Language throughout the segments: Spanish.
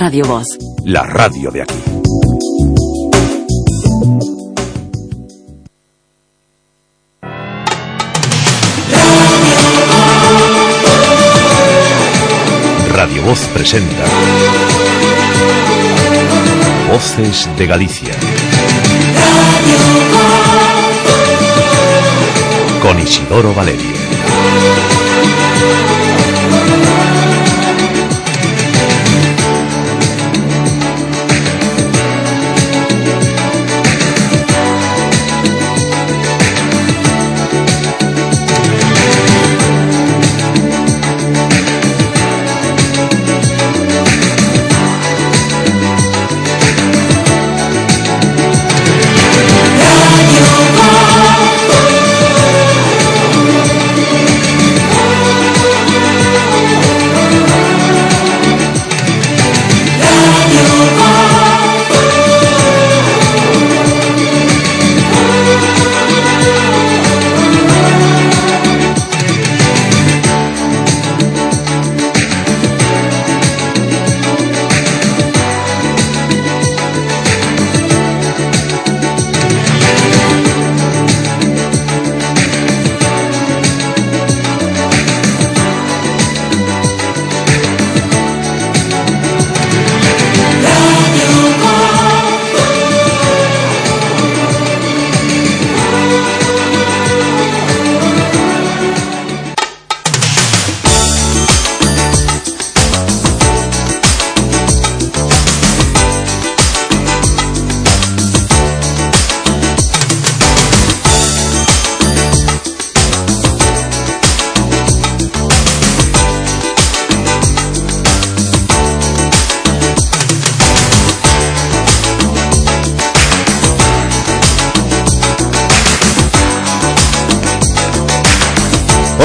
Radio Voz. La radio de aquí. Radio Voz presenta Voces de Galicia. Con Isidoro Valerio.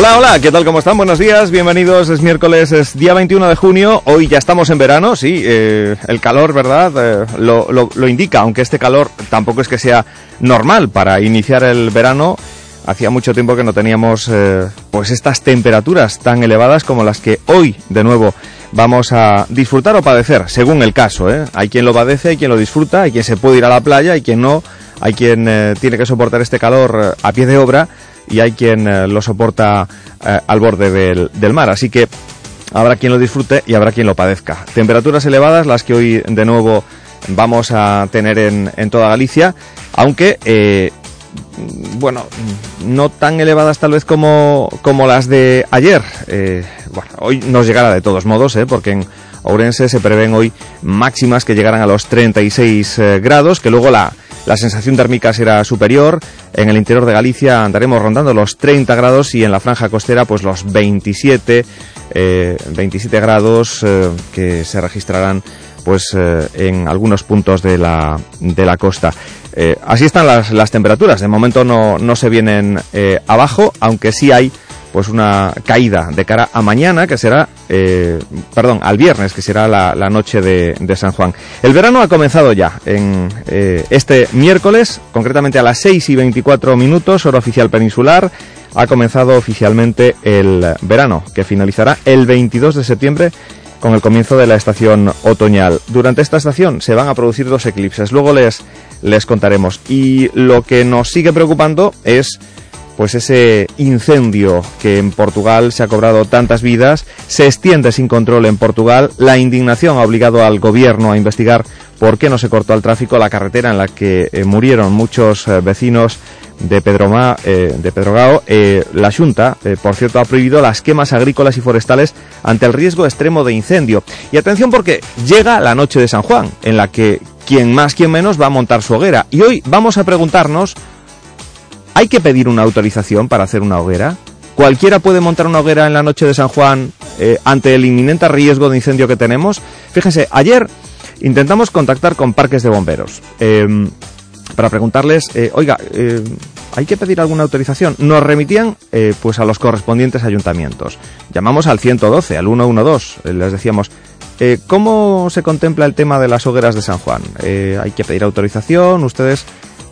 Hola, hola, ¿qué tal? ¿Cómo están? Buenos días, bienvenidos. Es miércoles, es día 21 de junio. Hoy ya estamos en verano, sí. Eh, el calor, ¿verdad? Eh, lo, indica, aunque este calor tampoco es que sea normal para iniciar el verano. Hacía mucho tiempo que no teníamos eh, pues estas temperaturas tan elevadas como las que hoy, de nuevo, vamos a disfrutar o padecer, según el caso. Hay quien lo padece, hay quien lo disfruta, hay quien se puede ir a la playa, hay quien no, hay quien tiene que soportar este calor a pie de obra y hay quien eh, lo soporta eh, al borde del, del, mar. Así que habrá quien lo disfrute y habrá quien lo padezca. Temperaturas elevadas, las que hoy de nuevo vamos a tener en, en toda Galicia, aunque, eh, bueno, no tan elevadas tal vez como, como las de ayer. Bueno, hoy nos llegará de todos modos, porque en Ourense se prevén hoy máximas que llegarán a los 36 eh, grados, que luego la, la sensación térmica será superior. En el interior de Galicia andaremos rondando los 30 grados y en la franja costera pues los 27, eh, 27 grados eh, que se registrarán pues eh, en algunos puntos de la, de la costa. Eh, así están las, las, temperaturas. De momento no, no se vienen eh, abajo, aunque sí hay pues una caída de cara a mañana, que será, eh, perdón, al viernes, que será la, la noche de, de, San Juan. El verano ha comenzado ya en eh, este miércoles, concretamente a las 6 y 24 minutos, hora oficial peninsular. Ha comenzado oficialmente el verano, que finalizará el 22 de septiembre con el comienzo de la estación otoñal. Durante esta estación se van a producir dos eclipses, luego les, les contaremos. Y lo que nos sigue preocupando es pues ese incendio que en Portugal se ha cobrado tantas vidas, se extiende sin control en Portugal, la indignación ha obligado al gobierno a investigar por qué no se cortó el tráfico la carretera en la que eh, murieron muchos eh, vecinos de eh, de Pedrogao, eh, la Junta, por cierto, ha prohibido las quemas agrícolas y forestales ante el riesgo extremo de incendio. Y atención porque llega la noche de San Juan, en la que quien más, quien menos va a montar su hoguera. Y hoy vamos a preguntarnos ¿Hay que pedir una autorización para hacer una hoguera? ¿Cualquiera puede montar una hoguera en la noche de San Juan eh, ante el inminente riesgo de incendio que tenemos? Fíjense, ayer intentamos contactar con parques de bomberos eh, para preguntarles, eh, oiga, ¿hay que pedir alguna autorización? Nos remitían eh, pues a los correspondientes ayuntamientos. Llamamos al 112, al 112, les decíamos, eh, ¿cómo se contempla el tema de las hogueras de San Juan? Eh, ¿Hay que pedir autorización? Ustedes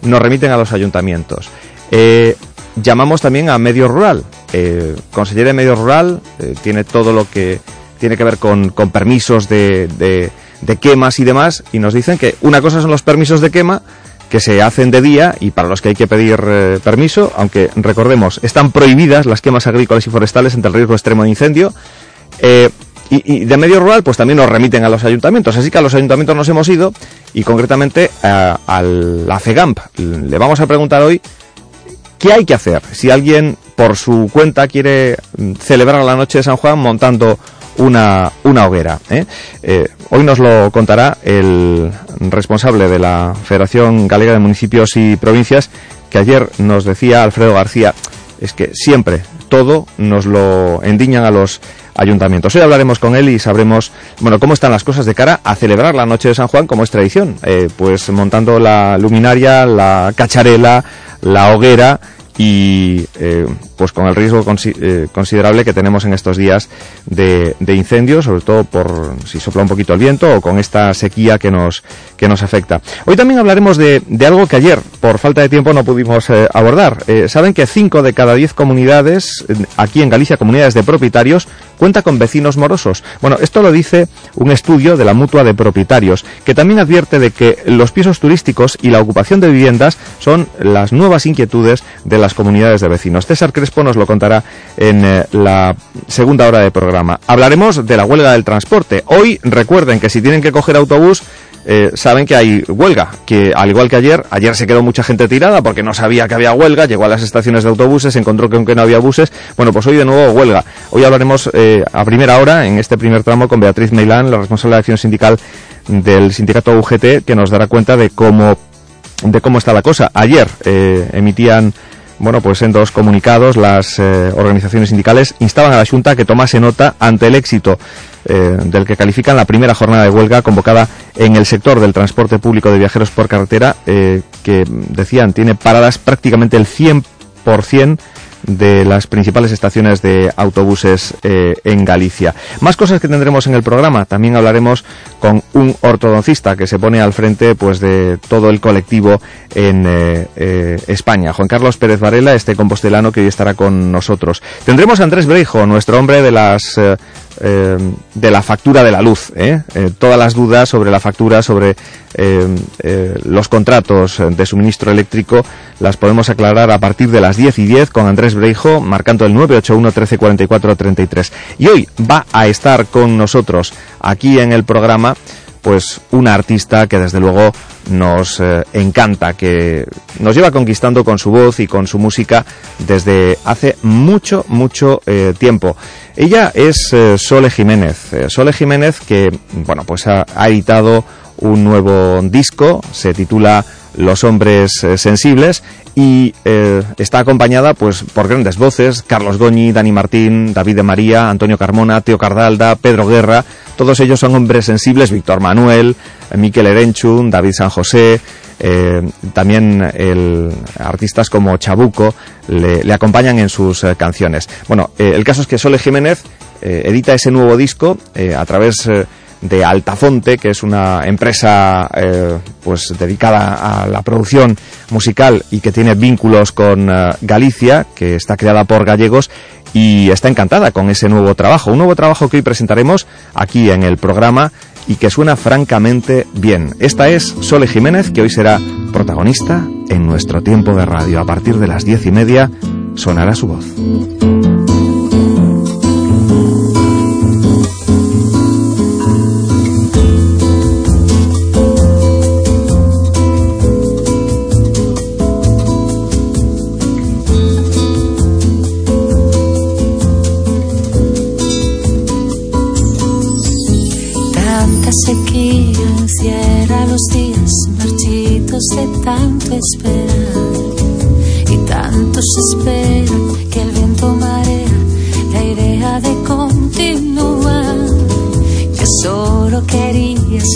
nos remiten a los ayuntamientos. Eh, llamamos también a Medio Rural. Eh, de Medio Rural eh, tiene todo lo que tiene que ver con, permisos de, de, quemas y demás, y nos dicen que una cosa son los permisos de quema, que se hacen de día y para los que hay que pedir eh, permiso, aunque recordemos, están prohibidas las quemas agrícolas y forestales ante el riesgo extremo de incendio. Y, de medio rural, pues también nos remiten a los ayuntamientos. Así que a los ayuntamientos nos hemos ido y concretamente a, a la FEGAMP. Le vamos a preguntar hoy qué hay que hacer si alguien por su cuenta quiere mm, celebrar la noche de San Juan montando una, una hoguera. ¿eh? Eh, hoy nos lo contará el responsable de la Federación Galega de Municipios y Provincias, que ayer nos decía Alfredo García, es que siempre todo nos lo endiñan a los ayuntamientos. Hoy hablaremos con él y sabremos bueno cómo están las cosas de cara a celebrar la noche de San Juan como es tradición, eh, pues montando la luminaria, la cacharela, la hoguera y eh, pues con el riesgo eh, considerable que tenemos en estos días de, incendios, sobre todo por si sopla un poquito el viento o con esta sequía que nos, que nos afecta. Hoy también hablaremos de, algo que ayer, por falta de tiempo, no pudimos eh, abordar. Saben que 5 de cada 10 comunidades, aquí en Galicia, comunidades de propietarios, cuenta con vecinos morosos. Bueno, esto lo dice un estudio de la mutua de propietarios, que también advierte de que los pisos turísticos y la ocupación de viviendas son las nuevas inquietudes de las comunidades de vecinos. César Crespo nos lo contará en eh, la segunda hora de programa. Hablaremos de la huelga del transporte. Hoy recuerden que si tienen que coger autobús, eh, saben que hay huelga, que al igual que ayer, ayer se quedó mucha gente tirada porque no sabía que había huelga, llegó a las estaciones de autobuses, encontró que aunque no había buses, bueno, pues hoy de nuevo huelga. Hoy hablaremos eh, a primera hora, en este primer tramo, con Beatriz Meilán, la responsable de acción sindical del sindicato UGT, que nos dará cuenta de cómo, de cómo está la cosa. Ayer eh, emitían bueno, pues en dos comunicados las organizaciones sindicales instaban a la Junta que tomase nota ante el éxito eh, del que califican la primera jornada de huelga convocada en el sector del transporte público de viajeros por carretera, eh, que decían tiene paradas prácticamente el 100% de las principales estaciones de autobuses eh, en Galicia. Más cosas que tendremos en el programa. También hablaremos con un ortodoncista que se pone al frente pues de todo el colectivo en España. Juan Carlos Pérez Varela, este compostelano que hoy estará con nosotros. Tendremos a Andrés Breijo, nuestro hombre de las eh, de la factura de la luz. ¿eh? Eh, todas las dudas sobre la factura, sobre los contratos de suministro eléctrico, las podemos aclarar a partir de las 10 y 10 con Andrés Breijo, marcando el 981 1344 33. Y hoy va a estar con nosotros aquí en el programa pues una artista que desde luego nos encanta, que nos lleva conquistando con su voz y con su música desde hace mucho, mucho tiempo. Ella es eh, Sole Jiménez. Eh, Sole Jiménez que, bueno, pues ha, editado un nuevo disco, se titula Los hombres eh, sensibles y está acompañada pues por grandes voces, Carlos Goñi, Dani Martín, David de María, Antonio Carmona, Teo Cardalda, Pedro Guerra, todos ellos son hombres sensibles, Víctor Manuel, Miquel Erenchun, David San José, eh, también el, artistas como Chabuco le, acompañan en sus eh, canciones. Bueno, eh, el caso es que Sole Jiménez edita ese nuevo disco a través de Altafonte, que es una empresa pues dedicada a la producción musical y que tiene vínculos con Galicia, que está creada por gallegos y está encantada con ese nuevo trabajo. Un nuevo trabajo que hoy presentaremos aquí en el programa y que suena francamente bien. Esta es Sole Jiménez, que hoy será protagonista en nuestro tiempo de radio. A partir de las diez y media sonará su voz.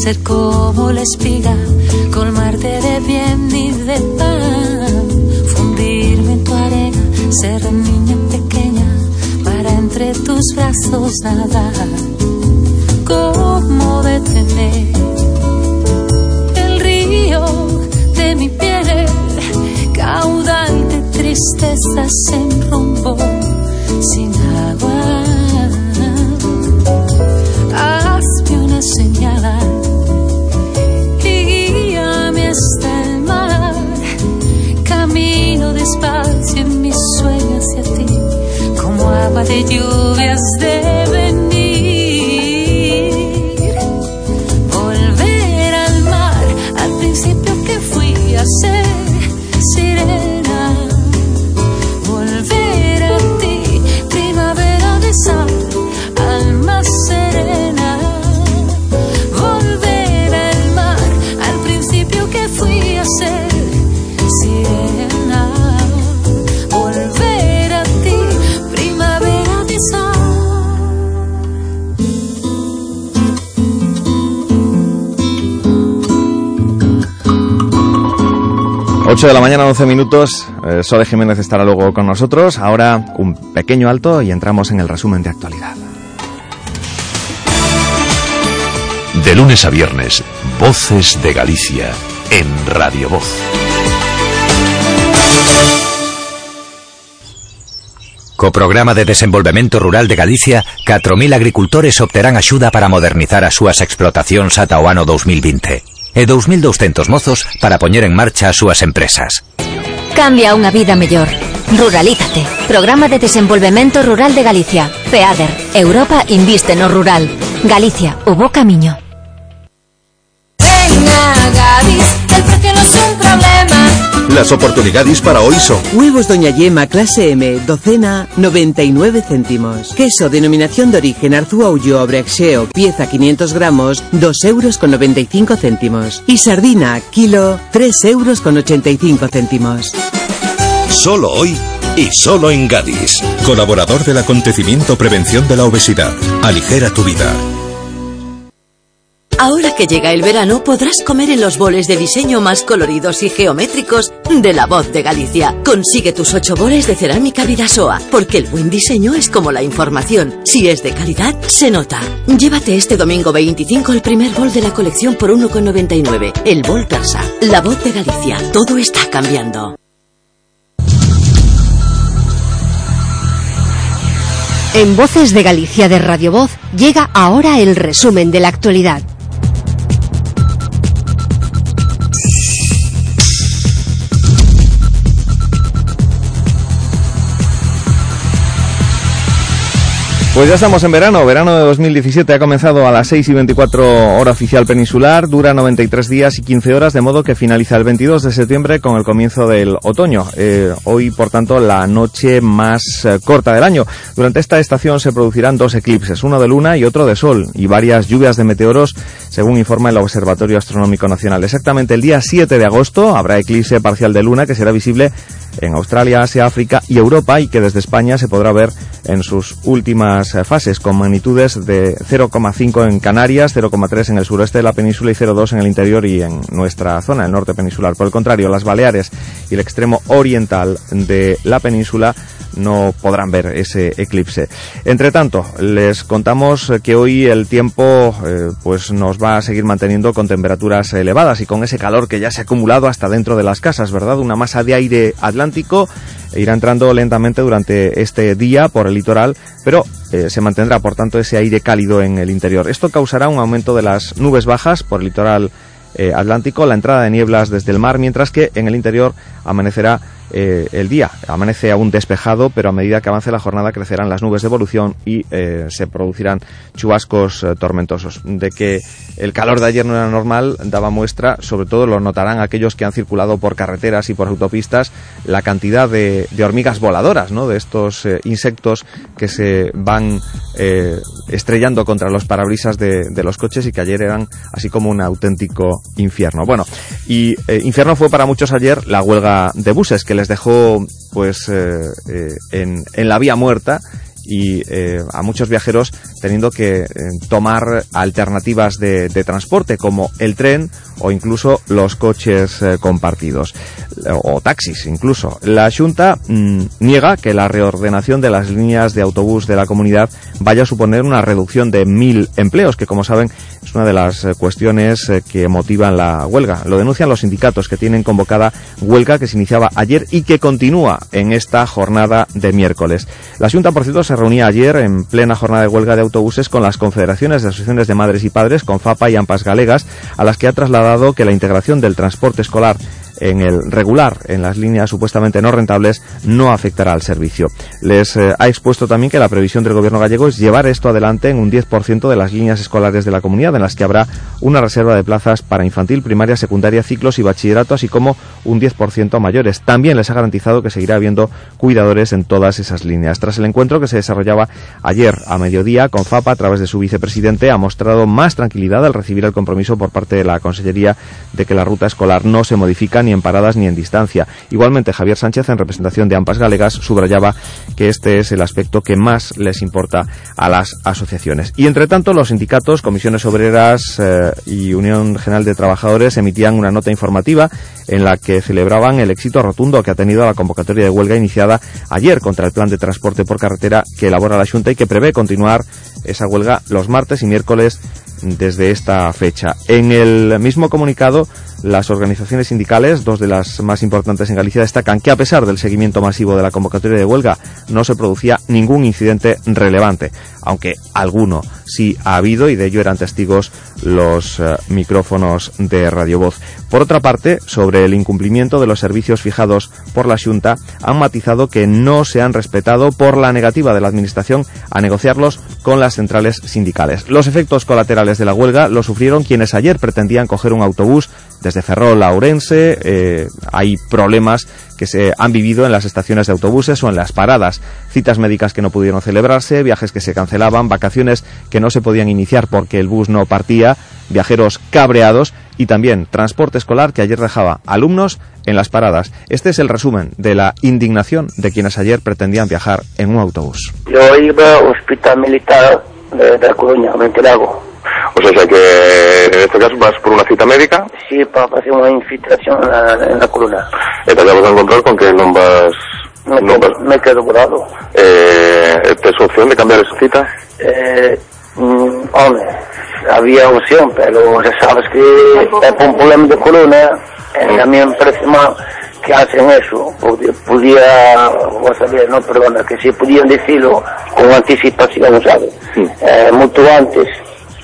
Ser como la espiga, colmarte de bien y de pan, fundirme en tu arena, ser niña pequeña para entre tus brazos nadar. ¿Cómo detener el río? mi piel, caudal de tristezas en rumbo sin agua. Hazme una señal agua de lluvias de venir. Volver al mar, al principio que fui a ser 8 de la mañana, 11 minutos. Eh, Sole Jiménez estará luego con nosotros. Ahora un pequeño alto y entramos en el resumen de actualidad. De lunes a viernes, Voces de Galicia, en Radio Voz. Co programa de desenvolvemento rural de Galicia, 4.000 agricultores obterán axuda para modernizar as súas explotacións ata o ano 2020 e 2.200 mozos para poñer en marcha as súas empresas. Cambia unha vida mellor. Ruralízate. Programa de Desenvolvemento Rural de Galicia. FEADER. Europa inviste no rural. Galicia, o bo camiño. Ven a Gadis, el precio no es un problema. Las oportunidades para hoy son Huevos Doña Yema clase M, docena 99 céntimos. Queso denominación de origen Arzúa Ulloa Brexeo, pieza 500 gramos, 2 euros con 95 céntimos. Y sardina, kilo, 3 euros con 85 céntimos. solo hoy y solo en Gadis. Colaborador del acontecimiento Prevención de la Obesidad. Aligera tu vida. Ahora que llega el verano podrás comer en los boles de diseño más coloridos y geométricos de La Voz de Galicia. Consigue tus ocho boles de cerámica Vidasoa, porque el buen diseño es como la información. Si es de calidad, se nota. Llévate este domingo 25 el primer bol de la colección por 1,99. El bol persa. La Voz de Galicia. Todo está cambiando. En Voces de Galicia de Radio Voz llega ahora el resumen de la actualidad. Pues ya estamos en verano, verano de 2017 ha comenzado a las 6 y 24 hora oficial peninsular, dura 93 días y 15 horas, de modo que finaliza el 22 de septiembre con el comienzo del otoño. Eh, hoy, por tanto, la noche más eh, corta del año. Durante esta estación se producirán dos eclipses, uno de luna y otro de sol, y varias lluvias de meteoros, según informa el Observatorio Astronómico Nacional. Exactamente el día 7 de agosto habrá eclipse parcial de luna que será visible en Australia, Asia, África y Europa y que desde España se podrá ver en sus últimas eh, fases con magnitudes de 0,5 en Canarias, 0,3 en el suroeste de la península y 0,2 en el interior y en nuestra zona, el norte peninsular. Por el contrario, las Baleares y el extremo oriental de la península no podrán ver ese eclipse. Entre tanto, les contamos que hoy el tiempo eh, pues nos va a seguir manteniendo con temperaturas elevadas y con ese calor que ya se ha acumulado hasta dentro de las casas, ¿verdad? Una masa de aire atlántico irá entrando lentamente durante este día por el litoral, pero eh, se mantendrá por tanto ese aire cálido en el interior. Esto causará un aumento de las nubes bajas por el litoral eh, atlántico, la entrada de nieblas desde el mar, mientras que en el interior amanecerá eh, el día. Amanece aún despejado, pero a medida que avance la jornada crecerán las nubes de evolución y eh, se producirán chubascos eh, tormentosos. De que el calor de ayer no era normal, daba muestra, sobre todo lo notarán aquellos que han circulado por carreteras y por autopistas, la cantidad de, de hormigas voladoras, ¿no? de estos eh, insectos que se van estrellando contra los parabrisas de, de los coches y que ayer eran así como un auténtico infierno. Bueno, y infierno fue para muchos ayer la huelga de buses que les dejó pues eh, eh, en, en la vía muerta y eh, a muchos viajeros teniendo que eh, tomar alternativas de, transporte como el tren o incluso los coches eh, compartidos o taxis incluso. La Junta mm, niega que la reordenación de las líneas de autobús de la comunidad vaya a suponer una reducción de mil empleos, que como saben es una de las eh, cuestiones que motivan la huelga. Lo denuncian los sindicatos que tienen convocada huelga que se iniciaba ayer y que continúa en esta jornada de miércoles. La Junta, por cierto, se reunía ayer en plena jornada de huelga de autobuses con las confederaciones de asociaciones de madres y padres, con FAPA y AMPAS Galegas, a las que ha trasladado que la integración del transporte escolar en el regular en las líneas supuestamente no rentables no afectará al servicio. Les eh, ha expuesto también que la previsión del gobierno gallego es llevar esto adelante en un 10% de las líneas escolares de la comunidad, en las que habrá una reserva de plazas para infantil, primaria, secundaria, ciclos y bachillerato, así como un 10% a mayores. También les ha garantizado que seguirá habiendo cuidadores en todas esas líneas. Tras el encuentro que se desarrollaba ayer a mediodía con FAPA a través de su vicepresidente, ha mostrado más tranquilidad al recibir el compromiso por parte de la Consellería de que la ruta escolar no se modifica ni en paradas ni en distancia. Igualmente, Javier Sánchez, en representación de AMPAS Galegas, subrayaba que este es el aspecto que más les importa a las asociaciones. Y entre tanto, los sindicatos, comisiones obreras eh, y Unión General de Trabajadores emitían una nota informativa en la que celebraban el éxito rotundo que ha tenido la convocatoria de huelga iniciada ayer contra el plan de transporte por carretera que elabora la Junta y que prevé continuar esa huelga los martes y miércoles desde esta fecha. En el mismo comunicado, las organizaciones sindicales, dos de las más importantes en Galicia, destacan que a pesar del seguimiento masivo de la convocatoria de huelga, no se producía ningún incidente relevante, aunque alguno sí ha habido y de ello eran testigos los eh, micrófonos de Radio Voz. Por otra parte, sobre el incumplimiento de los servicios fijados por la Junta, han matizado que no se han respetado por la negativa de la Administración a negociarlos con las centrales sindicales. Los efectos colaterales de la huelga los sufrieron quienes ayer pretendían coger un autobús desde Ferrol a. Eh, hay problemas que se han vivido en las estaciones de autobuses o en las paradas, citas médicas que no pudieron celebrarse, viajes que se cancelaban, vacaciones que no se podían iniciar porque el bus no partía, viajeros cabreados y también transporte escolar que ayer dejaba alumnos en las paradas. Este es el resumen de la indignación de quienes ayer pretendían viajar en un autobús. Yo iba al hospital militar de, de Coruña, Mentelago. O sea, que en este caso vas por una cita médica Sí, para hacer una infiltración en la, en la columna. e te de encontrar con que non vas... Me, quedo, vas me quedo curado. eh, tes opción de cambiar esa cita? Eh, mm, hombre, había opción, pero ya sabes que es un problema de columna. eh, a mí me parece mal que hacen eso. Porque podía, vos saber, no, perdona, que si podían decirlo con anticipación, ¿sabes? Eh, mucho antes,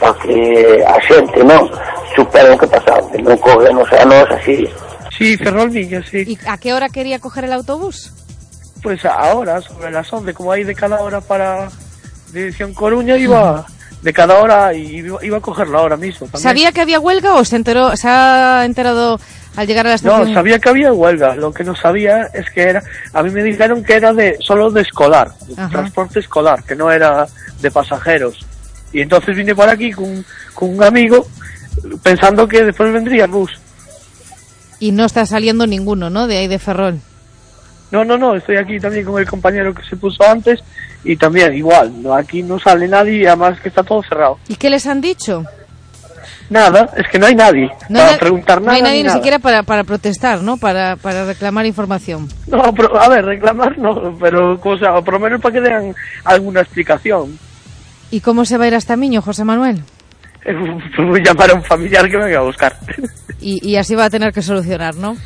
para que a xente, non, supera o que pasaba, que non corremos a nós así. Sí, Ferrol Viña, sí. ¿Y a qué hora quería coger el autobús? Pues ahora, sobre las 11, como hay de cada hora para dirección Coruña, iba de cada hora y iba, iba a cogerla ahora mismo. también. ¿Sabía que había huelga o se enteró, se ha enterado al llegar a la estación? No, sabía que había huelga. Lo que no sabía es que era. A mí me dijeron que era de solo de escolar, de Ajá. transporte escolar, que no era de pasajeros. Y entonces vine por aquí con, con un amigo pensando que después vendría el bus. Y no está saliendo ninguno, ¿no? De ahí de Ferrol. No, no, no, estoy aquí también con el compañero que se puso antes y también igual. No, aquí no sale nadie y además que está todo cerrado. ¿Y qué les han dicho? Nada, es que no hay nadie No para hay, preguntar no nada. hay nadie ni, nada. siquiera para, para protestar, ¿no? Para, para reclamar información. No, pero, a ver, reclamar no, pero o sea, por lo menos para que den alguna explicación. ¿Y cómo se va a ir hasta Miño, José Manuel? Voy a llamar a un familiar que me venga a buscar. Y, y así va a tener que solucionar, ¿no?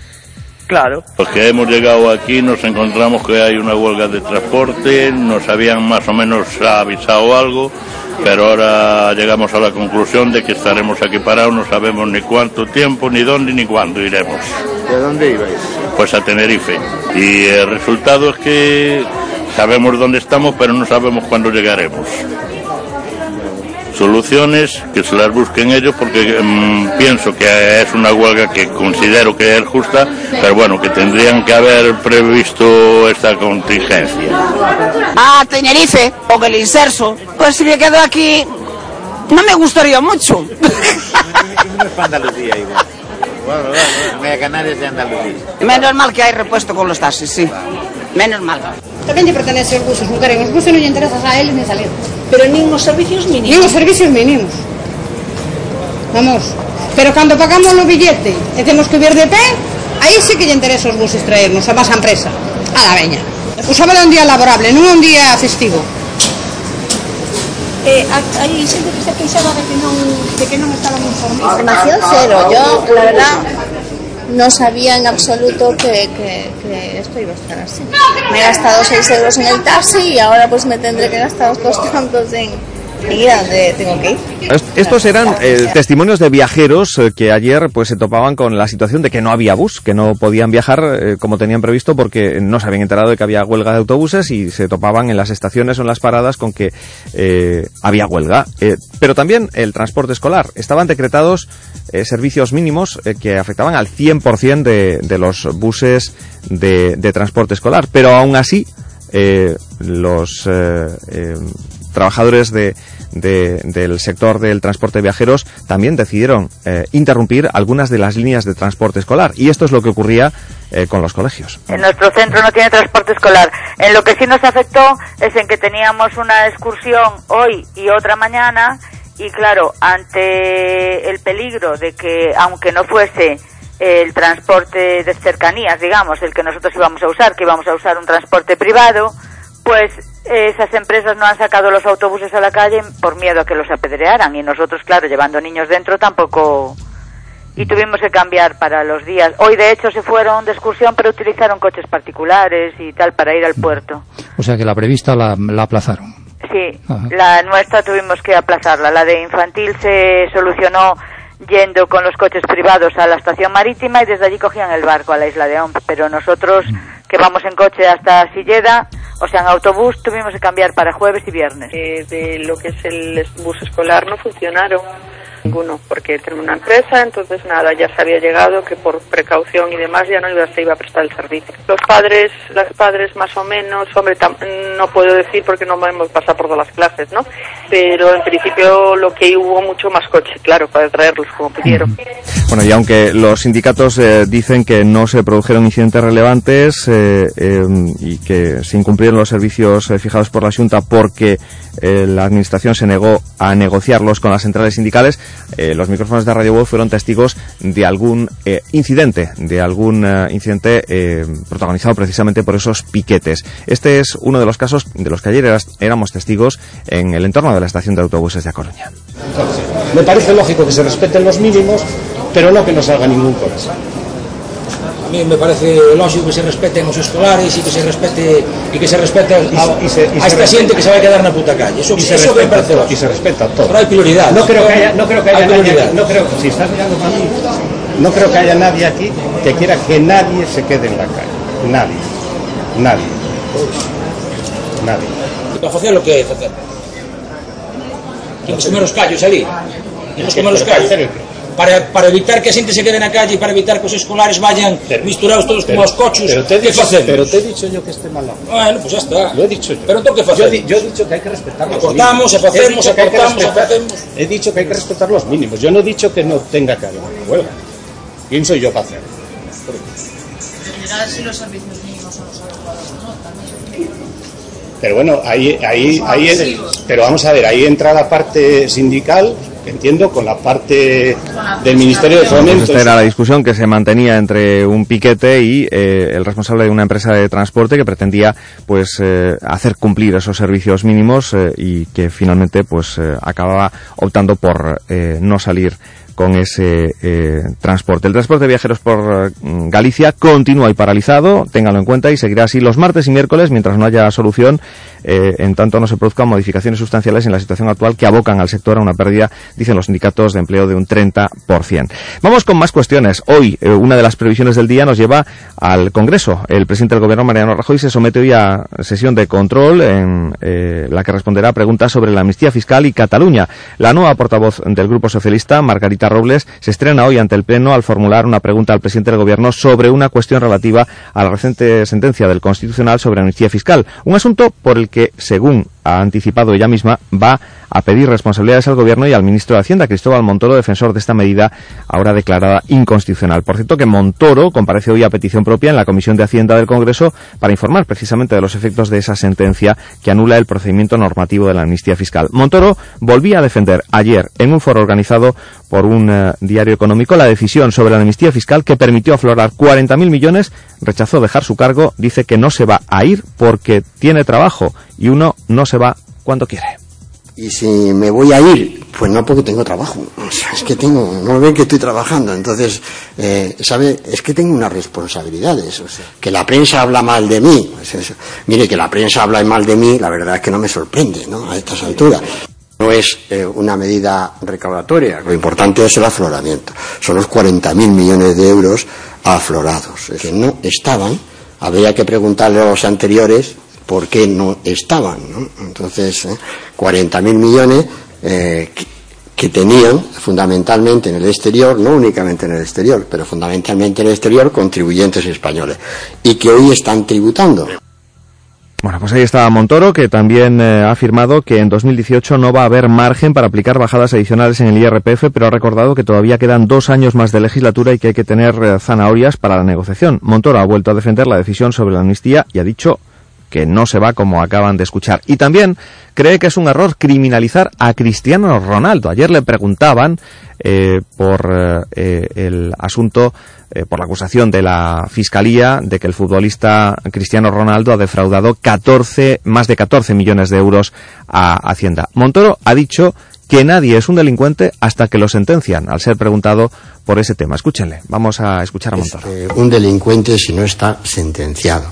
Claro. Los que hemos llegado aquí nos encontramos que hay una huelga de transporte, nos habían más o menos avisado algo, pero ahora llegamos a la conclusión de que estaremos aquí parados, no sabemos ni cuánto tiempo, ni dónde, ni cuándo iremos. ¿De dónde ibais? Pues a Tenerife. Y el resultado es que sabemos dónde estamos, pero no sabemos cuándo llegaremos. Soluciones que se las busquen ellos porque mm, pienso que es una huelga que considero que es justa, pero bueno, que tendrían que haber previsto esta contingencia. a Tenerife o el inserso, pues si me quedo aquí no me gustaría mucho. Bueno, bueno, media Canarias de Andalucía. Menos mal que hay repuesto con los taxis, sí. Menos mal. También te pertenece el bus, es un cargo. Los buses no le interesas a eles ni salir. Pero nin unos servicios mínimos. Ni unos servicios mínimos. Vamos. Pero cuando pagamos los billetes y tenemos que ver de pé, ahí sí que le interesa os buses traernos a más empresa, a la veña. Usaba un día laborable, non un día festivo. Eh, hai xente que se queixaba de que non, de que non estaban informados. Información cero. Yo, la verdad, no sabía en absoluto que, que, que esto iba a estar así. Me he gastado 6 euros en el taxi y ahora pues me tendré que gastar otros tantos en, Estos eran eh, testimonios de viajeros eh, que ayer pues se topaban con la situación de que no había bus, que no podían viajar eh, como tenían previsto porque no se habían enterado de que había huelga de autobuses y se topaban en las estaciones o en las paradas con que había huelga. Pero también el transporte escolar. Estaban decretados servicios mínimos que afectaban al 100% de, de los buses de, de transporte escolar. Pero aún así, eh, los eh, trabajadores de, de- del sector del transporte viajeros también decidieron eh, interrumpir algunas de las líneas de transporte escolar. Y esto es lo que ocurría eh, con los colegios. En nuestro centro no tiene transporte escolar. En lo que sí nos afectó es en que teníamos una excursión hoy y otra mañana y claro, ante el peligro de que aunque no fuese el transporte de cercanías, digamos, el que nosotros íbamos a usar, que íbamos a usar un transporte privado, pues esas empresas no han sacado los autobuses a la calle por miedo a que los apedrearan y nosotros, claro, llevando niños dentro tampoco y tuvimos que cambiar para los días. Hoy, de hecho, se fueron de excursión, pero utilizaron coches particulares y tal para ir al puerto. O sea que la prevista la, la aplazaron. Sí, Ajá. la nuestra tuvimos que aplazarla. La de infantil se solucionó yendo con los coches privados a la estación marítima y desde allí cogían el barco a la isla de Omp. Pero nosotros, que vamos en coche hasta Silleda, o sea, en autobús, tuvimos que cambiar para jueves y viernes. Eh, de lo que es el bus escolar no funcionaron ninguno porque tenemos una empresa entonces nada ya se había llegado que por precaución y demás ya no iba, se iba a prestar el servicio. Los padres las padres más o menos hombre tam- no puedo decir porque no hemos pasado por todas las clases no pero en principio lo que hubo mucho más coche claro para traerlos como pudieron Bueno, y aunque los sindicatos eh, dicen que no se produjeron incidentes relevantes eh, eh, y que se incumplieron los servicios eh, fijados por la Junta porque la Administración se negó a negociarlos con las centrales sindicales, eh, los micrófonos de Radio Voz fueron testigos de algún eh, incidente, de algún eh, incidente protagonizado precisamente por esos piquetes. Este es uno de los casos de los que ayer éramos testigos en el entorno de la estación de autobuses de A Coruña. Me parece lógico que se respeten los mínimos, pero no que no salga ningún coche. A mí me parece lógico que se respeten os escolares e que se respete e que se respete a, a, Y se- y a esta xente que se vai quedar na puta calle. Eso, Y se eso me parece lógico. y se respeta todo. Pero hai prioridades. No creo que haya, no creo que haya Hay nadie, no creo, si estás mirando para mí, no creo que haya nadie aquí que quiera que nadie se quede en la calle. Nadie. Nadie. Nadie. E para facer o que é facer. Temos que comer os callos ali. Temos que comer os callos. Para, para evitar que a xente se quede na calle, para evitar que os escolares vayan misturados todos como os cochos, Pero te que facemos? pero te he dicho yo que esté mal. Bueno, pues ya está. Lo he dicho yo. Pero entón que Yo, facemos? di- yo he dicho que hay que respetar los Acortamos, mínimos. e facemos, He dicho que hay que acortamos, e respetar- facemos. He dicho que hay que respetar los mínimos. Yo no he dicho que no tenga que haber una huelga. ¿Quién soy yo para hacer? En general, si los servicios mínimos son los adecuados no, también. Pero bueno, ahí, ahí, ahí, pero vamos a ver, ahí entra la parte sindical, entiendo, con la parte del Ministerio de Pues Fomento. esta era la discusión que se mantenía entre un piquete y eh, el responsable de una empresa de transporte que pretendía pues eh, hacer cumplir esos servicios mínimos eh, y que finalmente pues acababa optando por eh, no salir con ese eh, transporte. El transporte de viajeros por eh, Galicia continúa y paralizado, ténganlo en cuenta, y seguirá así los martes y miércoles mientras no haya solución, eh, en tanto no se produzcan modificaciones sustanciales en la situación actual que abocan al sector a una pérdida, dicen los sindicatos, de empleo de un 30%. Vamos con más cuestiones. Hoy, eh, una de las previsiones del día nos lleva al Congreso. El presidente del Gobierno, Mariano Rajoy, se somete hoy a sesión de control en la que responderá a preguntas sobre la amnistía fiscal y Cataluña. La nueva portavoz del Grupo Socialista, Margarita Robles, se estrena hoy ante el Pleno al formular una pregunta al presidente del Gobierno sobre una cuestión relativa a la reciente sentencia del Constitucional sobre amnistía fiscal. Un asunto por el que, según ha anticipado ella misma, va a pedir responsabilidades al Gobierno y al ministro de Hacienda, Cristóbal Montoro, defensor de esta medida ahora declarada inconstitucional. Por cierto, que Montoro comparece hoy a petición propia en la Comisión de Hacienda del Congreso para informar precisamente de los efectos de esa sentencia que anula el procedimiento normativo de la amnistía fiscal. Montoro volvía a defender ayer en un foro organizado por un eh, diario económico la decisión sobre la amnistía fiscal que permitió aflorar 40.000 millones, rechazó dejar su cargo, dice que no se va a ir porque tiene trabajo y uno no se va cuando quiere. Y si me voy a ir, pues no porque tengo trabajo. O sea, es que tengo, no ven que estoy trabajando. Entonces, eh, ¿sabe? Es que tengo unas responsabilidades. O que la prensa habla mal de mí. Eso. Mire, que la prensa habla mal de mí, la verdad es que no me sorprende, ¿no? A estas alturas. No es eh, una medida recaudatoria, lo importante es el afloramiento. Son los 40.000 millones de euros aflorados, que no estaban. Habría que preguntarle a los anteriores por qué no estaban. ¿no? Entonces, eh, 40.000 millones eh, que, tenían fundamentalmente en el exterior, no únicamente en el exterior, pero fundamentalmente en el exterior, contribuyentes españoles, y que hoy están tributando. Bueno, pues ahí está Montoro, que también eh, ha afirmado que en 2018 no va a haber margen para aplicar bajadas adicionales en el IRPF, pero ha recordado que todavía quedan dos años más de legislatura y que hay que tener eh, zanahorias para la negociación. Montoro ha vuelto a defender la decisión sobre la amnistía y ha dicho que no se va como acaban de escuchar. Y también cree que es un error criminalizar a Cristiano Ronaldo. Ayer le preguntaban eh, por eh, el asunto, eh, por la acusación de la Fiscalía de que el futbolista Cristiano Ronaldo ha defraudado 14, más de 14 millones de euros a Hacienda. Montoro ha dicho que nadie es un delincuente hasta que lo sentencian, al ser preguntado por ese tema. Escúchenle, vamos a escuchar a Montoro. Es, eh, un delincuente si no está sentenciado.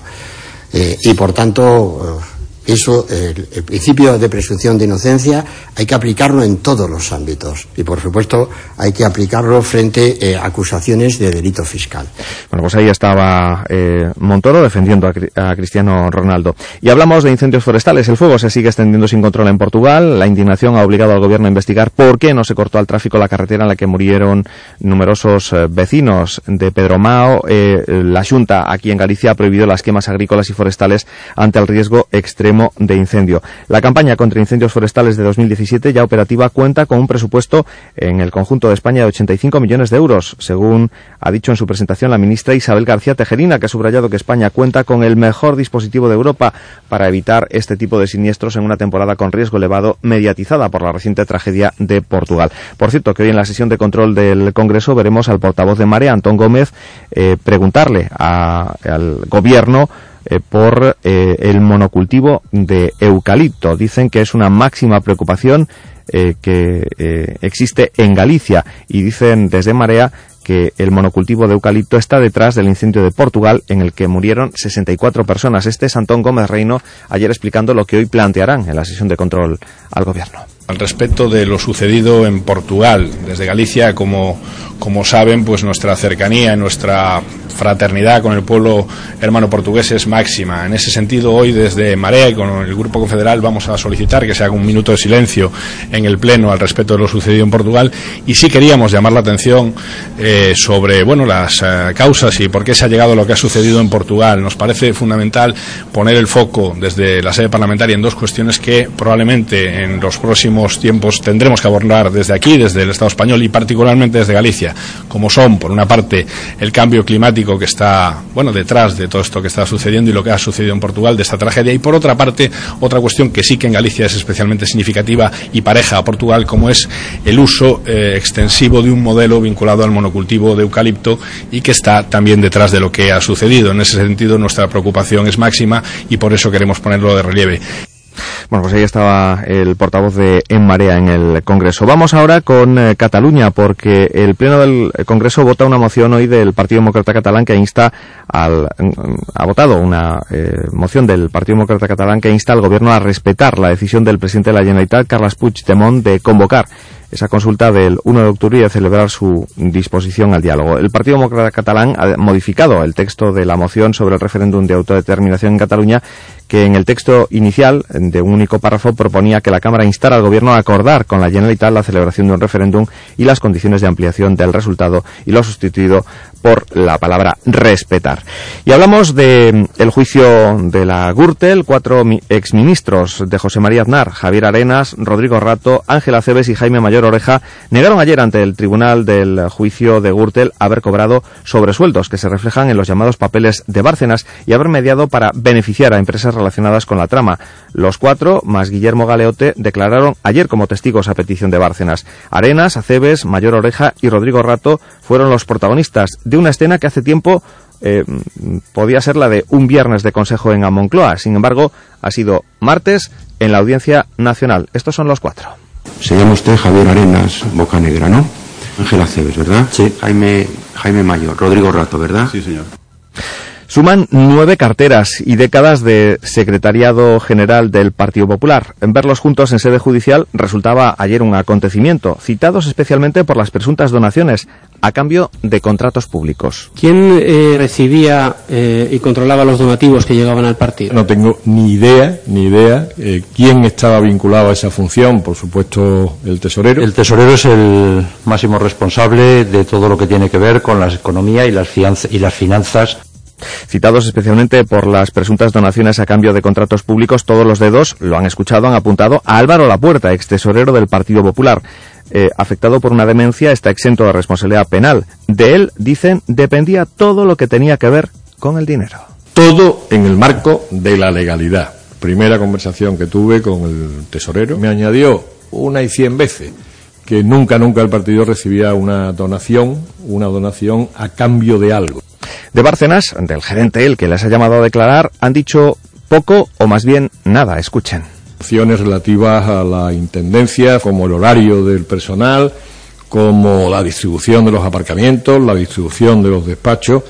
Eh, y por tanto, eso, el, principio de presunción de inocencia hay que aplicarlo en todos los ámbitos. Y por supuesto, hay que aplicarlo frente a eh, acusaciones de delito fiscal. Bueno, pues ahí estaba eh, Montoro defendiendo a, a, Cristiano Ronaldo. Y hablamos de incendios forestales. El fuego se sigue extendiendo sin control en Portugal. La indignación ha obligado al gobierno a investigar por qué no se cortó al tráfico la carretera en la que murieron numerosos eh, vecinos de Pedromao. la Junta aquí en Galicia ha prohibido las quemas agrícolas y forestales ante el riesgo extremo de incendio. La campaña contra incendios forestales de 2017 ya operativa cuenta con un presupuesto en el conjunto de España de 85 millones de euros, según ha dicho en su presentación la ministra Isabel García Tejerina, que ha subrayado que España cuenta con el mejor dispositivo de Europa para evitar este tipo de siniestros en una temporada con riesgo elevado mediatizada por la reciente tragedia de Portugal. Por cierto, que hoy en la sesión de control del Congreso veremos al portavoz de Marea, Antón Gómez, eh, preguntarle a, al gobierno eh, por eh, el monocultivo de eucalipto. Dicen que es una máxima preocupación eh, que eh, existe en Galicia y dicen desde Marea que el monocultivo de eucalipto está detrás del incendio de Portugal en el que murieron 64 personas. Este es Antón Gómez Reino ayer explicando lo que hoy plantearán en la sesión de control al gobierno. Al respecto de lo sucedido en Portugal, desde Galicia, como, como saben, pues nuestra cercanía, nuestra fraternidad con el pueblo hermano portugués es máxima. En ese sentido, hoy desde Marea y con el Grupo Confederal vamos a solicitar que se haga un minuto de silencio en el Pleno al respecto de lo sucedido en Portugal y sí queríamos llamar la atención eh, sobre bueno, las eh, causas y por qué se ha llegado a lo que ha sucedido en Portugal. Nos parece fundamental poner el foco desde la sede parlamentaria en dos cuestiones que probablemente en los próximos tiempos tendremos que abordar desde aquí, desde el Estado español y particularmente desde Galicia, como son, por una parte, el cambio climático que está, bueno, detrás de todo esto que está sucediendo y lo que ha sucedido en Portugal, de esta tragedia, y por otra parte, otra cuestión que sí que en Galicia es especialmente significativa y pareja a Portugal, como es el uso eh, extensivo de un modelo vinculado al monocultivo de eucalipto y que está también detrás de lo que ha sucedido. En ese sentido, nuestra preocupación es máxima y por eso queremos ponerlo de relieve. Bueno, pues ahí estaba el portavoz de En Marea en el Congreso. Vamos ahora con eh, Cataluña, porque el Pleno del Congreso vota una moción hoy del Partido Demócrata Catalán que insta al... ha votado una eh, moción del Partido Demócrata Catalán que insta al Gobierno a respetar la decisión del presidente de la Generalitat, Carles Puigdemont, de convocar esa consulta del 1 de octubre y de celebrar su disposición al diálogo. El Partido Demócrata Catalán ha modificado el texto de la moción sobre el referéndum de autodeterminación en Cataluña que en el texto inicial de un único párrafo proponía que la Cámara instara al Gobierno a acordar con la Generalitat la celebración de un referéndum y las condiciones de ampliación del resultado y lo ha sustituido por la palabra respetar. Y hablamos de el juicio de la Gürtel, cuatro exministros de José María Aznar, Javier Arenas, Rodrigo Rato, Ángela Cebes y Jaime Mayor Oreja negaron ayer ante el tribunal del juicio de Gürtel haber cobrado sobresueldos que se reflejan en los llamados papeles de Bárcenas y haber mediado para beneficiar a empresas relacionadas con la trama. Los cuatro, más Guillermo Galeote, declararon ayer como testigos a petición de Bárcenas. Arenas, Acebes, Mayor Oreja y Rodrigo Rato fueron los protagonistas de una escena que hace tiempo eh, podía ser la de un viernes de consejo en Amoncloa. Sin embargo, ha sido martes en la Audiencia Nacional. Estos son los cuatro. Se llama usted Javier Arenas Boca Negra, ¿no? Ángela Cebes, ¿verdad? Sí. Jaime, Jaime Mayor, Rodrigo Rato, ¿verdad? Sí, señor. Suman nueve carteras y décadas de secretariado general del Partido Popular. En verlos juntos en sede judicial resultaba ayer un acontecimiento, citados especialmente por las presuntas donaciones a cambio de contratos públicos. ¿Quién eh, recibía eh, y controlaba los donativos que llegaban al partido? No tengo ni idea, ni idea eh, quién estaba vinculado a esa función. Por supuesto, el tesorero. El tesorero es el máximo responsable de todo lo que tiene que ver con la economía y las, fianza- y las finanzas Citados especialmente por las presuntas donaciones a cambio de contratos públicos, todos los dedos, lo han escuchado, han apuntado a Álvaro Lapuerta, ex tesorero del Partido Popular. Eh, afectado por una demencia, está exento de responsabilidad penal. De él, dicen, dependía todo lo que tenía que ver con el dinero. Todo en el marco de la legalidad. Primera conversación que tuve con el tesorero me añadió una y cien veces que nunca, nunca el partido recibía una donación, una donación a cambio de algo. De Bárcenas, del gerente, el que les ha llamado a declarar, han dicho poco o más bien nada. Escuchen. Relativas a la intendencia, como el horario del personal, como la distribución de los aparcamientos, la distribución de los despachos.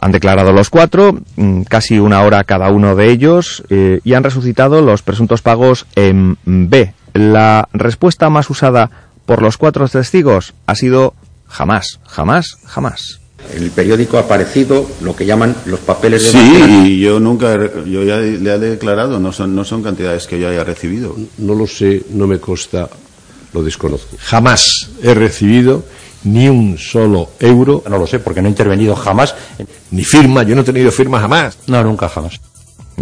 Han declarado los cuatro, mm, casi una hora cada uno de ellos, eh, y han resucitado los presuntos pagos en B. La respuesta más usada por los cuatro testigos ha sido jamás, jamás, jamás. En el periódico ha aparecido lo que llaman los papeles de Sí, y yo nunca, he- yo ya le he declarado, no son, no son cantidades que yo haya recibido. No lo sé, no me consta, lo desconozco. Jamás he recibido ni un solo euro. No lo sé, porque no he intervenido jamás. Ni firma, yo no he tenido firma jamás. No, nunca jamás.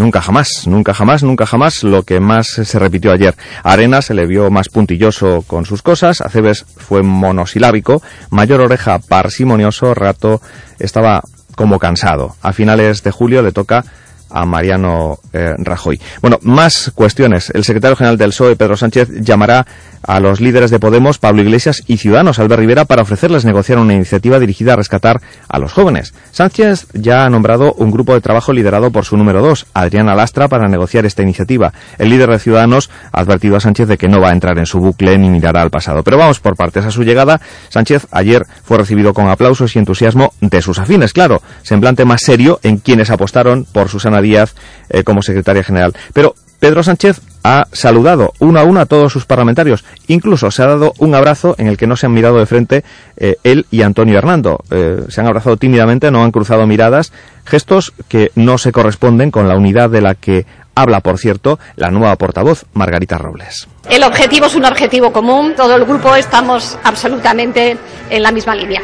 Nunca jamás, nunca jamás, nunca jamás, lo que más se repitió ayer. Arena se le vio más puntilloso con sus cosas, Aceves fue monosilábico, Mayor Oreja parsimonioso, Rato estaba como cansado. A finales de julio le toca a Mariano eh, Rajoy. Bueno, más cuestiones. El secretario general del PSOE, Pedro Sánchez, llamará a los líderes de Podemos, Pablo Iglesias y Ciudadanos, Albert Rivera, para ofrecerles negociar una iniciativa dirigida a rescatar a los jóvenes. Sánchez ya ha nombrado un grupo de trabajo liderado por su número dos, Adriana Lastra, para negociar esta iniciativa. El líder de Ciudadanos ha advertido a Sánchez de que no va a entrar en su bucle ni mirará al pasado. Pero vamos por partes. A su llegada, Sánchez ayer fue recibido con aplausos y entusiasmo de sus afines, claro, semblante más serio en quienes apostaron por Susana Díaz eh, como secretaria general. Pero Pedro Sánchez ha saludado uno a uno a todos sus parlamentarios. Incluso se ha dado un abrazo en el que no se han mirado de frente eh, él y Antonio Hernando. Eh, se han abrazado tímidamente, no han cruzado miradas, gestos que no se corresponden con la unidad de la que habla, por cierto, la nueva portavoz, Margarita Robles. El objetivo es un objetivo común, todo el grupo estamos absolutamente en la misma línea.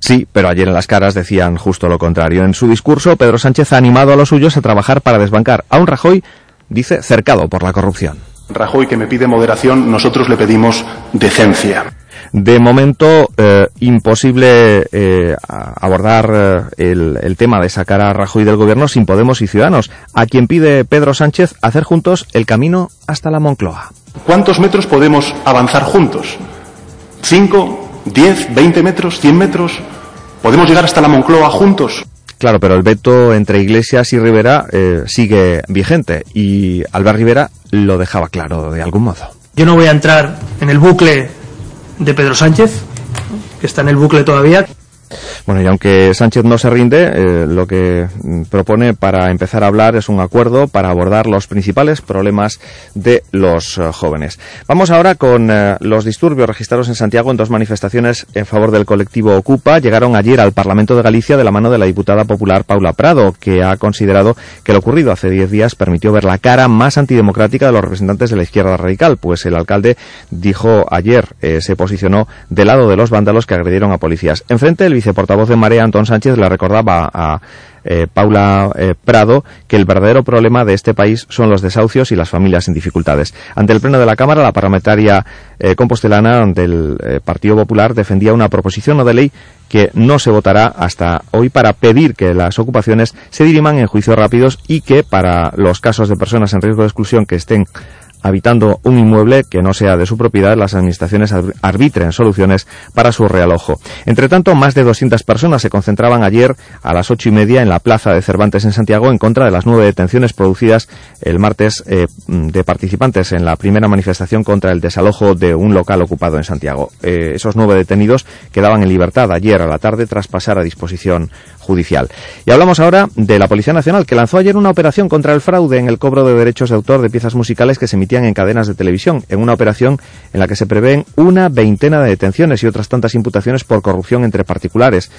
Sí, pero ayer en las caras decían justo lo contrario. En su discurso, Pedro Sánchez ha animado a los suyos a trabajar para desbancar a un Rajoy, dice, cercado por la corrupción. Rajoy que me pide moderación, nosotros le pedimos decencia. De momento, eh, imposible eh, abordar eh, el, el tema de sacar a Rajoy del gobierno sin Podemos y Ciudadanos, a quien pide Pedro Sánchez hacer juntos el camino hasta la Moncloa. ¿Cuántos metros podemos avanzar juntos? ¿Cinco? ¿Diez? ¿Veinte metros? ¿Cien metros? ¿Podemos llegar hasta la Moncloa juntos? Claro, pero el veto entre Iglesias y Rivera eh, sigue vigente y Albert Rivera lo dejaba claro de algún modo. Yo no voy a entrar en el bucle de Pedro Sánchez, que está en el bucle todavía. Bueno, y aunque Sánchez no se rinde, eh, lo que mm, propone para empezar a hablar es un acuerdo para abordar los principales problemas de los eh, jóvenes. Vamos ahora con eh, los disturbios registrados en Santiago en dos manifestaciones en favor del colectivo Ocupa. Llegaron ayer al Parlamento de Galicia de la mano de la diputada popular Paula Prado, que ha considerado que lo ocurrido hace diez días permitió ver la cara más antidemocrática de los representantes de la izquierda radical, pues el alcalde dijo ayer, se posicionó del lado de los vándalos que agredieron a policías. Enfrente, el viceportavoz de Marea, Antón Sánchez, le recordaba a eh, Paula eh, Prado que el verdadero problema de este país son los desahucios y las familias en dificultades. Ante el Pleno de la Cámara, la parlamentaria eh, compostelana del Partido Popular defendía una proposición no de ley que no se votará hasta hoy para pedir que las ocupaciones se diriman en juicios rápidos y que para los casos de personas en riesgo de exclusión que estén habitando un inmueble que no sea de su propiedad, las administraciones arbitren soluciones para su realojo. Entre tanto, más de 200 personas se concentraban ayer a las ocho y media en la plaza de Cervantes en Santiago en contra de las nueve detenciones producidas el martes eh, de participantes en la primera manifestación contra el desalojo de un local ocupado en Santiago. Eh, esos nueve detenidos quedaban en libertad ayer a la tarde tras pasar a disposición judicial. Y hablamos ahora de la Policía Nacional, que lanzó ayer una operación contra el fraude en el cobro de derechos de autor de piezas musicales que se emitían en cadenas de televisión, en una operación en la que se prevén una veintena de detenciones y otras tantas imputaciones por corrupción entre particulares.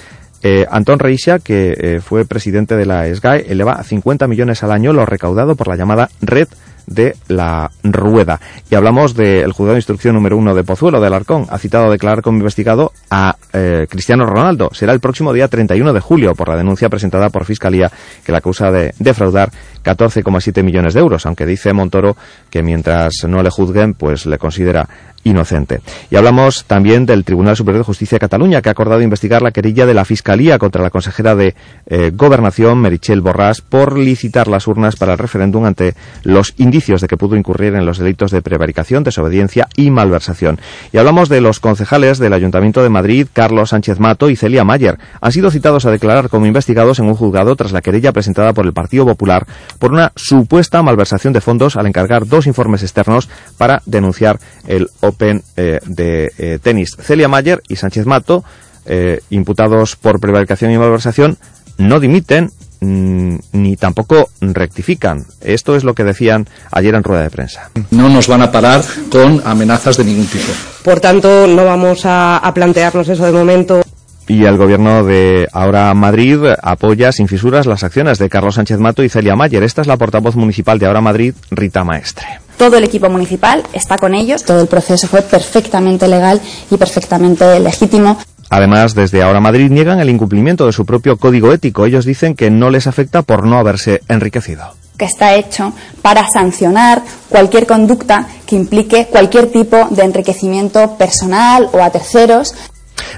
Eh, Antón Reixa, que eh, fue presidente de la SGAE, eleva a 50 millones al año lo recaudado por la llamada Red de la Rueda. Y hablamos del juzgado de instrucción número uno de Pozuelo, de Alarcón. Ha citado a declarar como investigado a eh, Cristiano Ronaldo. Será el próximo día 31 de julio por la denuncia presentada por Fiscalía que la acusa de defraudar 14,7 millones de euros, aunque dice Montoro que mientras no le juzguen, pues le considera inocente. Y hablamos también del Tribunal Superior de Justicia de Cataluña, que ha acordado investigar la querella de la Fiscalía contra la consejera de eh, Gobernación, Merichel Borràs, por licitar las urnas para el referéndum ante los indicios de que pudo incurrir en los delitos de prevaricación, desobediencia y malversación. Y hablamos de los concejales del Ayuntamiento de Madrid, Carlos Sánchez Mato y Celia Mayer. Han sido citados a declarar como investigados en un juzgado tras la querella presentada por el Partido Popular por una supuesta malversación de fondos al encargar dos informes externos para denunciar el Open eh, de eh, tenis. Celia Mayer y Sánchez Mato, eh, imputados por prevaricación y malversación, no dimiten mm, ni tampoco rectifican. Esto es lo que decían ayer en rueda de prensa. No nos van a parar con amenazas de ningún tipo. Por tanto, no vamos a, a plantearnos eso de momento. Y el gobierno de Ahora Madrid apoya sin fisuras las acciones de Carlos Sánchez Mato y Celia Mayer. Esta es la portavoz municipal de Ahora Madrid, Rita Maestre. Todo el equipo municipal está con ellos. Todo el proceso fue perfectamente legal y perfectamente legítimo. Además, desde Ahora Madrid niegan el incumplimiento de su propio código ético. Ellos dicen que no les afecta por no haberse enriquecido que está hecho para sancionar cualquier conducta que implique cualquier tipo de enriquecimiento personal o a terceros.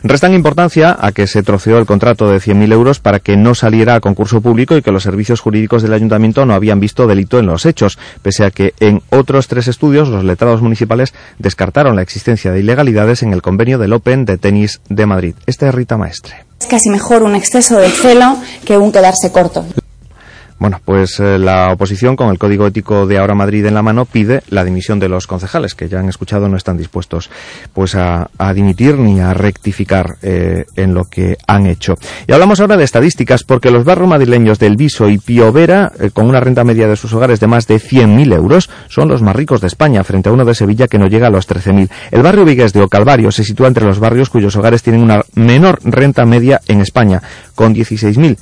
Restan importancia a que se troceó el contrato de 100.000 euros para que no saliera a concurso público y que los servicios jurídicos del ayuntamiento no habían visto delito en los hechos, pese a que en otros tres estudios los letrados municipales descartaron la existencia de ilegalidades en el convenio del Open de tenis de Madrid. Este es Rita Maestre. Es casi mejor un exceso de celo que un quedarse corto. Bueno, pues eh, la oposición, con el Código Ético de Ahora Madrid en la mano, pide la dimisión de los concejales, que ya han escuchado no están dispuestos pues a, dimitir ni a rectificar eh, en lo que han hecho. Y hablamos ahora de estadísticas, porque los barrios madrileños del Viso y Piovera, eh, con una renta media de sus hogares de más de 100.000 euros, son los más ricos de España, frente a uno de Sevilla que no llega a los 13.000. El barrio Vigues de Ocalvario se sitúa entre los barrios cuyos hogares tienen una menor renta media en España, con 16.000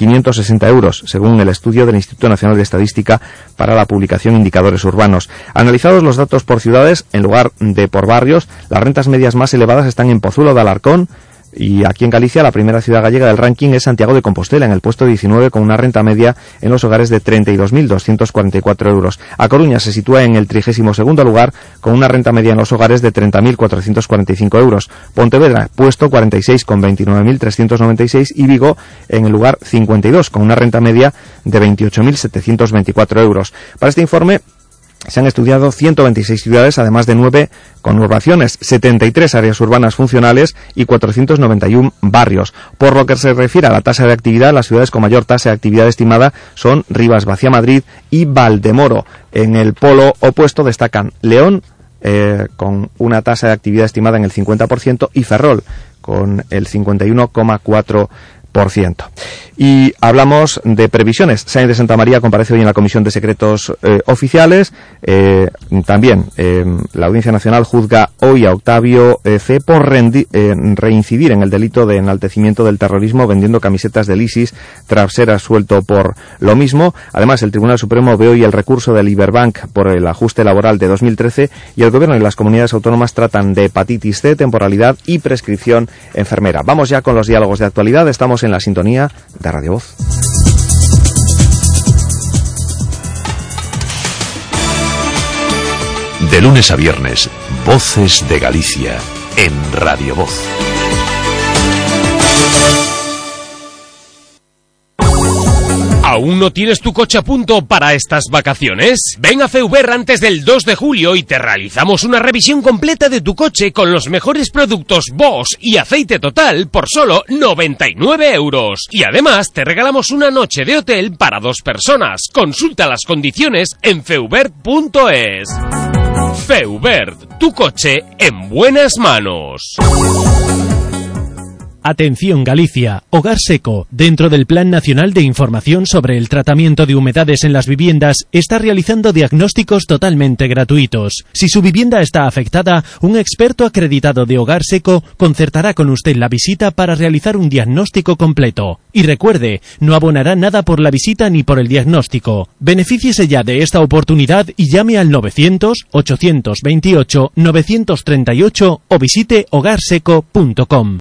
560 euros, según el estudio del Instituto Nacional de Estadística para la publicación Indicadores Urbanos. Analizados los datos por ciudades, en lugar de por barrios, las rentas medias más elevadas están en Pozuelo de Alarcón, y aquí en Galicia, la primera ciudad gallega del ranking es Santiago de Compostela, en el puesto 19, con una renta media en los hogares de 32.244 euros. A Coruña se sitúa en el 32 lugar, con una renta media en los hogares de 30.445 euros. Pontevedra, puesto 46, con 29.396. Y Vigo, en el lugar 52, con una renta media de 28.724 euros. Para este informe, se han estudiado 126 ciudades, además de 9 conurbaciones, 73 áreas urbanas funcionales y 491 barrios. Por lo que se refiere a la tasa de actividad, las ciudades con mayor tasa de actividad estimada son Rivas, Vacía Madrid y Valdemoro. En el polo opuesto destacan León, eh, con una tasa de actividad estimada en el 50%, y Ferrol, con el 51,4%. Y hablamos de previsiones. Sainz de Santa María comparece hoy en la Comisión de Secretos eh, Oficiales. Eh, también eh, la Audiencia Nacional juzga hoy a Octavio C. por reincidir en el delito de enaltecimiento del terrorismo vendiendo camisetas del ISIS tras ser asuelto por lo mismo. Además, el Tribunal Supremo ve hoy el recurso del Iberbank por el ajuste laboral de 2013 y el Gobierno y las comunidades autónomas tratan de hepatitis C, temporalidad y prescripción enfermera. Vamos ya con los diálogos de actualidad. Estamos en la sintonía de Radio Voz. De lunes a viernes, Voces de Galicia, en Radio Voz. ¿Aún no tienes tu coche a punto para estas vacaciones? Ven a Feuber antes del 2 de julio y te realizamos una revisión completa de tu coche con los mejores productos Bosch y aceite total por solo 99 euros. Y además te regalamos una noche de hotel para dos personas. Consulta las condiciones en feubert.es. Feubert, tu coche en buenas manos. Atención Galicia, Hogar Seco, dentro del Plan Nacional de Información sobre el Tratamiento de Humedades en las Viviendas, está realizando diagnósticos totalmente gratuitos. Si su vivienda está afectada, un experto acreditado de Hogar Seco concertará con usted la visita para realizar un diagnóstico completo. Y recuerde, no abonará nada por la visita ni por el diagnóstico. Benefíciese ya de esta oportunidad y llame al 900 828 938 o visite hogarseco.com.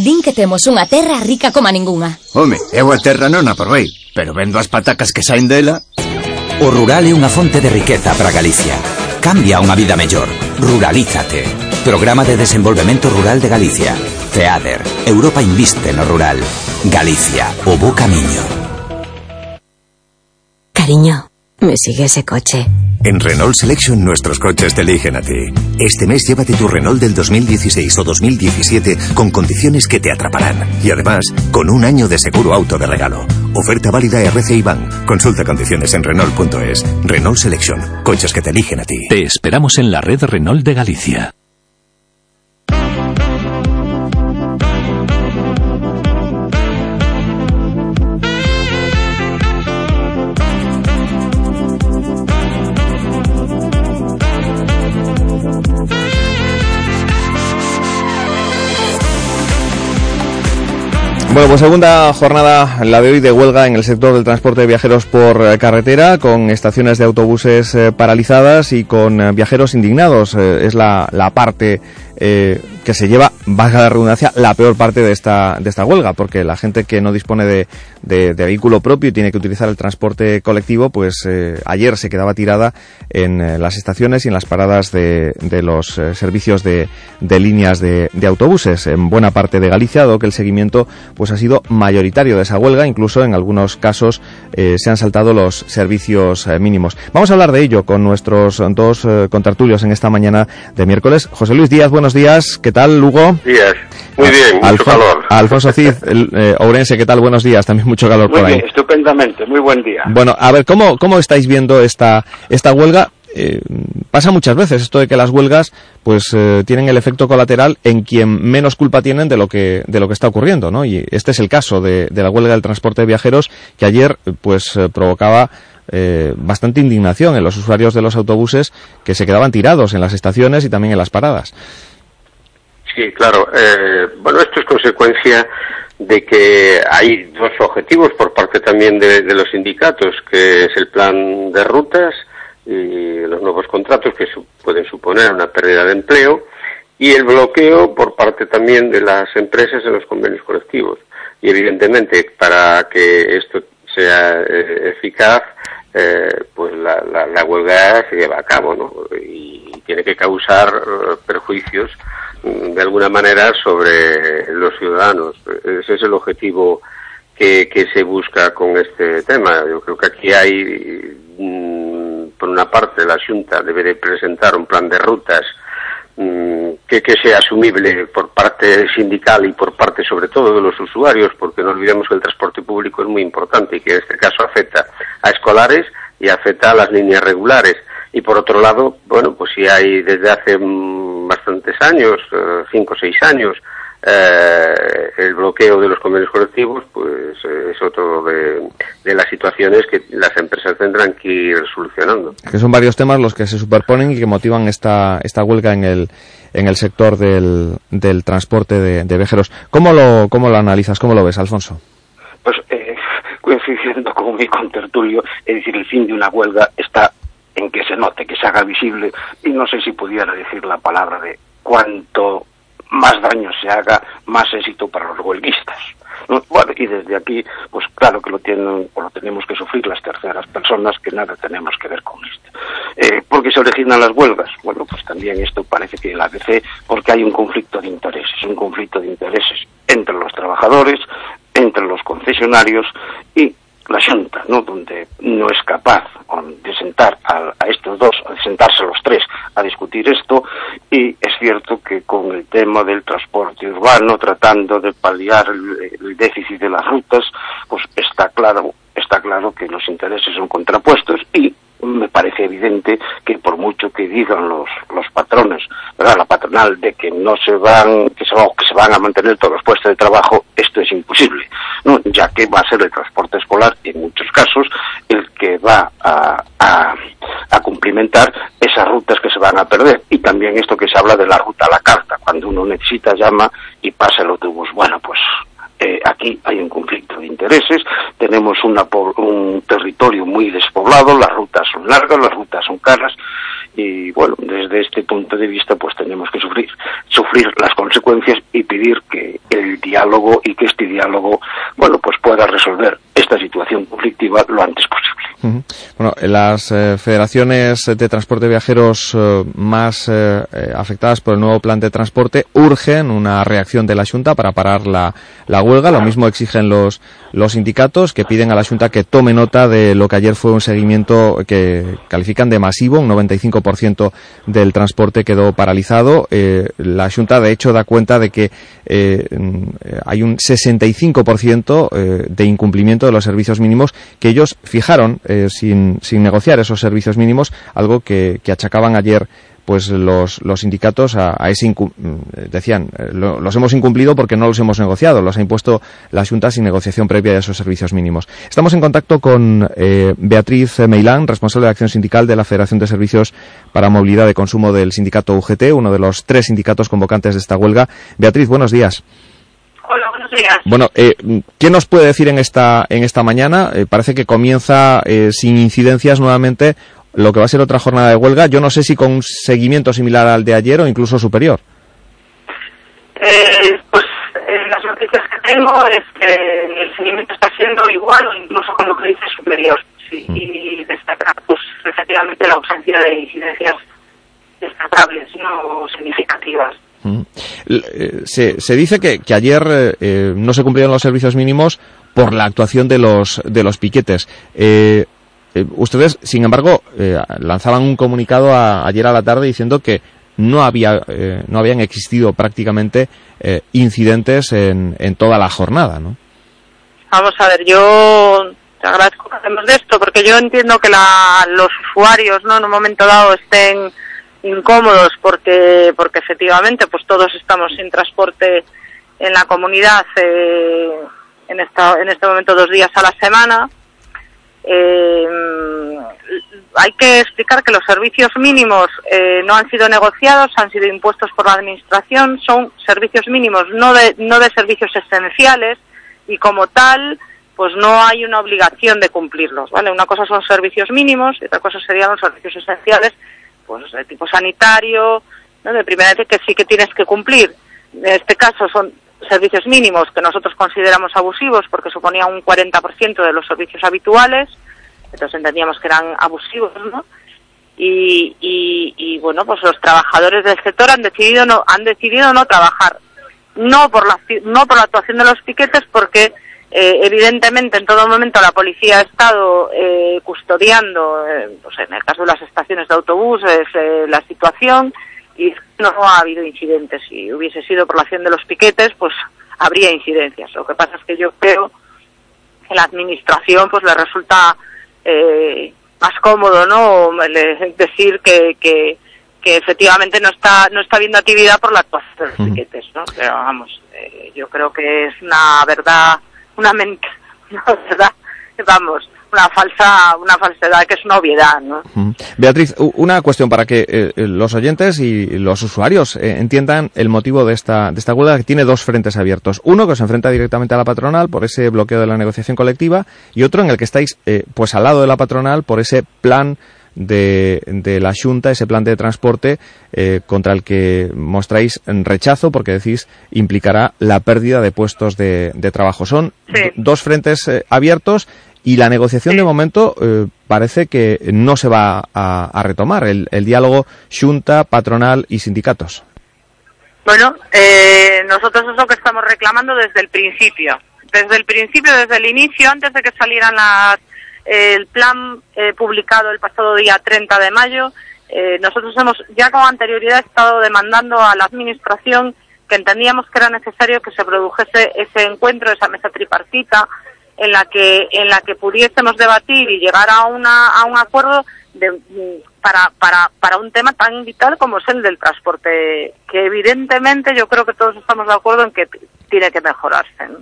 Din que temos unha terra rica como a ningunha. Home, eu a terra non a probei, pero vendo as patacas que saen dela... O rural é unha fonte de riqueza para Galicia. Cambia unha vida mellor. Ruralízate. Programa de Desenvolvemento Rural de Galicia. FEADER. Europa inviste no rural. Galicia. O bo camiño. Cariño, me sigue ese coche. En Renault Selection nuestros coches te eligen a ti. Este mes llévate tu Renault del 2016 o 2017 con condiciones que te atraparán. Y además, con un año de seguro auto de regalo. Oferta válida RCI Bank. Consulta condiciones en Renault.es. Renault Selection. Coches que te eligen a ti. Te esperamos en la red Renault de Galicia. Bueno, pues segunda jornada, la de hoy, de huelga en el sector del transporte de viajeros por eh, carretera, con estaciones de autobuses eh, paralizadas y con eh, viajeros indignados. es la, la parte que se lleva, valga la redundancia, la peor parte de esta, de esta huelga, porque la gente que no dispone de, de, vehículo propio y tiene que utilizar el transporte colectivo, pues eh, ayer se quedaba tirada en eh, las estaciones y en las paradas de, de los eh, servicios de, de líneas de, autobuses en buena parte de Galicia, dado que el seguimiento pues ha sido mayoritario de esa huelga, incluso en algunos casos se han saltado los servicios mínimos. Vamos a hablar de ello con nuestros dos contartulios en esta mañana de miércoles. José Luis Díaz, buenos días. ¿Qué tal, Lugo? Días. Muy bien, mucho calor. Alfonso Cid, el, Ourense, ¿qué tal? Buenos días. También mucho calor por ahí. estupendamente. Muy buen día. Bueno, a ver, ¿cómo, cómo estáis viendo esta, esta huelga? Eh, pasa muchas veces esto de que las huelgas pues eh, tienen el efecto colateral en quien menos culpa tienen de lo que de lo que está ocurriendo no y este es el caso de, de la huelga del transporte de viajeros que ayer pues eh, provocaba bastante indignación en los usuarios de los autobuses que se quedaban tirados en las estaciones y también en las paradas Sí, claro. Eh, bueno, esto es consecuencia de que hay dos objetivos por parte también de, los sindicatos, que es el plan de rutas y los nuevos contratos que pueden suponer una pérdida de empleo y el bloqueo por parte también de las empresas en los convenios colectivos. Y evidentemente, para que esto sea eh, eficaz, eh, pues la, la, huelga se lleva a cabo, ¿no? Y tiene que causar perjuicios de alguna manera sobre los ciudadanos. Ese es el objetivo que, que se busca con este tema. Yo creo que aquí hay, mm, por una parte, la Junta debe de presentar un plan de rutas mm, que, que, sea asumible por parte sindical y por parte sobre todo de los usuarios, porque no olvidemos que el transporte público es muy importante y que en este caso afecta a escolares y afecta a las líneas regulares. Y por otro lado, bueno, pues si hay desde hace bastantes años, eh, cinco o seis años, eh, el bloqueo de los convenios colectivos, pues eh, es otro de, las situaciones que las empresas tendrán que ir solucionando. Que son varios temas los que se superponen y que motivan esta, esta huelga en el, en el sector del, del transporte de, de viajeros. ¿Cómo lo, ¿Cómo lo analizas? ¿Cómo lo ves, Alfonso? Pues coincidiendo con mi contertulio, es decir, el fin de una huelga está en que se note, que se haga visible, y no sé si pudiera decir la palabra de cuanto más daño se haga, más éxito para los huelguistas. Y desde aquí, pues claro que lo tienen o lo tenemos que sufrir las terceras personas que nada tenemos que ver con esto. Eh, ¿Por qué se originan las huelgas? Bueno, pues también esto parece que el ABC, porque hay un conflicto de intereses, un conflicto de intereses entre los trabajadores, entre los concesionarios y la Junta, ¿no? donde no es capaz de sentar a, a, estos dos, de sentarse los tres a discutir esto, y es cierto que con el tema del transporte urbano, tratando de paliar el, el déficit de las rutas, pues está claro, está claro que los intereses son contrapuestos y me parece evidente que por mucho que digan los, los patrones, ¿verdad? la patronal, de que no se van, que se, que se van a mantener todos los puestos de trabajo, esto es imposible, ¿no? ya que va a ser el transporte escolar, en muchos casos, el que va a, a, a cumplimentar esas rutas que se van a perder. Y también esto que se habla de la ruta a la carta, cuando uno necesita, llama y pasa el autobús. Bueno, pues eh, aquí hay un conflicto de intereses, tenemos un territorio muy despoblado, las rutas son largas, las rutas son caras y bueno, desde este punto de vista pues tenemos que sufrir, sufrir las consecuencias y pedir que el diálogo y que este diálogo, bueno, pues pueda resolver esta situación conflictiva lo antes posible. Bueno, las eh, federaciones de transporte viajeros eh, más eh, afectadas por el nuevo plan de transporte urgen una reacción de la Junta para parar la, la huelga. Lo mismo exigen los, los sindicatos que piden a la Junta que tome nota de lo que ayer fue un seguimiento que califican de masivo, un 95% del transporte quedó paralizado. La Junta, de hecho, da cuenta de que eh, hay un 65% eh, de incumplimiento de los servicios mínimos que ellos fijaron eh, sin, sin negociar esos servicios mínimos, algo que, que achacaban ayer pues los, los sindicatos a, a ese decían lo, los hemos incumplido porque no los hemos negociado, los ha impuesto la Junta sin negociación previa de esos servicios mínimos. Estamos en contacto con eh, Beatriz Meilán, responsable de acción sindical de la Federación de Servicios para Movilidad de Consumo del sindicato UGT, uno de los tres sindicatos convocantes de esta huelga. Beatriz, buenos días. Hola, buenos días. Bueno, eh, ¿qué nos puede decir en esta, en esta mañana? Eh, parece que comienza eh, sin incidencias nuevamente lo que va a ser otra jornada de huelga. Yo no sé si con un seguimiento similar al de ayer o incluso superior. Eh, pues las noticias que tengo es que el seguimiento está siendo igual o incluso con lo que dice superior. Sí, mm. Y destacar, pues, efectivamente, la ausencia de incidencias destacables, no significativas. Mm. Se, se, dice que, que ayer eh, no se cumplieron los servicios mínimos por la actuación de los, de los piquetes. Eh, eh, ustedes, sin embargo, eh, lanzaban un comunicado a, ayer a la tarde diciendo que no había eh, no habían existido prácticamente eh, incidentes en, en, toda la jornada, ¿no? Vamos a ver, yo te agradezco que hablemos de esto porque yo entiendo que la, los usuarios, ¿no? En un momento dado estén incómodos porque porque efectivamente, pues todos estamos sin transporte en la comunidad eh, en esta en este momento dos días a la semana eh, hay que explicar que los servicios mínimos eh, no han sido negociados, han sido impuestos por la Administración, son servicios mínimos, no de, no de servicios esenciales y como tal, pues no hay una obligación de cumplirlos, ¿vale? Una cosa son servicios mínimos y otra cosa serían los servicios esenciales, pues de tipo sanitario, ¿no? de primera vez que sí que tienes que cumplir. En este caso son servicios mínimos que nosotros consideramos abusivos porque suponían un 40% de los servicios habituales, entonces entendíamos que eran abusivos, ¿no? Y, y, y, bueno, pues los trabajadores del sector han decidido no han decidido no trabajar, no por la no por la actuación de los piquetes porque eh, evidentemente en todo momento la policía ha estado eh, custodiando, eh, pues en el caso de las estaciones de autobuses, eh, la situación y no ha habido incidentes. Si hubiese sido por la acción de los piquetes, pues habría incidencias. Lo que pasa es que yo creo que la administración pues le resulta eh, más cómodo, ¿no? Decir que, que, que efectivamente no está no está habiendo actividad por la actuación de los piquetes, ¿no? Pero vamos, eh, yo creo que es una verdad, una, ment una verdad, vamos, una falsa una falsedad que es una obviedad ¿no? Beatriz una cuestión para que eh, los oyentes y los usuarios eh, entiendan el motivo de esta de esta huelga que tiene dos frentes abiertos uno que se enfrenta directamente a la patronal por ese bloqueo de la negociación colectiva y otro en el que estáis eh, pues al lado de la patronal por ese plan de, de, la Junta, ese plan de transporte eh, contra el que mostráis rechazo porque decís implicará la pérdida de puestos de, de trabajo. Son sí. dos frentes eh, abiertos y la negociación sí. de momento eh, parece que no se va a, a retomar, el, el, diálogo Junta, patronal y sindicatos. Bueno, eh, nosotros es lo que estamos reclamando desde el principio. desde el principio, desde el inicio, antes de que salieran las, el plan eh, publicado el pasado día 30 de mayo, eh, nosotros hemos ya con anterioridad estado demandando a la Administración que entendíamos que era necesario que se produjese ese encuentro, esa mesa tripartita, en la que en la que pudiésemos debatir y llegar a una a un acuerdo de, para, para, para un tema tan vital como es el del transporte, que evidentemente yo creo que todos estamos de acuerdo en que tiene que mejorarse. ¿no?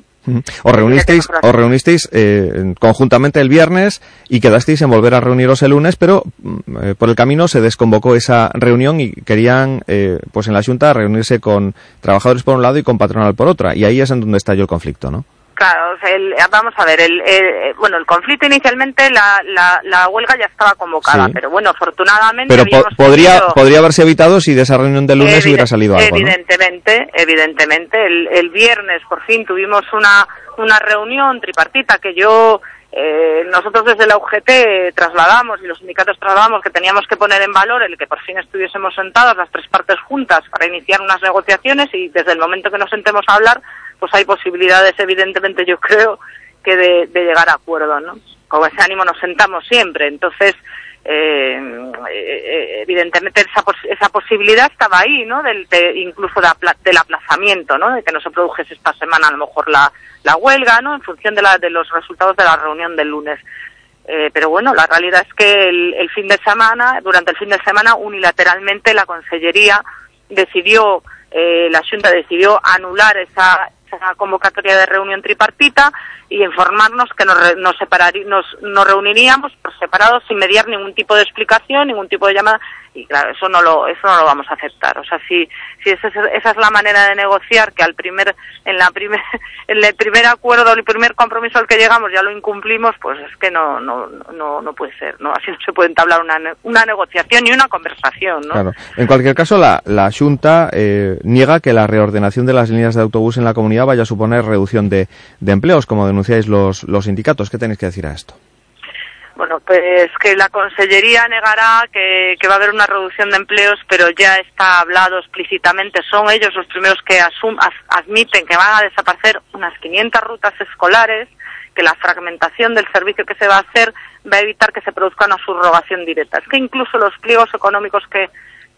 Os reunisteis, os reunisteis eh, conjuntamente el viernes y quedasteis en volver a reuniros el lunes, pero mm, eh, por el camino se desconvocó esa reunión y querían, eh, pues en la Junta, reunirse con trabajadores por un lado y con patronal por otra. Y ahí es en donde estalló el conflicto, ¿no? Claro, el- vamos a ver, el, el- bueno, el conflicto inicialmente, la, la, la huelga ya estaba convocada, Sí. pero bueno, afortunadamente Pero po- podría, tenido- podría haberse evitado si de esa reunión del lunes hubiera salido algo, ¿no? Evidentemente, evidentemente. El, el viernes por fin tuvimos una, una reunión tripartita que yo, eh, nosotros desde la UGT trasladamos y los sindicatos trasladamos que teníamos que poner en valor el que por fin estuviésemos sentados las tres partes juntas para iniciar unas negociaciones y desde el momento que nos sentemos a hablar, pues hay posibilidades, evidentemente, yo creo, que de, de llegar a acuerdo, ¿no? Con ese ánimo nos sentamos siempre. Entonces, eh, eh, evidentemente esa, pos- esa posibilidad estaba ahí, ¿no? Del, de, incluso de apla- del aplazamiento, ¿no? De que no se produjese esta semana a lo mejor la, la huelga, ¿no? En función de, la, de los resultados de la reunión del lunes. Eh, pero bueno, la realidad es que el, el fin de semana, durante el fin de semana, unilateralmente la Consellería decidió, eh, la Junta decidió anular esa, esa convocatoria de reunión tripartita y informarnos que nos, nos, nos, nos reuniríamos por separado sin mediar ningún tipo de explicación, ningún tipo de llamada. Y claro, eso no lo, eso no lo vamos a aceptar. O sea, si, si esa, es- esa es la manera de negociar que al primer, en la primer, en el primer acuerdo, el primer compromiso al que llegamos ya lo incumplimos, pues es que no, no, no, no puede ser, ¿no? Así no se puede entablar una, una negociación y una conversación, ¿no? Claro. En cualquier caso, la, la Junta eh, niega que la reordenación de las líneas de autobús en la comunidad vaya a suponer reducción de, de empleos, como denunciáis los, los sindicatos. ¿Qué tenéis que decir a esto? Bueno, pues que la Consellería negará que, va a haber una reducción de empleos, pero ya está hablado explícitamente. Son ellos los primeros que asum- as- admiten que van a desaparecer unas 500 rutas escolares, que la fragmentación del servicio que se va a hacer va a evitar que se produzca una subrogación directa. Es que incluso los pliegos económicos que,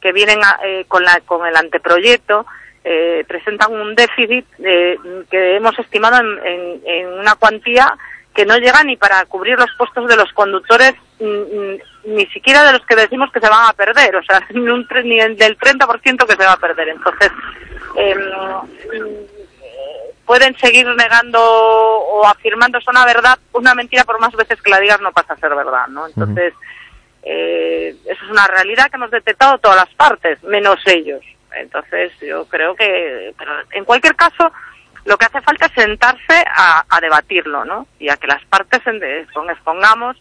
que vienen a- eh, con, la, con el anteproyecto eh, presentan un déficit eh, que hemos estimado en, en- en una cuantía que no llega ni para cubrir los puestos de los conductores, mm, mm, ni siquiera de los que decimos que se van a perder, o sea, ni, un, ni el del 30% que se va a perder. Entonces, em, pueden seguir negando o afirmando es una verdad, una mentira por más veces que la digas no pasa a ser verdad, ¿no? Entonces, eh, eso es una realidad que hemos detectado todas las partes, menos ellos. Entonces, yo creo que, pero en cualquier caso, lo que hace falta es sentarse a, a debatirlo, ¿no? Y a que las partes expongamos,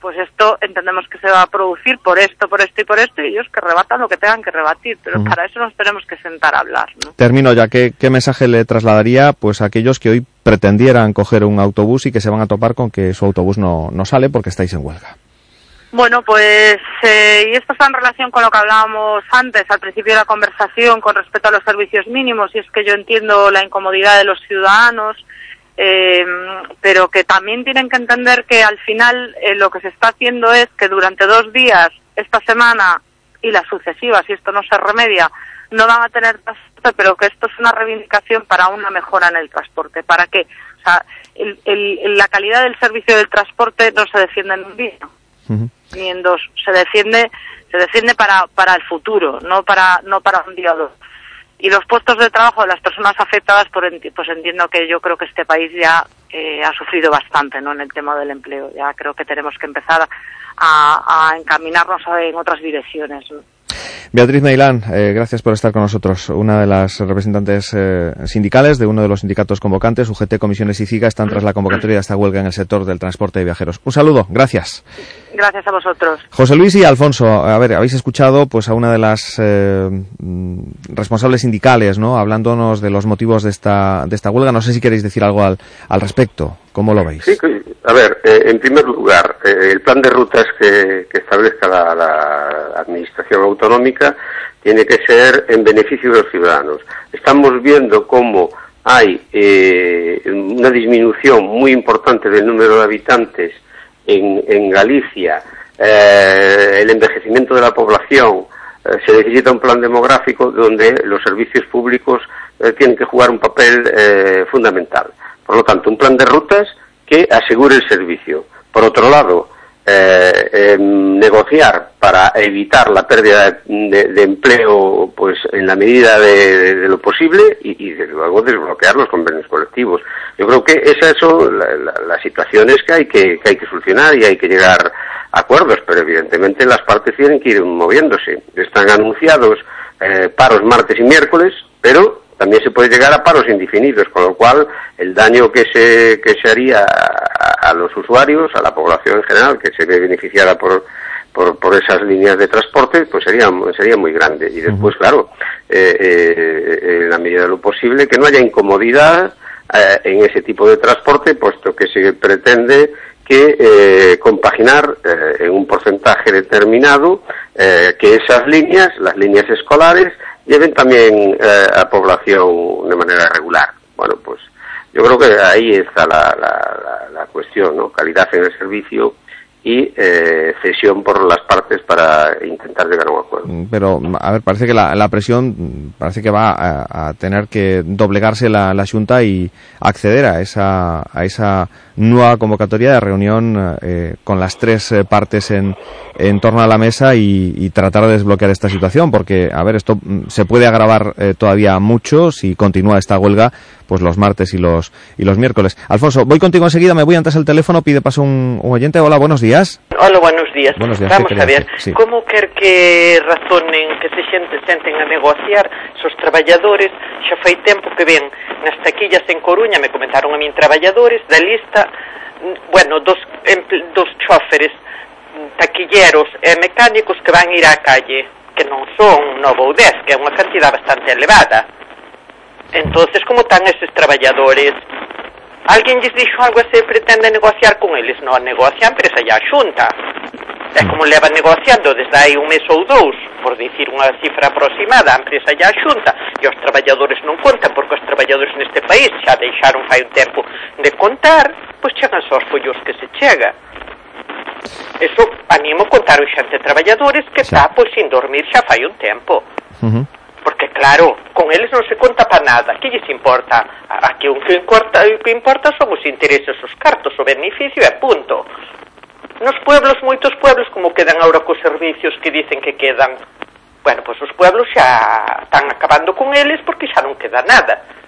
pues esto entendemos que se va a producir por esto, por esto y por esto, y ellos que rebatan lo que tengan que rebatir, pero para eso nos tenemos que sentar a hablar, ¿no? Termino ya. ¿Qué, qué mensaje le trasladaría pues, a aquellos que hoy pretendieran coger un autobús y que se van a topar con que su autobús no, no sale porque estáis en huelga? Bueno, pues, eh, y esto está en relación con lo que hablábamos antes, al principio de la conversación, con respecto a los servicios mínimos, y es que yo entiendo la incomodidad de los ciudadanos, eh, pero que también tienen que entender que al final eh, lo que se está haciendo es que durante dos días, esta semana y las sucesivas, si esto no se remedia, no van a tener transporte, pero que esto es una reivindicación para una mejora en el transporte. ¿Para qué? O sea, el- el- la calidad del servicio del transporte no se defiende en un día dos. Se defiende, se defiende para, para el futuro, no para, no para un día o dos. Y los puestos de trabajo de las personas afectadas, por pues entiendo que yo creo que este país ya eh, ha sufrido bastante, ¿no? En el tema del empleo. Ya creo que tenemos que empezar a, a encaminarnos en otras direcciones. Beatriz Meilán, eh, gracias por estar con nosotros. Una de las representantes eh, sindicales de uno de los sindicatos convocantes, UGT, Comisiones y CIGA, están tras la convocatoria de esta huelga en el sector del transporte de viajeros. Un saludo, gracias. Gracias a vosotros. José Luis y Alfonso, a ver, habéis escuchado pues a una de las eh, responsables sindicales, ¿no? Hablándonos de los motivos de esta, de esta huelga. No sé si queréis decir algo al, al respecto. ¿Cómo lo veis? Sí, a ver, eh, en primer lugar, eh, el plan de rutas que, establezca la, Administración Autonómica tiene que ser en beneficio de los ciudadanos. Estamos viendo cómo hay eh, una disminución muy importante del número de habitantes en, Galicia, el envejecimiento de la población, se necesita un plan demográfico donde los servicios públicos tienen que jugar un papel fundamental. Por lo tanto, un plan de rutas que asegure el servicio. Por otro lado, eh, em, negociar para evitar la pérdida de, empleo pues en la medida de, lo posible y, y, desde luego desbloquear los convenios colectivos. Yo creo que esas son la, la, las situaciones que hay que, que hay que solucionar y hay que llegar a acuerdos, pero evidentemente las partes tienen que ir moviéndose. Están anunciados eh, paros martes y miércoles, pero también se puede llegar a paros indefinidos, con lo cual el daño que se, que se haría a, a los usuarios, a la población en general, que se ve beneficiada por, por, por esas líneas de transporte, pues sería, sería muy grande. Y después, claro, eh, eh, en la medida de lo posible, que no haya incomodidad eh, en ese tipo de transporte, puesto que se pretende que eh, compaginar en un porcentaje determinado que esas líneas, las líneas escolares, lleven también eh, a población de manera regular. Bueno, pues yo creo que ahí está la, la, la, la cuestión, ¿no? Calidad en el servicio y eh, cesión por las partes para intentar llegar a un acuerdo. Pero, a ver, parece que la, la presión parece que va a, a tener que doblegarse la, la Junta y acceder a esa, a esa nueva convocatoria de reunión eh, con las tres eh, partes en, en torno a la mesa y, y, tratar de desbloquear esta situación, porque, a ver, esto mm, se puede agravar eh, todavía mucho si continúa esta huelga pues los martes y los y los miércoles. Alfonso, voy contigo enseguida, me voy antes al teléfono, pide paso un, un oyente. Hola, buenos días. Hola, buenos días. Buenos días Vamos a ver, sí. como quer que razonen, que se xente senten a negociar esos traballadores, xa fai tempo que ven nas taquillas en Coruña, me comentaron a min traballadores da lista, bueno, dos, dos choferes, taquilleros e mecánicos que van ir á calle, que non son nove ou dez, que é unha cantidad bastante elevada. entonces como están eses traballadores? Alguén lles dixo algo se pretende negociar con eles? Non negocian, pero se a xunta. É como leva negociando desde hai un mes ou dous, por dicir unha cifra aproximada, a empresa ya xunta, e os traballadores non contan, porque os traballadores neste país xa deixaron fai un tempo de contar, pois chegan só os follos que se chega. Eso a contar o xente traballadores que está pois sin dormir xa fai un tempo. Uh -huh. Porque claro, con eles non se conta para nada. Que lles importa? Aquí o que importa, o que importa son os intereses, os cartos, o beneficio e punto nos pueblos, moitos pueblos, como quedan agora cos servicios que dicen que quedan bueno, pois os pueblos xa están acabando con eles porque xa non queda nada.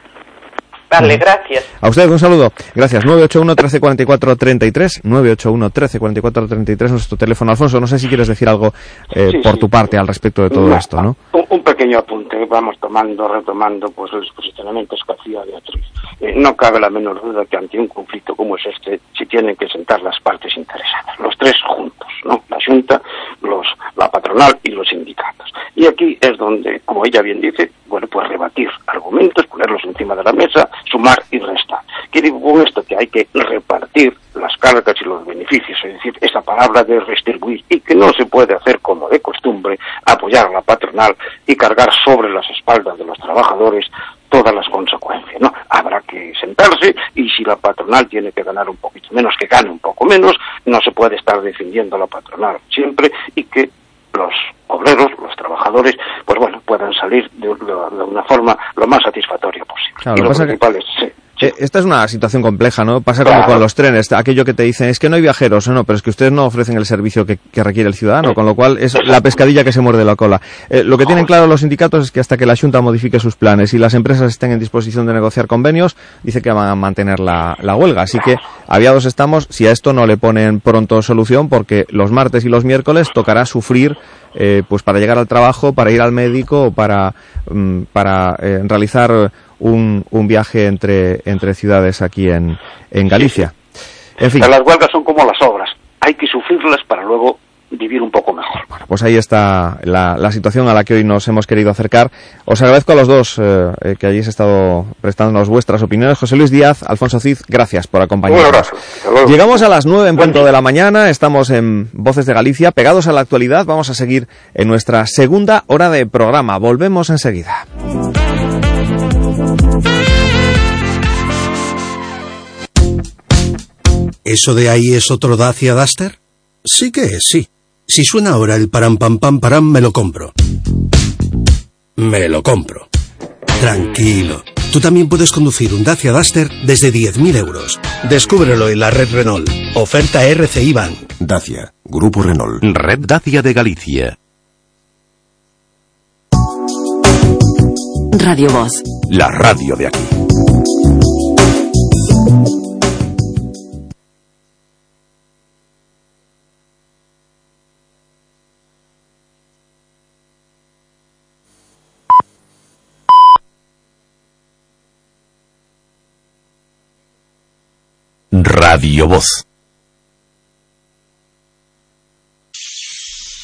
Vale, gracias. A usted un saludo. Gracias. 981 13 44 33. 981 13 44 33 nuestro teléfono. Alfonso, no sé si quieres decir algo eh, sí, por sí. tu parte al respecto de todo esto, ¿no? Un, un, pequeño apunte. Vamos tomando, retomando pues los posicionamientos que hacía Beatriz. Eh, no cabe la menor duda que ante un conflicto como es este, se tienen que sentar las partes interesadas. Los tres juntos, ¿no? La Junta, los, la patronal y los sindicatos. Y aquí es donde, como ella bien dice, bueno, pues rebatir argumentos, ponerlos encima de la mesa, sumar y restar. ¿Qué digo con esto? Que hay que repartir las cargas y los beneficios, es decir, esa palabra de restribuir, y que no se puede hacer como de costumbre, apoyar a la patronal y cargar sobre las espaldas de los trabajadores todas las consecuencias, ¿no? Habrá que sentarse y si la patronal tiene que ganar un poquito menos, que gane un poco menos, no se puede estar defendiendo a la patronal siempre y que los obreros, los trabajadores, pues bueno, puedan salir de, una forma lo más satisfactoria posible. Claro, y lo lo principal que... es, sí, Sí. Esta es una situación compleja, ¿no? Pasa como claro. con los trenes, aquello que te dicen es que no hay viajeros, no, pero es que ustedes no ofrecen el servicio que, que requiere el ciudadano, con lo cual es la pescadilla que se muerde la cola. Eh, lo que tienen claro los sindicatos es que hasta que la Junta modifique sus planes y las empresas estén en disposición de negociar convenios, dice que van a mantener la, la huelga. Así que aviados estamos si a esto no le ponen pronto solución, porque los martes y los miércoles tocará sufrir eh, pues para llegar al trabajo, para ir al médico o para, um, para eh, realizar un, un viaje entre, entre ciudades aquí en, en Galicia. En fin. Las huelgas son como las obras, hay que sufrirlas para luego vivir un poco mejor. Bueno, pues ahí está la, la, situación a la que hoy nos hemos querido acercar. Os agradezco a los dos eh, que hayáis estado prestándonos vuestras opiniones. José Luis Díaz, Alfonso Cid, gracias por acompañarnos. Llegamos a las nueve en punto de la mañana, estamos en Voces de Galicia, pegados a la actualidad. Vamos a seguir en nuestra segunda hora de programa. Volvemos enseguida. ¿Eso de ahí es otro Dacia Duster? Sí que es, sí. Si suena ahora el param pam pam param, me lo compro. Me lo compro. Tranquilo. Tú también puedes conducir un Dacia Duster desde 10.000 euros. Descúbrelo en la red Renault. Oferta RCI Bank. Dacia, Grupo Renault. Red Dacia de Galicia. Radio Voz. La radio de aquí. Radio Voz.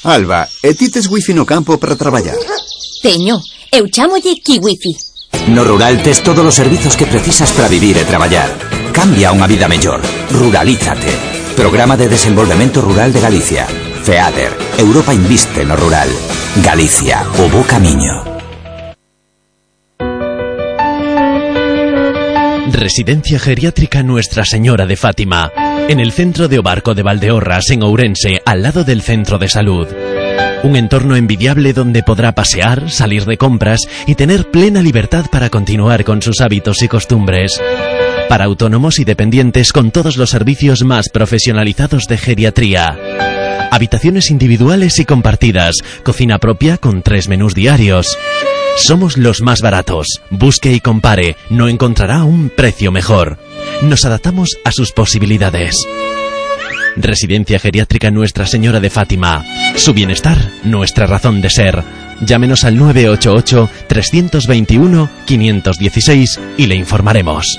Alba, e ti tes wifi no campo para traballar? Teño, eu chámolle Kiwifi. No rural tes todos os servizos que precisas para vivir e traballar. Cambia unha vida mellor. Ruralízate. Programa de Desenvolvemento Rural de Galicia. FEADER. Europa inviste no rural. Galicia, o bo camiño. Residencia Geriátrica Nuestra Señora de Fátima, en el centro de Obarco de Valdeorras, en Ourense, al lado del centro de salud. Un entorno envidiable donde podrá pasear, salir de compras y tener plena libertad para continuar con sus hábitos y costumbres. Para autónomos y dependientes con todos los servicios más profesionalizados de geriatría. Habitaciones individuales y compartidas, cocina propia con tres menús diarios. Somos los más baratos. Busque y compare. No encontrará un precio mejor. Nos adaptamos a sus posibilidades. Residencia Geriátrica Nuestra Señora de Fátima. Su bienestar, nuestra razón de ser. Llámenos al 988-321-516 y le informaremos.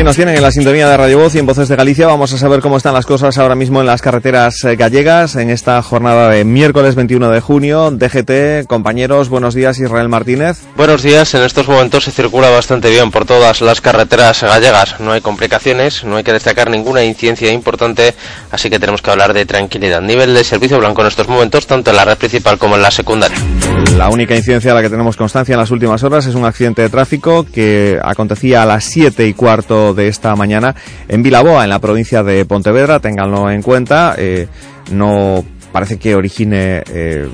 Aquí nos tienen en la sintonía de Radio Voz y en Voces de Galicia. Vamos a saber cómo están las cosas ahora mismo en las carreteras eh, gallegas en esta jornada de miércoles 21 de junio. DGT, compañeros, buenos días Israel Martínez. Buenos días, en estos momentos se circula bastante bien por todas las carreteras gallegas. No hay complicaciones, no hay que destacar ninguna incidencia importante, así que tenemos que hablar de tranquilidad. Nivel de servicio blanco en estos momentos, tanto en la red principal como en la secundaria. La única incidencia a la que tenemos constancia en las últimas horas es un accidente de tráfico que acontecía a las 7 y cuarto de esta mañana en Vilaboa, en la provincia de Pontevedra. Ténganlo en cuenta. Eh, no parece que origine eh,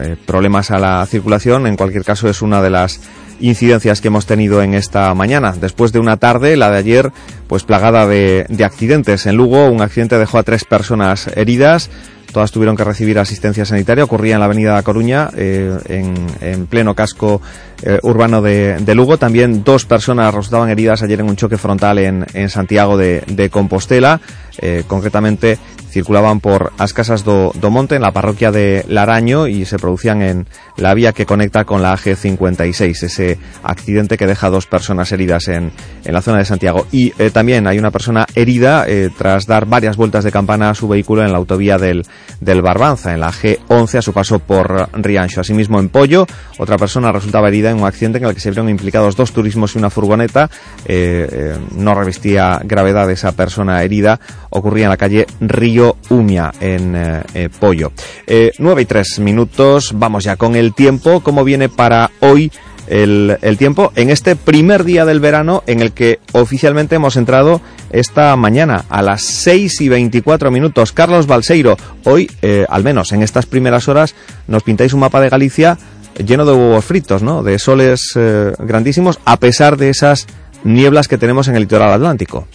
eh, problemas a la circulación. En cualquier caso, es una de las incidencias que hemos tenido en esta mañana. Después de una tarde, la de ayer, pues plagada de, de accidentes. En Lugo, un accidente dejó a tres personas heridas. Todas tuvieron que recibir asistencia sanitaria. Ocurría en la avenida Coruña, en, pleno casco eh, urbano de, de, Lugo. También dos personas resultaban heridas ayer en un choque frontal en, en Santiago de, de Compostela. Eh, concretamente circulaban por as casas do, do Monte en la parroquia de Laraño y se producían en la vía que conecta con la AG56, ese accidente que deja dos personas heridas en, en la zona de Santiago. Y eh, también hay una persona herida tras dar varias vueltas de campana a su vehículo en la autovía del, del Barbanza, en la G11 a su paso por Riancho. Asimismo en Pollo, otra persona resultaba herida en un accidente en el que se vieron implicados dos turismos y una furgoneta. Eh, no revestía gravedad esa persona herida. Ocurría en la calle Río Umia en eh, eh, Pollo. Eh, 9 y 3 minutos, vamos ya con el tiempo, cómo viene para hoy el, el, tiempo en este primer día del verano en el que oficialmente hemos entrado esta mañana a las 6 y 24 minutos. Carlos Balseiro, hoy, eh, al menos en estas primeras horas, nos pintáis un mapa de Galicia lleno de huevos fritos, ¿no? De soles eh, grandísimos, a pesar de esas nieblas que tenemos en el litoral atlántico.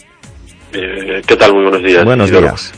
Eh, ¿Qué tal? Muy buenos días. Buenos días.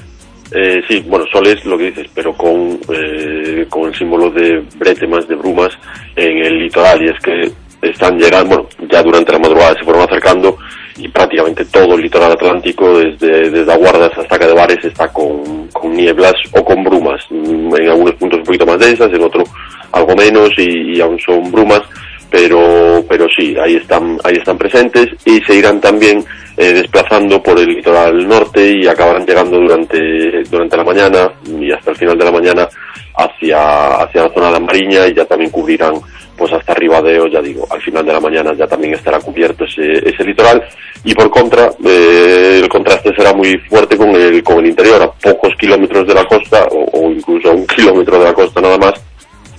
Eh, sí, bueno, sol es lo que dices, pero con, eh, con el símbolo de bretemas, de brumas en el litoral, y es que están llegando, bueno, ya durante la madrugada se fueron acercando y prácticamente todo el litoral atlántico, desde, desde Aguardas hasta Cadevares, está con, con nieblas o con brumas, en algunos puntos un poquito más densas, en otros algo menos y, y aún son brumas, pero pero sí, ahí están ahí están presentes y se irán también eh, desplazando por el litoral norte y acabarán llegando durante durante la mañana y hasta el final de la mañana hacia hacia la zona de la Mariña y ya también cubrirán pues hasta Ribadeo, ya digo, al final de la mañana ya también estará cubierto ese, ese litoral. Y por contra eh, el contraste será muy fuerte con el con el interior. A pocos kilómetros de la costa o, incluso a un kilómetro de la costa nada más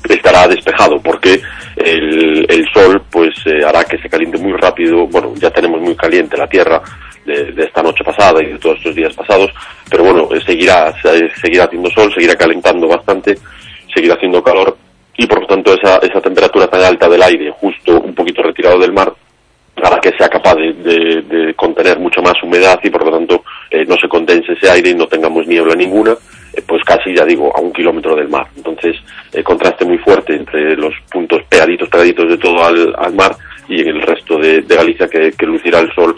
estará despejado porque el, el sol pues eh, hará que se caliente muy rápido. Bueno ya tenemos muy caliente la tierra de, de esta noche pasada y de todos estos días pasados pero bueno eh, seguirá se- seguirá haciendo sol seguirá calentando bastante seguirá haciendo calor y por lo tanto esa, esa temperatura tan alta del aire justo un poquito retirado del mar hará que sea capaz de, de- contener mucha más humedad y por lo tanto eh, no se condense ese aire y no tengamos niebla ninguna, eh, pues casi ya digo a un kilómetro del mar. Entonces, eh, contraste muy fuerte entre los puntos pegaditos, pegaditos de todo al, al mar y en el resto de, Galicia que, que lucirá el sol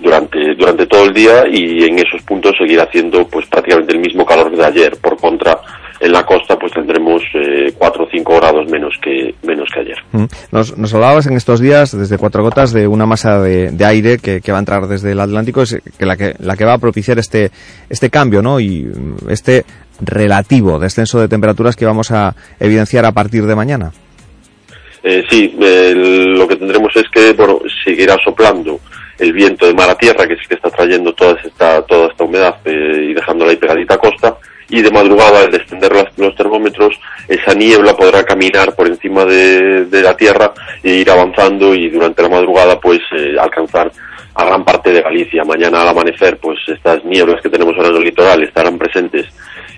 durante, durante todo el día y en esos puntos seguirá haciendo pues prácticamente el mismo calor de ayer. Por contra, en la costa pues tendremos eh, 4 o 5 grados menos que, menos que ayer. Mm. Nos, nos hablabas en estos días, desde Cuatro Gotas, de una masa de, de aire que, que va a entrar desde el Atlántico, es que la, que la que va a propiciar este, este cambio, ¿no? Y mm, este relativo descenso de temperaturas que vamos a evidenciar a partir de mañana. Eh, sí, eh, lo que tendremos es que, bueno, seguirá soplando el viento de mar a tierra, que es el que está trayendo toda esta, toda esta humedad eh, y dejándola ahí pegadita a costa, y de madrugada, al descender las- los termómetros, esa niebla podrá caminar por encima de, la tierra e ir avanzando y durante la madrugada, pues, eh, alcanzar a gran parte de Galicia. Mañana al amanecer, pues, estas nieblas que tenemos ahora en el litoral estarán presentes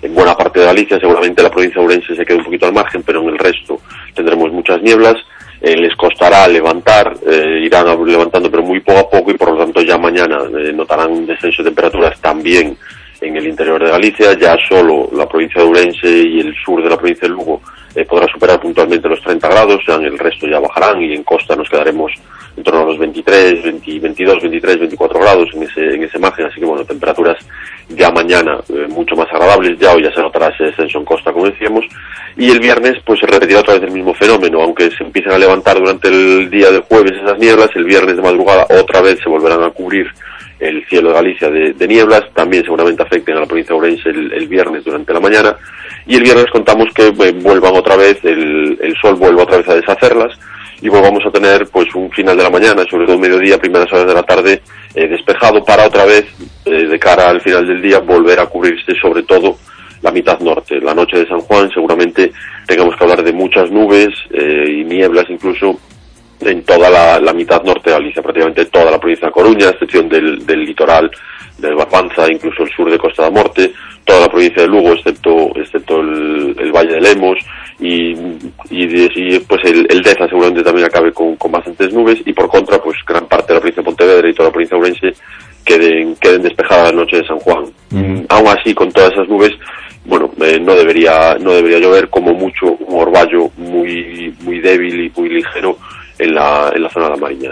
en buena parte de Galicia, seguramente la provincia de Ourense se quede un poquito al margen, pero en el resto tendremos muchas nieblas. Eh, les costará levantar, eh, irán levantando, pero muy poco a poco, y por lo tanto ya mañana eh, notarán un descenso de temperaturas también en el interior de Galicia. Ya solo la provincia de Ourense y el sur de la provincia de Lugo eh, podrá superar puntualmente los 30 grados, ya en el resto ya bajarán y en costa nos quedaremos en torno a los 23, 20 22, 23, 24 grados en ese, en ese margen, así que bueno, temperaturas ya mañana eh, mucho más agradables, ya hoy ya se notará ese descenso en costa, como decíamos, y el viernes pues se repetirá otra vez el mismo fenómeno, aunque se empiecen a levantar durante el día del jueves esas nieblas, el viernes de madrugada otra vez se volverán a cubrir el cielo de Galicia de, nieblas, también seguramente afecten a la provincia de Ourense el, viernes durante la mañana, y el viernes contamos que eh, vuelvan otra vez, el, el sol vuelva otra vez a deshacerlas, y volvamos a tener pues un final de la mañana, sobre todo mediodía, primeras horas de la tarde, eh, despejado para otra vez, eh, de cara al final del día, volver a cubrirse sobre todo la mitad norte. La noche de San Juan seguramente tengamos que hablar de muchas nubes y nieblas incluso en toda la, la mitad norte de Galicia, prácticamente toda la provincia de Coruña, a excepción del, del litoral, del Barbanza, incluso el sur de Costa da Morte, toda la provincia de Lugo, excepto, excepto el, el Valle de Lemos, y, y, y, pues el, el Deza seguramente también acabe con, con bastantes nubes, y por contra, pues gran parte de la provincia de Pontevedra y toda la provincia de Ourense queden, queden despejadas la noche de San Juan. Mm, Aún así, con todas esas nubes, bueno, eh, no debería no debería llover como mucho un orvallo muy muy débil y muy ligero en la, en la zona de la Mariña.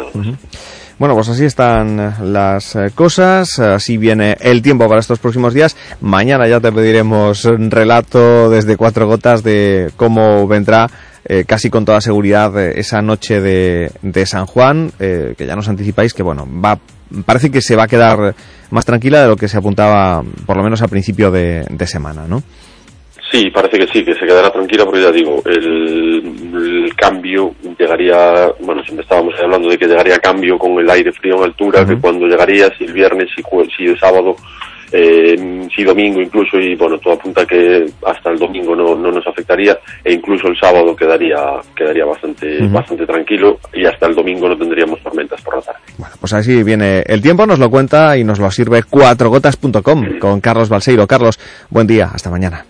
Bueno, pues así están eh, las eh, cosas, así viene el tiempo para estos próximos días. Mañana ya te pediremos un relato desde cuatro gotas de cómo vendrá eh, casi con toda seguridad eh, esa noche de, de San Juan, eh, que ya nos anticipáis que bueno, va parece que se va a quedar más tranquila de lo que se apuntaba por lo menos a principio de, de semana, ¿no? Sí, parece que sí, que se quedará tranquila porque ya digo, el, el cambio llegaría, bueno, siempre estábamos hablando de que llegaría cambio con el aire frío en altura, que cuando llegaría, si el viernes, si, si el sábado, eh, si domingo incluso, y bueno, todo apunta que hasta el domingo no, no nos afectaría, e incluso el sábado quedaría, quedaría bastante, bastante tranquilo, y hasta el domingo no tendríamos tormentas por la tarde. Pues así viene el tiempo, nos lo cuenta y nos lo sirve cuatrogotas.com con Carlos Balseiro. Carlos, buen día, hasta mañana.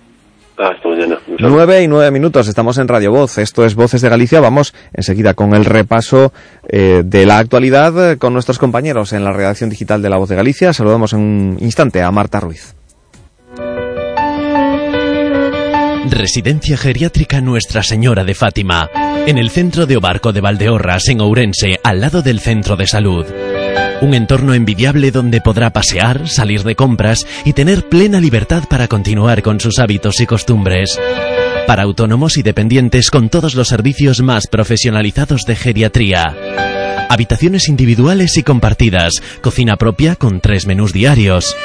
Hasta mañana. Un saludo. Nueve y nueve minutos, estamos en Radio Voz, esto es Voces de Galicia, vamos enseguida con el repaso eh, de la actualidad eh, con nuestros compañeros en la redacción digital de La Voz de Galicia. Saludamos en un instante a Marta Ruiz. Residencia Geriátrica Nuestra Señora de Fátima, en el centro de Obarco de Valdeorras, en Ourense, al lado del centro de salud. Un entorno envidiable donde podrá pasear, salir de compras y tener plena libertad para continuar con sus hábitos y costumbres. para autónomos y dependientes con todos los servicios más profesionalizados de geriatría. Habitaciones individuales y compartidas, cocina propia con tres menús diarios.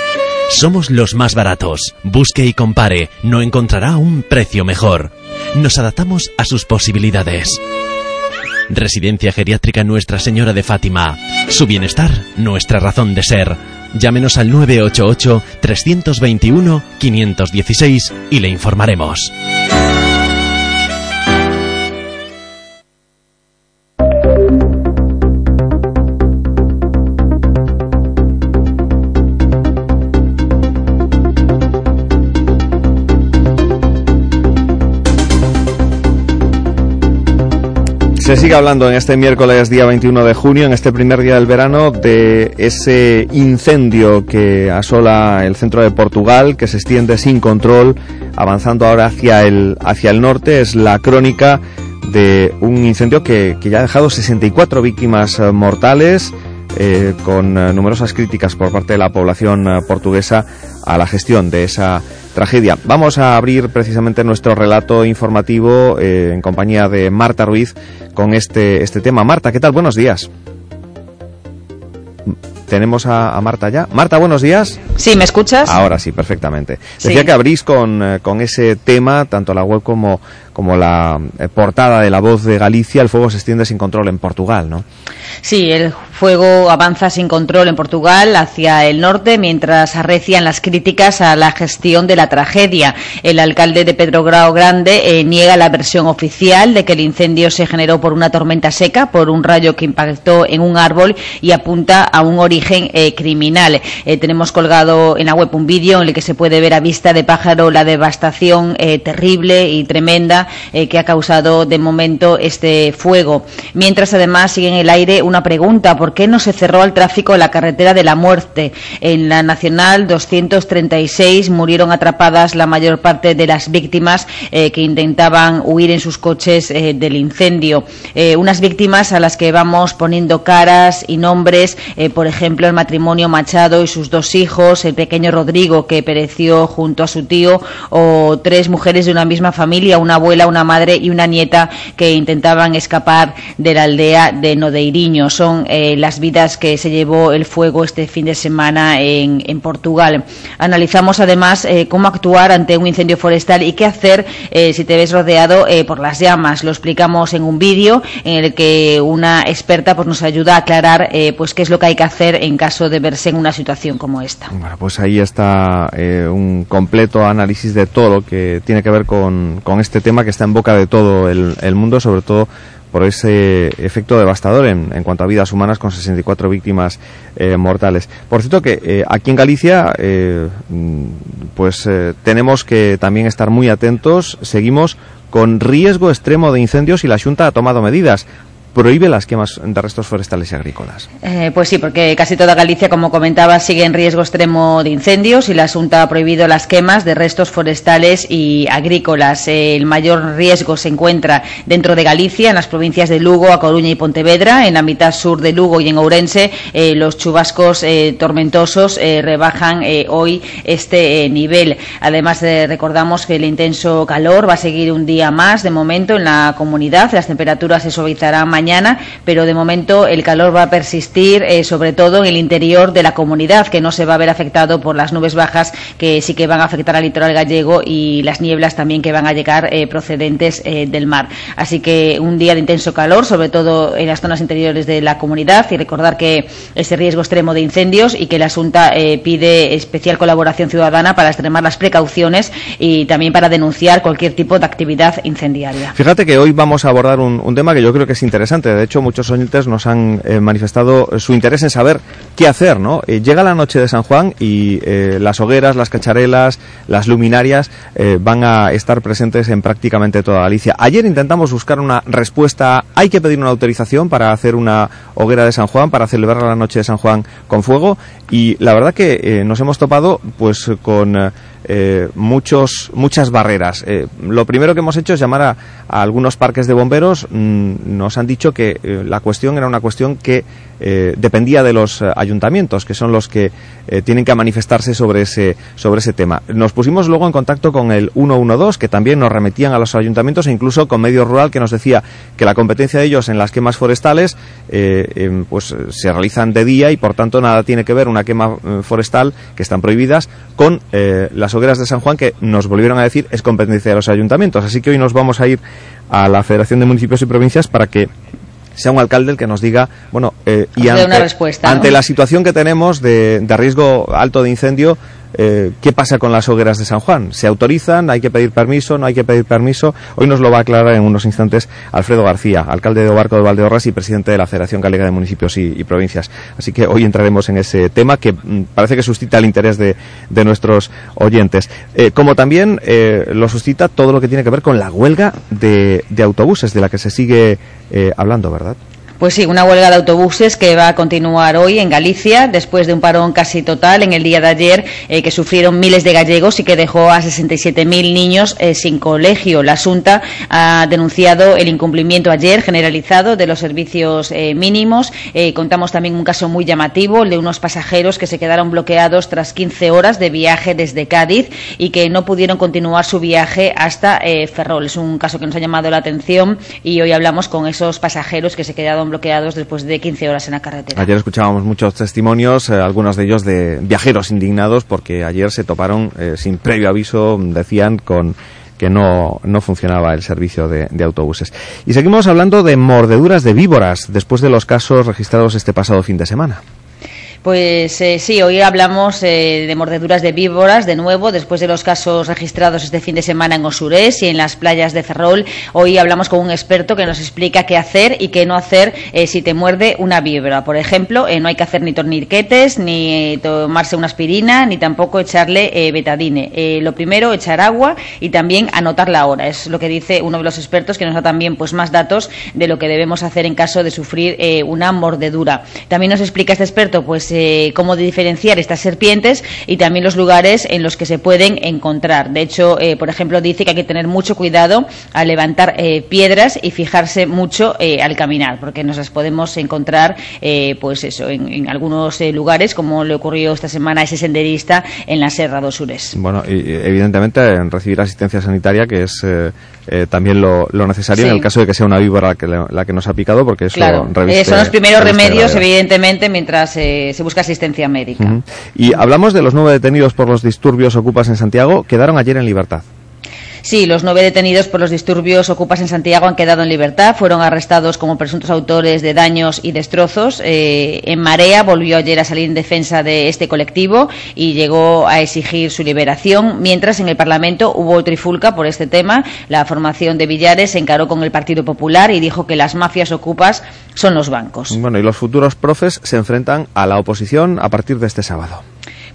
Somos los más baratos. Busque y compare, no encontrará un precio mejor. Nos adaptamos a sus posibilidades. Residencia Geriátrica Nuestra Señora de Fátima. Su bienestar, nuestra razón de ser. Llámenos al 988-321-516 y le informaremos. Se sigue hablando en este miércoles día 21 de junio, en este primer día del verano, de ese incendio que asola el centro de Portugal, que se extiende sin control, avanzando ahora hacia el, hacia el norte. Es la crónica de un incendio que, que ya ha dejado 64 víctimas eh, mortales, eh, con eh, numerosas críticas por parte de la población portuguesa a la gestión de esa tragedia. Vamos a abrir precisamente nuestro relato informativo eh, en compañía de Marta Ruiz con este, este tema. Marta, ¿qué tal? Buenos días. Tenemos a, a Marta ya. Marta, buenos días. Sí, ¿me escuchas? Ahora sí, perfectamente. Sí. Decía que abrís con, eh, con ese tema, tanto la web como, como la eh, portada de La Voz de Galicia, el fuego se extiende sin control en Portugal, ¿no? Sí, el fuego avanza sin control en Portugal hacia el norte mientras arrecian las críticas a la gestión de la tragedia. El alcalde de Pedro Grao Grande eh, niega la versión oficial de que el incendio se generó por una tormenta seca, por un rayo que impactó en un árbol y apunta a un origen eh, criminal. Tenemos colgado en la web un vídeo en el que se puede ver a vista de pájaro la devastación terrible y tremenda eh, que ha causado de momento este fuego. Mientras además sigue en el aire una pregunta, ¿por qué no se cerró al tráfico la carretera de la muerte? En la Nacional 236 murieron atrapadas la mayor parte de las víctimas eh, que intentaban huir en sus coches eh, del incendio. Unas víctimas a las que vamos poniendo caras y nombres, por ejemplo, el matrimonio Machado y sus dos hijos, el pequeño Rodrigo que pereció junto a su tío, o tres mujeres de una misma familia, una abuela, una madre y una nieta que intentaban escapar de la aldea de Nodeiriño. Son eh, las vidas que se llevó el fuego este fin de semana en, en Portugal. Analizamos además eh, cómo actuar ante un incendio forestal y qué hacer eh, si te ves rodeado eh, por las llamas. Lo explicamos en un vídeo en el que una experta pues, nos ayuda a aclarar eh, pues, qué es lo que hay que hacer en caso de verse en una situación como esta. Bueno, pues ahí está eh, un completo análisis de todo lo que tiene que ver con, con este tema que está en boca de todo el, mundo, sobre todo por ese efecto devastador en, cuanto a vidas humanas con 64 víctimas eh, mortales. Por cierto que eh, aquí en Galicia eh, mm, pues tenemos que también estar muy atentos, seguimos con riesgo extremo de incendios y la Junta ha tomado medidas prohíbe las quemas de restos forestales y agrícolas. Eh, pues sí, porque casi toda Galicia, como comentaba, sigue en riesgo extremo de incendios y la Junta ha prohibido las quemas de restos forestales y agrícolas. El mayor riesgo se encuentra dentro de Galicia, en las provincias de Lugo, A Coruña y Pontevedra. En la mitad sur de Lugo y en Ourense, eh, los chubascos eh, tormentosos rebajan hoy este nivel. Además, recordamos que el intenso calor va a seguir un día más de momento en la comunidad. Las temperaturas se suavizarán pero de momento el calor va a persistir, eh, sobre todo en el interior de la comunidad, que no se va a ver afectado por las nubes bajas que sí que van a afectar al litoral gallego y las nieblas también que van a llegar eh, procedentes eh, del mar. Así que un día de intenso calor, sobre todo en las zonas interiores de la comunidad, y recordar que ese riesgo extremo de incendios y que la Asunta pide especial colaboración ciudadana para extremar las precauciones y también para denunciar cualquier tipo de actividad incendiaria. Fíjate que hoy vamos a abordar un tema que yo creo que es interesante. De hecho, muchos oyentes nos han eh, manifestado su interés en saber qué hacer, ¿no? Eh, llega la noche de San Juan y eh, las hogueras, las cacharelas, las luminarias van a estar presentes en prácticamente toda Galicia. Ayer intentamos buscar una respuesta. ¿Hay que pedir una autorización para hacer una hoguera de San Juan, para celebrar la noche de San Juan con fuego? Y la verdad que nos hemos topado pues con eh, muchos, muchas barreras. Eh, lo primero que hemos hecho es llamar a, algunos parques de bomberos. Mm, nos han dicho que eh, la cuestión era una cuestión que eh, dependía de los ayuntamientos, que son los que tienen que manifestarse sobre ese, sobre ese tema. Nos pusimos luego en contacto con el 112, que también nos remetían a los ayuntamientos e incluso con Medio Rural, que nos decía que la competencia de ellos en las quemas forestales em, pues se realizan de día y por tanto nada tiene que ver una quema forestal, que están prohibidas, con eh, las hogueras de San Juan, que nos volvieron a decir es competencia de los ayuntamientos. Así que hoy nos vamos a ir a la Federación de Municipios y Provincias para que sea un alcalde el que nos diga, bueno, eh, y ante, una respuesta, ¿no? ante la situación que tenemos de, de riesgo alto de incendio, eh, ¿qué pasa con las hogueras de San Juan? ¿Se autorizan? ¿Hay que pedir permiso? ¿No hay que pedir permiso? Hoy nos lo va a aclarar en unos instantes Alfredo García, alcalde de Obarco de Valdeorras y presidente de la Federación Galega de Municipios y, Provincias. Así que hoy entraremos en ese tema que mm, parece que suscita el interés de, de nuestros oyentes. Eh, como también eh, lo suscita todo lo que tiene que ver con la huelga de, de autobuses, de la que se sigue eh, hablando, ¿verdad? Pues sí, una huelga de autobuses que va a continuar hoy en Galicia, después de un parón casi total en el día de ayer eh, que sufrieron miles de gallegos y que dejó a 67.000 niños eh, sin colegio. La Junta ha denunciado el incumplimiento ayer generalizado de los servicios eh, mínimos. Contamos también un caso muy llamativo, el de unos pasajeros que se quedaron bloqueados tras 15 horas de viaje desde Cádiz y que no pudieron continuar su viaje hasta Ferrol. Es un caso que nos ha llamado la atención y hoy hablamos con esos pasajeros que se quedaron bloqueados después de 15 horas en la carretera. Ayer escuchábamos muchos testimonios, eh, algunos de ellos de viajeros indignados porque ayer se toparon eh, sin previo aviso, decían, con que no, no funcionaba el servicio de, de autobuses. Y seguimos hablando de mordeduras de víboras después de los casos registrados este pasado fin de semana. Pues eh, sí, hoy hablamos eh, de mordeduras de víboras de nuevo, después de los casos registrados este fin de semana en Osurés y en las playas de Ferrol. Hoy hablamos con un experto que nos explica qué hacer y qué no hacer eh, si te muerde una víbora. Por ejemplo, eh, no hay que hacer ni torniquetes, ni eh, tomarse una aspirina, ni tampoco echarle betadine. Lo primero, echar agua y también anotar la hora. Es lo que dice uno de los expertos que nos da también pues más datos de lo que debemos hacer en caso de sufrir una mordedura. También nos explica este experto pues eh, cómo diferenciar estas serpientes y también los lugares en los que se pueden encontrar. De hecho, eh, por ejemplo, dice que hay que tener mucho cuidado al levantar eh, piedras y fijarse mucho eh, al caminar, porque nos las podemos encontrar, pues eso, en, en algunos lugares, como le ocurrió esta semana a ese senderista en la Serra dos Sures. Bueno, y, evidentemente en recibir asistencia sanitaria, que es también lo, lo necesario Sí. en el caso de que sea una víbora la que, la que nos ha picado, porque eso Claro, reviste- son los primeros remedios, evidentemente, mientras eh, se busca asistencia médica. Y hablamos de los nueve detenidos por los disturbios ocupas en Santiago, quedaron ayer en libertad. Sí, los nueve detenidos por los disturbios ocupas en Santiago han quedado en libertad. Fueron arrestados como presuntos autores de daños y destrozos. Eh, en Marea volvió ayer a salir en defensa de este colectivo y llegó a exigir su liberación. Mientras en el Parlamento hubo trifulca por este tema. La formación de Villares se encaró con el Partido Popular y dijo que las mafias ocupas son los bancos. Bueno, y los futuros profes se enfrentan a la oposición a partir de este sábado.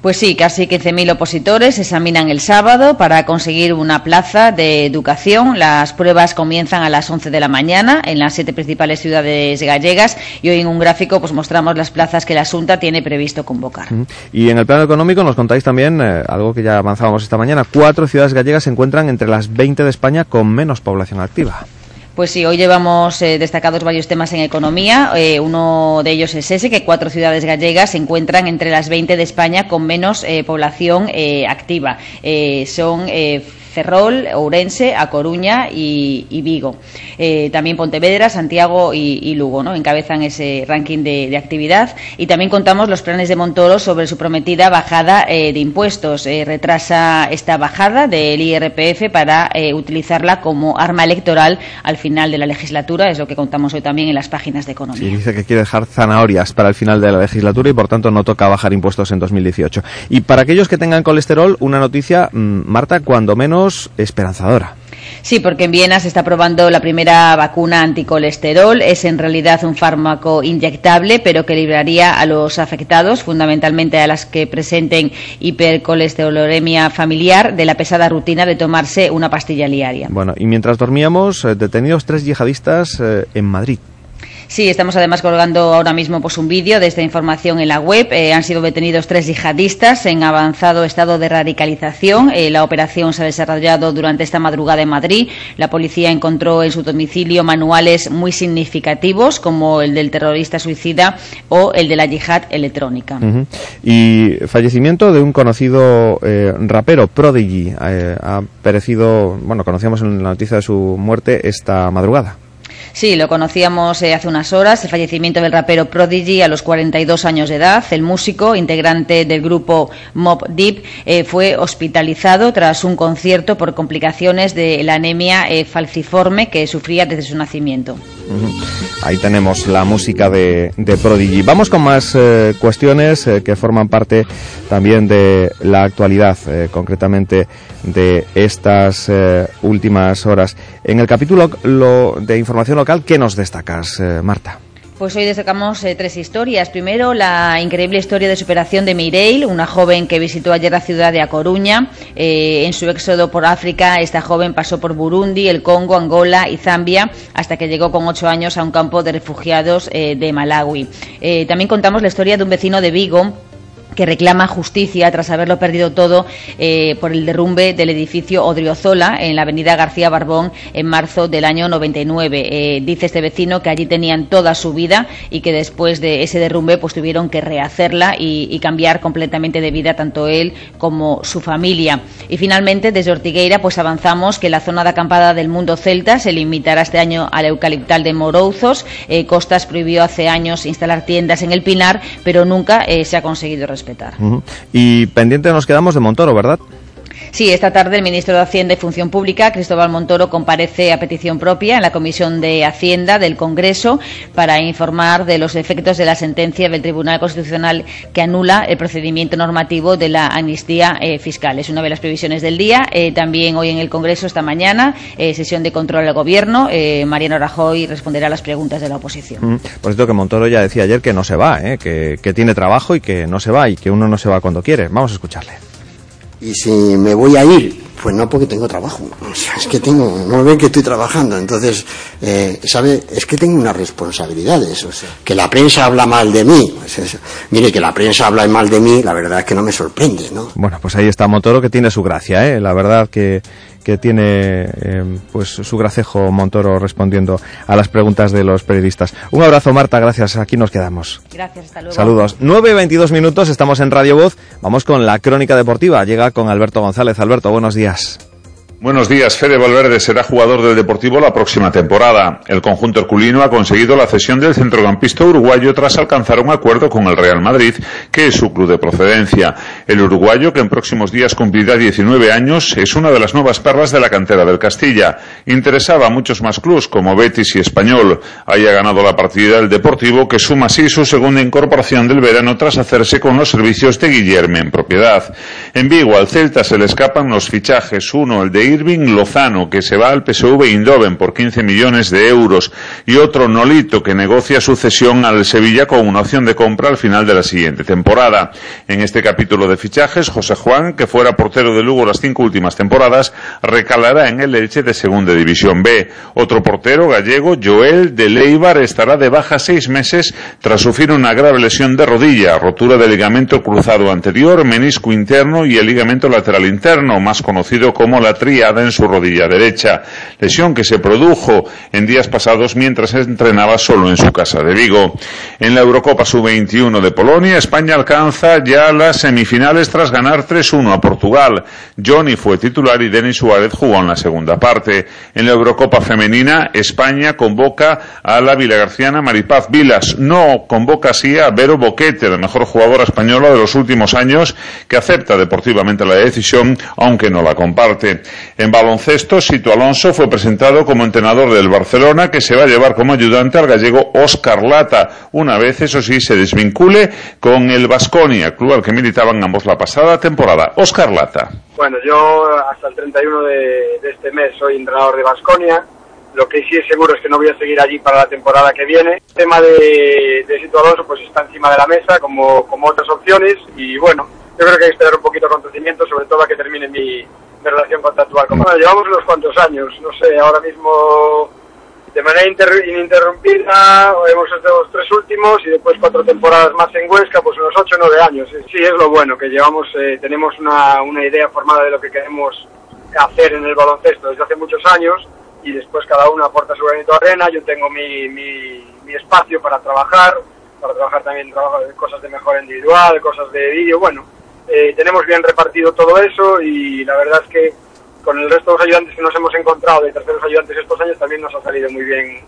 Pues sí, casi 15.000 opositores examinan el sábado para conseguir una plaza de educación. Las pruebas comienzan a las 11 de la mañana en las siete principales ciudades gallegas y hoy en un gráfico pues mostramos las plazas que la Junta tiene previsto convocar. Y en el plano económico nos contáis también eh, algo que ya avanzábamos esta mañana. Cuatro ciudades gallegas se encuentran entre las 20 de España con menos población activa. Pues sí, hoy llevamos eh, destacados varios temas en economía. Eh, uno de ellos es ese, que cuatro ciudades gallegas se encuentran entre las 20 de España con menos eh, población eh, activa. Son Ferrol, Ourense, A Coruña y, Vigo. Eh, también Pontevedra, Santiago y, Lugo ¿no? encabezan ese ranking de, actividad. Y también contamos los planes de Montoro sobre su prometida bajada eh, de impuestos. Eh, retrasa esta bajada del IRPF para utilizarla como arma electoral al final de la legislatura. Es lo que contamos hoy también en las páginas de economía. Y dice que quiere dejar zanahorias para el final de la legislatura y por tanto no toca bajar impuestos en 2018. Y para aquellos que tengan colesterol, una noticia, mm, Marta, cuando menos esperanzadora. Sí, porque en Viena se está probando la primera vacuna anticolesterol. Es en realidad un fármaco inyectable, pero que libraría a los afectados, fundamentalmente a las que presenten hipercolesterolemia familiar, de la pesada rutina de tomarse una pastilla diaria. Bueno, y mientras dormíamos, eh, detenidos tres yihadistas eh, en Madrid. Sí, estamos además colgando ahora mismo pues, un vídeo de esta información en la web. Eh, han sido detenidos tres yihadistas en avanzado estado de radicalización. Eh, la operación se ha desarrollado durante esta madrugada en Madrid. La policía encontró en su domicilio manuales muy significativos, como el del terrorista suicida o el de la yihad electrónica. Y fallecimiento de un conocido eh, rapero, Prodigy, ha perecido, bueno, conocíamos en la noticia de su muerte esta madrugada. Sí, lo conocíamos eh, hace unas horas, el fallecimiento del rapero Prodigy a los 42 años de edad. El músico, integrante del grupo Mob Deep, eh, fue hospitalizado tras un concierto por complicaciones de la anemia eh, falciforme que sufría desde su nacimiento. Ahí tenemos la música de, Prodigy. Vamos con más cuestiones que forman parte también de la actualidad, concretamente de estas últimas horas. En el capítulo de información local, ¿qué nos destacas, eh, Marta? Pues hoy destacamos eh, tres historias. Primero, la increíble historia de superación de Mireille, una joven que visitó ayer la ciudad de A Coruña. Eh, en su éxodo por África, esta joven pasó por Burundi, el Congo, Angola y Zambia, hasta que llegó con ocho años a un campo de refugiados de Malawi. también contamos la historia de un vecino de Vigo que reclama justicia tras haberlo perdido todo eh, por el derrumbe del edificio Odriozola en la avenida García Barbón en marzo del año 99. Eh, dice este vecino que allí tenían toda su vida y que después de ese derrumbe pues tuvieron que rehacerla y, cambiar completamente de vida tanto él como su familia. Y finalmente desde Ortigueira pues avanzamos que la zona de acampada del mundo celta se limitará este año al eucaliptal de Morouzos. Eh, Costas prohibió hace años instalar tiendas en el Pinar, pero nunca se ha conseguido Y pendiente nos quedamos de Montoro, ¿verdad? Sí, esta tarde el ministro de Hacienda y Función Pública, Cristóbal Montoro, comparece a petición propia en la Comisión de Hacienda del Congreso para informar de los efectos de la sentencia del Tribunal Constitucional que anula el procedimiento normativo de la amnistía eh, fiscal. Es una de las previsiones del día. Eh, también hoy en el Congreso, esta mañana, eh, sesión de control al Gobierno. Mariano Rajoy responderá a las preguntas de la oposición. Por cierto, que Montoro ya decía ayer que no se va, que, que tiene trabajo y que no se va y que uno no se va cuando quiere. Vamos a escucharle. Y si me voy a ir, pues no porque tengo trabajo. es que tengo, no ve que estoy trabajando. Entonces, eh, ¿sabe? Es que tengo unas responsabilidades. que la prensa habla mal de mí. Pues mire, que la prensa habla mal de mí, la verdad es que no me sorprende, ¿no? Bueno, pues ahí está Motoro que tiene su gracia, ¿eh? La verdad que, que tiene eh, pues su gracejo Montoro respondiendo a las preguntas de los periodistas. Un abrazo, Marta, gracias. Aquí nos quedamos. Gracias, hasta luego. Saludos. 9 y 22 minutos, estamos en Radio Voz. Vamos con la crónica deportiva. Llega con Alberto González. Alberto, buenos días. Buenos días. Fede Valverde será jugador del Deportivo la próxima temporada. El conjunto herculino ha conseguido la cesión del centrocampista uruguayo tras alcanzar un acuerdo con el Real Madrid, que es su club de procedencia. El uruguayo, que en próximos días cumplirá 19 años, es una de las nuevas perlas de la cantera del Castilla. Interesaba a muchos más clubes como Betis y Español. Haya ganado la partida del Deportivo, que suma así su segunda incorporación del verano tras hacerse con los servicios de Guillermo en propiedad. En Vigo al Celta se le escapan los fichajes. Uno, el de Irving Lozano, que se va al PSV Eindhoven por 15 millones de euros, y otro Nolito, que negocia su cesión al Sevilla con una opción de compra al final de la siguiente temporada. En este capítulo de fichajes, José Juan, que fuera portero de Lugo las cinco últimas temporadas, recalará en el Elche de Segunda División B. Otro portero gallego, Joel de Leibar, estará de baja seis meses tras sufrir una grave lesión de rodilla, rotura del ligamento cruzado anterior, menisco interno y el ligamento lateral interno, más conocido como la en su rodilla derecha, lesión que se produjo en días pasados mientras entrenaba solo en su casa de Vigo. En la Eurocopa Sub-21 de Polonia, España alcanza ya las semifinales tras ganar 3-1 a Portugal. Johnny fue titular y Denis Suárez jugó en la segunda parte. En la Eurocopa Femenina, España convoca a la vilagarciana Maripaz Vilas. No convoca así a Vero Boquete, la mejor jugadora española de los últimos años, que acepta deportivamente la decisión, aunque no la comparte. En baloncesto, Sito Alonso fue presentado como entrenador del Barcelona, que se va a llevar como ayudante al gallego Óscar Lata, una vez, eso sí, se desvincule con el Vasconia, club al que militaban ambos la pasada temporada. Óscar Lata. Bueno, yo hasta el 31 de, este mes soy entrenador de Vasconia. Lo que sí es seguro es que no voy a seguir allí para la temporada que viene. El tema de, de Sito Alonso pues está encima de la mesa, como, como otras opciones, y bueno, yo creo que hay que esperar un poquito de acontecimiento, sobre todo a que termine mi, relación contractual. Como llevamos unos cuantos años, no sé, ahora mismo de manera ininterrumpida, hemos hecho los tres últimos y después cuatro temporadas más en Huesca, pues unos ocho o nueve años. Sí, es lo bueno, que llevamos, eh, tenemos una, una idea formada de lo que queremos hacer en el baloncesto desde hace muchos años y después cada uno aporta su granito de arena, yo tengo mi, mi, mi espacio para trabajar, para trabajar también cosas de mejora individual, cosas de vídeo, bueno, eh, tenemos bien repartido todo eso y la verdad es que con el resto de los ayudantes que nos hemos encontrado de terceros ayudantes estos años también nos ha salido muy bien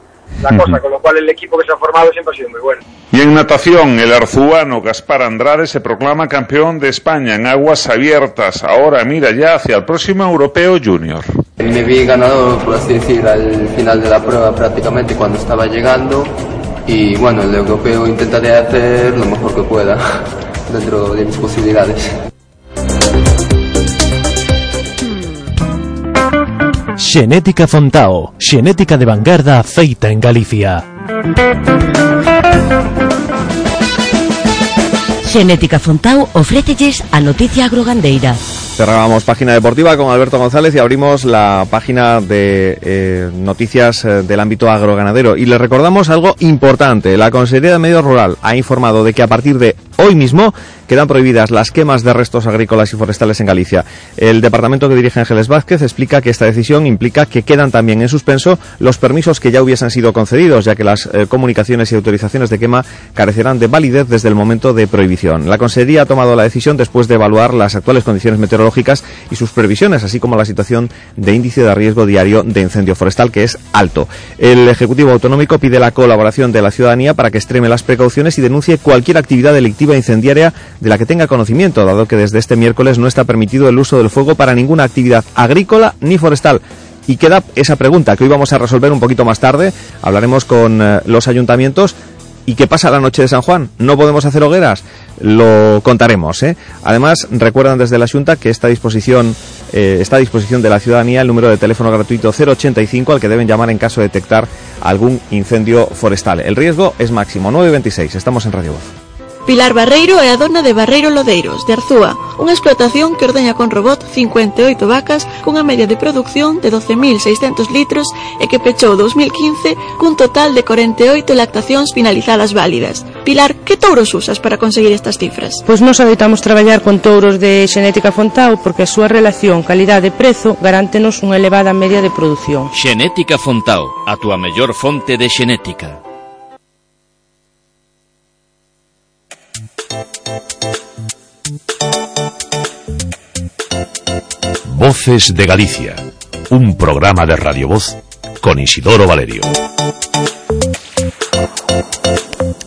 la cosa, con lo cual el equipo que se ha formado siempre ha sido muy bueno. Y en natación, el arzuano Gaspar Andrade se proclama campeón de España en aguas abiertas. Ahora mira ya hacia el próximo Europeo Junior. Me vi ganador, por así decir, al final de la prueba prácticamente cuando estaba llegando y bueno, el europeo intentaré hacer lo mejor que pueda dentro de mis posibilidades. Fontao, xenética de vanguarda feita en Galicia. Xenética Fontao ofrécelles a noticia agrogandeira. Cerrábamos página deportiva con Alberto González y abrimos la página de eh, noticias eh, del ámbito agroganadero. Y le recordamos algo importante. La Consejería de Medio Rural ha informado de que a partir de hoy mismo quedan prohibidas las quemas de restos agrícolas y forestales en Galicia. El departamento que dirige Ángeles Vázquez explica que esta decisión implica que quedan también en suspenso los permisos que ya hubiesen sido concedidos, ya que las eh, comunicaciones y autorizaciones de quema carecerán de validez desde el momento de prohibición. La Consejería ha tomado la decisión después de evaluar las actuales condiciones meteorológicas y sus previsiones, así como la situación de índice de riesgo diario de incendio forestal, que es alto. El Ejecutivo Autonómico pide la colaboración de la ciudadanía para que extreme las precauciones y denuncie cualquier actividad delictiva incendiaria de la que tenga conocimiento, dado que desde este miércoles no está permitido el uso del fuego para ninguna actividad agrícola ni forestal. Y queda esa pregunta que hoy vamos a resolver un poquito más tarde. Hablaremos con eh, los ayuntamientos. ¿Y qué pasa la noche de San Juan? ¿No podemos hacer hogueras? Lo contaremos. ¿eh? Además, recuerdan desde la Junta que esta disposición, eh, está a disposición de la ciudadanía el número de teléfono gratuito 085 al que deben llamar en caso de detectar algún incendio forestal. El riesgo es máximo 926. Estamos en Radio Voz. Pilar Barreiro é a dona de Barreiro Lodeiros, de Arzúa, unha explotación que ordeña con robot 58 vacas cunha media de producción de 12.600 litros e que pechou 2015 cun total de 48 lactacións finalizadas válidas. Pilar, que touros usas para conseguir estas cifras? Pois nos adoitamos traballar con touros de xenética Fontao porque a súa relación calidade-prezo garántenos unha elevada media de producción. Xenética Fontao, a túa mellor fonte de xenética. Voces de Galicia, un programa de Radio Voz con Isidoro Valerio.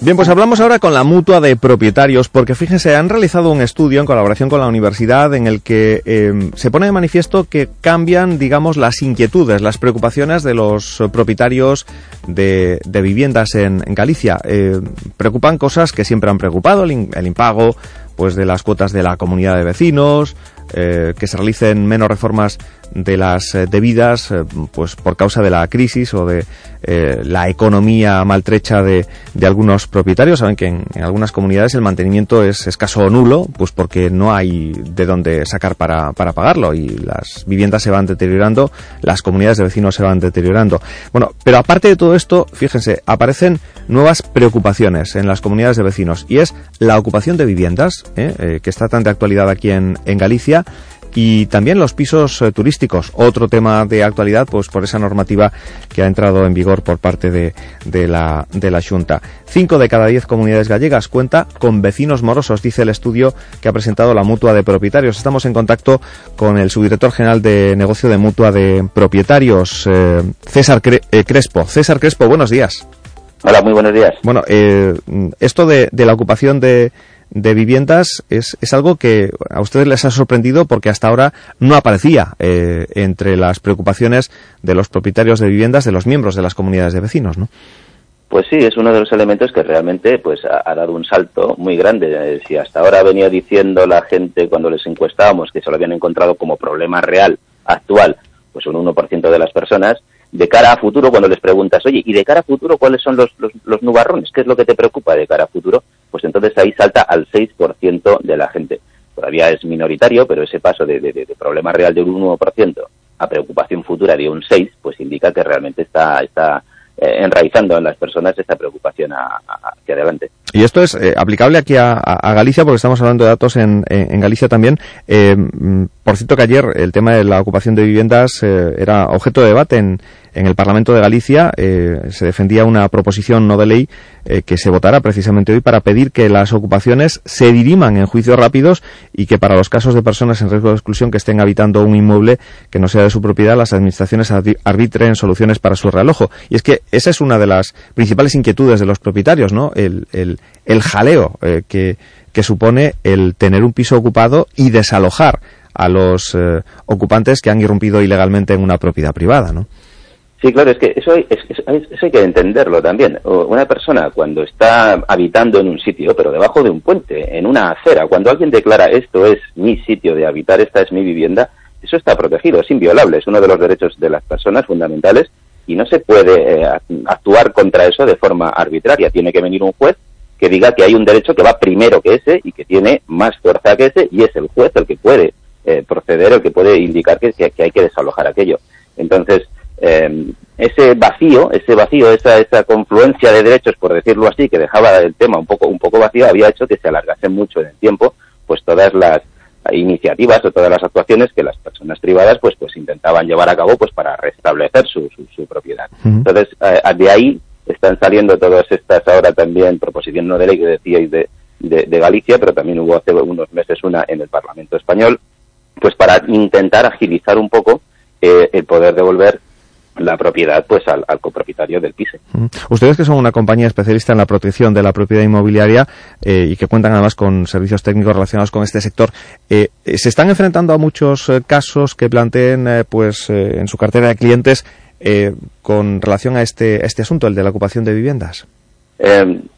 Bien, pues hablamos ahora con la mutua de propietarios, porque fíjense, han realizado un estudio en colaboración con la universidad en el que eh, se pone de manifiesto que cambian, digamos, las inquietudes, las preocupaciones de los propietarios de, viviendas en, Galicia. Eh, preocupan cosas que siempre han preocupado, el, el impago pues de las cuotas de la comunidad de vecinos, eh, que se realicen menos reformas de las eh, debidas eh, pues por causa de la crisis o de eh, la economía maltrecha de, de, algunos propietarios. Saben que en, en, algunas comunidades el mantenimiento es escaso o nulo, pues porque no hay de dónde sacar para, para pagarlo y las viviendas se van deteriorando, las comunidades de vecinos se van deteriorando. Bueno, pero aparte de todo esto, fíjense, aparecen nuevas preocupaciones en las comunidades de vecinos y es la ocupación de viviendas, ¿eh? Que está tan de actualidad aquí en, en Galicia y también los pisos eh, turísticos, otro tema de actualidad, pues por esa normativa que ha entrado en vigor por parte de, de, la, de la Junta. Cinco de cada diez comunidades gallegas cuenta con vecinos morosos, dice el estudio que ha presentado la Mutua de Propietarios. Estamos en contacto con el subdirector general de negocio de Mutua de Propietarios, eh, César Cre eh, Crespo. César Crespo, buenos días. Hola, muy buenos días. Bueno, eh, esto de, de la ocupación de de viviendas es, es, algo que a ustedes les ha sorprendido porque hasta ahora no aparecía eh, entre las preocupaciones de los propietarios de viviendas, de los miembros de las comunidades de vecinos, ¿no? Pues sí, es uno de los elementos que realmente pues ha, dado un salto muy grande. Si hasta ahora venía diciendo la gente cuando les encuestábamos que se lo habían encontrado como problema real, actual, pues un 1% de las personas, de cara a futuro, cuando les preguntas, oye, ¿y de cara a futuro cuáles son los, los, los nubarrones? ¿Qué es lo que te preocupa de cara a futuro? Pues entonces ahí salta al 6% de la gente. Todavía es minoritario, pero ese paso de, de, problema real de un 1% a preocupación futura de un 6%, pues indica que realmente está, está eh, enraizando en las personas esa preocupación hacia adelante. Y esto es eh, aplicable aquí a, Galicia, porque estamos hablando de datos en, Galicia también. Eh, mm, por cierto que ayer el tema de la ocupación de viviendas era objeto de debate en, en el Parlamento de Galicia eh, se defendía una proposición no de ley eh, que se votará precisamente hoy para pedir que las ocupaciones se diriman en juicios rápidos y que para los casos de personas en riesgo de exclusión que estén habitando un inmueble que no sea de su propiedad, las administraciones arbitren soluciones para su realojo. Y es que esa es una de las principales inquietudes de los propietarios, ¿no? El, jaleo eh, que, que supone el tener un piso ocupado y desalojar a los ocupantes que han irrumpido ilegalmente en una propiedad privada, ¿no? Sí, claro, es que eso hay, eso hay que entenderlo también. Una persona cuando está habitando en un sitio, pero debajo de un puente, en una acera, cuando alguien declara esto es mi sitio de habitar, esta es mi vivienda, eso está protegido, es inviolable, es uno de los derechos de las personas fundamentales y no se puede eh, actuar contra eso de forma arbitraria. Tiene que venir un juez que diga que hay un derecho que va primero que ese y que tiene más fuerza que ese y es el juez el que puede eh, proceder, el que puede indicar que, que hay que desalojar aquello. Entonces, eh, ese vacío, ese vacío, esa, esa confluencia de derechos, por decirlo así, que dejaba el tema un poco, un poco vacío, había hecho que se alargase mucho en el tiempo, pues todas las iniciativas o todas las actuaciones que las personas privadas pues pues intentaban llevar a cabo pues para restablecer su, su, propiedad. Entonces, eh, de ahí están saliendo todas estas ahora también proposiciones no de ley que decíais de, de, Galicia, pero también hubo hace unos meses una en el Parlamento español, pues para intentar agilizar un poco eh, el poder devolver la propiedad pues al, copropietario del piso. Ustedes que son una compañía especialista en la protección de la propiedad inmobiliaria eh, y que cuentan además con servicios técnicos relacionados con este sector, eh, ¿se están enfrentando a muchos eh, casos que planteen pues en su cartera de clientes con relación a este, este asunto, el de la ocupación de viviendas?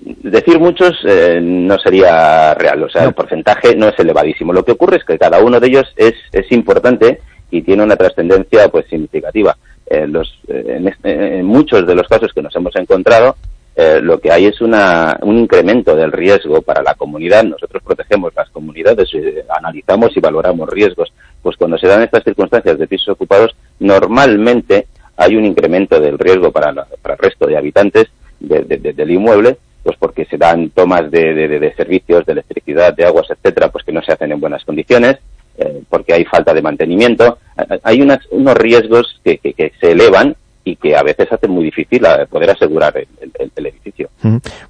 decir muchos no sería real, o sea, el porcentaje no es elevadísimo. Lo que ocurre es que cada uno de ellos es, es importante y tiene una trascendencia pues significativa. Eh, los, en, muchos de los casos que nos hemos encontrado, eh, lo que hay es una, un incremento del riesgo para la comunidad. Nosotros protegemos las comunidades, eh, analizamos y valoramos riesgos. Pues cuando se dan estas circunstancias de pisos ocupados, normalmente hay un incremento del riesgo para, el resto de habitantes del inmueble, pues porque se dan tomas de, de, servicios, de electricidad, de aguas, etcétera, pues que no se hacen en buenas condiciones eh, porque hay falta de mantenimiento. Hay unos riesgos que, se elevan y que a veces hacen muy difícil poder asegurar el, edificio.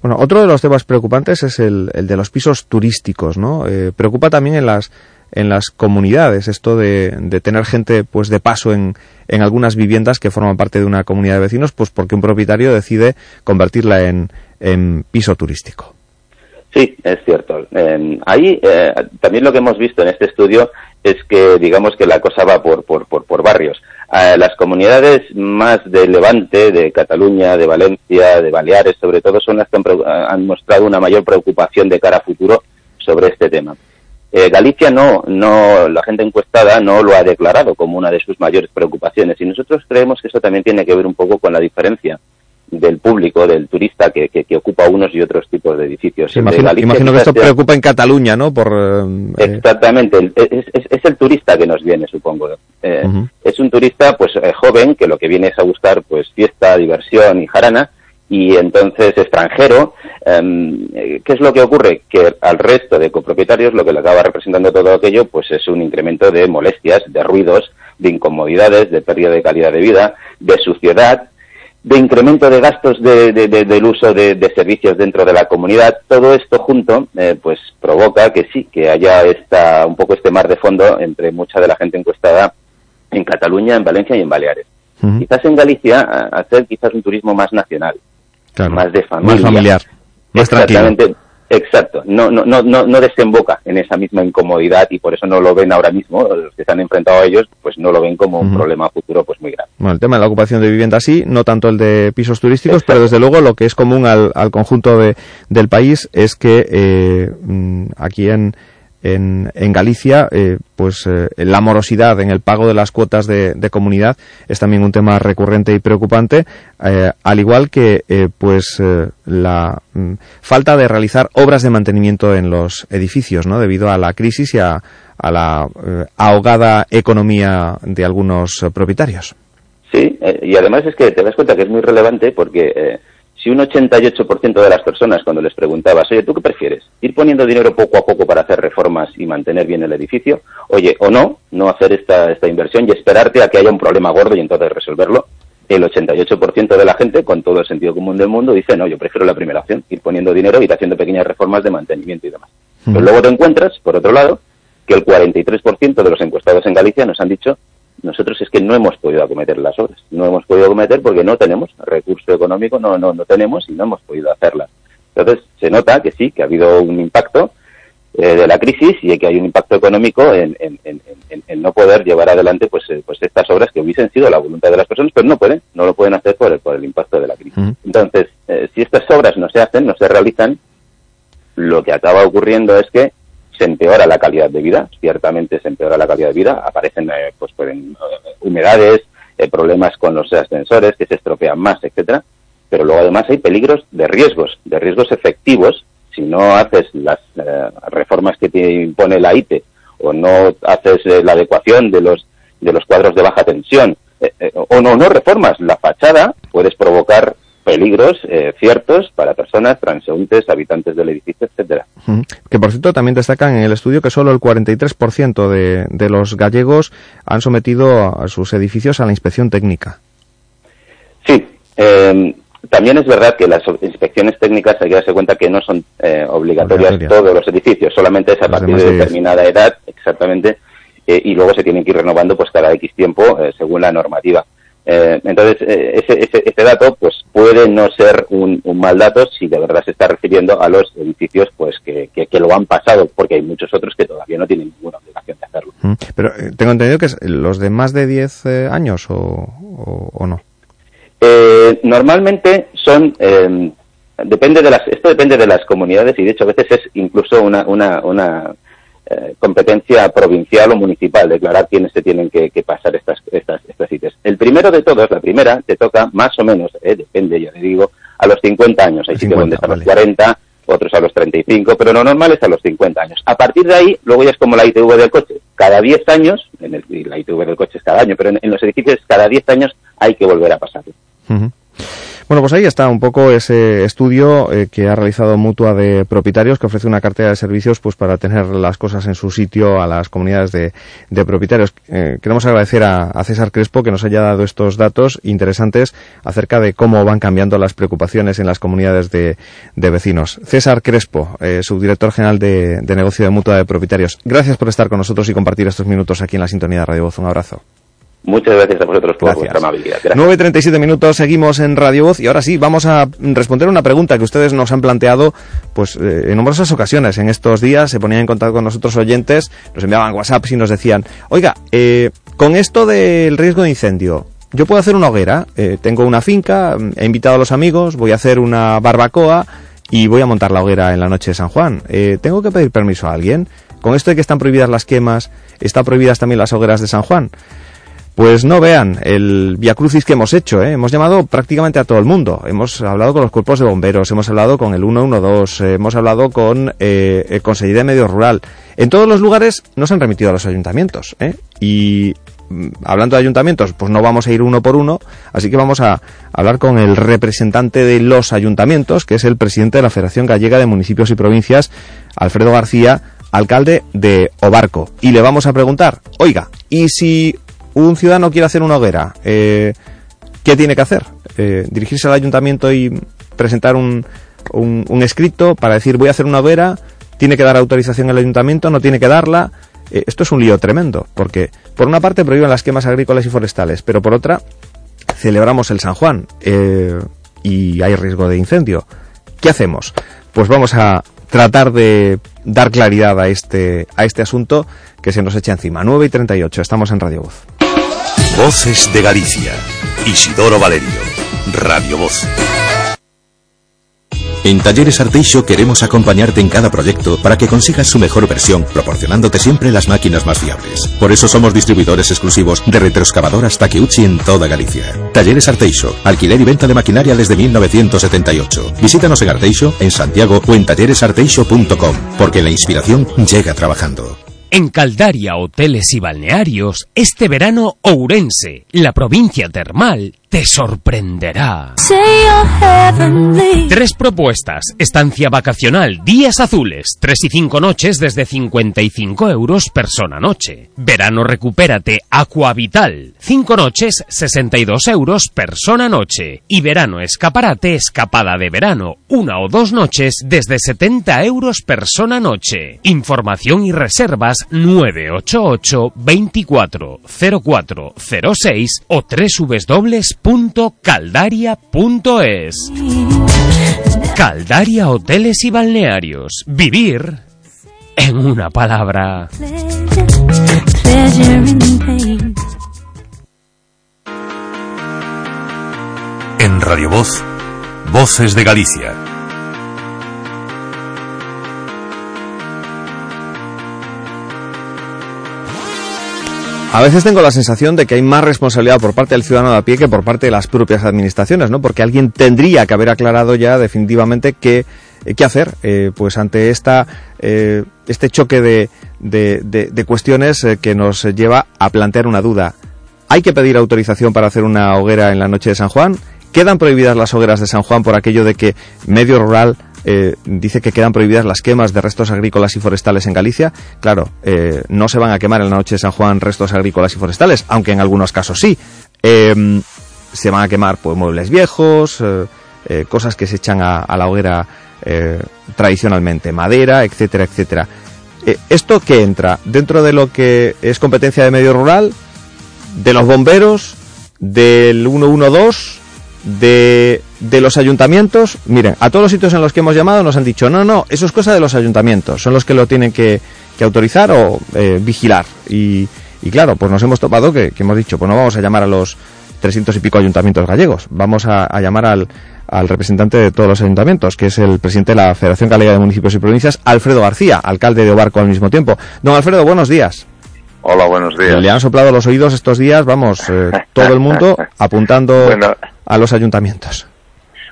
Bueno, otro de los temas preocupantes es el, de los pisos turísticos, ¿no? Eh, preocupa también en las en las comunidades esto de, tener gente pues de paso en, en algunas viviendas que forman parte de una comunidad de vecinos pues porque un propietario decide convertirla en piso turístico. Sí, es cierto. ahí eh, también lo que hemos visto en este estudio es que digamos que la cosa va por, por, por, barrios. las comunidades más de Levante, de Cataluña, de Valencia, de Baleares, sobre todo, son las que han, mostrado una mayor preocupación de cara a futuro sobre este tema. Eh, Galicia no, no, la gente encuestada no lo ha declarado como una de sus mayores preocupaciones y nosotros creemos que eso también tiene que ver un poco con la diferencia del público, del turista que, que, ocupa unos y otros tipos de edificios. imagino, que esto preocupa en Cataluña, ¿no? Por, eh, Exactamente, es, es, el turista que nos viene, supongo. Eh, es un turista pues eh, joven que lo que viene es a buscar pues fiesta, diversión y jarana y entonces extranjero. Em, ¿Qué es lo que ocurre? Que al resto de copropietarios lo que le acaba representando todo aquello pues es un incremento de molestias, de ruidos, de incomodidades, de pérdida de calidad de vida, de suciedad, de incremento de gastos de, del uso de, servicios dentro de la comunidad. Todo esto junto, eh, pues provoca que sí, que haya esta, un poco este mar de fondo entre mucha de la gente encuestada en Cataluña, en Valencia y en Baleares. Quizás en Galicia hacer quizás un turismo más nacional, más de familia, más familiar, más tranquilo. Exacto, no, no, no, no desemboca en esa misma incomodidad y por eso no lo ven ahora mismo, los que están enfrentados a ellos, pues no lo ven como un problema futuro pues muy grave. Bueno, el tema de la ocupación de vivienda sí, no tanto el de pisos turísticos, pero desde luego lo que es común al, al conjunto de, del país es que eh, mm, aquí en, en, en Galicia, eh, pues eh, la morosidad en el pago de las cuotas de, comunidad es también un tema recurrente y preocupante, eh, al igual que pues la mm, falta de realizar obras de mantenimiento en los edificios, ¿no? Debido a la crisis y a, la ahogada economía de algunos propietarios. Sí, eh, y además es que te das cuenta que es muy relevante porque eh, si un 88% de las personas cuando les preguntabas, oye, ¿tú qué prefieres? ¿Ir poniendo dinero poco a poco para hacer reformas y mantener bien el edificio? Oye, o no, no hacer esta, esta inversión y esperarte a que haya un problema gordo y entonces resolverlo. El 88% de la gente, con todo el sentido común del mundo, dice, no, yo prefiero la primera opción, ir poniendo dinero, ir haciendo pequeñas reformas de mantenimiento y demás. Pero luego te encuentras, por otro lado, que el 43% de los encuestados en Galicia nos han dicho nosotros es que no hemos podido acometer las obras. No hemos podido acometer porque no tenemos recurso económico, no, no, no tenemos y no hemos podido hacerlas. Entonces, se nota que sí, que ha habido un impacto eh, de la crisis y que hay un impacto económico en, en, en, en no poder llevar adelante pues, eh, pues estas obras que hubiesen sido la voluntad de las personas, pero no pueden, no lo pueden hacer por el, por el impacto de la crisis. Entonces, eh, si estas obras no se hacen, no se realizan, lo que acaba ocurriendo es que se empeora la calidad de vida, ciertamente se empeora la calidad de vida, aparecen eh, pues pueden, eh, humedades, eh, problemas con los ascensores que se estropean más, etcétera, pero luego además hay peligros de riesgos, de riesgos efectivos. Si no haces las reformas que te impone la ITE o no haces la adecuación de los de los cuadros de baja tensión o no no reformas la fachada puedes provocar peligros eh, ciertos para personas, transeúntes, habitantes del edificio, etcétera. Que por cierto también destacan en el estudio que solo el 43% de, de los gallegos han sometido a sus edificios a la inspección técnica. Sí, eh, también es verdad que las inspecciones técnicas hay que darse cuenta que no son eh, obligatorias todos los edificios, solamente es a partir de determinada edad, exactamente, eh, y luego se tienen que ir renovando pues cada X tiempo eh, según la normativa. Eh, entonces, eh, ese, ese, ese, dato pues puede no ser un, un, mal dato si de verdad se está refiriendo a los edificios pues que, que, que, lo han pasado, porque hay muchos otros que todavía no tienen ninguna obligación de hacerlo. Mm, pero eh, tengo entendido que es los de más de 10 eh, años o, o, o no. Eh, normalmente son depende de las esto depende de las comunidades y de hecho a veces es incluso una una, una eh, competencia provincial o municipal, declarar quiénes se tienen que, que pasar estas, estas, estas sitios. El primero de todos, la primera, te toca más o menos, eh, depende, ya le digo, a los 50 años. Hay sitios donde están vale. los 40, otros a los 35, pero lo normal es a los 50 años. A partir de ahí, luego ya es como la ITV del coche. Cada 10 años, en el, la ITV del coche es cada año, pero en, en los edificios cada 10 años hay que volver a pasarlo. Uh -huh. Bueno, pues ahí está un poco ese estudio eh, que ha realizado Mutua de Propietarios, que ofrece una cartera de servicios pues para tener las cosas en su sitio a las comunidades de, de propietarios. Eh, queremos agradecer a, a, César Crespo que nos haya dado estos datos interesantes acerca de cómo van cambiando las preocupaciones en las comunidades de, de vecinos. César Crespo, eh, subdirector general de, de negocio de Mutua de Propietarios. Gracias por estar con nosotros y compartir estos minutos aquí en la sintonía de Radio Voz. Un abrazo. Muchas gracias a vosotros por gracias. vuestra amabilidad. Gracias. 9.37 minutos, seguimos en Radio Voz y ahora sí, vamos a responder una pregunta que ustedes nos han planteado pues eh, en numerosas ocasiones en estos días. Se ponían en contacto con nosotros oyentes, nos enviaban WhatsApp y nos decían, oiga, eh, con esto del riesgo de incendio, yo puedo hacer una hoguera, eh, tengo una finca, he invitado a los amigos, voy a hacer una barbacoa y voy a montar la hoguera en la noche de San Juan. Eh, ¿Tengo que pedir permiso a alguien? Con esto de que están prohibidas las quemas, ¿están prohibidas también las hogueras de San Juan? Pues no vean el Via Crucis que hemos hecho, ¿eh? hemos llamado prácticamente a todo el mundo, hemos hablado con los cuerpos de bomberos, hemos hablado con el 112, eh, hemos hablado con eh, el Consejería de Medio Rural. En todos los lugares nos han remitido a los ayuntamientos ¿eh? y mm, hablando de ayuntamientos, pues no vamos a ir uno por uno, así que vamos a hablar con el representante de los ayuntamientos, que es el presidente de la Federación Gallega de Municipios y Provincias, Alfredo García, alcalde de Obarco. Y le vamos a preguntar, oiga, ¿y si un ciudadano quiere hacer una hoguera, eh, ¿qué tiene que hacer? Eh, dirigirse al ayuntamiento y presentar un, un, escrito para decir voy a hacer una hoguera, tiene que dar autorización al ayuntamiento, no tiene que darla. Eh, esto es un lío tremendo, porque por una parte prohíben las quemas agrícolas y forestales, pero por otra celebramos el San Juan y hay riesgo de incendio. ¿Qué hacemos? Pues vamos a tratar de dar claridad a este, a este asunto que se nos echa encima. 9 y 38, estamos en Radio Voz. Voces de Galicia. Isidoro Valerio. Radio Voz. En Talleres Arteixo queremos acompañarte en cada proyecto para que consigas su mejor versión, proporcionándote siempre las máquinas más fiables. Por eso somos distribuidores exclusivos de retroexcavadoras Takeuchi en toda Galicia. Talleres Arteixo, alquiler y venta de maquinaria desde 1978. Visítanos en Arteixo, en Santiago o en talleresarteixo.com, porque la inspiración llega trabajando. En Caldaria Hoteles y Balnearios, este verano Ourense, la provincia termal, te sorprenderá. Tres propuestas. Estancia vacacional, días azules, tres y cinco noches desde 55 euros persona noche. Verano recupérate, Aquavital, cinco noches, 62 euros persona noche. Y verano escaparate, escapada de verano, una o dos noches desde 70 euros persona noche. Información y reservas 988 24 04 06 o www www.caldaria.es. Caldaria Hoteles y Balnearios. Vivir en una palabra. En Radio Voz, Voces de Galicia. A veces tengo la sensación de que hay más responsabilidad por parte del ciudadano de a pie que por parte de las propias administraciones, ¿no? Porque alguien tendría que haber aclarado ya definitivamente qué, eh, qué hacer, eh, pues ante esta, eh, este choque de, de, de, cuestiones que nos lleva a plantear una duda. ¿Hay que pedir autorización para hacer una hoguera en la noche de San Juan? ¿Quedan prohibidas las hogueras de San Juan por aquello de que medio rural eh, dice que quedan prohibidas las quemas de restos agrícolas y forestales en Galicia. Claro, eh, no se van a quemar en la noche de San Juan restos agrícolas y forestales, aunque en algunos casos sí. Em, se van a quemar pues, muebles viejos, eh, cosas que se echan a, la hoguera tradicionalmente, madera, etcétera, etcétera. ¿Esto qué entra? ¿Dentro de lo que es competencia de medio rural? ¿De los bomberos? ¿Del 112? De, de, los ayuntamientos, miren, a todos los sitios en los que hemos llamado nos han dicho, no, no, eso es cosa de los ayuntamientos, son los que lo tienen que, que autorizar o eh, vigilar. Y, y, claro, pues nos hemos topado que, hemos dicho, pues no vamos a llamar a los trescientos y pico ayuntamientos gallegos, vamos a, a llamar al, al, representante de todos los ayuntamientos, que es el presidente de la Federación Gallega de Municipios y Provincias, Alfredo García, alcalde de Obarco al mismo tiempo. Don Alfredo, buenos días. Hola, buenos días. Le han soplado los oídos estos días, vamos, eh, todo el mundo apuntando a los ayuntamientos.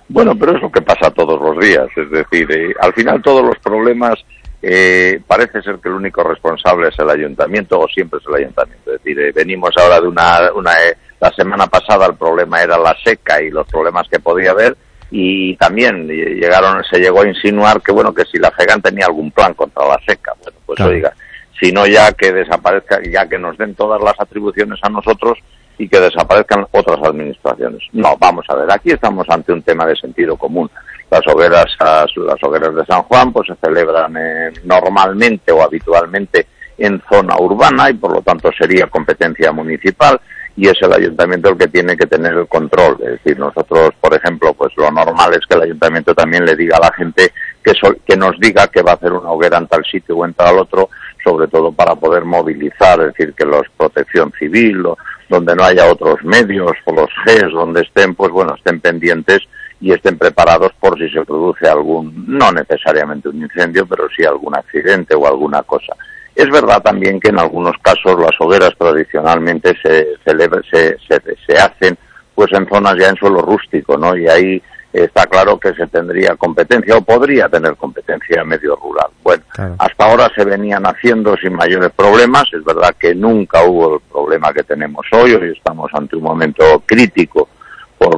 Bueno, pero es lo que pasa todos los días, es decir, eh, al final todos los problemas eh, parece ser que el único responsable es el ayuntamiento o siempre es el ayuntamiento. Es decir, venimos ahora de una, una la semana pasada el problema era la seca y los problemas que podía haber y también llegaron se llegó a insinuar que bueno que si la FEGAN tenía algún plan contra la seca. Bueno, pues oiga, sino ya que desaparezca, ya que nos den todas las atribuciones a nosotros y que desaparezcan otras administraciones. No, vamos a ver, aquí estamos ante un tema de sentido común. Las hogueras, las hogueras de San Juan, pues se celebran eh, normalmente o habitualmente en zona urbana y por lo tanto sería competencia municipal y es el ayuntamiento el que tiene que tener el control. Es decir, nosotros, por ejemplo, pues lo normal es que el ayuntamiento también le diga a la gente que, que nos diga que va a hacer una hoguera en tal sitio o en tal otro sobre todo para poder movilizar, es decir, que los protección civil, donde no haya otros medios, o los GES, donde estén, pues bueno, estén pendientes y estén preparados por si se produce algún, no necesariamente un incendio, pero sí algún accidente o alguna cosa. Es verdad también que en algunos casos las hogueras tradicionalmente se, se, se, se hacen pues en zonas ya en suelo rústico, ¿no? Y ahí está claro que se tendría competencia o podría tener competencia medio rural. Bueno, hasta ahora se venían haciendo sin mayores problemas, es verdad que nunca hubo el problema que tenemos hoy, hoy estamos ante un momento crítico por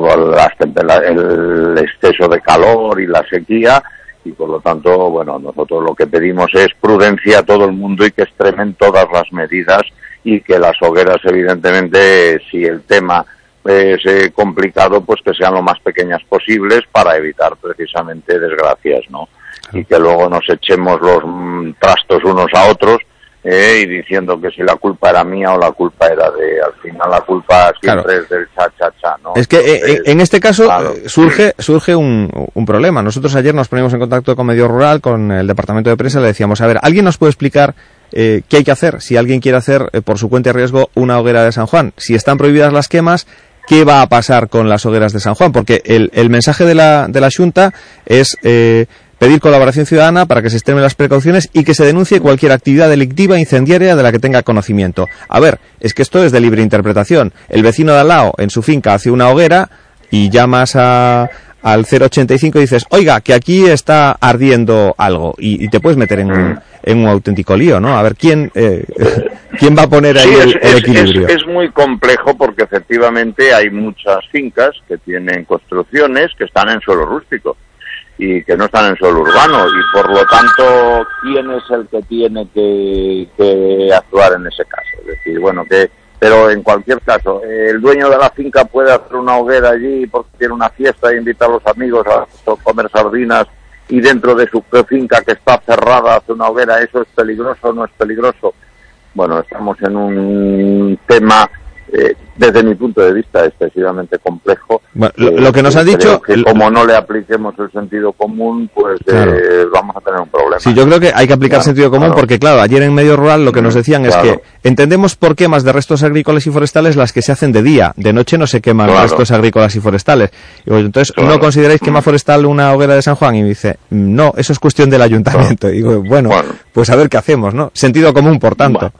el exceso de calor y la sequía y por lo tanto, bueno, nosotros lo que pedimos es prudencia a todo el mundo y que extremen todas las medidas y que las hogueras, evidentemente, si el tema es eh, complicado pues que sean lo más pequeñas posibles para evitar precisamente desgracias, ¿no? Y que luego nos echemos los mm, trastos unos a otros eh, y diciendo que si la culpa era mía o la culpa era de... Al final la culpa siempre es del cha-cha-cha, ¿no? Es que eh, en este caso surge, surge un, un, problema. Nosotros ayer nos ponemos en contacto con Medio Rural, con el departamento de prensa, le decíamos, a ver, ¿alguien nos puede explicar eh, qué hay que hacer si alguien quiere hacer por su cuenta y riesgo una hoguera de San Juan? Si están prohibidas las quemas, qué va a pasar con las hogueras de San Juan, porque el, el mensaje de la, de la Junta es eh, pedir colaboración ciudadana para que se extremen las precauciones y que se denuncie cualquier actividad delictiva incendiaria de la que tenga conocimiento. A ver, es que esto es de libre interpretación. El vecino de al lado en su finca hace una hoguera y llamas a, al 085 y dices, oiga, que aquí está ardiendo algo y, y te puedes meter en un, en un auténtico lío, ¿no? A ver, ¿quién, eh, ¿quién va a poner ahí Sí, el, es- equilibrio? es- es muy complejo porque efectivamente hay muchas fincas que tienen construcciones que están en suelo rústico y que no están en suelo urbano y por lo tanto, ¿quién es el que tiene que, que actuar en ese caso? Es decir, bueno, que pero en cualquier caso, el dueño de la finca puede hacer una hoguera allí porque tiene una fiesta e invitar a los amigos a comer sardinas y dentro de su finca que está cerrada hace una hoguera, ¿eso es peligroso o no es peligroso? Bueno, estamos en un tema, eh, desde mi punto de vista, excesivamente complejo. Bueno, lo, Eh, lo que nos han creo dicho... que como no le apliquemos el sentido común, pues eh, vamos a tener un problema. Sí, yo creo que hay que aplicar Claro, sentido común claro. porque, claro, ayer en medio rural lo que nos decían es que entendemos por qué más de restos agrícolas y forestales las que se hacen de día, de noche no se queman restos agrícolas y forestales. Y entonces, ¿no consideráis quema forestal una hoguera de San Juan? Y me dice, no, eso es cuestión del ayuntamiento. Y digo, bueno, pues a ver qué hacemos, ¿no? Sentido común, por tanto.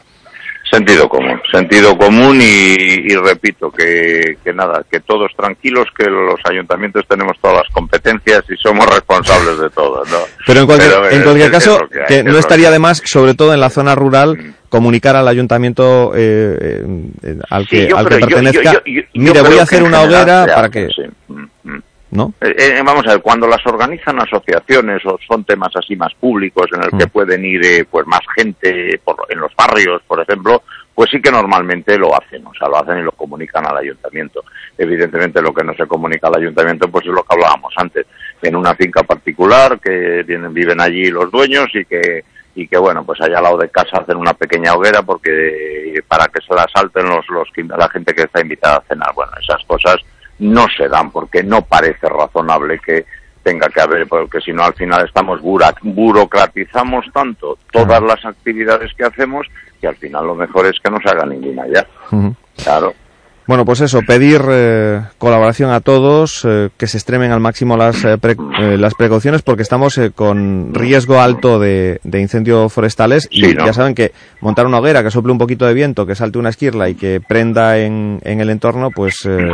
Sentido común, sentido común y, y repito que, que nada, que todos tranquilos, que los ayuntamientos tenemos todas las competencias y somos responsables de todo, ¿no? Pero en cualquier, Pero, en eh, cualquier caso, que hay, que es no estaría de más, sobre todo en la zona rural, comunicar al ayuntamiento eh, eh, al que, Sí, yo al que pertenezca, yo- mire, voy a hacer una general hoguera para que... sí. Mm, mm. ¿No? Eh, eh, vamos a ver, cuando las organizan asociaciones o son temas así más públicos en el Mm. que pueden ir eh, pues más gente por- en los barrios, por ejemplo, pues sí que normalmente lo hacen, o sea, lo hacen y lo comunican al ayuntamiento. Evidentemente lo que no se comunica al ayuntamiento pues es lo que hablábamos antes, en una finca particular que tienen, viven allí los dueños y que y que bueno, pues allá al lado de casa hacen una pequeña hoguera porque para que se la salten los, los la gente que está invitada a cenar. Bueno, esas cosas no se dan porque no parece razonable que tenga que haber, porque si no al final estamos burocratizamos tanto todas las actividades que hacemos que al final lo mejor es que no se haga ninguna ya. Claro. Bueno, pues eso, pedir eh, colaboración a todos, eh, que se extremen al máximo las, eh, pre- eh, las precauciones porque estamos eh, con riesgo alto de, de incendios forestales y Sí, ¿no? ya saben que montar una hoguera, que sople un poquito de viento, que salte una esquirla y que prenda en, en el entorno, pues eh,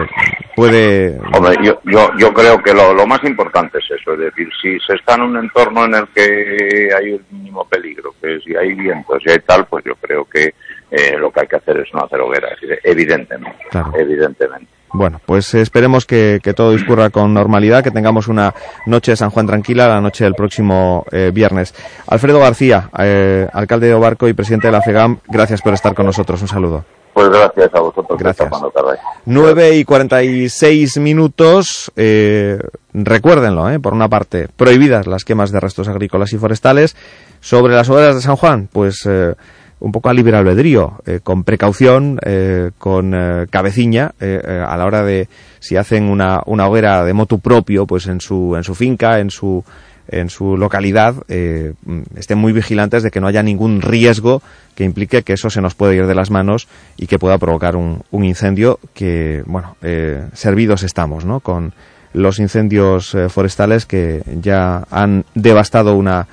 puede... Hombre, yo, yo, yo creo que lo, lo más importante es eso, es decir, si se está en un entorno en el que hay el mínimo peligro, que si hay vientos y hay tal, pues yo creo que eh, lo que hay que hacer es no hacer hoguera, es decir, evidentemente, Claro. evidentemente. Bueno, pues esperemos que, que todo discurra con normalidad, que tengamos una noche de San Juan tranquila, la noche del próximo eh, viernes. Alfredo García, eh, alcalde de Obarco y presidente de la FEGAM, gracias por estar con nosotros. Un saludo. Pues gracias a vosotros Gracias. queráis. 9 y 46 minutos. Eh, recuérdenlo, eh, por una parte, prohibidas las quemas de restos agrícolas y forestales. Sobre las hogueras de San Juan, pues eh, un poco a libre albedrío, eh, con precaución, eh, con eh, cabeciña, eh, a la hora de si hacen una, una hoguera de motu propio, pues en su, en su finca, en su en su localidad mm, estén muy vigilantes de que no haya ningún riesgo que implique que eso se nos puede ir de las manos y que pueda provocar un, un incendio que, bueno, servidos estamos, ¿no? Con los incendios forestales que ya han devastado una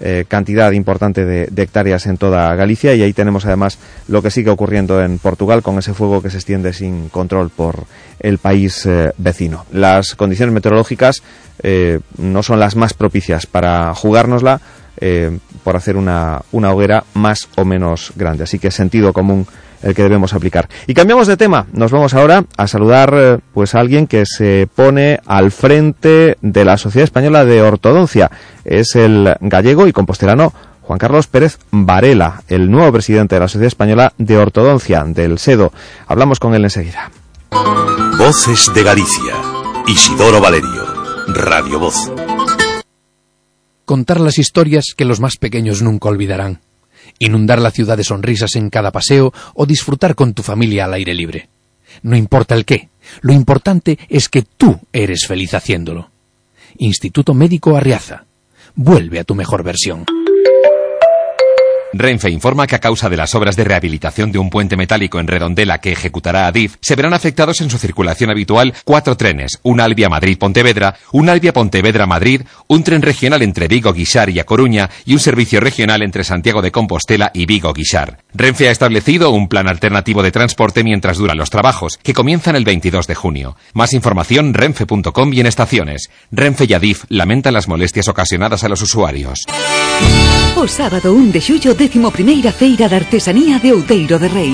eh, cantidad importante de, de hectáreas en toda Galicia y ahí tenemos además lo que sigue ocurriendo en Portugal con ese fuego que se extiende sin control por el país eh, vecino. Las condiciones meteorológicas eh, no son las más propicias para jugárnosla por hacer una, una hoguera más o menos grande. Así que sentido común el que debemos aplicar. Y cambiamos de tema. Nos vamos ahora a saludar eh, pues a alguien que se pone al frente de la Sociedad Española de Ortodoncia. Es el gallego y compostelano Juan Carlos Pérez Varela, el nuevo presidente de la Sociedad Española de Ortodoncia del SEDO. Hablamos con él enseguida. Voces de Galicia. Isidoro Valerio. Radio Voz. Contar las historias que los más pequeños nunca olvidarán. Inundar la ciudad de sonrisas en cada paseo o disfrutar con tu familia al aire libre. No importa el qué, lo importante es que tú eres feliz haciéndolo. Instituto Médico Arriaza. Vuelve a tu mejor versión. Renfe informa que a causa de las obras de rehabilitación de un puente metálico en Redondela que ejecutará Adif, se verán afectados en su circulación habitual cuatro trenes, un Albia Madrid-Pontevedra, un Albia Pontevedra-Madrid, un tren regional entre Vigo-Guisar y A Coruña y un servicio regional entre Santiago de Compostela y Vigo-Guisar. Renfe ha establecido un plan alternativo de transporte mientras duran los trabajos, que comienzan el 22 de junio. Más información renfe.com y en estaciones. Renfe y Adif lamentan las molestias ocasionadas a los usuarios. O sábado de 11ª Feira da Artesanía de Outeiro de Rei.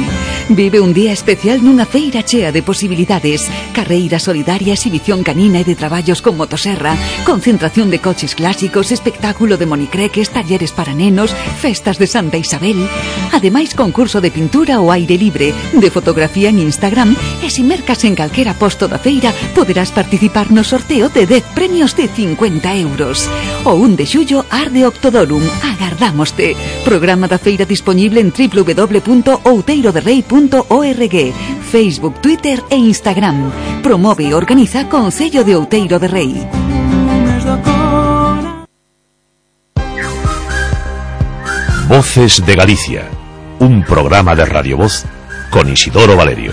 Vive un día especial nunha feira chea de posibilidades, carreiras solidarias, exhibición canina e de traballos con motoserra, concentración de coches clásicos, espectáculo de monicreques, talleres para nenos, festas de Santa Isabel. Ademais, concurso de pintura ao aire libre, de fotografía en Instagram e se mercas en calquera posto da feira poderás participar no sorteo de 10 premios de 50 euros. O 1 de xullo arde Octodorum, agardámoste. Programa da feira disponible en www.outeiroderrei.org Facebook, Twitter e Instagram. Promove e organiza Concello de Outeiro de Rei. Voces de Galicia, un programa de Radio Voz con Isidoro Valerio.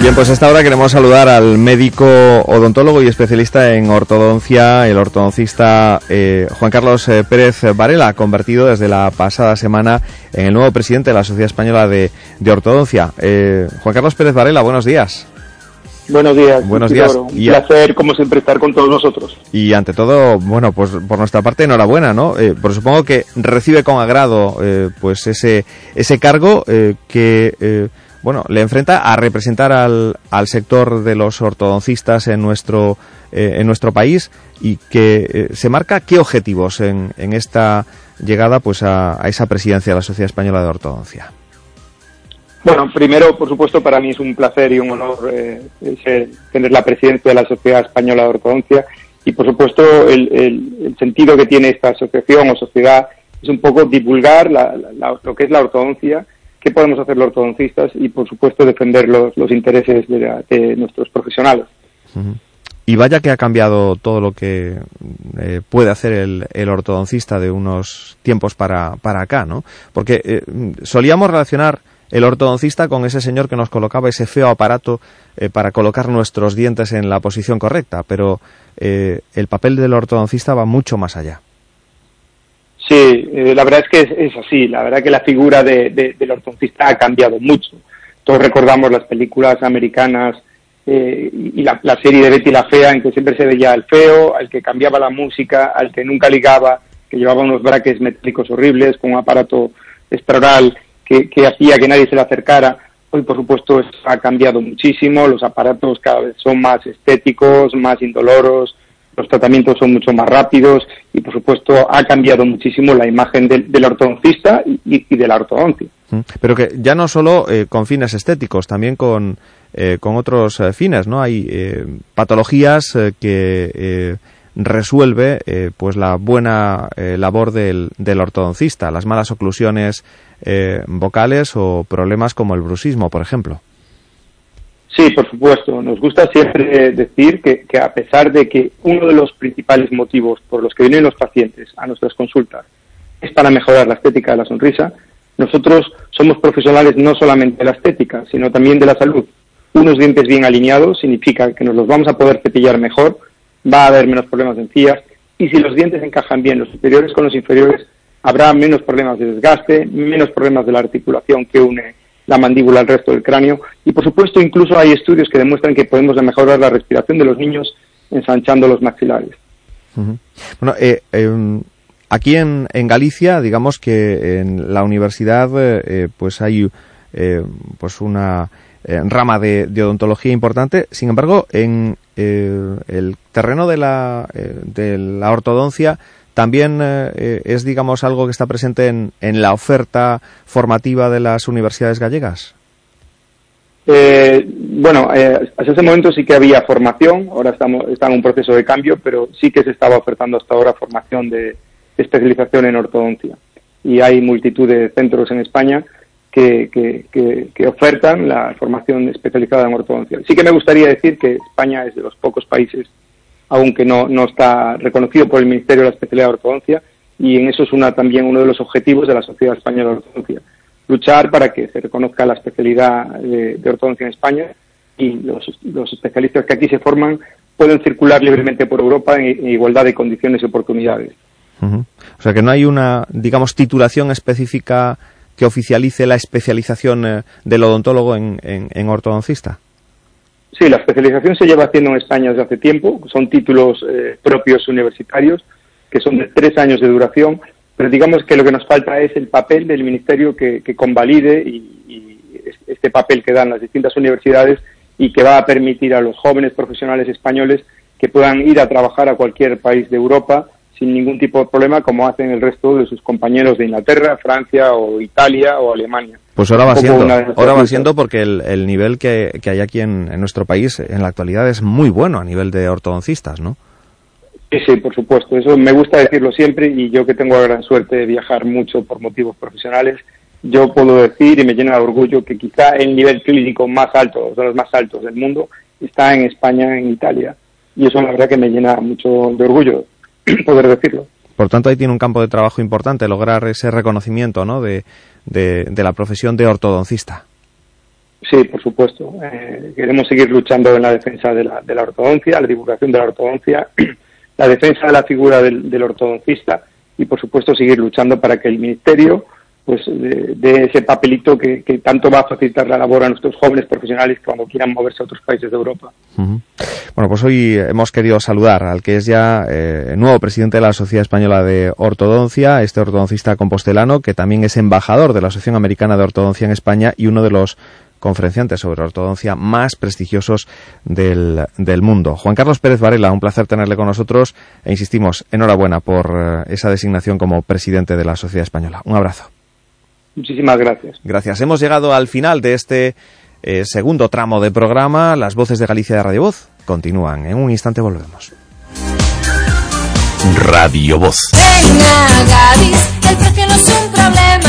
Bien, pues a esta hora queremos saludar al médico odontólogo y especialista en ortodoncia, el ortodoncista eh, Juan Carlos eh, Pérez Varela, convertido desde la pasada semana en el nuevo presidente de la Sociedad Española de, de Ortodoncia. Eh, Juan Carlos Pérez Varela, buenos días. Buenos días. Buenos días. Un placer, como siempre, estar con todos nosotros. Y ante todo, bueno, pues por nuestra parte, enhorabuena, ¿no? Eh, porque supongo que recibe con agrado, eh, pues ese ese cargo eh, que, bueno, le enfrenta a representar al, al sector de los ortodoncistas en nuestro eh, en nuestro país y que eh, se marca qué objetivos en, en esta llegada, pues a, a esa presidencia de la Sociedad Española de Ortodoncia. Bueno, primero, por supuesto, para mí es un placer y un honor eh, ser- tener la presidencia de la Sociedad Española de Ortodoncia y, por supuesto, el, el- sentido que tiene esta asociación o sociedad es un poco divulgar la- lo que es la ortodoncia, qué podemos hacer los ortodoncistas y, por supuesto, defender los, intereses de, la- de nuestros profesionales. Y vaya que ha cambiado todo lo que eh, puede hacer el, el ortodoncista de unos tiempos para, para acá, ¿no? Porque eh, solíamos relacionar el ortodoncista con ese señor que nos colocaba ese feo aparato eh, para colocar nuestros dientes en la posición correcta, pero el papel del ortodoncista va mucho más allá. Sí, eh, la verdad es que es, es así. La verdad que la figura de, de- del ortodoncista ha cambiado mucho. Todos recordamos las películas americanas eh, y la, la serie de Betty la Fea, en que siempre se veía al feo, al que cambiaba la música, al que nunca ligaba, que llevaba unos braques metálicos horribles, con un aparato extraoral que, que hacía que nadie se le acercara. Hoy, por supuesto, esto ha cambiado muchísimo. Los aparatos cada vez son más estéticos, más indoloros, los tratamientos son mucho más rápidos y, por supuesto, ha cambiado muchísimo la imagen del, ortodoncista y, y- de la ortodoncia. ¿Mm? Pero que ya no solo eh, con fines estéticos, también con, eh, con otros eh, fines, ¿no? Hay eh, patologías que resuelve eh, pues la buena labor del, del ortodoncista, las malas oclusiones vocales o problemas como el bruxismo, por ejemplo. Sí, por supuesto. Nos gusta siempre decir que, que a pesar de que uno de los principales motivos por los que vienen los pacientes a nuestras consultas es para mejorar la estética de la sonrisa, nosotros somos profesionales no solamente de la estética, sino también de la salud. Unos dientes bien alineados significa que nos los vamos a poder cepillar mejor, va a haber menos problemas de encías y si los dientes encajan bien los superiores con los inferiores, habrá menos problemas de desgaste, menos problemas de la articulación que une la mandíbula al resto del cráneo y por supuesto incluso hay estudios que demuestran que podemos mejorar la respiración de los niños ensanchando los maxilares. Bueno, eh, em, aquí en, en Galicia, digamos que en la universidad, eh, eh, pues hay pues una rama de, odontología importante. Sin embargo, en el terreno de la, de la ortodoncia también eh, eh, es, digamos, algo que está presente en, en la oferta formativa de las universidades gallegas. Eh, bueno, eh, hasta ese momento sí que había formación, ahora estamos está en un proceso de cambio, pero sí que se estaba ofertando hasta ahora formación de, especialización en ortodoncia. Y hay multitud de centros en España que, que- que ofertan la formación especializada en ortodoncia. Sí que me gustaría decir que España es de los pocos países aunque no, no está reconocido por el Ministerio de la Especialidad de Ortodoncia, y en eso es una, también uno de los objetivos de la Sociedad Española de Ortodoncia, luchar para que se reconozca la especialidad de, ortodoncia en España y los, los, especialistas que aquí se forman pueden circular libremente por Europa en, igualdad de condiciones y oportunidades. O sea que no hay una, digamos, titulación específica que oficialice la especialización eh, del odontólogo en, en, ortodoncista. Sí, la especialización se lleva haciendo en España desde hace tiempo. Son títulos eh, propios universitarios que son de tres años de duración, pero digamos que lo que nos falta es el papel del Ministerio que, convalide y, este papel que dan las distintas universidades y que va a permitir a los jóvenes profesionales españoles que puedan ir a trabajar a cualquier país de Europa sin ningún tipo de problema como hacen el resto de sus compañeros de Inglaterra, Francia o Italia o Alemania. Pues ahora va siendo, ahora va siendo porque el, nivel que, hay aquí en, en, nuestro país en la actualidad es muy bueno a nivel de ortodoncistas, ¿no? Sí, sí, por supuesto. Eso me gusta decirlo siempre y yo que tengo la gran suerte de viajar mucho por motivos profesionales, yo puedo decir y me llena de orgullo que quizá el nivel clínico más alto, de los más altos del mundo, está en España, en Italia. Y eso la verdad que me llena mucho de orgullo poder decirlo. Por tanto, ahí tiene un campo de trabajo importante lograr ese reconocimiento ¿no? de, de, la profesión de ortodoncista. Sí, por supuesto. Eh, queremos seguir luchando en la defensa de la, de la ortodoncia, la divulgación de la ortodoncia la defensa de la figura del, ortodoncista y, por supuesto, seguir luchando para que el Ministerio pues de, ese papelito que, tanto va a facilitar la labor a nuestros jóvenes profesionales cuando quieran moverse a otros países de Europa. Bueno, pues hoy hemos querido saludar al que es ya eh, nuevo presidente de la Sociedad Española de Ortodoncia, este ortodoncista compostelano, que también es embajador de la Asociación Americana de Ortodoncia en España y uno de los conferenciantes sobre ortodoncia más prestigiosos del, del, mundo. Juan Carlos Pérez Varela, un placer tenerle con nosotros e insistimos, enhorabuena por eh, esa designación como presidente de la Sociedad Española. Un abrazo. Muchísimas gracias. Gracias. Hemos llegado al final de este eh, segundo tramo de programa. Las voces de Galicia de Radio Voz continúan. En un instante volvemos. Radio Voz. el precio no es un problema.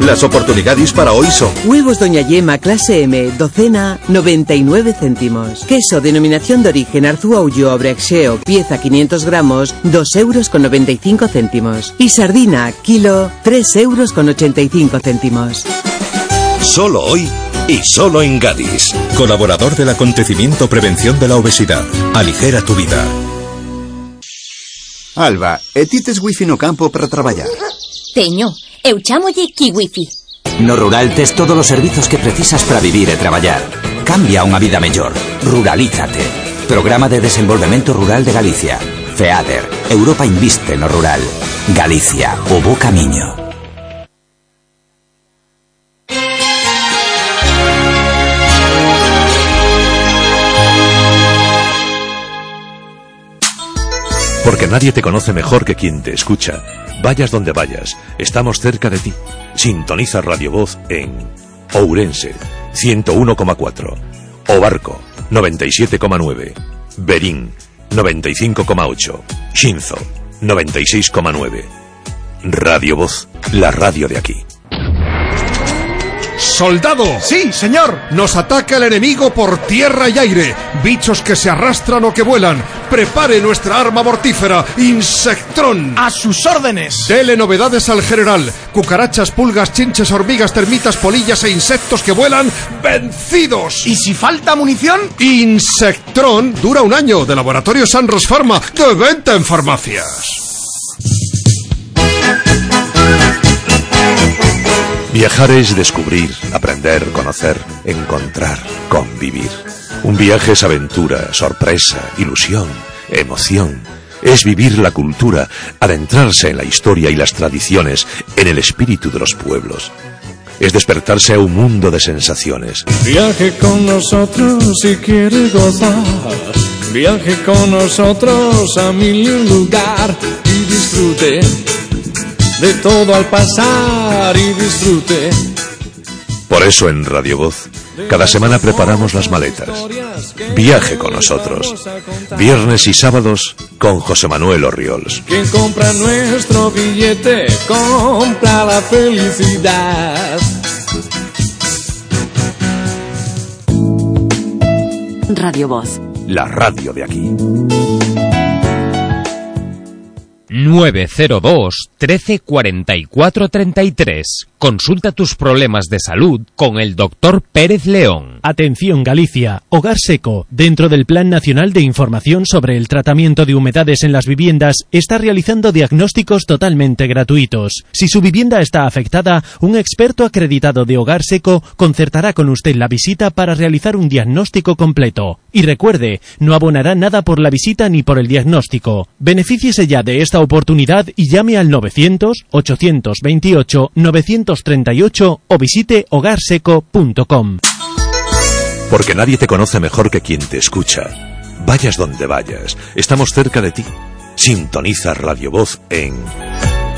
Las oportunidades para hoy son Huevos Doña Yema clase M, docena, 99 céntimos. Queso denominación de origen Arzúa Ulloa Brexeo, pieza 500 gramos, 2 euros con 95 céntimos. Y sardina, kilo, 3 euros con 85 céntimos. Solo hoy y solo en Gadis. Colaborador del acontecimiento Prevención de la Obesidad. Aligera tu vida. Alba, e ti tes wifi no campo para traballar? Teño, eu chamolle Kiwifi. No rural tes todos os servizos que precisas para vivir e traballar. Cambia unha vida mellor. Ruralízate. Programa de Desenvolvemento Rural de Galicia. FEADER. Europa inviste no rural. Galicia, o bo camiño. Porque nadie te conoce mejor que quien te escucha. Vayas donde vayas, estamos cerca de ti. Sintoniza Radio Voz en Ourense 101,4, Obarco 97,9, Berín 95,8, Shinzo 96,9. Radio Voz, la radio de aquí. ¡Soldado! Sí, señor. Nos ataca el enemigo por tierra y aire. Bichos que se arrastran o que vuelan. Prepare nuestra arma mortífera, Insectrón. A sus órdenes. Dele novedades al general. Cucarachas, pulgas, chinches, hormigas, termitas, polillas e insectos que vuelan vencidos. ¿Y si falta munición? Insectrón dura un año de Laboratorio Sanros Pharma de venta en farmacias. Viajar es descubrir, aprender, conocer, encontrar, convivir. Un viaje es aventura, sorpresa, ilusión, emoción. Es vivir la cultura, adentrarse en la historia y las tradiciones, en el espíritu de los pueblos. Es despertarse a un mundo de sensaciones. Viaje con nosotros si quiere gozar. Viaje con nosotros a mil lugar y disfrute de todo al pasar y disfrute. Por eso en Radio Voz, cada semana preparamos las maletas. Viaje con nosotros. Viernes y sábados con José Manuel Orriols. Quien compra nuestro billete, compra la felicidad. Radio Voz la radio de aquí. 902 13 44 33. Consulta tus problemas de salud con el doctor Pérez León. Atención Galicia, Hogar Seco, dentro del Plan Nacional de Información sobre el Tratamiento de Humedades en las Viviendas, está realizando diagnósticos totalmente gratuitos. Si su vivienda está afectada, un experto acreditado de Hogar Seco concertará con usted la visita para realizar un diagnóstico completo. Y recuerde, no abonará nada por la visita ni por el diagnóstico. Benefíciese ya de esta oportunidad y llame al 900 828 938 o visite hogarseco.com. Porque nadie te conoce mejor que quien te escucha. Vayas donde vayas, estamos cerca de ti. Sintoniza Radio Voz en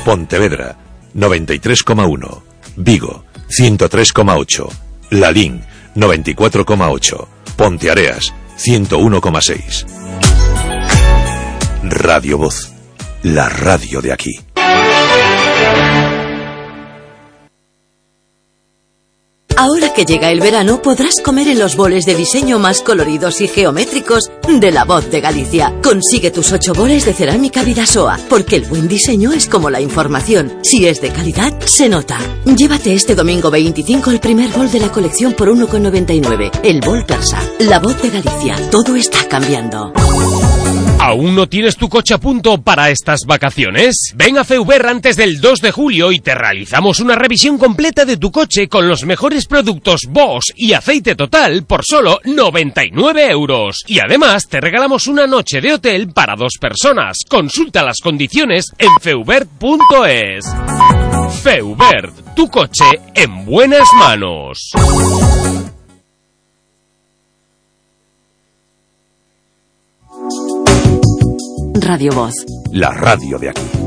Pontevedra 93,1, Vigo 103,8, Lalín 94,8, Ponteareas 101,6. Radio Voz, la radio de aquí. Ahora que llega el verano podrás comer en los boles de diseño más coloridos y geométricos de La Voz de Galicia. Consigue tus ocho boles de cerámica Vidasoa, porque el buen diseño es como la información. Si es de calidad, se nota. Llévate este domingo 25 el primer bol de la colección por 1,99. El bol persa. La Voz de Galicia. Todo está cambiando. ¿Aún no tienes tu coche a punto para estas vacaciones? Ven a Feuber antes del 2 de julio y te realizamos una revisión completa de tu coche con los mejores productos Bosch y aceite total por solo 99 euros. Y además te regalamos una noche de hotel para dos personas. Consulta las condiciones en feubert.es. Feubert, tu coche en buenas manos. Radio Voz. La radio de aquí.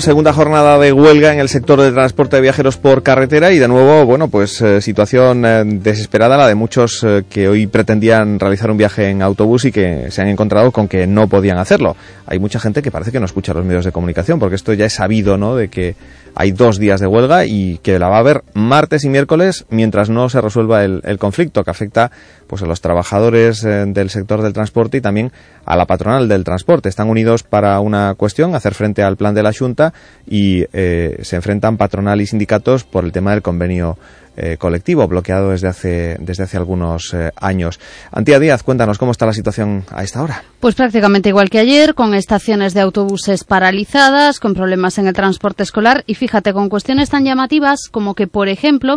Segunda jornada de huelga en el sector de transporte de viajeros por carretera y de nuevo, bueno, pues eh, situación eh, desesperada la de muchos eh, que hoy pretendían realizar un viaje en autobús y que se han encontrado con que no podían hacerlo. Hay mucha gente que parece que no escucha los medios de comunicación porque esto ya es sabido, ¿no? De que hay dos días de huelga y que la va a haber martes y miércoles mientras no se resuelva el, conflicto que afecta pues a los trabajadores eh, del sector del transporte y también a la patronal del transporte. Están unidos para una cuestión, hacer frente al plan de la Junta y eh, se enfrentan patronal y sindicatos por el tema del convenio eh, colectivo bloqueado desde hace, desde hace algunos eh, años. Antía Díaz, cuéntanos cómo está la situación a esta hora. Pues prácticamente igual que ayer, con estaciones de autobuses paralizadas, con problemas en el transporte escolar y fíjate, con cuestiones tan llamativas como que, por ejemplo,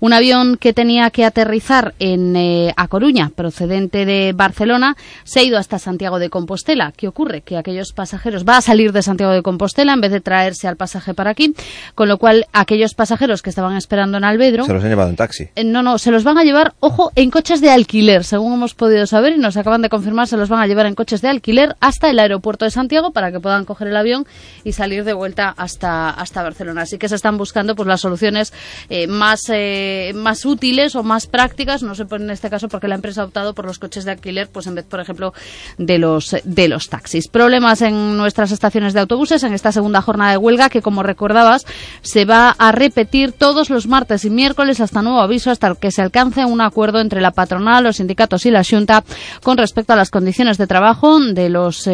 un avión que tenía que aterrizar en eh, A Coruña, procedente de Barcelona, se ha ido hasta Santiago de Compostela. ¿Qué ocurre? Que aquellos pasajeros va a salir de Santiago de Compostela en vez de traerse al pasaje para aquí, con lo cual aquellos pasajeros que estaban esperando en Albedro los han llevado en taxi. eh, No, no, se los van a llevar, ojo, en coches de alquiler, según hemos podido saber y nos acaban de confirmar, se los van a llevar en coches de alquiler hasta el aeropuerto de Santiago para que puedan coger el avión y salir de vuelta hasta, hasta Barcelona. Así que se están buscando pues las soluciones eh, más, eh, más útiles o más prácticas, no sé en este caso porque la empresa ha optado por los coches de alquiler, pues en vez, por ejemplo, de los, de los taxis. Problemas en nuestras estaciones de autobuses en esta segunda jornada de huelga que, como recordabas, se va a repetir todos los martes y miércoles hasta nuevo aviso, hasta que se alcance un acuerdo entre la patronal, los sindicatos y la Junta con respecto a las condiciones de trabajo de, los, eh,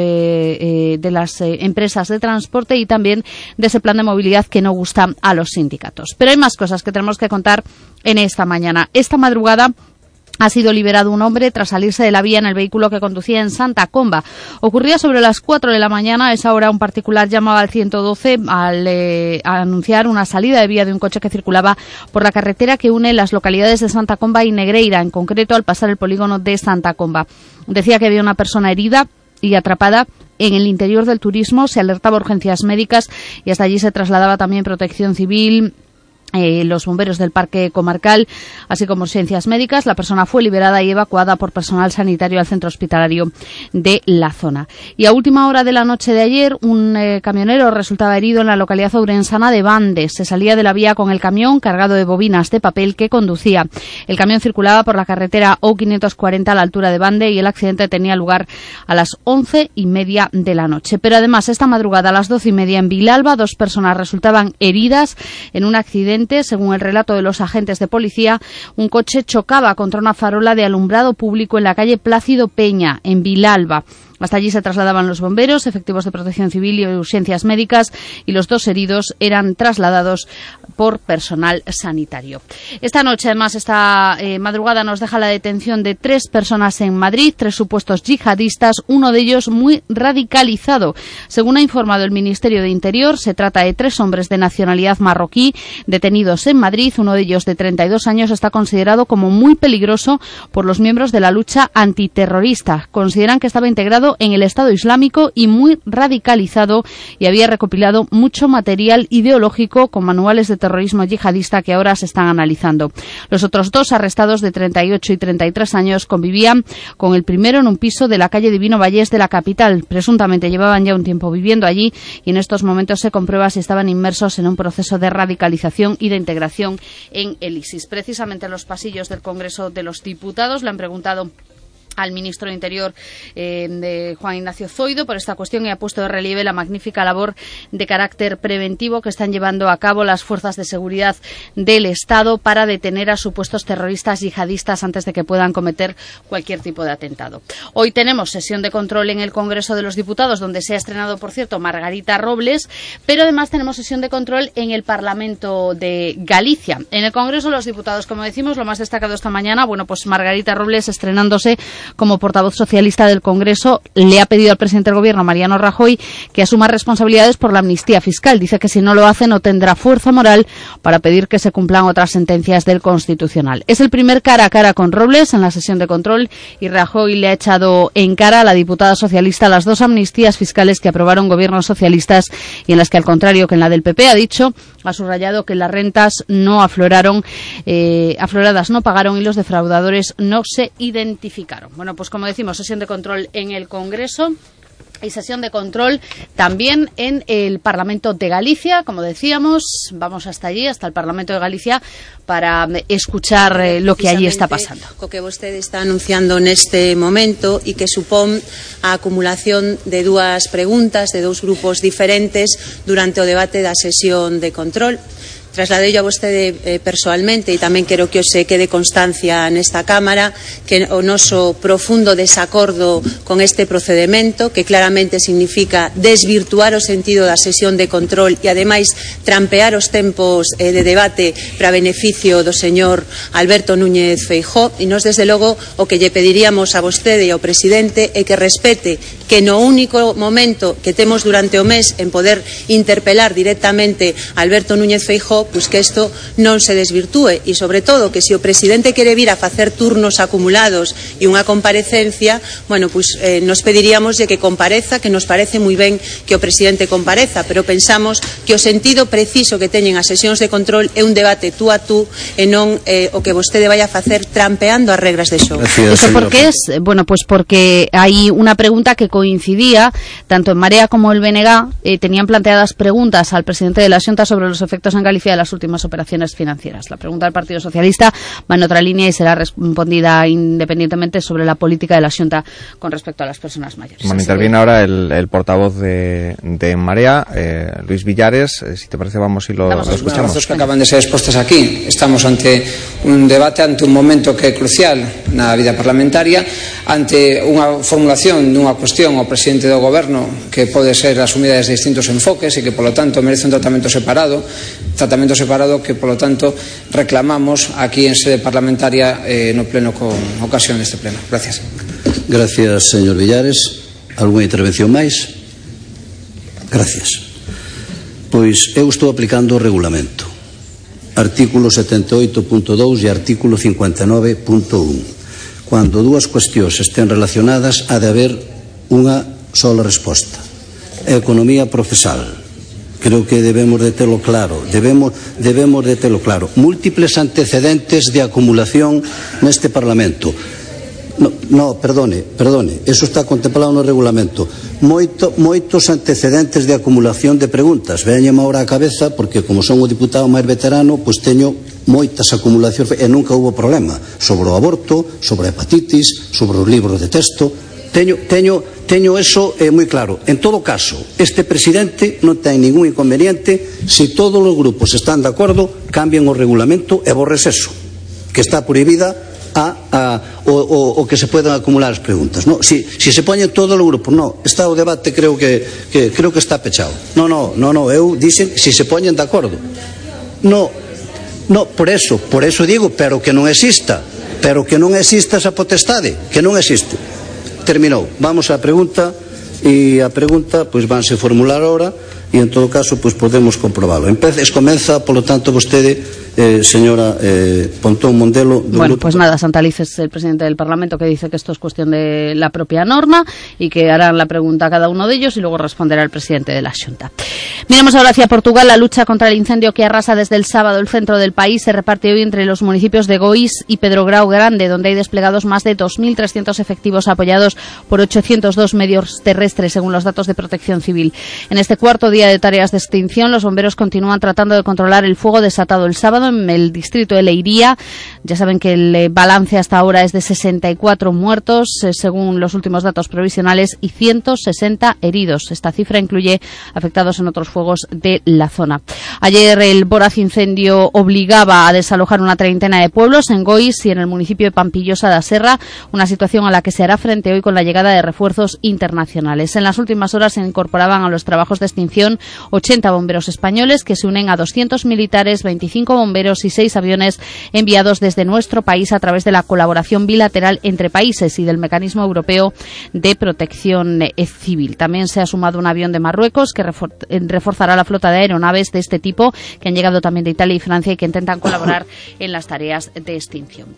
eh, de las eh, empresas de transporte y también de ese plan de movilidad que no gusta a los sindicatos. Pero hay más cosas que tenemos que contar en esta mañana. Esta madrugada ha sido liberado un hombre tras salirse de la vía en el vehículo que conducía en Santa Comba. Ocurría sobre las 4 de la mañana. A esa hora un particular llamaba al 112 al eh, anunciar una salida de vía de un coche que circulaba por la carretera que une las localidades de Santa Comba y Negreira, en concreto al pasar el polígono de Santa Comba. Decía que había una persona herida y atrapada en el interior del turismo, se alertaba urgencias médicas y hasta allí se trasladaba también protección civil, eh, los bomberos del parque comarcal, así como ciencias médicas. La persona fue liberada y evacuada por personal sanitario al centro hospitalario de la zona. Y a última hora de la noche de ayer, un eh, camionero resultaba herido en la localidad ourensana de Bandes. Se salía de la vía con el camión cargado de bobinas de papel que conducía. El camión circulaba por la carretera O540 a la altura de Bande y el accidente tenía lugar a las once y media de la noche. Pero además, esta madrugada a las doce y media en Vilalba, dos personas resultaban heridas en un accidente según el relato de los agentes de policía, un coche chocaba contra una farola de alumbrado público en la calle Plácido Peña, en Vilalba. Hasta allí se trasladaban los bomberos, efectivos de protección civil y urgencias médicas y los dos heridos eran trasladados por personal sanitario. Esta noche, además, esta eh, madrugada nos deja la detención de tres personas en Madrid, tres supuestos yihadistas, uno de ellos muy radicalizado. Según ha informado el Ministerio de Interior, se trata de tres hombres de nacionalidad marroquí detenidos en Madrid. Uno de ellos, de 32 años, está considerado como muy peligroso por los miembros de la lucha antiterrorista. Consideran que estaba integrado en el Estado Islámico y muy radicalizado y había recopilado mucho material ideológico con manuales de terrorismo yihadista que ahora se están analizando. Los otros dos arrestados de 38 y 33 años convivían con el primero en un piso de la calle Divino Vallés de la capital. Presuntamente llevaban ya un tiempo viviendo allí y en estos momentos se comprueba si estaban inmersos en un proceso de radicalización y de integración en el ISIS. Precisamente en los pasillos del Congreso de los Diputados le han preguntado al ministro de Interior eh, de Juan Ignacio Zoido por esta cuestión y ha puesto de relieve la magnífica labor de carácter preventivo que están llevando a cabo las fuerzas de seguridad del Estado para detener a supuestos terroristas yihadistas antes de que puedan cometer cualquier tipo de atentado. Hoy tenemos sesión de control en el Congreso de los Diputados, donde se ha estrenado, por cierto, Margarita Robles, pero además tenemos sesión de control en el Parlamento de Galicia. En el Congreso de los Diputados, como decimos, lo más destacado esta mañana, bueno, pues Margarita Robles estrenándose como portavoz socialista del Congreso, le ha pedido al presidente del Gobierno, Mariano Rajoy, que asuma responsabilidades por la amnistía fiscal. Dice que si no lo hace no tendrá fuerza moral para pedir que se cumplan otras sentencias del Constitucional. Es el primer cara a cara con Robles en la sesión de control y Rajoy le ha echado en cara a la diputada socialista las dos amnistías fiscales que aprobaron gobiernos socialistas y en las que, al contrario que en la del PP, ha dicho, ha subrayado que las rentas no afloraron, eh, afloradas no pagaron y los defraudadores no se identificaron. Bueno, pues como decimos, sesión de control en el Congreso y sesión de control también en el Parlamento de Galicia, como decíamos, vamos hasta allí, hasta el Parlamento de Galicia, para escuchar eh, lo que allí está pasando. O que usted está anunciando neste momento e que supón a acumulación de dúas preguntas de dous grupos diferentes durante o debate da sesión de control. Trasladei a vostede eh, personalmente e tamén quero que se eh, quede constancia nesta Cámara que o noso profundo desacordo con este procedimento que claramente significa desvirtuar o sentido da sesión de control e ademais trampear os tempos eh, de debate para beneficio do señor Alberto Núñez Feijó e nos desde logo o que lle pediríamos a vostede e ao presidente é que respete que no único momento que temos durante o mes en poder interpelar directamente a Alberto Núñez Feijó pues que isto non se desvirtúe e, sobre todo, que se o presidente quere vir a facer turnos acumulados e unha comparecencia, bueno, pues eh, nos pediríamos de que compareza, que nos parece moi ben que o presidente compareza, pero pensamos que o sentido preciso que teñen as sesións de control é un debate tú a tú e non eh, o que vostede vai a facer trampeando as regras de xogo. ¿Eso por qué es? Bueno, pues porque hay una pregunta que coincidía, tanto en Marea como el BNG, eh, tenían planteadas preguntas al presidente de la Xunta sobre los efectos en Galicia de las últimas operaciones financieras. La pregunta del Partido Socialista va en otra línea y será respondida independientemente sobre la política de la Xunta con respecto a las personas mayores. Bueno, interviene ahora el, el, portavoz de, de Marea, eh, Luis Villares. Eh, si te parece, vamos y lo, vamos, lo escuchamos. Los que acaban de ser expuestos aquí. Estamos ante un debate, ante un momento que é crucial na vida parlamentaria, ante unha formulación dunha cuestión ao presidente do goberno que pode ser asumida desde distintos enfoques e que, polo tanto, merece un tratamento separado, tratamento orzamento separado que, polo tanto, reclamamos aquí en sede parlamentaria eh, no pleno con ocasión deste pleno. Gracias. Gracias, señor Villares. Alguna intervención máis? Gracias. Pois eu estou aplicando o regulamento. Artículo 78.2 e artículo 59.1. Cando dúas cuestións estén relacionadas, ha de haber unha sola resposta. A economía procesal Creo que debemos de telo claro, debemos, debemos de telo claro. Múltiples antecedentes de acumulación neste Parlamento. No, no, perdone, perdone, eso está contemplado no regulamento. Moito, moitos antecedentes de acumulación de preguntas. Veñame agora a cabeza, porque como son o diputado máis veterano, pois teño moitas acumulacións e nunca hubo problema sobre o aborto, sobre a hepatitis, sobre os libros de texto. Teño, teño teño eso eh, moi claro. En todo caso, este presidente non ten ningún inconveniente se todos os grupos están de acordo, cambien o regulamento e borres eso, que está prohibida o, que se poden acumular as preguntas. No, si, se poñen todo o grupo, no, está o debate creo que, creo que está pechado. No, no, no, no, eu dixen si se poñen de acordo. No, no, por eso, por eso digo, pero que non exista, pero que non exista esa potestade, que non existe. Terminou. Vamos á pregunta e a pregunta pois vanse formular ahora e en todo caso pois podemos comprobalo. Empece, comeza, polo tanto, vostede eh, señora eh, Pontón Mondelo. Bueno, grupo... pues nada, Santaliz es el presidente del Parlamento que dice que esto es cuestión de la propia norma y que harán la pregunta a cada uno de ellos y luego responderá el presidente de la Junta. Miremos ahora hacia Portugal. La lucha contra el incendio que arrasa desde el sábado el centro del país se reparte hoy entre los municipios de Goís y Pedro Grau Grande, donde hay desplegados más de 2.300 efectivos apoyados por 802 medios terrestres, según los datos de Protección Civil. En este cuarto día de tareas de extinción, los bomberos continúan tratando de controlar el fuego desatado el sábado en el distrito de Leiría. Ya saben que el eh, balance hasta ahora es de 64 muertos, eh, según los últimos datos provisionales, y 160 heridos. Esta cifra incluye afectados en otros fuegos de la zona. Ayer el voraz incendio obligaba a desalojar una treintena de pueblos en Gois y en el municipio de Pampillosa da Serra, una situación a la que se hará frente hoy con la llegada de refuerzos internacionales. En las últimas horas se incorporaban a los trabajos de extinción 80 bomberos españoles que se unen a 200 militares, 25 bomberos y seis aviones enviados desde nuestro país a través de la colaboración bilateral entre países y del Mecanismo Europeo de Protección eh, Civil. También se ha sumado un avión de Marruecos que eh, reforzará la flota de aeronaves de este tipo que han llegado también de Italia y Francia y que intentan colaborar en las tareas de extinción.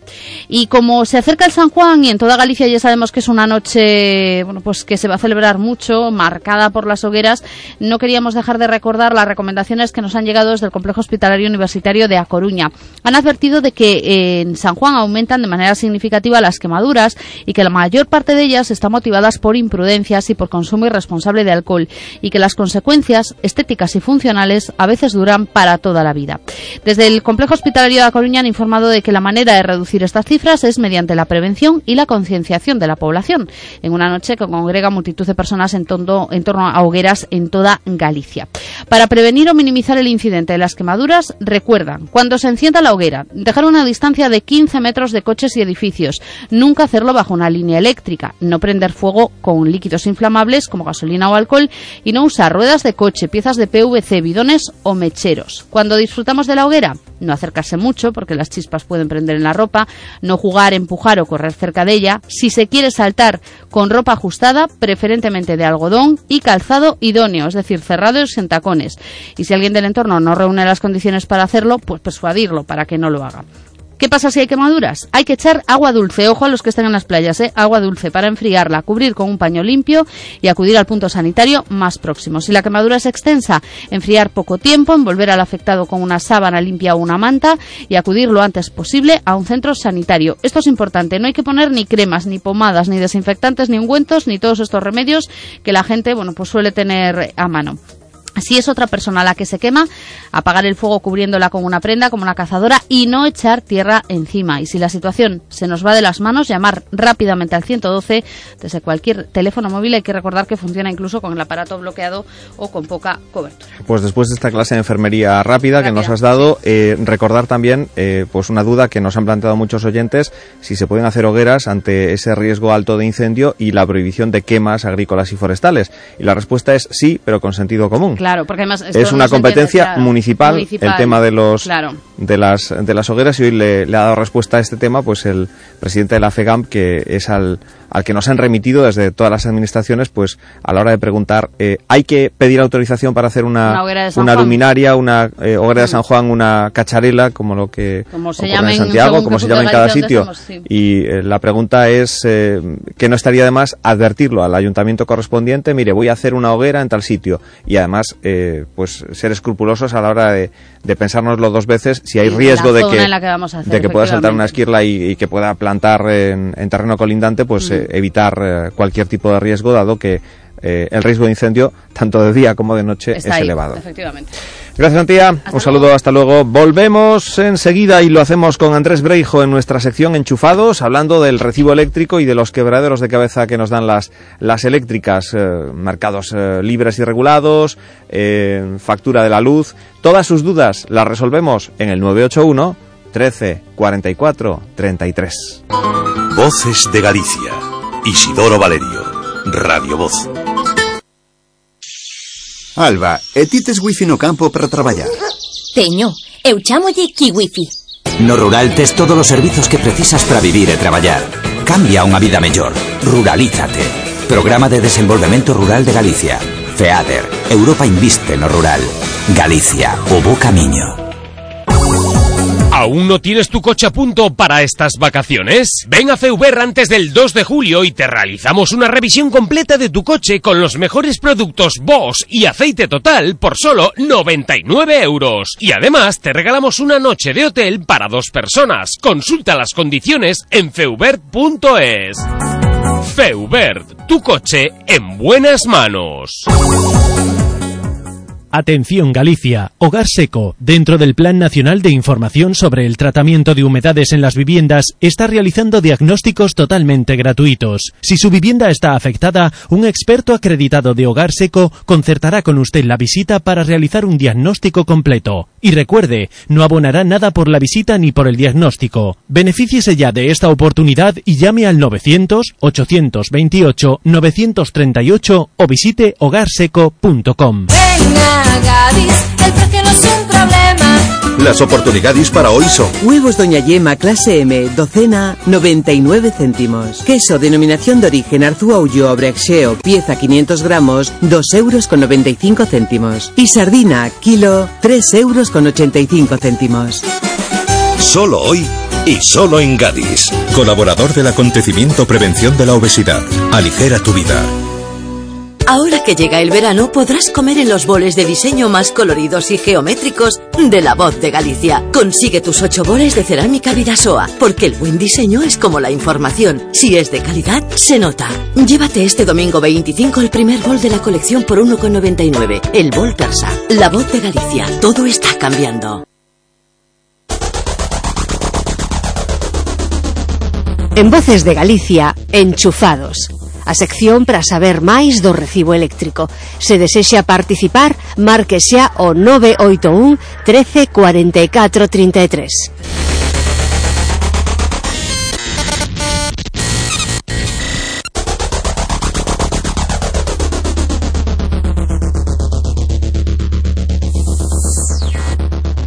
Y como se acerca el San Juan y en toda Galicia ya sabemos que es una noche bueno, pues que se va a celebrar mucho, marcada por las hogueras, no queríamos dejar de recordar las recomendaciones que nos han llegado desde el Complejo Hospitalario Universitario de Coruña. Han advertido de que eh, en San Juan aumentan de manera significativa las quemaduras y que la mayor parte de ellas están motivadas por imprudencias y por consumo irresponsable de alcohol y que las consecuencias estéticas y funcionales a veces duran para toda la vida. Desde el Complejo Hospitalario de Coruña han informado de que la manera de reducir estas cifras es mediante la prevención y la concienciación de la población, en una noche que congrega multitud de personas en, en torno a hogueras en toda Galicia. Para prevenir o minimizar el incidente de las quemaduras, recuerdan, cuando se encienda la hoguera, dejar una distancia de 15 metros de coches y edificios. Nunca hacerlo bajo una línea eléctrica. No prender fuego con líquidos inflamables como gasolina o alcohol y no usar ruedas de coche, piezas de PVC, bidones o mecheros. Cuando disfrutamos de la hoguera, no acercarse mucho porque las chispas pueden prender en la ropa, no jugar, empujar o correr cerca de ella. Si se quiere saltar con ropa ajustada, preferentemente de algodón y calzado idóneo, es decir, cerrados en tacones. Y si alguien del entorno no reúne las condiciones para hacerlo, pues persuadirlo para que no lo haga. ¿Qué pasa si hay quemaduras? Hay que echar agua dulce, ojo a los que estén en las playas, ¿eh? agua dulce para enfriarla, cubrir con un paño limpio y acudir al punto sanitario más próximo. Si la quemadura es extensa, enfriar poco tiempo, envolver al afectado con una sábana limpia o una manta y acudir lo antes posible a un centro sanitario. Esto es importante, no hay que poner ni cremas, ni pomadas, ni desinfectantes, ni ungüentos, ni todos estos remedios que la gente bueno, pues suele tener a mano. Si es otra persona la que se quema, apagar el fuego cubriéndola con una prenda, como una cazadora, y no echar tierra encima. Y si la situación se nos va de las manos, llamar rápidamente al 112 desde cualquier teléfono móvil. Hay que recordar que funciona incluso con el aparato bloqueado o con poca cobertura. Pues después de esta clase de enfermería rápida, que nos has dado, eh, recordar también eh, pues una duda que nos han planteado muchos oyentes, si se pueden hacer hogueras ante ese riesgo alto de incendio y la prohibición de quemas agrícolas y forestales. Y la respuesta es sí, pero con sentido común. Claro, porque además es una competencia municipal, Municipal, el tema de los claro. de las de las hogueras y hoy le, le ha dado respuesta a este tema pues el presidente de la FEGAM que es al al que nos han remitido desde todas las administraciones, pues a la hora de preguntar, eh, ¿hay que pedir autorización para hacer una, Una luminaria, una eh, hoguera de San Juan, una cacharela, como lo que Como se llame en Santiago, como se llama en cada sitio? sí. Y eh, la pregunta es eh, que no estaría de más advertirlo al ayuntamiento correspondiente, mire, voy a hacer una hoguera en tal sitio. Y además, eh, pues ser escrupulosos a la hora de, de pensárnoslo dos veces si hay riesgo de que, que vamos a hacer, de que pueda saltar una esquirla y, y que pueda plantar en, en terreno colindante, pues eh, evitar eh, cualquier tipo de riesgo, dado que eh, el riesgo de incendio, tanto de día como de noche, Está es ahí, elevado. efectivamente. Gracias, Antía. Un saludo, hasta luego. Volvemos enseguida y lo hacemos con Andrés Breijo en nuestra sección Enchufados, hablando del recibo eléctrico y de los quebraderos de cabeza que nos dan las, las eléctricas, eh, mercados eh, libres y regulados, eh, factura de la luz. Todas sus dudas las resolvemos en el 981 13 44 33. Voces de Galicia. Isidoro Valerio. Radio Voz. Alba, e ti tes wifi no campo para traballar? Teño, eu chámolle Kiwifi. No Rural tes todos os servizos que precisas para vivir e traballar. Cambia unha vida mellor. Ruralízate. Programa de Desenvolvemento Rural de Galicia. FEADER. Europa inviste no rural. Galicia, o bo camiño. ¿Aún no tienes tu coche a punto para estas vacaciones? Ven a Feuber antes del 2 de julio y te realizamos una revisión completa de tu coche con los mejores productos Bosch y aceite total por solo 99 euros. Y además te regalamos una noche de hotel para dos personas. Consulta las condiciones en feubert.es. Feubert, tu coche en buenas manos. Atención Galicia, Hogar Seco, dentro del Plan Nacional de Información sobre el Tratamiento de Humedades en las Viviendas, está realizando diagnósticos totalmente gratuitos. Si su vivienda está afectada, un experto acreditado de Hogar Seco concertará con usted la visita para realizar un diagnóstico completo. Y recuerde, no abonará nada por la visita ni por el diagnóstico. Benefíciese ya de esta oportunidad y llame al 900 828 938 o visite hogarseco.com. Gadis, el precio no es un problema. Las oportunidades para hoy son Huevos Doña Yema clase M, docena, 99 céntimos. Queso denominación de origen Arzúa Ulloa Brexeo, pieza 500 gramos, 2 euros con 95 céntimos. Y sardina, kilo, 3 euros con 85 céntimos. Solo hoy y solo en Gadis. Colaborador del acontecimiento Prevención de la Obesidad. Aligera tu vida. Ahora que llega el verano podrás comer en los boles de diseño más coloridos y geométricos de La Voz de Galicia. Consigue tus ocho boles de cerámica Vidasoa, porque el buen diseño es como la información. Si es de calidad, se nota. Llévate este domingo 25 el primer bol de la colección por 1,99. El bol persa. La Voz de Galicia. Todo está cambiando. En Voces de Galicia, Enchufados. A sección para saber máis do recibo eléctrico. Se desexa participar, marque xa o 981 13 44 33.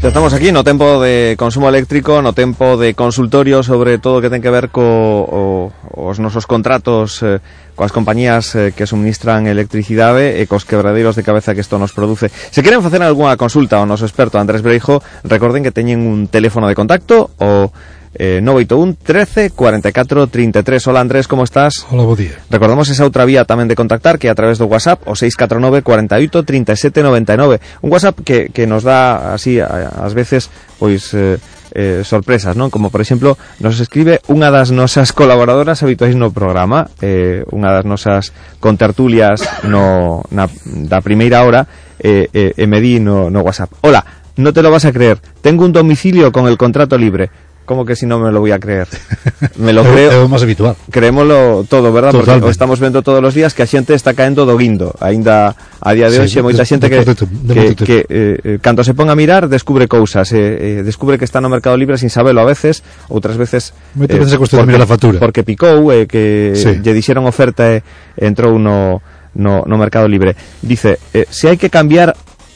Estamos aquí no tempo de consumo eléctrico, no tempo de consultorio sobre todo o que ten que ver co, o, os nosos contratos eh, coas compañías eh, que suministran electricidade e cos quebradeiros de cabeza que isto nos produce. Se queren facer algunha consulta ao noso experto Andrés Breijo, recorden que teñen un teléfono de contacto o eh, 981 13 44 33. Hola Andrés, como estás? Hola, bo día. Recordamos esa outra vía tamén de contactar que é a través do WhatsApp o 649 48 37 99. Un WhatsApp que, que nos dá así a- veces pois eh, eh, sorpresas, non? Como por exemplo, nos escribe unha das nosas colaboradoras habituais no programa, eh, unha das nosas contertulias no, na, da primeira hora, eh, eh, no, no WhatsApp. Hola, no te lo vas a creer, tengo un domicilio con el contrato libre. ¿Cómo que si no me lo voy a creer? Me lo creo. é o máis habitual. Creémoslo todo, verdad? Porque Totalmente. o estamos vendo todos os días que a xente está caendo do guindo. Aínda a día de Sí, hoxe moita de- xente que, de que, que eh, eh, se pon a mirar descubre cousas, eh, eh, descubre que está no mercado libre sin sabelo a veces, outras veces eh, veces é cuestión de porque- mirar a factura. Porque picou e que Sí. lle dixeron oferta e entrou no no, no mercado libre. Dice, eh, si hai que cambiar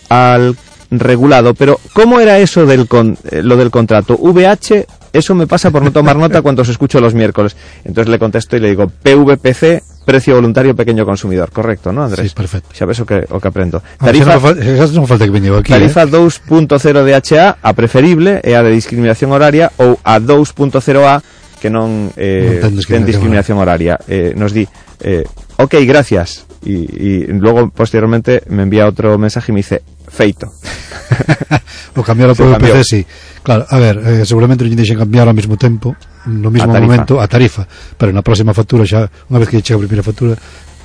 al regulado, pero ¿cómo era eso del con, eh, lo del contrato? VH, eso me pasa por no tomar nota cuando os escucho los miércoles. Entonces le contesto y le digo, PVPC, precio voluntario pequeño consumidor. Correcto, ¿no, Andrés? Sí, perfecto. Sabes o que, o que aprendo. Ah, xa non, fa- xa non falta que veñeu aquí, Tarifa eh? 2.0 de HA a preferible e a de discriminación horaria ou a 2.0A que non, eh, Non ten ten discriminación horaria. Eh, nos di, eh, ok, gracias. Y, y luego, posteriormente, me envía otro mensaje y me dice, feito. O cambiar Se por cambiou. PC, sí. Claro, a ver, eh, seguramente non deixen cambiar ao mesmo tempo, no mesmo a tarifa. momento, a tarifa, pero na próxima factura xa, unha vez que chega a primeira factura,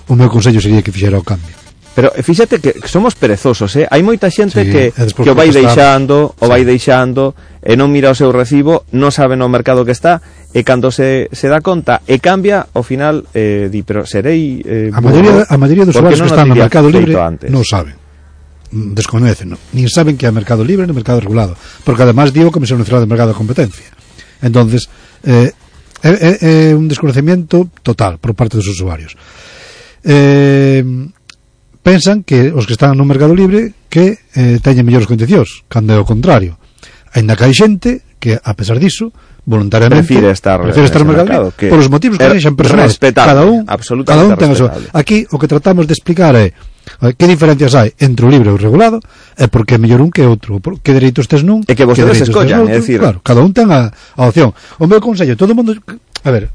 o meu consello sería que fixera o cambio. Pero eh, fíxate que somos perezosos, eh? Hai moita xente sí, que, que o vai deixando, o vai deixando, e non mira o seu recibo, non sabe no mercado que está, e cando se, se dá conta e cambia, ao final, eh, di, pero serei... Eh, a, maioría, a maioría dos usuarios que están no mercado libre non saben desconecen, nin saben que é mercado libre no mercado regulado, porque además digo Comisión Nacional de Mercado de Competencia. Entonces, eh, é, é, é un desconocimiento total por parte dos usuarios. Eh, pensan que os que están no mercado libre que eh, teñen mellores condicións, cando é o contrario. Ainda que hai xente que, a pesar diso, voluntariamente prefire estar, prefire estar no mercado, mercado libre, que por os motivos que deixan personais. Cada un, cada un ten a súa. Aquí o que tratamos de explicar é Que diferencias hai entre o libre e o regulado e por que mellor un que outro? Por que dereitos tes nun? E que vostedes que escollan, é dicir... Claro, cada un ten a, a opción. O meu consello, todo o mundo... A ver,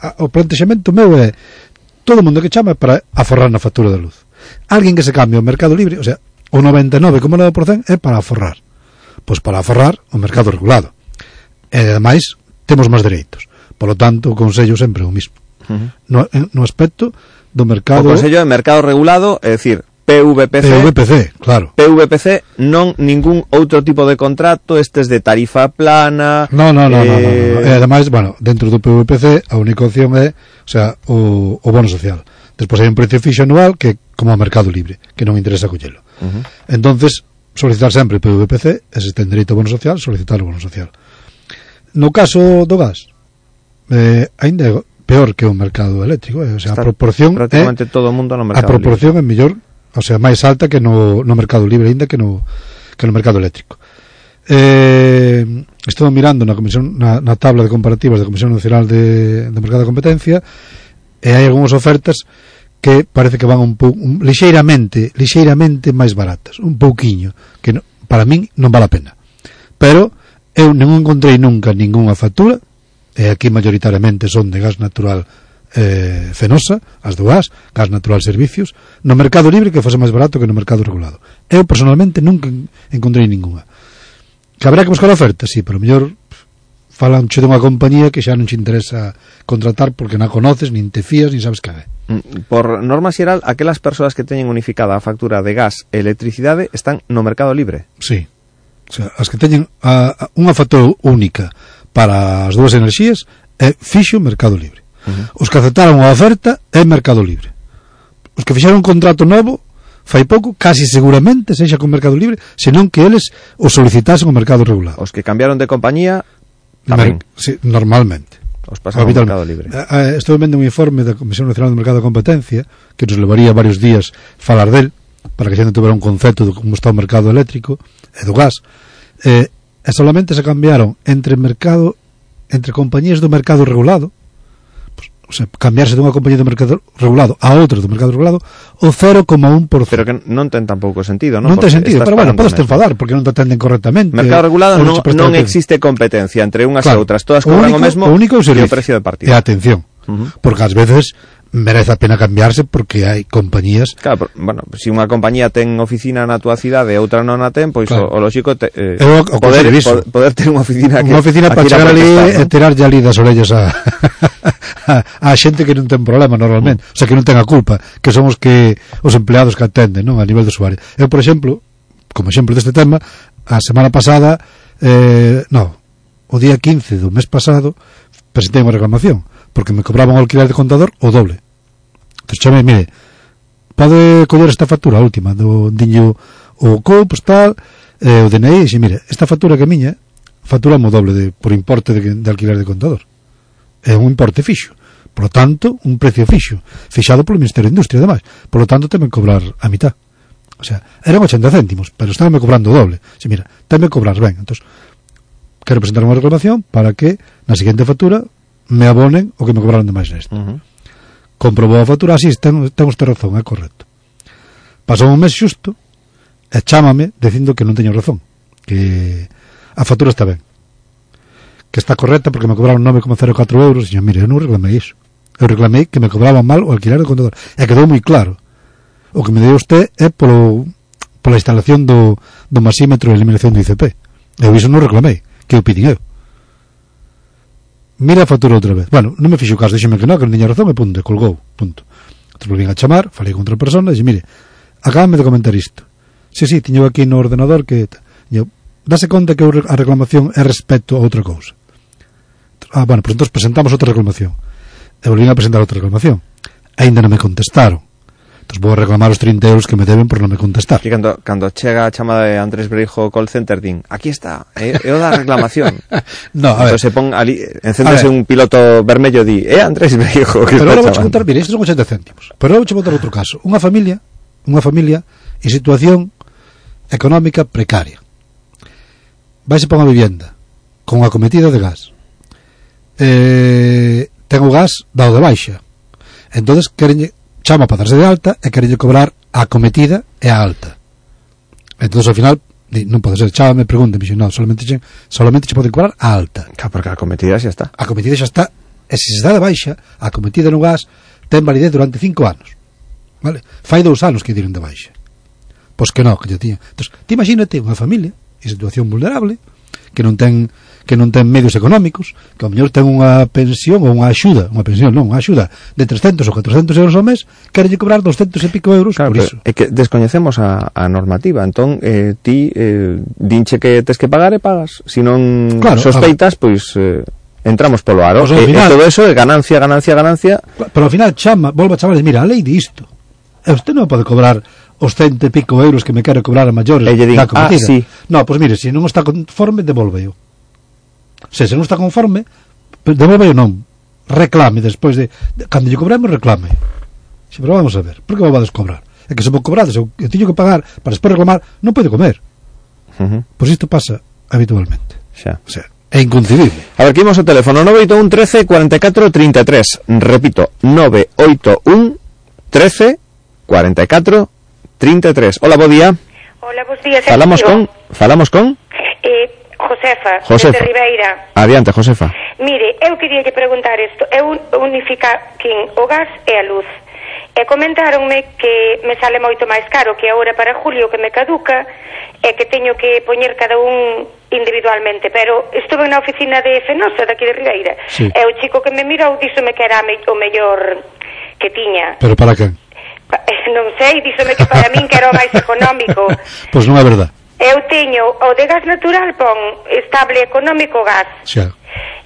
a, o plantexamento meu é todo o mundo que chama para aforrar na factura da luz. Alguén que se cambie o mercado libre, o sea, o 99,9% é para aforrar. Pois para aforrar o mercado regulado. E, ademais, temos máis dereitos. Por lo tanto, o Consello sempre é o mismo. Uh -huh. no, no aspecto do mercado... O Consello de Mercado Regulado, é dicir, PVPC, PVPC, claro. PVPC non ningún outro tipo de contrato, estes de tarifa plana. No, no, no, eh... no, no, no. Eh, e ademais, bueno, dentro do PVPC a única opción é, o sea, o, o bono social. Despois hai un precio fixo anual que como a mercado libre, que non interesa collelo. Uh -huh. Entonces, solicitar sempre o PVPC, e se ten dereito ao bono social, solicitar o bono social. No caso do gas, eh, ainda peor que o mercado eléctrico, eh? o sea, Está a proporción eh, prácticamente todo o mundo no mercado A proporción libre. é mellor, o sea, máis alta que no, no mercado libre ainda que no que no mercado eléctrico. Eh, estou mirando na comisión na, na tabla de comparativas da Comisión Nacional de, de Mercado de Competencia e hai algunhas ofertas que parece que van un, pouco un lixeiramente, lixeiramente máis baratas, un pouquiño, que no, para min non vale a pena. Pero eu non encontrei nunca ningunha factura e aquí maioritariamente son de gas natural eh, fenosa, as do gas, gas natural servicios, no mercado libre que fose máis barato que no mercado regulado. Eu personalmente nunca encontrei ninguna. Que habrá que buscar oferta, sí, pero mellor falan che unha compañía que xa non che interesa contratar porque non a conoces, nin te fías, nin sabes que é. Mm, por norma xeral, aquelas persoas que teñen unificada a factura de gas e electricidade están no mercado libre. Sí. O sea, as que teñen a, a unha factura única para as dúas enerxías é fixo Mercado Libre. Uh -huh. Os que aceptaron a oferta é Mercado Libre. Os que fixeron un contrato novo fai pouco, casi seguramente sexa con Mercado Libre, senón que eles o solicitasen ao mercado regular. Os que cambiaron de compañía tamén. Mer sí, normalmente. Os pasaron ao Mercado Libre. Eh, eh, estou vendo un informe da Comisión Nacional do Mercado de Competencia que nos levaría varios días falar del para que a xente tuvera un concepto de como está o mercado eléctrico e do gas. Eh, e solamente se cambiaron entre mercado entre compañías do mercado regulado. Pues, o sea, cambiarse dunha compañía do mercado regulado a outra do mercado regulado o 0,1% pero que non ten tampouco sentido non, non ten sentido, pero bueno, podes te enfadar porque non te atenden correctamente. Mercado regulado non, non existe competencia entre unhas claro, e outras. Todas cobran o, único, o mesmo o único e o precio de partida. e atención uh -huh. porque ás veces merece a pena cambiarse porque hai compañías Claro, pero, bueno, se si unha compañía ten oficina na tua cidade e outra non a ten, pois claro. o, o lógico te, eh, o, o poder, po, poder ter unha oficina que, unha oficina para chegar ali e ¿no? tirar ali das orellas a, a, a xente que non ten problema normalmente, uh. o sea, que non ten a culpa que somos que os empleados que atenden non a nivel de usuario. Eu, por exemplo como exemplo deste tema, a semana pasada eh, no, o día 15 do mes pasado presentei unha reclamación porque me cobraban o alquiler de contador o doble. Entón, chame, mire, pode coller esta factura última do diño o COUP, tal, eh, o DNI, e xe, mire, esta factura que miña, facturamos o doble de, por importe de, de alquiler de contador. É un importe fixo. Por lo tanto, un precio fixo, fixado polo Ministerio de Industria, ademais. Por lo tanto, teme cobrar a mitad. O sea, eran 80 céntimos, pero estábame cobrando o doble. Si, mira, teme cobrar, ben. Entón, quero presentar unha reclamación para que na seguinte factura me abonen o que me cobraron de máis neste. Uh -huh. Comprobou a factura, así, ten, ten usted razón, é correcto. Pasou un mes xusto e chámame dicindo que non teño razón, que a factura está ben, que está correcta porque me cobraron 9,04 euros, e mire, eu non reclamei iso. Eu reclamei que me cobraban mal o alquiler do contador. E quedou moi claro. O que me deu usted é polo, pola instalación do, do masímetro de eliminación do ICP. Eu iso non reclamei, que eu pidin eu mira a factura outra vez. Bueno, non me fixo caso, díxeme que non, que non tiña razón, e punto, e colgou, punto. Entón volvín a chamar, falei con outra persona, e dixe, mire, acábame de comentar isto. Sí, sí, tiño aquí no ordenador que... Eu, dase conta que a reclamación é respecto a outra cousa. Ah, bueno, pues entón presentamos outra reclamación. E volvín a presentar outra reclamación. Ainda non me contestaron. Entón vou reclamar os 30 euros que me deben por non me contestar. E cando, cando chega a chamada de Andrés Breijo call center, din, aquí está, é, é o da reclamación. no, a ver. Entón se pon ali, encéndese un piloto vermello di, é eh, Andrés Breijo que Pero ahora vou contar, mire, isto son 80 céntimos. Pero vou contar outro caso. Unha familia, unha familia en situación económica precaria. Vaise para unha vivienda con unha cometida de gas. Eh, ten o gas dado de baixa. Entonces querenlle chama para darse de alta e querelle cobrar a cometida e a alta. Entonces ao final, di, non pode ser, chámame, pregúntame, xe, non, solamente che, solamente che poden cobrar a alta. Claro, porque a cometida xa está. A cometida xa está, e se se dá de baixa, a cometida no gas ten validez durante cinco anos. Vale? Fai dous anos que diron de baixa. Pois que non, que lle tiña. Entón, te imagínate unha familia en situación vulnerable, que non ten que non ten medios económicos, que ao mellor ten unha pensión ou unha axuda, unha pensión, non, unha axuda de 300 ou 400 euros ao mes, querelle cobrar 200 e pico euros claro, por iso. É que descoñecemos a, a normativa, entón eh, ti eh, dinche que tes que pagar e pagas, se non claro, sospeitas, pois... Eh, entramos polo aro, pois o e, final, e todo eso é ganancia, ganancia, ganancia. Pero ao final chama, volva a chamar, mira, a lei di isto. E usted non pode cobrar os cento e pico euros que me quero cobrar a maiores e din, da ah, cometida. Ah, sí. No, pois pues, mire, se non está conforme, devolveo. Se se non está conforme, devolve o non. Reclame despois de, de cando lle cobramos, reclame. Si, pero vamos a ver, por que vades cobrar? É que se vou cobrades, eu, eu teño que pagar para despois reclamar, non pode comer. Uh -huh. Pois isto pasa habitualmente. Xa. O sea, É inconcebible. A ver, que imos o teléfono 981 13 44 33. Repito, 981 13 44 33. Hola, bo día. Hola, bos días. Falamos con Falamos con eh Josefa, Josefa. de Ribeira. Adiante, Josefa. Mire, eu quería lle preguntar isto. Eu unifica quen o gas e a luz. E comentáronme que me sale moito máis caro que agora para julio que me caduca e que teño que poñer cada un individualmente, pero estuve na oficina de Fenosa daqui de Ribeira sí. e o chico que me mirou díxome que era o mellor que tiña. Pero para que? non sei, díxome que para min que era o máis económico. Pois pues non é verdade. Eu teño o de gas natural pon estable económico gas. Xa.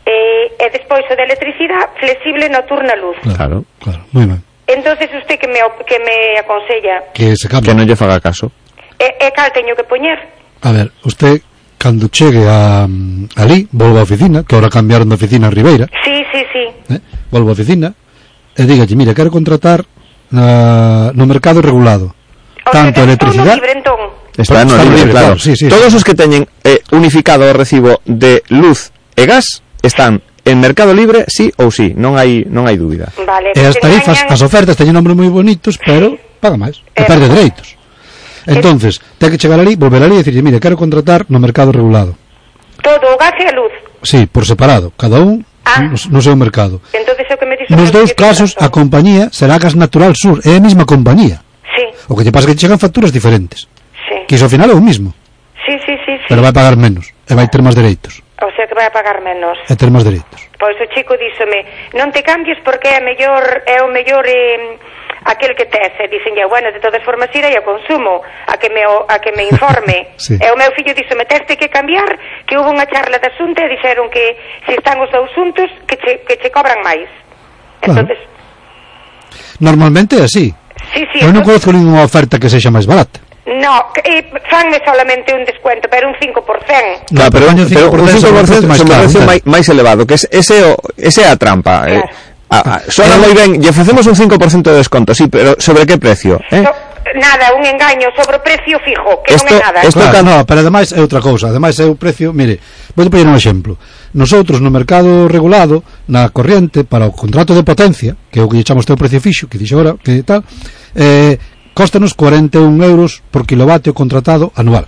E, e despois o de electricidade flexible nocturna luz. Claro, claro, moi ben. Entonces usted que me que me aconsella que se cambie. Que non lle faga caso. E, e cal teño que poñer? A ver, usted cando chegue a ali, volva á oficina, que ahora cambiaron de oficina a Ribeira. Sí, sí, sí. Eh? Volva á oficina e dígalle, mira, quero contratar na, no mercado regulado. O tanto electricidade. No entón. Está, no, libre, libre, claro. claro. Sí, sí, Todos sí. os que teñen eh, unificado o recibo de luz e gas están en Mercado Libre, sí ou sí, non hai non hai dúbida. Vale, e as tarifas, teñan... as ofertas teñen nombres moi bonitos, pero paga máis, e perde dereitos. Entonces, ten que chegar ali, volver ali e dicirlle, mire, quero contratar no mercado regulado. Todo, o gas e a luz. Sí, por separado, cada un ah. no, no seu mercado. Entonces, o que me Nos dous casos, a compañía será Gas Natural Sur, é a mesma compañía. Sí. O que lle pasa é que chegan facturas diferentes sí. Que iso ao final é o mismo. Sí, sí, sí, sí. Pero vai pagar menos e vai ter máis dereitos. O sea que vai a pagar menos. E ter máis dereitos. Pois o chico díxome, non te cambies porque é mellor é o mellor eh, aquel que tes. E ya, bueno, de todas formas irei ao consumo, a que me a que me informe. sí. E o meu fillo díxome, teste que cambiar, que hubo unha charla de asunto e dixeron que se están os asuntos que che, que che cobran máis. Claro. Entonces, Normalmente é así. Sí, sí, Eu non conozco ninguna oferta que sexa máis barata. No, eh, fanme solamente un descuento, pero un 5%. No, pero, un 5%, pero un 5% máis, claro, máis, máis elevado, que es, ese, ese é a trampa. Eh. Claro. Eh, a, a, suena eh, moi ben, lle facemos un 5% de desconto, sí, pero sobre que precio? Eh? So, nada, un engaño, sobre o precio fijo, que esto, non é nada. Esto claro. Claro, no, pero ademais é outra cousa, ademais é o precio, mire, vou poñer un exemplo. Nosotros no mercado regulado, na corriente, para o contrato de potencia, que é o que lle chamamos teu precio fixo, que dixo agora, que tal, eh, Cóstanos 41 euros por kilovatio contratado anual,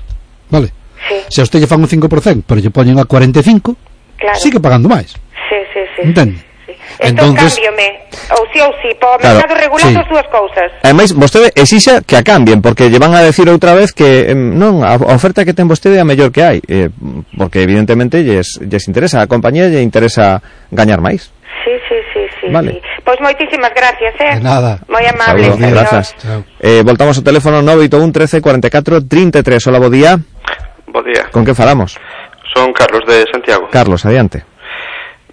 vale? Sí. Se a usted lle fan un 5%, pero lle poñen a 45, claro. sigue pagando máis. Sí, sí, sí. Entende? Esto Entonces, cámbiame, ou si sí, ou si, sí, po claro, mercado regular sí. as dúas cousas. Ademais, vostede exixa que a cambien, porque lle van a decir outra vez que non, a oferta que ten vostede é a mellor que hai, eh, porque evidentemente lles, lles interesa, a compañía lle interesa gañar máis. Sí, sí, vale. Pois moitísimas gracias, eh? De nada. Moi amable. Saludos, grazas. Eh, voltamos ao teléfono 981 13 44 33. Hola, bo día. Bo día. Con que falamos? Son Carlos de Santiago. Carlos, adiante.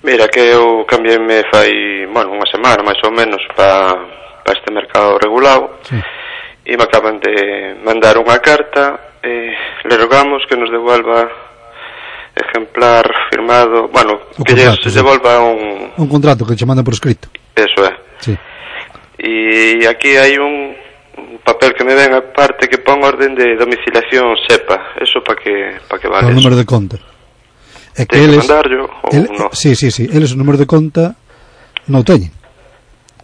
Mira, que eu cambiei me fai, bueno, unha semana máis ou menos para pa este mercado regulado sí. e me acaban de mandar unha carta e eh, le rogamos que nos devuelva exemplar firmado, bueno, o que contrato, se sí. devolva un... Un contrato que che manda por escrito. Eso é. Sí. E aquí hai un, un papel que me ven a parte que pon orden de domiciliación SEPA. Eso para que, pa que vale. Para o número de conta. É que eles... mandarlo ou el, no? Sí, sí, sí. Eles o número de conta non teñen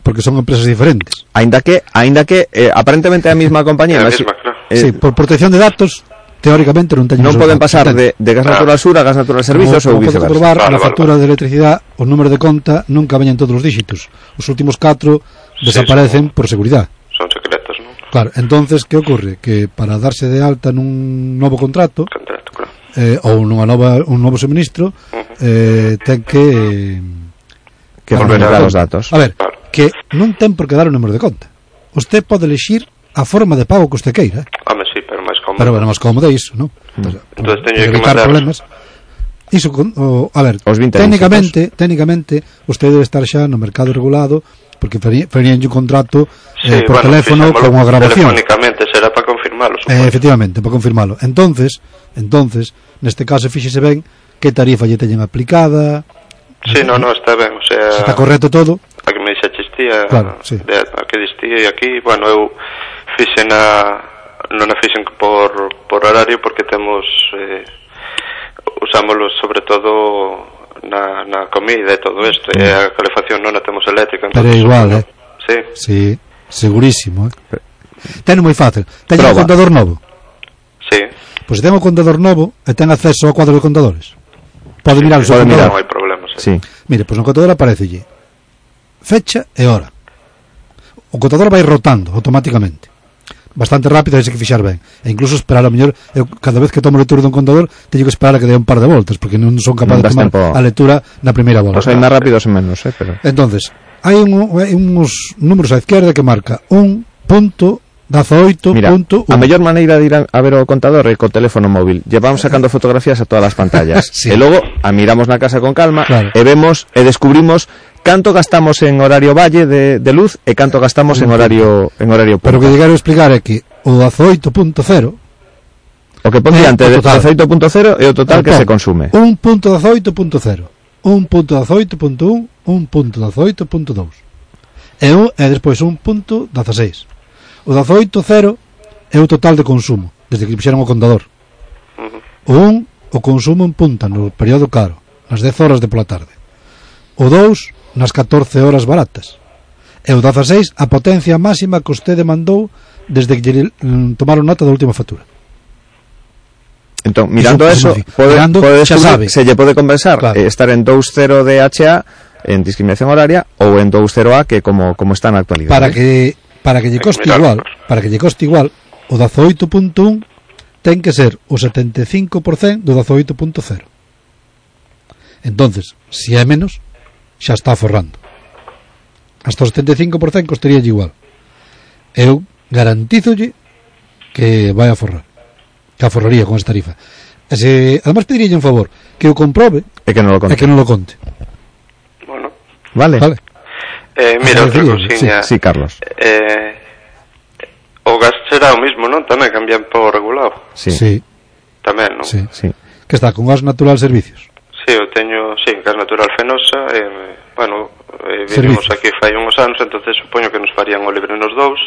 porque son empresas diferentes. Ainda que, ainda que eh, aparentemente é a mesma compañía, é a mesma, claro. eh, sí, por protección de datos teóricamente non teñen Non poden pasar de, de gas ah. natural sur a gas natural servizos ou viceversa. Como probar, vale, a factura vale. de electricidade, o número de conta nunca veñen todos os dígitos. Os últimos 4 desaparecen por seguridade. Son secretos, non? Claro, entonces que ocorre? Que para darse de alta nun novo contrato, contrato claro. eh, ou nunha nova, un novo suministro, eh, ten que... Que volver a dar os datos. A ver, que non ten por que dar o número de conta. Usted pode elegir a forma de pago que usted queira. Home, sí, pero máis cómodo. Pero bueno, máis cómodo iso, non? Mm. Entonces, teño que mandar... problemas. Iso, con, o, a ver, Os 20 técnicamente, técnicamente, usted debe estar xa no mercado regulado, porque farían un contrato eh, sí, eh, por bueno, teléfono con unha grabación. Telefónicamente, será para confirmarlo. Eh, efectivamente, para confirmarlo. Entonces, entonces, neste caso, fíxese ben que tarifa lle teñen aplicada... Sí, no, no, está ben, o sea... Está correcto todo. A que me dixaches ti, a, claro, sí. de, a que distía e aquí, bueno, eu fixena non a fixen por, por horario porque temos eh, usámoslo sobre todo na, na comida e todo isto e a calefacción non a temos eléctrica pero é igual, eh? Sí. sí segurísimo, eh? ten moi fácil ten Proba. un contador novo Sí Pois pues se ten un contador novo e ten acceso ao cuadro de contadores Pode sí, mirar o seu contador Non hai problema, sí. sí. Mire, pois pues no contador aparece lle fecha e hora o contador vai rotando automáticamente bastante rápido tens que fixar ben e incluso esperar a mellor eu, cada vez que tomo lectura dun contador teño que esperar a que dé un par de voltas porque non son capaz non de tomar tempo. a lectura na primeira volta os hai máis rápidos e menos eh, pero... entonces hai, un, hai uns números á izquierda que marca un punto 18.1 Mira, punto a mellor maneira de ir a, a ver o contador é co teléfono móvil Llevamos sacando fotografías a todas as pantallas sí. E logo a miramos na casa con calma claro. E vemos e descubrimos canto gastamos en horario valle de, de luz e canto gastamos en horario en horario punta. Pero o que a explicar é que o 18.0 o que pon diante de 18.0 é o total que se consume. 1.18.0, 1.18.1, 1.18.2 e, un, e despois 1.16. O 18.0 é o total de consumo desde que puxeron o contador. O 1 o consumo en punta no período caro, nas 10 horas de pola tarde. O 2 nas 14 horas baratas. E o 16 a potencia máxima que usted demandou desde que lle, mm, tomaron nota da última factura. Entón, mirando iso, eso, pode, mirando, pode xa sabe. se lle pode compensar claro. eh, estar en 2.0 de HA en discriminación horaria ou en 2.0A que como, como está na actualidade. Para eh. que para que lle eh, coste igual, para que lle coste igual, o 18.1 ten que ser o 75% do 18.0. Entonces, se si é menos, xa está forrando. Hasta o 75% costaría igual. Eu garantízolle que vai a forrar. Que aforraría con esta tarifa. E se, además pediría un favor, que o comprobe e que non lo conte. E que non lo conte. Bueno. Vale. vale. Eh, mira, outra cousinha. Sí, sí, Carlos. Eh, o gas será o mismo, non? Tamén cambian por regulado. Sí. sí. Tamén, non? Sí. sí. Que está con gas natural servicios. Sí, eu teño sí, gas natural fenosa, eh, bueno, eh, vivimos Servicio. aquí fai uns anos, entonces supoño que nos farían o libre nos dous.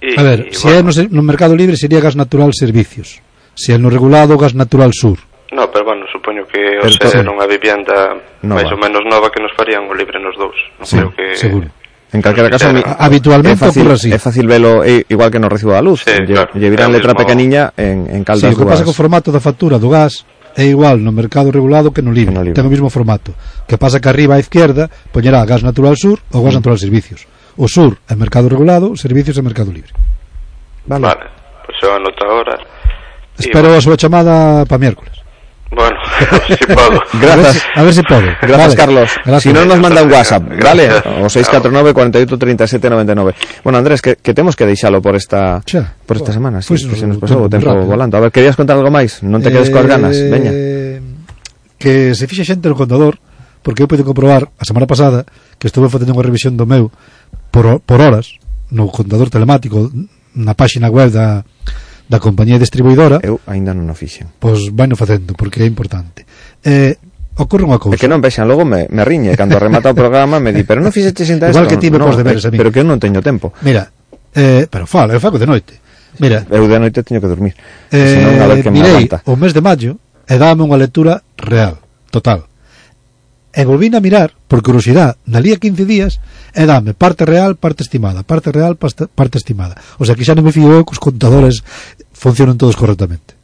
E, a ver, e, se bueno, é no, no mercado libre sería gas natural servicios, se é no regulado gas natural sur. No, pero bueno, supoño que o ser sí. unha vivienda nova. máis ou menos nova que nos farían o libre nos dous. Non sí, creo que seguro. En calquera caso, mi, habitualmente é fácil, ocurre así. É fácil velo é, igual que no recibo da luz. Sí, lle, claro, lle virán letra mismo... pequeniña en, en caldas sí, o que pasa que o formato da factura do gas é igual no mercado regulado que no libre, no libre. ten o mesmo formato. Que pasa que arriba á izquierda poñerá gas natural sur ou gas mm. natural servicios. O sur é mercado regulado, servicios é mercado libre. Vale, vale. pois pues eu anoto agora. Espero a súa chamada para miércoles. Bueno, si podo. Gracias. A ver se si pode. Gracias, vale. Carlos. Gracias. Si non nos manda un WhatsApp, vale? O 649 48 37 99. Bueno, Andrés, que, que temos que deixalo por esta Xa. por esta semana, pues, sí, pues, que se nos pasou o tempo rápido. volando. A ver, querías contar algo máis? Non te quedes eh, coas ganas, eh, veña. Que se fixe xente no contador, porque eu pude comprobar a semana pasada que estuve facendo unha revisión do meu por, por horas no contador telemático na páxina web da da compañía distribuidora eu aínda non o fixen pois vai no facendo porque é importante eh, ocorre unha cousa. É que non vexan, logo me, me riñe cando remata o programa, me di, pero non fixeche xenta Igual que ti me no, pos deberes eh, a mí. Pero que eu non teño tempo. Mira, eh, pero fala, eu fago de noite. Mira, eu de noite teño que dormir. Eh, senón, a ver que mirei me o mes de maio e dame unha lectura real, total. E volvín a mirar, por curiosidade, na lía 15 días, e dame parte real, parte estimada, parte real, parte estimada. O sea, que xa non me fío eu que os contadores funcionan todos correctamente.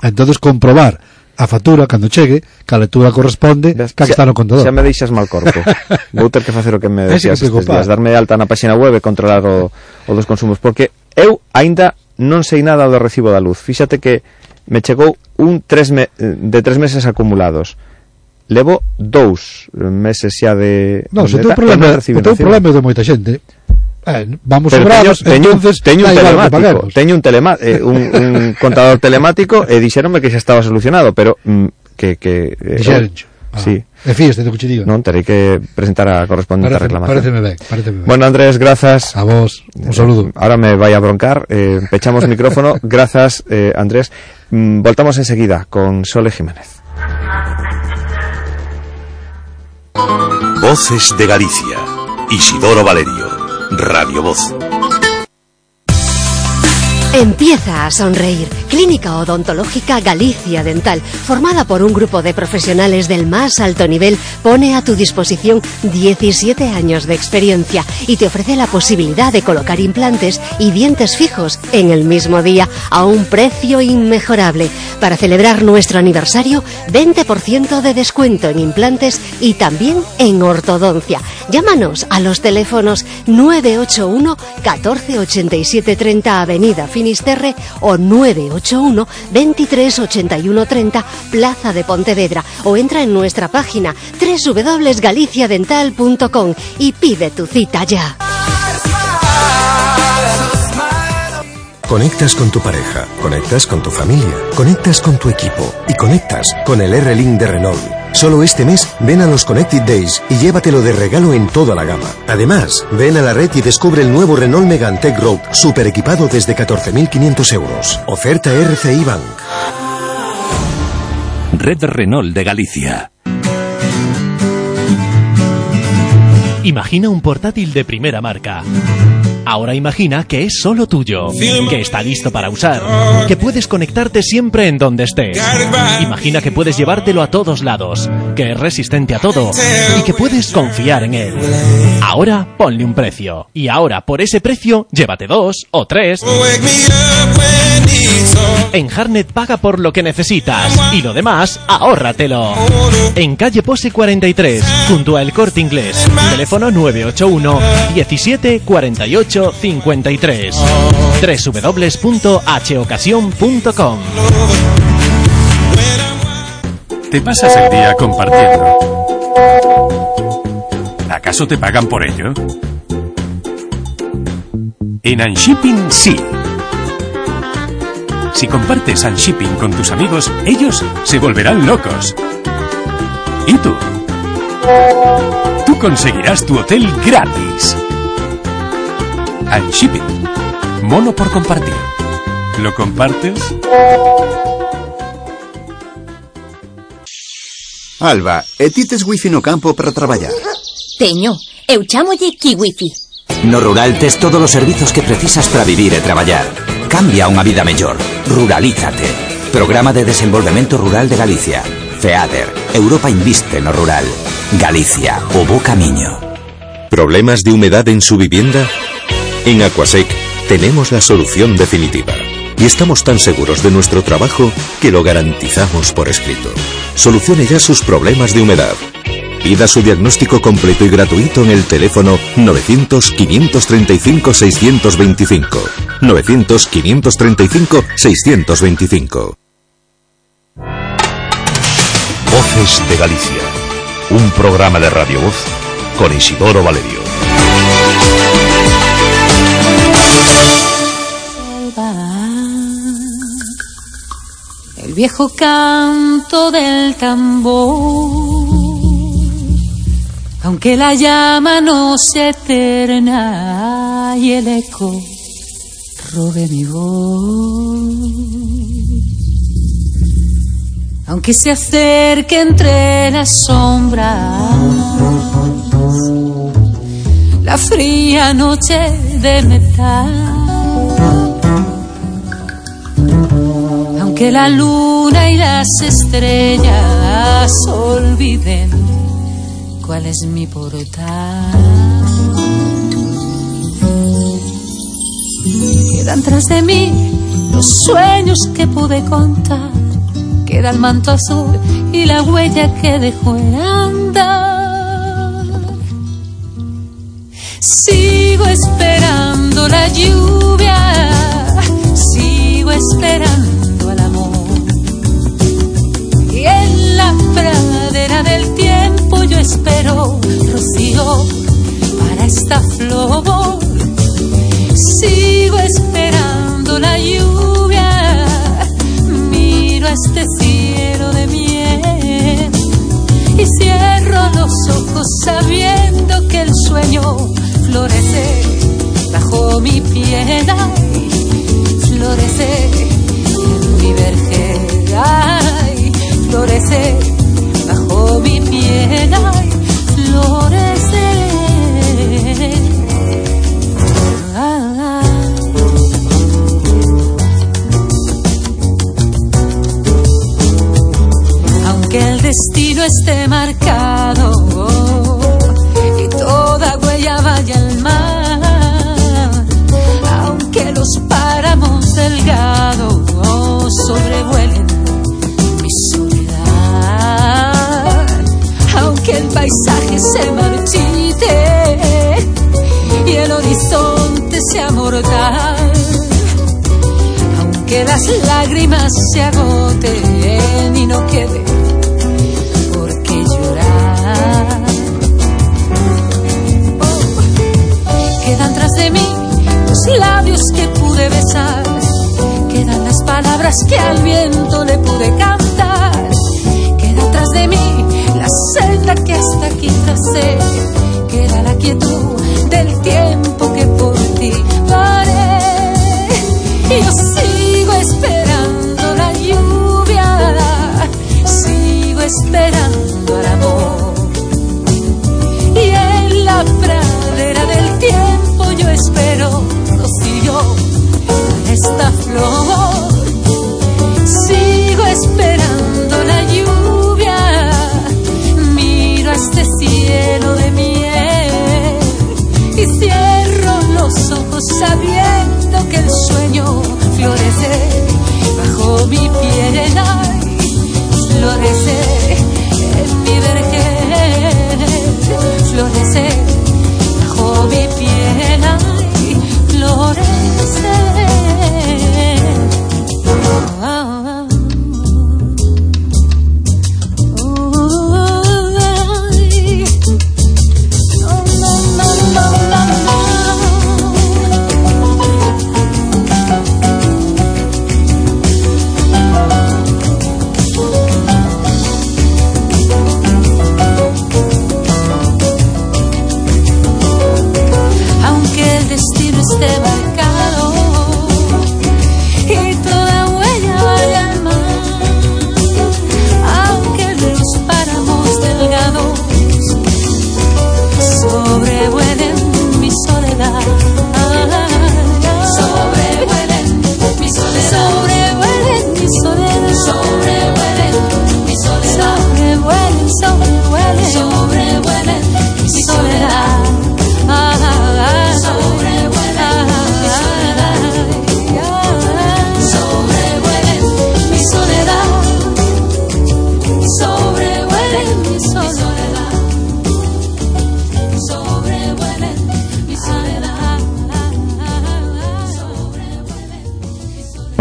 Entonces comprobar a factura cando chegue, que a lectura corresponde, Ves, que está no contador. Xa me deixas mal corpo. Vou ter que facer o que me decías estes días, darme alta na páxina web e controlar o, o dos consumos, porque eu aínda non sei nada do recibo da luz. Fíxate que me chegou un tres me, de tres meses acumulados Levo dous meses xa de non, se e problema, o teu problema é de moita xente eh, vamos Pero sobrados teño, entonces teño un telemático, teño un, telema, eh, un, un contador telemático e dixeronme que xa estaba solucionado, pero mm, que que eh. Ah, sí. E fíeste do que che diga. Non, terei que presentar a correspondente Parece- reclamación. paréceme ben, paréceme ben. Bueno, Andrés, grazas. A vos, un saludo. Ahora me vai a broncar, eh, pechamos micrófono. Grazas, eh, Andrés. Mm, voltamos enseguida con Sole Jiménez. Voces de Galicia. Isidoro Valerio. Radio Voz. Empieza a sonreír. Clínica Odontológica Galicia Dental, formada por un grupo de profesionales del más alto nivel, pone a tu disposición 17 años de experiencia y te ofrece la posibilidad de colocar implantes y dientes fijos en el mismo día a un precio inmejorable. Para celebrar nuestro aniversario, 20% de descuento en implantes y también en ortodoncia. Llámanos a los teléfonos 981 14 87 30 Avenida Finisterre o 981 23 81 30 Plaza de Pontevedra o entra en nuestra página www.galiciadental.com y pide tu cita ya. Conectas con tu pareja, conectas con tu familia, conectas con tu equipo y conectas con el R-Link de Renault. Solo este mes ven a los Connected Days y llévatelo de regalo en toda la gama. Además, ven a la red y descubre el nuevo Renault Megane Tech Road, super equipado desde 14.500 euros. Oferta RCI Bank. Red Renault de Galicia. Imagina un portátil de primera marca. Ahora imagina que es solo tuyo, que está listo para usar, que puedes conectarte siempre en donde estés. Imagina que puedes llevártelo a todos lados, que es resistente a todo y que puedes confiar en él. Ahora ponle un precio. Y ahora por ese precio llévate dos o tres. En Harnet paga por lo que necesitas y lo demás ahórratelo. En calle Pose 43, junto a El Corte Inglés. Teléfono 981 17 48 53. www.hocasión.com Te pasas el día compartiendo. ¿Acaso te pagan por ello? En Unshipping sí. Si compartes Unshipping con tus amigos, ellos se volverán locos. ¿Y tú? Tú conseguirás tu hotel gratis. Unshipping. Mono por compartir. ¿Lo compartes? Alba, e ti tes wifi no campo para traballar? Teño, eu chámolle Kiwifi. No rural tes todos os servizos que precisas para vivir e traballar. Cambia a unha vida mellor. Ruralízate. Programa de Desenvolvemento Rural de Galicia. FEADER. Europa inviste no rural. Galicia, o bo camiño. ¿Problemas de humedad en su vivienda? En Aquasec tenemos la solución definitiva. Y estamos tan seguros de nuestro trabajo que lo garantizamos por escrito. Solucione ya sus problemas de humedad. Pida su diagnóstico completo y gratuito en el teléfono 900-535-625. 900-535-625. Voces de Galicia. Un programa de Radio Voz con Isidoro Valerio. El viejo canto del tambor, aunque la llama no sea eterna y el eco robe mi voz. Aunque se acerque entre las sombras la fría noche de metal, aunque la luna y las estrellas olviden cuál es mi portal. Quedan tras de mí los sueños que pude contar queda el manto azul y la huella que dejó en andar. Sigo esperando la lluvia, sigo esperando al amor. Y en la pradera del tiempo yo espero rocío para esta flor. Sigo esperando la lluvia este cielo de miel y cierro los ojos sabiendo que el sueño florece bajo mi piel, florece en mi vergel, ay, florece bajo mi piel, ay, florece. destino esté marcado paisaje se marchite y el horizonte sea mortal. Aunque las lágrimas se agoten y no quede Quedan tras de mí los labios que pude besar. Quedan las palabras que al viento le pude cantar. Queda tras de mí senda que hasta aquí tracé. Queda la quietud del tiempo que por ti paré. Y yo sigo esperando la lluvia. Sigo esperando el amor. Y en la pradera del tiempo yo espero rocío esta flor. Sabiendo que el sueño florece bajo mi piel. Ay, florece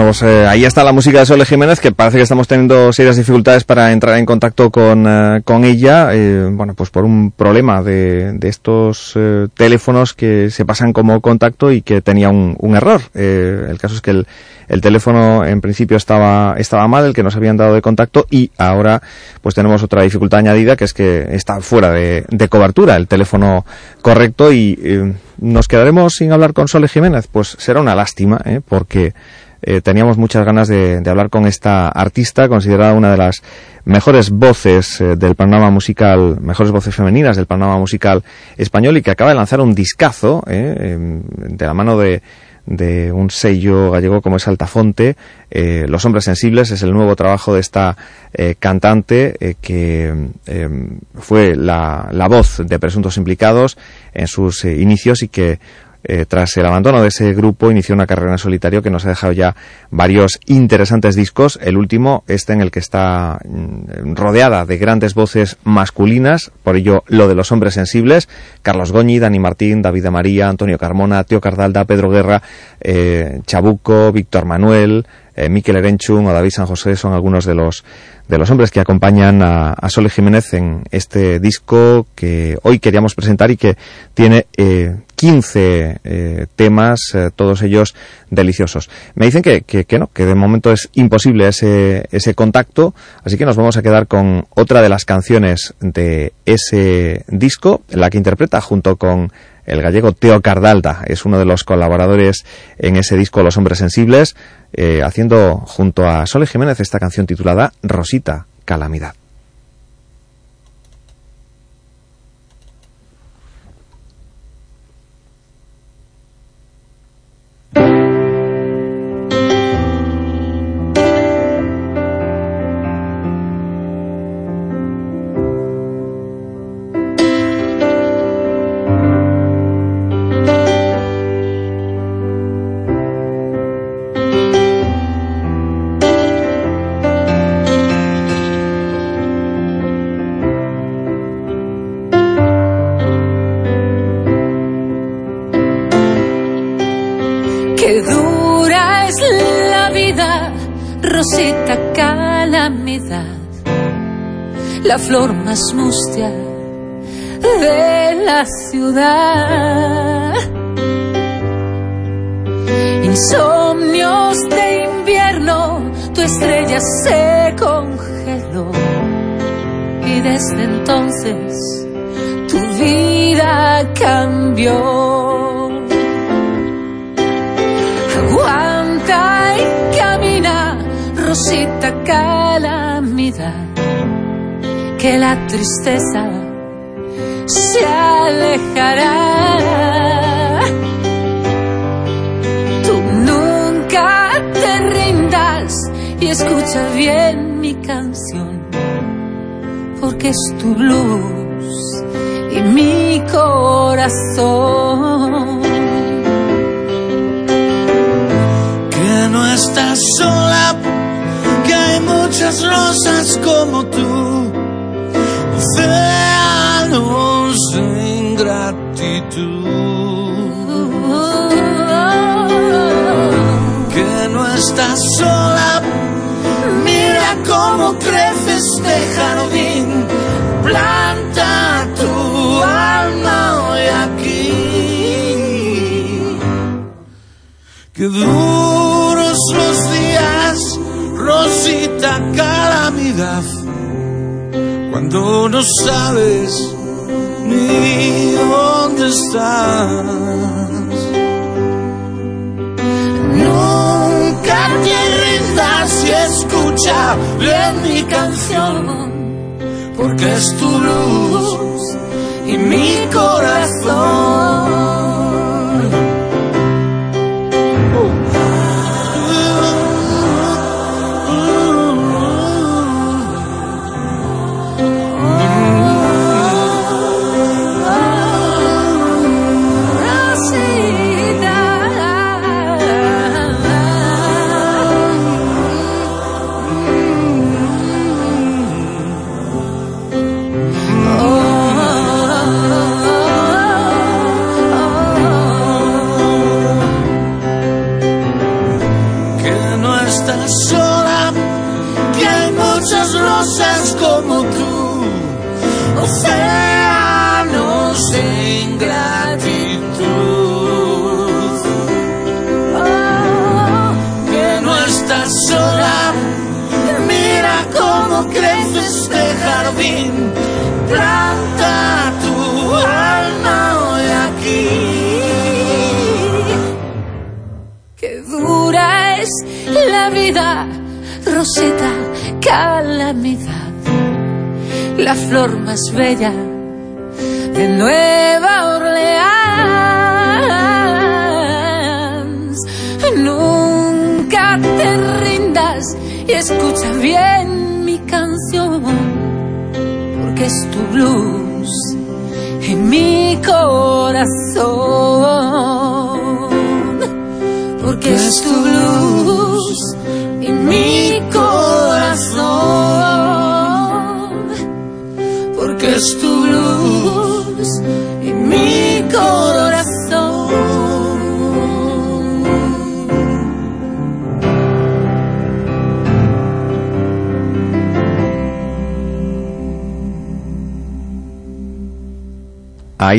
pues eh, ahí está la música de Sole Jiménez, que parece que estamos teniendo serias dificultades para entrar en contacto con, eh, con ella, eh, bueno, pues por un problema de, de estos eh, teléfonos que se pasan como contacto y que tenía un, un error. Eh, el caso es que el, el teléfono en principio estaba, estaba mal, el que nos habían dado de contacto, y ahora pues tenemos otra dificultad añadida, que es que está fuera de, de cobertura el teléfono correcto y eh, nos quedaremos sin hablar con Sole Jiménez. Pues será una lástima, porque eh, teníamos muchas ganas de, de, hablar con esta artista, considerada una de las mejores voces eh, del panorama musical, mejores voces femeninas del panorama musical español y que acaba de lanzar un discazo eh, de la mano de de un sello gallego como es Altafonte. Los hombres sensibles es el nuevo trabajo de esta cantante eh, que em, fue la, la, voz de presuntos implicados en sus inicios y que eh, tras el abandono de ese grupo inició una carrera en solitario que nos ha dejado ya varios interesantes discos. El último, este en el que está mm, rodeada de grandes voces masculinas, por ello lo de los hombres sensibles, Carlos Goñi, Dani Martín, David María, Antonio Carmona, Tío Cardalda, Pedro Guerra, eh, Chabuco, Víctor Manuel, eh, Miquel Erenchun o David San José son algunos de los de los hombres que acompañan a, a Sole Jiménez en este disco que hoy queríamos presentar y que tiene eh, 15 eh, temas, eh, todos ellos deliciosos. Me dicen que, no, que de momento es imposible ese, ese contacto, así que nos vamos a quedar con otra de las canciones de ese disco, la que interpreta junto con el gallego Teo Cardalda, es uno de los colaboradores en ese disco Los Hombres Sensibles, eh, haciendo junto a Sole Jiménez esta canción titulada Rosita Calamidad.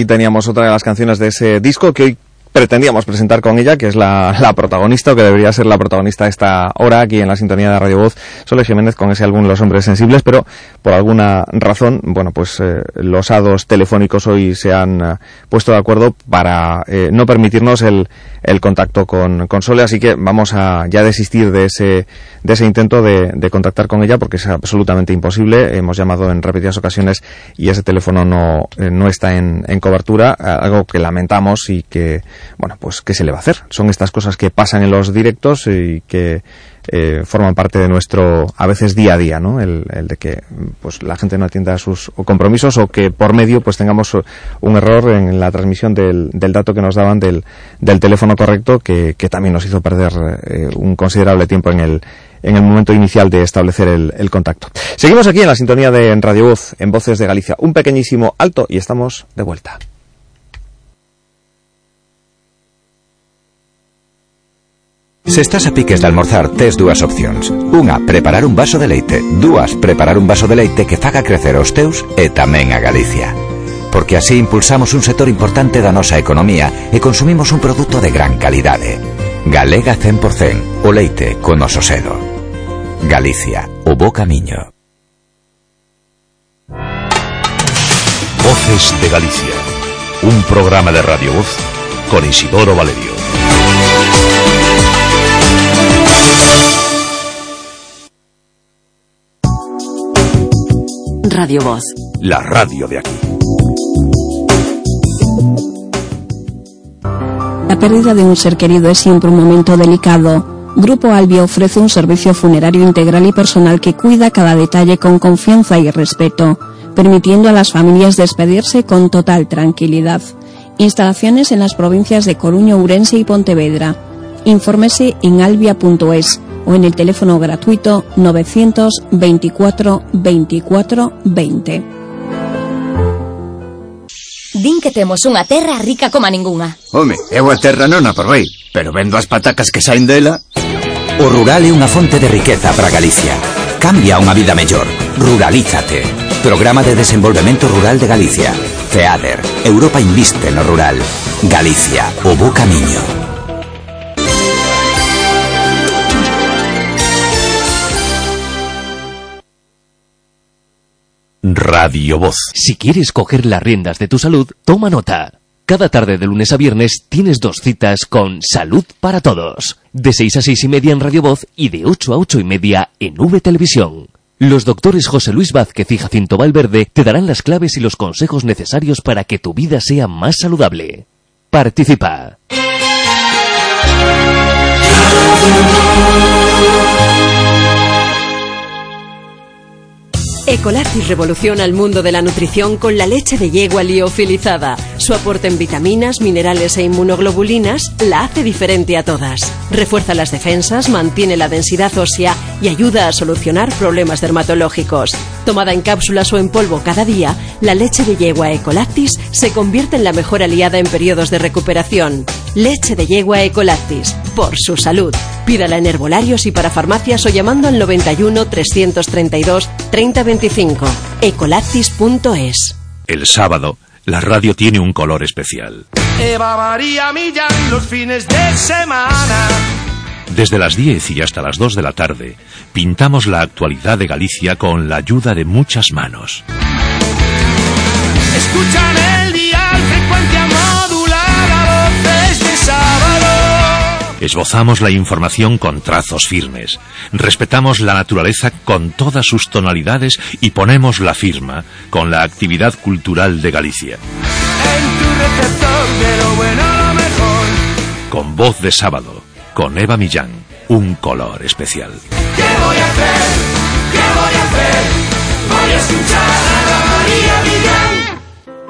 Ahí teníamos otra de las canciones de ese disco que hoy pretendíamos presentar con ella, que es la, la, protagonista, o que debería ser la protagonista esta hora aquí en la sintonía de Radio Voz, Sole Jiménez con ese álbum Los Hombres Sensibles, pero por alguna razón, bueno, pues eh, los hados telefónicos hoy se han eh, puesto de acuerdo para eh, no permitirnos el, el contacto con, con, Sole, así que vamos a ya desistir de ese, de ese intento de, contactar con ella porque es absolutamente imposible. Hemos llamado en repetidas ocasiones y ese teléfono no, no está en, en cobertura, algo que lamentamos y que bueno, pues ¿qué se le va a hacer? Son estas cosas que pasan en los directos y que eh, forman parte de nuestro, a veces día a día, ¿no? El, el, de que pues la gente no atienda a sus compromisos o que por medio pues tengamos un error en la transmisión del, del dato que nos daban del, del teléfono correcto que, que, también nos hizo perder eh, un considerable tiempo en el, en el momento inicial de establecer el, el, contacto. Seguimos aquí en la sintonía de Radio Voz, en Voces de Galicia. Un pequeñísimo alto y estamos de vuelta. Se estás a piques de almorzar, tes dúas opcións. Unha, preparar un vaso de leite. Dúas, preparar un vaso de leite que faga crecer os teus e tamén a Galicia. Porque así impulsamos un sector importante da nosa economía e consumimos un produto de gran calidade. Galega 100%, o leite con noso selo. Galicia, o bo camiño. Voces de Galicia. Un programa de Radio Voz con Isidoro Valerio. Radio Voz. La radio de aquí. La pérdida de un ser querido es siempre un momento delicado. Grupo Albia ofrece un servicio funerario integral y personal que cuida cada detalle con confianza y respeto, permitiendo a las familias despedirse con total tranquilidad. Instalaciones en las provincias de Coruña, Ourense y Pontevedra. Infórmese en albia.es o en el teléfono gratuito 924 24 20. Din que temos unha terra rica como a ningunha. Home, eu a terra non a probei, pero vendo as patacas que saen dela... O rural é unha fonte de riqueza para Galicia. Cambia unha vida mellor. Ruralízate. Programa de Desenvolvemento Rural de Galicia. FEADER. Europa inviste no rural. Galicia. O bo camiño. Radio Voz. Si quieres coger las riendas de tu salud, toma nota. Cada tarde de lunes a viernes tienes dos citas con Salud para Todos. De 6 a 6 y media en Radio Voz y de 8 a 8 y media en V Televisión. Los doctores José Luis Vázquez y Jacinto Valverde te darán las claves y los consejos necesarios para que tu vida sea más saludable. Participa. Ecolactis revoluciona el mundo de la nutrición con la leche de yegua liofilizada. Su aporte en vitaminas, minerales e inmunoglobulinas la hace diferente a todas. Refuerza las defensas, mantiene la densidad ósea y ayuda a solucionar problemas dermatológicos. Tomada en cápsulas o en polvo cada día, la leche de yegua Ecolactis se convierte en la mejor aliada en periodos de recuperación. Leche de yegua Ecolactis. Por su salud. Pídala en herbolarios y para farmacias o llamando al 91 332 3025. Ecolactis.es. El sábado, la radio tiene un color especial. Eva María Millán los fines de semana. Desde las 10 y hasta las 2 de la tarde, pintamos la actualidad de Galicia con la ayuda de muchas manos. Escuchan el dial, frecuencia modulada, Esbozamos la información con trazos firmes. Respetamos la naturaleza con todas sus tonalidades y ponemos la firma con la actividad cultural de Galicia. En tu receptor de lo lo mejor. Con voz de sábado, con Eva Millán, un color especial. ¿Qué voy a hacer? ¿Qué voy a hacer? Voy a escuchar a María Millán.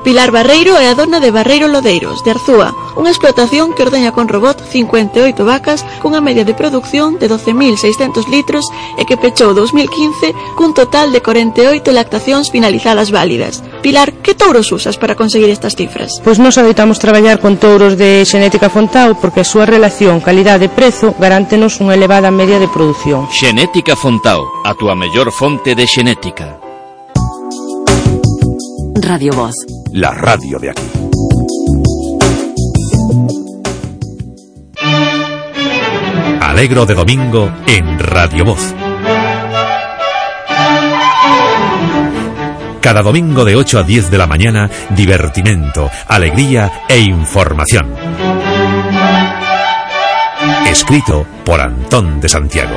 Pilar Barreiro é a dona de Barreiro Lodeiros, de Arzúa, unha explotación que ordeña con robot 58 vacas cunha media de produción de 12.600 litros e que pechou 2015 cun total de 48 lactacións finalizadas válidas. Pilar, que touros usas para conseguir estas cifras? Pois nos adoitamos traballar con touros de Xenética Fontao porque a súa relación calidade-prezo garántenos unha elevada media de produción. Xenética Fontao, a túa mellor fonte de xenética. Radio Voz. La radio de aquí. Alegro de domingo en Radio Voz. Cada domingo de 8 a 10 de la mañana, divertimento, alegría e información. Escrito por Antón de Santiago.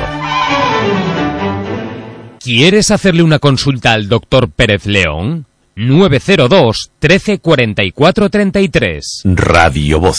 ¿Quieres hacerle una consulta al doctor Pérez León? 902 13 44 33. Radio Voz.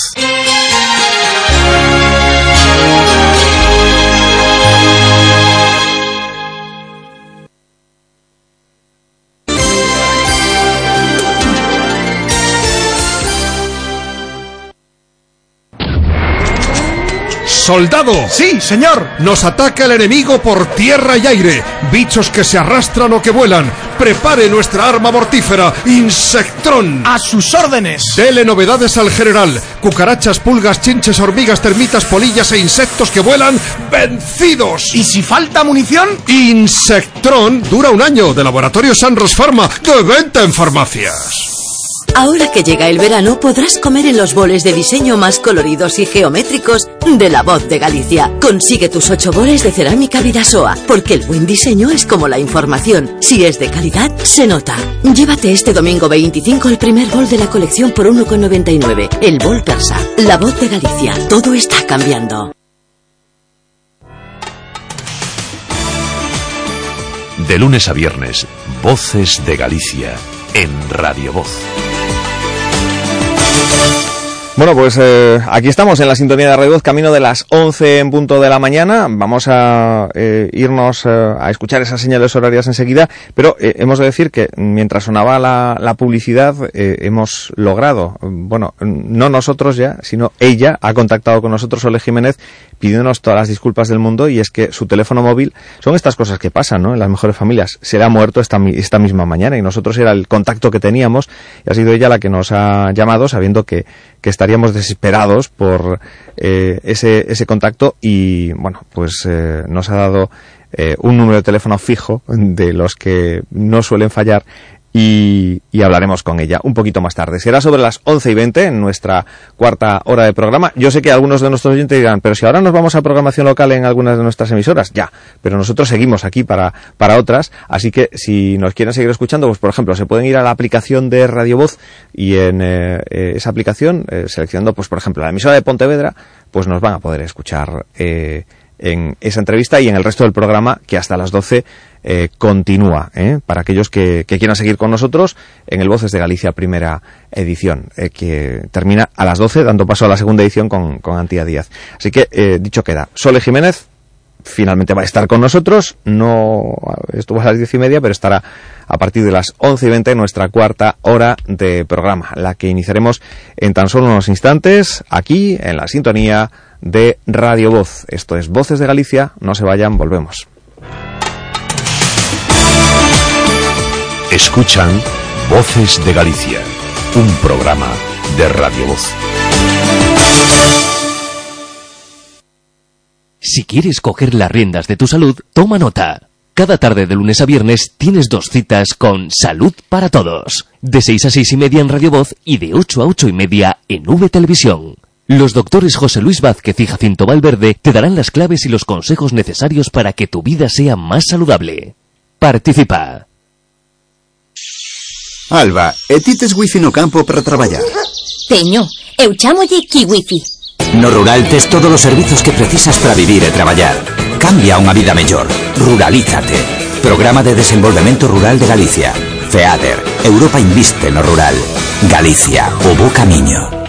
¡Soldado! Sí, señor. Nos ataca el enemigo por tierra y aire. Bichos que se arrastran o que vuelan. Prepare nuestra arma mortífera, Insectrón. A sus órdenes. Dele novedades al general. Cucarachas, pulgas, chinches, hormigas, termitas, polillas e insectos que vuelan vencidos. ¿Y si falta munición? Insectrón dura un año de Laboratorio Sanros Pharma de venta en farmacias. Ahora que llega el verano podrás comer en los boles de diseño más coloridos y geométricos de La Voz de Galicia. Consigue tus ocho boles de cerámica Vidasoa, porque el buen diseño es como la información. Si es de calidad, se nota. Llévate este domingo 25 el primer bol de la colección por 1,99. El bol persa. La Voz de Galicia. Todo está cambiando. De lunes a viernes, Voces de Galicia en Radio Voz. Bueno, pues eh, aquí estamos en la sintonía de Radio camino de las 11 en punto de la mañana. Vamos a eh, irnos eh, a escuchar esas señales horarias enseguida, pero eh, hemos de decir que mientras sonaba la, publicidad hemos logrado, bueno, no nosotros ya, sino ella ha contactado con nosotros, Ole Jiménez, pidiéndonos todas las disculpas del mundo y es que su teléfono móvil son estas cosas que pasan, ¿no? En las mejores familias. Se le ha muerto esta, esta misma mañana y nosotros era el contacto que teníamos y ha sido ella la que nos ha llamado sabiendo que, que estaríamos desesperados por eh, ese, ese contacto y, bueno, pues eh, nos ha dado eh, un número de teléfono fijo de los que no suelen fallar y, y hablaremos con ella un poquito más tarde. Será sobre las 11 y 20 en nuestra cuarta hora de programa. Yo sé que algunos de nuestros oyentes dirán, pero si ahora nos vamos a programación local en algunas de nuestras emisoras, ya, pero nosotros seguimos aquí para, para otras, así que si nos quieren seguir escuchando, pues por ejemplo, se pueden ir a la aplicación de Radio Voz y en eh, eh, esa aplicación, eh, seleccionando, pues por ejemplo, la emisora de Pontevedra, pues nos van a poder escuchar eh, en esa entrevista y en el resto del programa que hasta las 12 eh, continúa, ¿eh? para aquellos que, quieran seguir con nosotros en el Voces de Galicia primera edición, eh, que termina a las 12, dando paso a la segunda edición con, con Antía Díaz. Así que, dicho queda, Sole Jiménez finalmente va a estar con nosotros, no estuvo a las diez y media, pero estará a partir de las once y veinte nuestra cuarta hora de programa, la que iniciaremos en tan solo unos instantes aquí en la sintonía de Radio Voz. Esto es Voces de Galicia, no se vayan, volvemos. Escuchan Voces de Galicia, un programa de Radio Voz. Si quieres coger las riendas de tu salud, toma nota. Cada tarde de lunes a viernes tienes dos citas con Salud para Todos. De 6 a 6 y media en Radio Voz y de 8 a 8 y media en V Televisión. Los doctores José Luis Vázquez y Jacinto Valverde te darán las claves y los consejos necesarios para que tu vida sea más saludable. Participa. Alba, e ti tes wifi no campo para traballar? Teño, eu chámolle Kiwifi. No rural tes todos os servizos que precisas para vivir e traballar. Cambia a unha vida mellor. Ruralízate. Programa de Desenvolvemento Rural de Galicia. FEADER. Europa inviste no rural. Galicia, o bo camiño.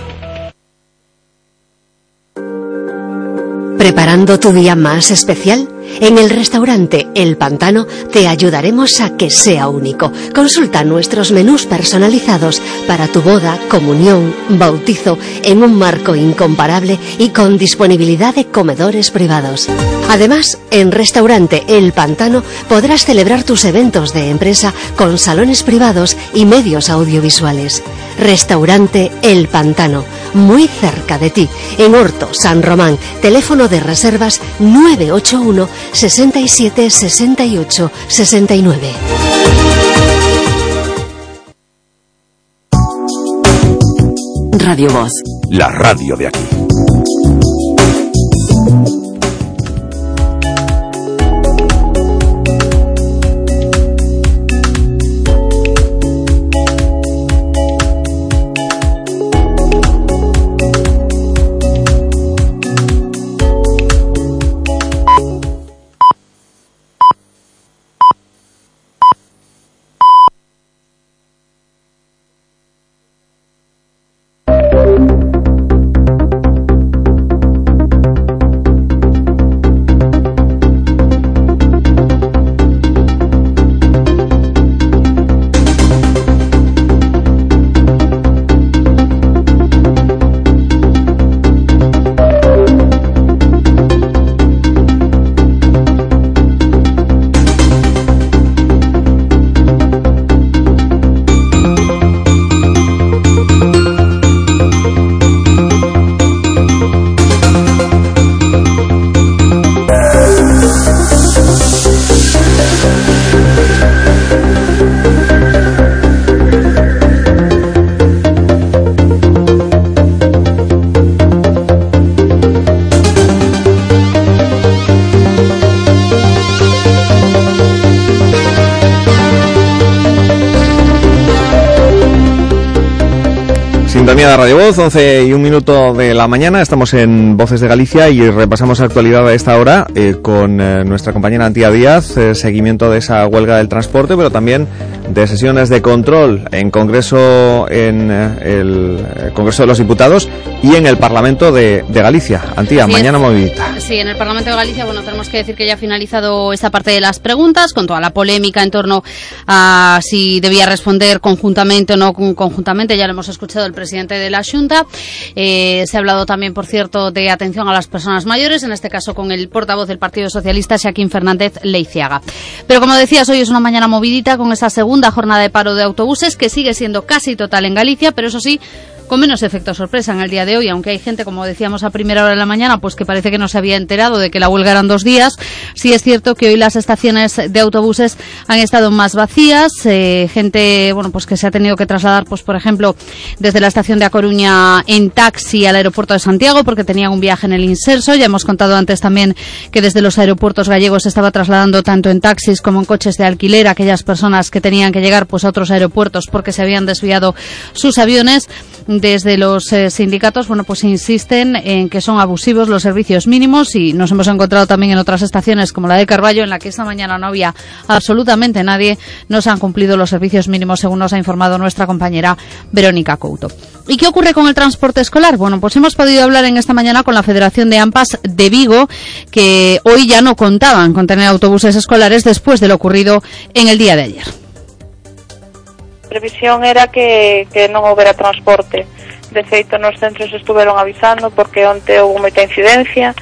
¿Preparando tu día más especial? En el restaurante El Pantano te ayudaremos a que sea único. Consulta nuestros menús personalizados para tu boda, comunión, bautizo en un marco incomparable y con disponibilidad de comedores privados. Además, en restaurante El Pantano podrás celebrar tus eventos de empresa con salones privados y medios audiovisuales. Restaurante El Pantano, muy cerca de ti, en Horto, San Román. Teléfono de reservas 981 67 68 69. Radio Voz. La radio de aquí. Sintonía de Radio Voz, 11 y un minuto de la mañana. Estamos en Voces de Galicia y repasamos actualidad a esta hora eh, con eh, nuestra compañera Antía Díaz, eh, seguimiento de esa huelga del transporte, pero también de sesiones de control en Congreso, en el Congreso de los Diputados y en el Parlamento de, de Galicia. Antía, Así mañana es. movidita. Sí, en el Parlamento de Galicia, bueno, tenemos que decir que ya ha finalizado esta parte de las preguntas, con toda la polémica en torno a si debía responder conjuntamente o no con- conjuntamente. Ya lo hemos escuchado el presidente de la Junta. Eh, se ha hablado también, por cierto, de atención a las personas mayores, en este caso con el portavoz del Partido Socialista, Joaquín Fernández Leiciaga. Pero como decías, hoy es una mañana movidita con esta segunda jornada de paro de autobuses, que sigue siendo casi total en Galicia, pero eso sí, con menos efecto sorpresa en el día de hoy, aunque hay gente, como decíamos a primera hora de la mañana, pues que parece que no se había enterado de que la huelga eran dos días. Sí es cierto que hoy las estaciones de autobuses han estado más vacías, eh, gente, bueno, pues que se ha tenido que trasladar, pues por ejemplo, desde la estación de A Coruña en taxi al aeropuerto de Santiago porque tenían un viaje en el Inserso. Ya hemos contado antes también que desde los aeropuertos gallegos se estaba trasladando tanto en taxis como en coches de alquiler a aquellas personas que tenían que llegar pues a otros aeropuertos porque se habían desviado sus aviones. Desde los eh, sindicatos, bueno, pues insisten en que son abusivos los servicios mínimos y nos hemos encontrado también en otras estaciones como la de Carballo en la que esta mañana no había absolutamente nadie. No se han cumplido los servicios mínimos según nos ha informado nuestra compañera Verónica Couto. ¿Y qué ocurre con el transporte escolar? Bueno, pues hemos podido hablar en esta mañana con la Federación de AMPAS de Vigo, que hoy ya no contaban con tener autobuses escolares después de lo ocurrido en el día de ayer. previsión era que, que non houbera transporte. De feito, nos centros estuveron avisando porque onte houve moita incidencia,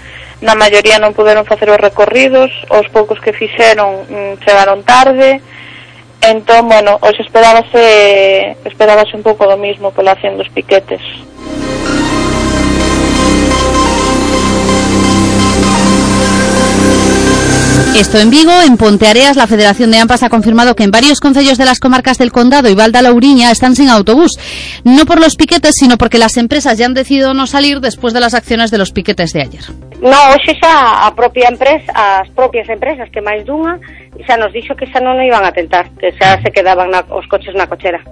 na maioría non puderon facer os recorridos, os poucos que fixeron mm, chegaron tarde, entón, bueno, hoxe esperábase, esperábase un pouco do mismo pola acción dos piquetes. Esto en Vigo, en Ponteareas, la Federación de AMPAS ha confirmado que en varios concellos de las comarcas del Condado y Valda Lauriña están sin autobús. No por los piquetes, sino porque las empresas ya han decidido no salir después de las acciones de los piquetes de ayer. No, hoxe xa a propia empresa, as propias empresas que máis dunha xa nos dixo que xa non iban a tentar, que xa se quedaban na, os coches na cochera.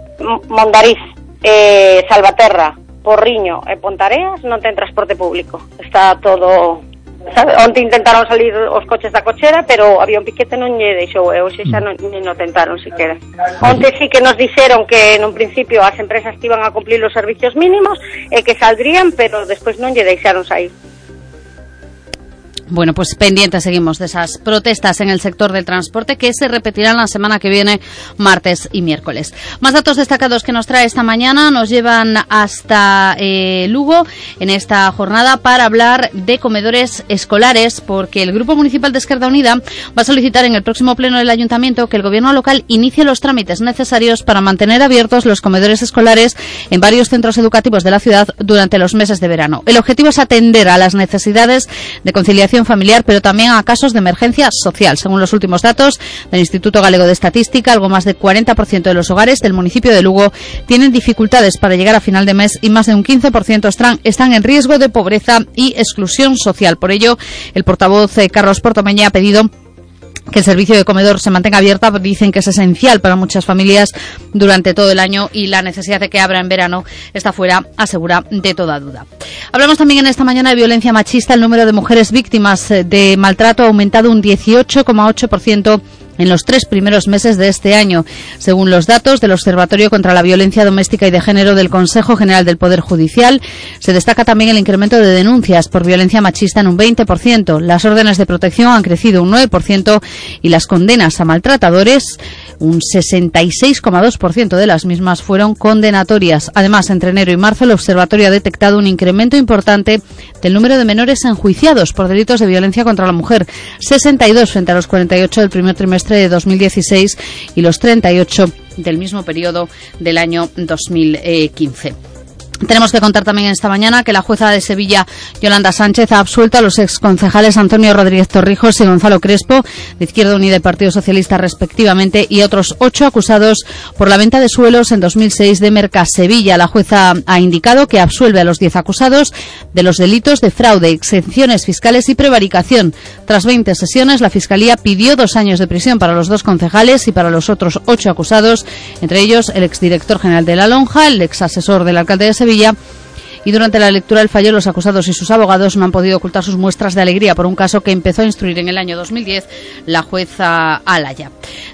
Mondariz, eh, Salvaterra, Porriño e Pontareas non ten transporte público. Está todo sabe? Onte intentaron salir os coches da cochera, pero había un piquete non lle deixou, e hoxe xa non, nin o tentaron siquera. Onte sí que nos dixeron que nun principio as empresas que iban a cumplir os servicios mínimos e que saldrían, pero despois non lle deixaron sair. Bueno, pues pendientes seguimos de esas protestas en el sector del transporte que se repetirán la semana que viene, martes y miércoles. Más datos destacados que nos trae esta mañana nos llevan hasta eh, Lugo en esta jornada para hablar de comedores escolares, porque el Grupo Municipal de Esquerda Unida va a solicitar en el próximo pleno del Ayuntamiento que el Gobierno local inicie los trámites necesarios para mantener abiertos los comedores escolares en varios centros educativos de la ciudad durante los meses de verano. El objetivo es atender a las necesidades de conciliación familiar, pero también a casos de emergencia social. Según los últimos datos del Instituto Galego de Estadística, algo más de 40% de los hogares del municipio de Lugo tienen dificultades para llegar a final de mes y más de un 15% están, están en riesgo de pobreza y exclusión social. Por ello, el portavoz eh, Carlos Portomeña ha pedido que el servicio de comedor se mantenga abierta, dicen que es esencial para muchas familias durante todo el año y la necesidad de que abra en verano está fuera, asegura, de toda duda. Hablamos también en esta mañana de violencia machista. El número de mujeres víctimas eh, de maltrato ha aumentado un 18,8% en los tres primeros meses de este año, según los datos del Observatorio contra la Violencia Doméstica y de Género del Consejo General del Poder Judicial. Se destaca también el incremento de denuncias por violencia machista en un 20%. Las órdenes de protección han crecido un 9% y las condenas a maltratadores un 66,2% de las mismas fueron condenatorias. Además, entre enero y marzo, el observatorio ha detectado un incremento importante del número de menores enjuiciados por delitos de violencia contra la mujer, 62 frente a los 48 del primer trimestre de 2016 y los 38 del mismo periodo del año 2015. Tenemos que contar también esta mañana que la jueza de Sevilla, Yolanda Sánchez, ha absuelto a los exconcejales Antonio Rodríguez Torrijos y Gonzalo Crespo, de Izquierda Unida y Partido Socialista respectivamente, y otros ocho acusados por la venta de suelos en 2006 de Merca Sevilla. La jueza ha indicado que absuelve a los diez acusados de los delitos de fraude, exenciones fiscales y prevaricación. Tras 20 sesiones, la Fiscalía pidió dos años de prisión para los dos concejales y para los otros ocho acusados, entre ellos el exdirector general de la Lonja, el exasesor del alcalde de Sevilla, Sevilla. Y durante la lectura del fallo los acusados y sus abogados no han podido ocultar sus muestras de alegría por un caso que empezó a instruir en el año 2010 la jueza Alaya.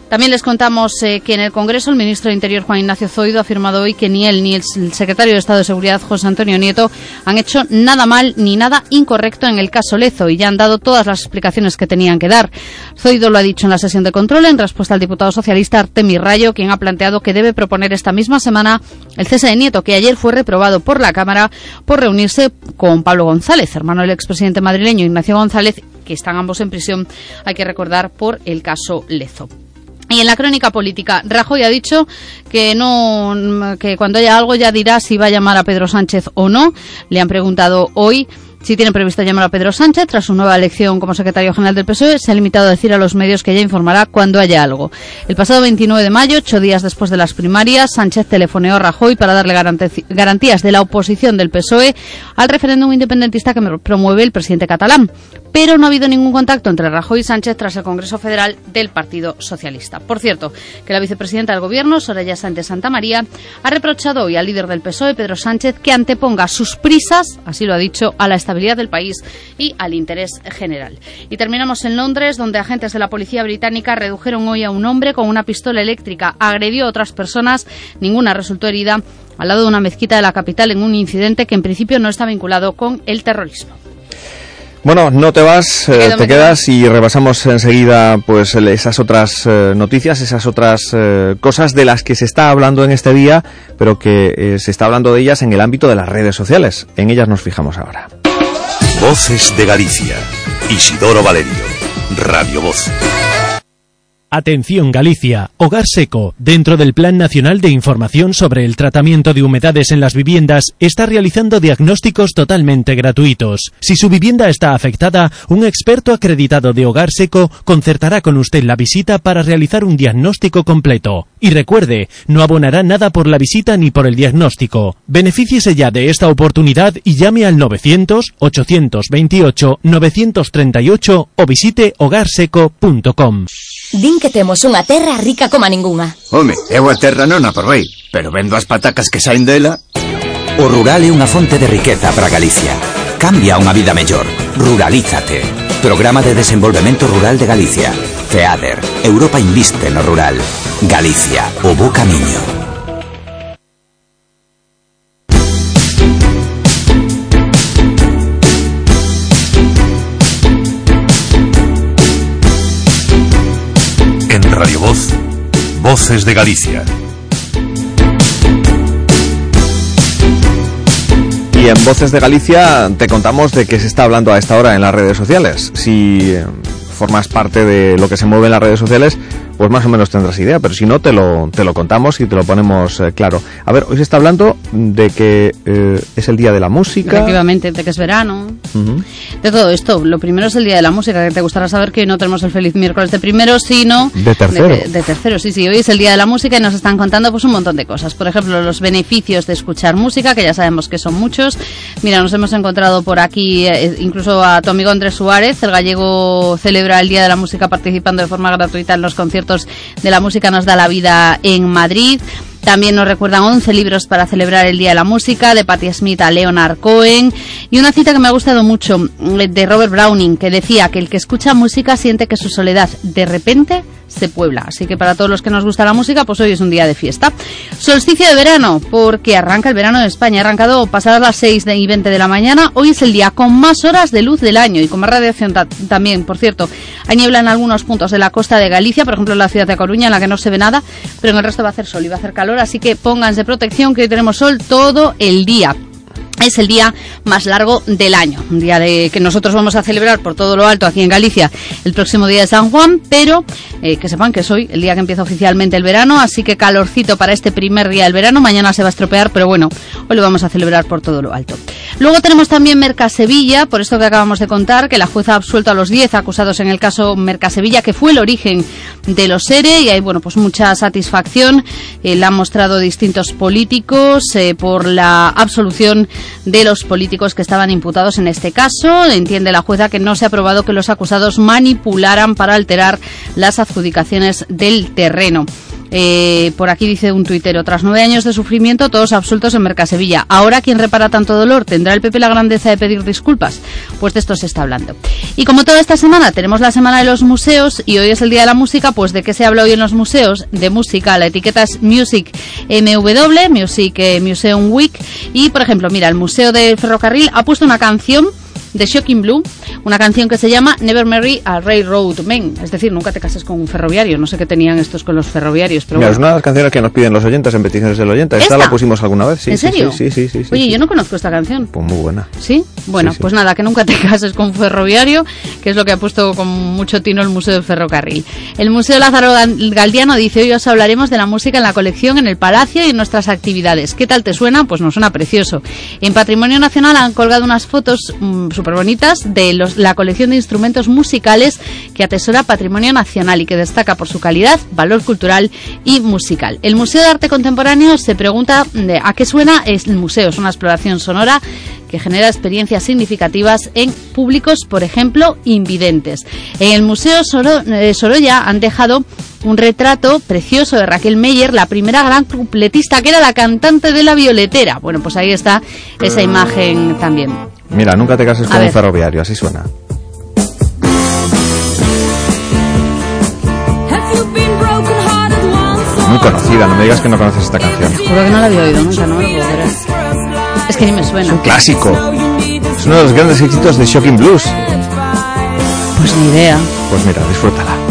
También les contamos eh, que en el Congreso el ministro de Interior Juan Ignacio Zoido ha afirmado hoy que ni él ni el secretario de Estado de Seguridad José Antonio Nieto han hecho nada mal ni nada incorrecto en el caso Lezo y ya han dado todas las explicaciones que tenían que dar. Zoido lo ha dicho en la sesión de control en respuesta al diputado socialista Artemi Rayo, quien ha planteado que debe proponer esta misma semana el cese de Nieto, que ayer fue reprobado por la Cámara por reunirse con Pablo González, hermano del expresidente madrileño Ignacio González, que están ambos en prisión, hay que recordar, por el caso Lezo. Y en la crónica política, Rajoy ha dicho que no que cuando haya algo ya dirá si va a llamar a Pedro Sánchez o no. Le han preguntado hoy si tiene previsto llamar a Pedro Sánchez tras su nueva elección como secretario general del PSOE, se ha limitado a decir a los medios que ya informará cuando haya algo. El pasado 29 de mayo, ocho días después de las primarias, Sánchez telefoneó a Rajoy para darle garantías de la oposición del PSOE al referéndum independentista que promueve el presidente catalán. Pero no ha habido ningún contacto entre Rajoy y Sánchez tras el Congreso Federal del Partido Socialista. Por cierto, que la vicepresidenta del Gobierno, Soraya Sánchez Santa María, ha reprochado hoy al líder del PSOE, Pedro Sánchez, que anteponga sus prisas, así lo ha dicho, a la estabilidad del país y al interés general. Y terminamos en Londres, donde agentes de la policía británica redujeron hoy a un hombre con una pistola eléctrica, agredió a otras personas, ninguna resultó herida, al lado de una mezquita de la capital en un incidente que en principio no está vinculado con el terrorismo. Bueno, no te vas, eh, te quedas y repasamos enseguida pues esas otras eh, noticias, esas otras eh, cosas de las que se está hablando en este día, pero que se está hablando de ellas en el ámbito de las redes sociales. En ellas nos fijamos ahora. Voces de Galicia. Isidoro Valerio. Radio Voz. Atención Galicia, Hogar Seco, dentro del Plan Nacional de Información sobre el Tratamiento de Humedades en las Viviendas, está realizando diagnósticos totalmente gratuitos. Si su vivienda está afectada, un experto acreditado de Hogar Seco concertará con usted la visita para realizar un diagnóstico completo. Y recuerde, no abonará nada por la visita ni por el diagnóstico. Benefíciese ya de esta oportunidad y llame al 900 828 938 o visite hogarseco.com. Din que temos unha terra rica como a ningunha. Home, eu a terra non aprovei, pero vendo as patacas que saen dela... O rural é unha fonte de riqueza para Galicia. Cambia unha vida mellor. Ruralízate. Programa de Desenvolvemento Rural de Galicia. FEADER. Europa inviste no rural. Galicia. O bo camiño. Voces de Galicia. Y en Voces de Galicia te contamos de qué se está hablando a esta hora en las redes sociales. Si eh, formas parte de lo que se mueve en las redes sociales, pues más o menos tendrás idea, pero si no, te lo, te lo contamos y te lo ponemos eh, claro. A ver, hoy se está hablando de que eh, es el Día de la Música. Efectivamente, de que es verano. De todo esto, lo primero es el Día de la Música, que te gustará saber que no tenemos el feliz miércoles de primero, sino... De tercero. De, de tercero, sí, sí. Hoy es el Día de la Música y nos están contando pues un montón de cosas. Por ejemplo, los beneficios de escuchar música, que ya sabemos que son muchos. Mira, nos hemos encontrado por aquí eh, incluso a tu amigo Andrés Suárez, el gallego celebra el Día de la Música participando de forma gratuita en los conciertos de la música nos da la vida en Madrid. También nos recuerdan 11 libros para celebrar el Día de la Música, de Patti Smith a Leonard Cohen. Y una cita que me ha gustado mucho, mm, de Robert Browning, que decía que el que escucha música siente que su soledad de repente se puebla. Así que para todos los que nos gusta la música, pues hoy es un día de fiesta. Solsticio de verano, porque arranca el verano en España. Ha arrancado pasadas las 6 de- y 20 de la mañana. Hoy es el día con más horas de luz del año y con más radiación ta- también. Por cierto, hay niebla en algunos puntos de la costa de Galicia, por ejemplo en la ciudad de Coruña, en la que no se ve nada, pero en el resto va a hacer sol y va a hacer calor. Así que pónganse protección, que hoy tenemos sol todo el día. Es el día más largo del año, un día de que nosotros vamos a celebrar por todo lo alto aquí en Galicia el próximo día de San Juan, pero eh, que sepan que es hoy el día que empieza oficialmente el verano, así que calorcito para este primer día del verano, mañana se va a estropear, pero bueno, hoy lo vamos a celebrar por todo lo alto. Luego tenemos también Mercasevilla, por esto que acabamos de contar, que la jueza ha absuelto a los 10 acusados en el caso Mercasevilla, que fue el origen de los SERE, y hay bueno pues mucha satisfacción, eh, la han mostrado distintos políticos eh, por la absolución de los políticos que estaban imputados en este caso. Entiende la jueza que no se ha probado que los acusados manipularan para alterar las adjudicaciones del terreno. Eh, por aquí dice un tuitero, tras nueve años de sufrimiento, todos absueltos en Mercasevilla. Ahora, ¿quién repara tanto dolor? ¿Tendrá el PP la grandeza de pedir disculpas? Pues de esto se está hablando. Y como toda esta semana tenemos la semana de los museos y hoy es el día de la música, pues ¿de qué se habla hoy en los museos? De música. La etiqueta es Music MW, Music eh, Museum Week. Y, por ejemplo, mira, el Museo del Ferrocarril ha puesto una canción de Shocking Blue, una canción que se llama Never Marry a Railroad Man, es decir, nunca te cases con un ferroviario. No sé qué tenían estos con los ferroviarios, pero Mira, bueno. es una de las canciones que nos piden los oyentes en peticiones del oyente. Esta, ¿Esta? la pusimos alguna vez, sí. ¿En serio? Sí, sí, sí. sí, Oye, sí. yo no conozco esta canción. Pues muy buena. ¿Sí? Bueno, pues nada, que nunca te cases con un ferroviario, que es lo que ha puesto con mucho tino el Museo del Ferrocarril. El Museo Lázaro Gal- Galdiano dice, hoy os hablaremos de la música en la colección, en el Palacio y en nuestras actividades. ¿Qué tal te suena? Pues nos suena precioso. En Patrimonio Nacional han colgado unas fotos súper bonitas de la colección de instrumentos musicales que atesora Patrimonio Nacional y que destaca por su calidad, valor cultural y musical. El Museo de Arte Contemporáneo se pregunta a qué suena el museo. Es una exploración sonora que genera experiencias significativas en públicos, por ejemplo, invidentes. En el Museo Soro- eh, Sorolla han dejado un retrato precioso de Raquel Meyer, la primera gran cupletista que era la cantante de la violetera. Bueno, pues ahí está esa imagen también. Mira, nunca te cases con un ferroviario, así suena. Muy conocida, no me digas que no conoces esta canción. Juro que no la había oído nunca, no me lo puedo creer. Es que ni me suena. Clásico. Es uno de los grandes éxitos de Shocking Blues. Pues ni idea. Pues mira, disfrútala.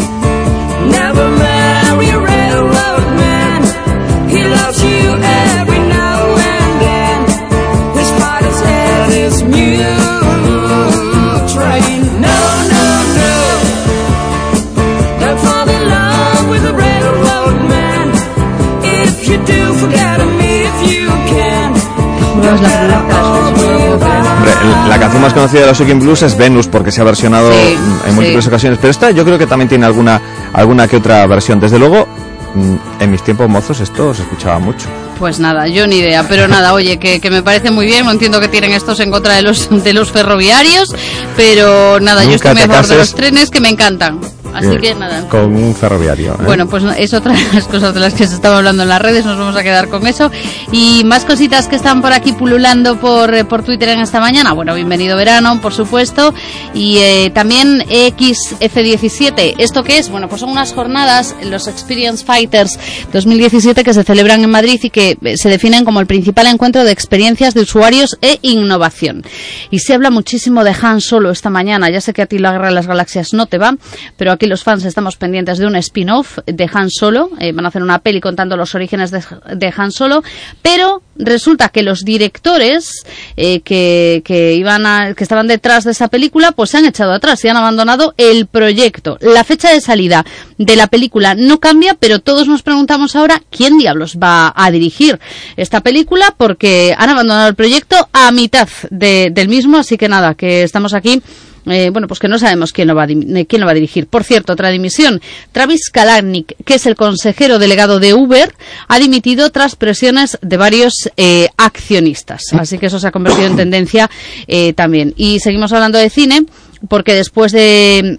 Canción más conocida de los Shocking Blues es Venus, porque se ha versionado Sí, en múltiples sí. ocasiones. Pero esta yo creo que también tiene alguna, alguna que otra versión. Desde luego, mm, en mis tiempos mozos esto se escuchaba mucho. Pues nada, yo ni idea, pero nada, oye, que, que me parece muy bien, no entiendo que tienen estos en contra de los de los ferroviarios, pero nada, yo estoy mejor de los trenes que me encantan. Así Eh, que nada. Con un ferroviario. ¿eh? Bueno, pues es otra de las cosas de las que se estaba hablando en las redes, nos vamos a quedar con eso. Y más cositas que están por aquí pululando por, eh, por Twitter en esta mañana. Bueno, bienvenido verano, por supuesto. Y eh, también XF17. ¿Esto qué es? Bueno, pues son unas jornadas, los Experience Fighters 2017, que se celebran en Madrid y que eh, se definen como el principal encuentro de experiencias de usuarios e innovación. Y se habla muchísimo de Han Solo esta mañana. Ya sé que a ti la Guerra de las Galaxias no te va, pero aquí los fans estamos pendientes de un spin-off de Han Solo. Eh, van a hacer una peli contando los orígenes de, Han Solo, pero resulta que los directores eh, que, que iban a- que estaban detrás de esa película, pues se han echado atrás y han abandonado el proyecto. La fecha de salida de la película no cambia, pero todos nos preguntamos ahora quién diablos va a dirigir esta película porque han abandonado el proyecto a mitad de- del mismo, así que nada, que estamos aquí eh, bueno, pues que no sabemos quién lo, va a, eh, quién lo va a dirigir. Por cierto, otra dimisión. Travis Kalanick, que es el consejero delegado de Uber, ha dimitido tras presiones de varios eh, accionistas. Así que eso se ha convertido en tendencia eh, también. Y seguimos hablando de cine, porque después de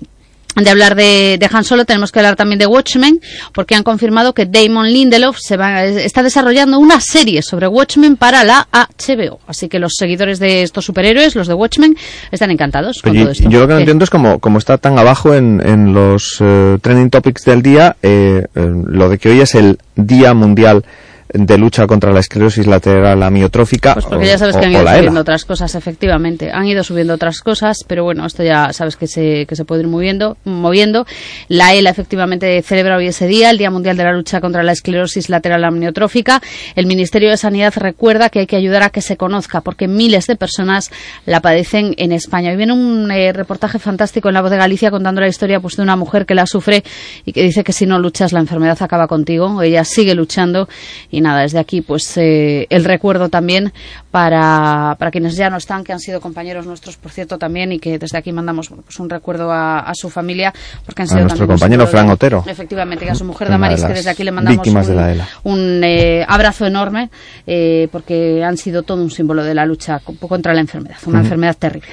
de hablar de, de Han Solo tenemos que hablar también de Watchmen porque han confirmado que Damon Lindelof se va, está desarrollando una serie sobre Watchmen para la HBO así que los seguidores de estos superhéroes los de Watchmen están encantados con todo esto yo lo que no ¿Qué? entiendo es como, como está tan abajo en, en los eh, trending topics del día, eh, eh, lo de que hoy es el Día Mundial de Lucha contra la Esclerosis Lateral Amiotrófica. Pues porque o- ya sabes o- que han ido ELA. subiendo otras cosas, efectivamente. Han ido subiendo otras cosas, pero bueno, esto ya sabes que se, que se puede ir moviendo, moviendo. La ELA efectivamente celebra hoy ese día, el Día Mundial de la Lucha contra la Esclerosis Lateral Amniotrófica. El Ministerio de Sanidad recuerda que hay que ayudar a que se conozca, porque miles de personas la padecen en España. Hoy viene un eh, reportaje fantástico en La Voz de Galicia contando la historia pues, de una mujer que la sufre y que dice que si no luchas la enfermedad acaba contigo. Ella sigue luchando y nada, desde aquí pues eh, el recuerdo también para, para quienes ya no están, que han sido compañeros nuestros, por cierto, también, y que desde aquí mandamos pues un recuerdo a, a su familia, porque han A sido nuestro también un compañero de- Fran Otero. Efectivamente, y a su mujer Una de Damaris, que desde aquí le mandamos de un, la ELA. un, eh, abrazo enorme, eh, porque han sido todo un símbolo de la lucha co- contra la enfermedad, una enfermedad terrible.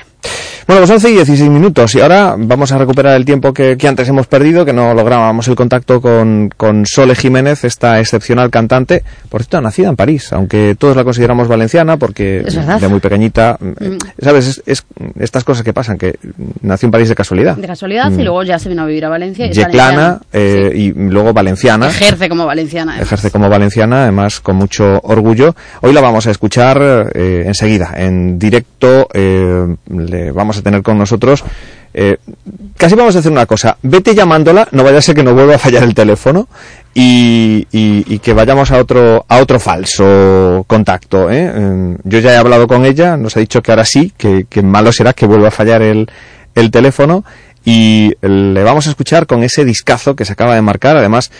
Bueno, pues 11 y 16 minutos y ahora vamos a recuperar el tiempo que, que antes hemos perdido, que no lográbamos el contacto con, con Sole Jiménez, esta excepcional cantante, por cierto, nacida en París, aunque todos la consideramos valenciana porque de muy pequeñita, Mm. ¿sabes? Es, es estas cosas que pasan, que nació en París de casualidad. De casualidad, Mm. y luego ya se vino a vivir a Valencia. Yeclana eh, y luego valenciana. Ejerce como valenciana. además. ejerce como valenciana, además con mucho orgullo. Hoy la vamos a escuchar eh, enseguida, en directo, eh, le vamos a tener con nosotros. eh, casi vamos a hacer una cosa, vete llamándola, no vaya a ser que no vuelva a fallar el teléfono y, que vayamos a otro a otro falso contacto. ¿eh? Eh, yo ya he hablado con ella, nos ha dicho que ahora sí, que, que malo será que vuelva a fallar el, el teléfono y le vamos a escuchar con ese discazo que se acaba de marcar, además,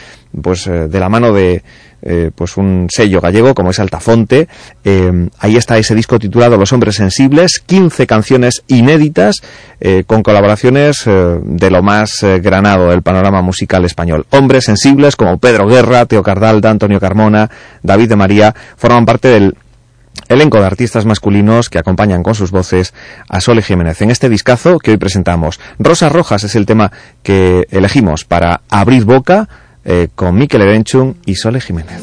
pues eh, de la mano de eh, pues un sello gallego como es Altafonte. Eh, ahí está ese disco titulado Los Hombres Sensibles, 15 canciones inéditas eh, con colaboraciones de lo más granado del panorama musical español. Hombres sensibles como Pedro Guerra, Teo Cardalda, Antonio Carmona, David de María, forman parte del elenco de artistas masculinos que acompañan con sus voces a Sole Jiménez en este discazo que hoy presentamos. Rosas Rojas es el tema que elegimos para abrir boca eh, con Mikel Erenchun y Sole Jiménez.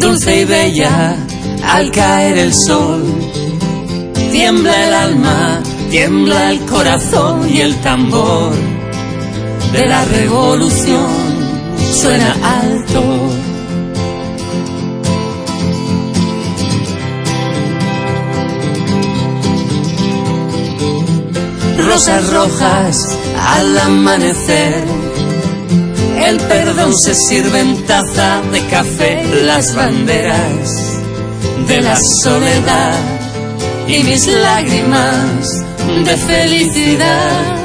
dulce y bella al caer el sol. Tiembla el alma, tiembla el corazón y el tambor de la revolución suena alto. Rosas rojas al amanecer. El perdón se sirve en taza de café, las banderas de la soledad y mis lágrimas de felicidad.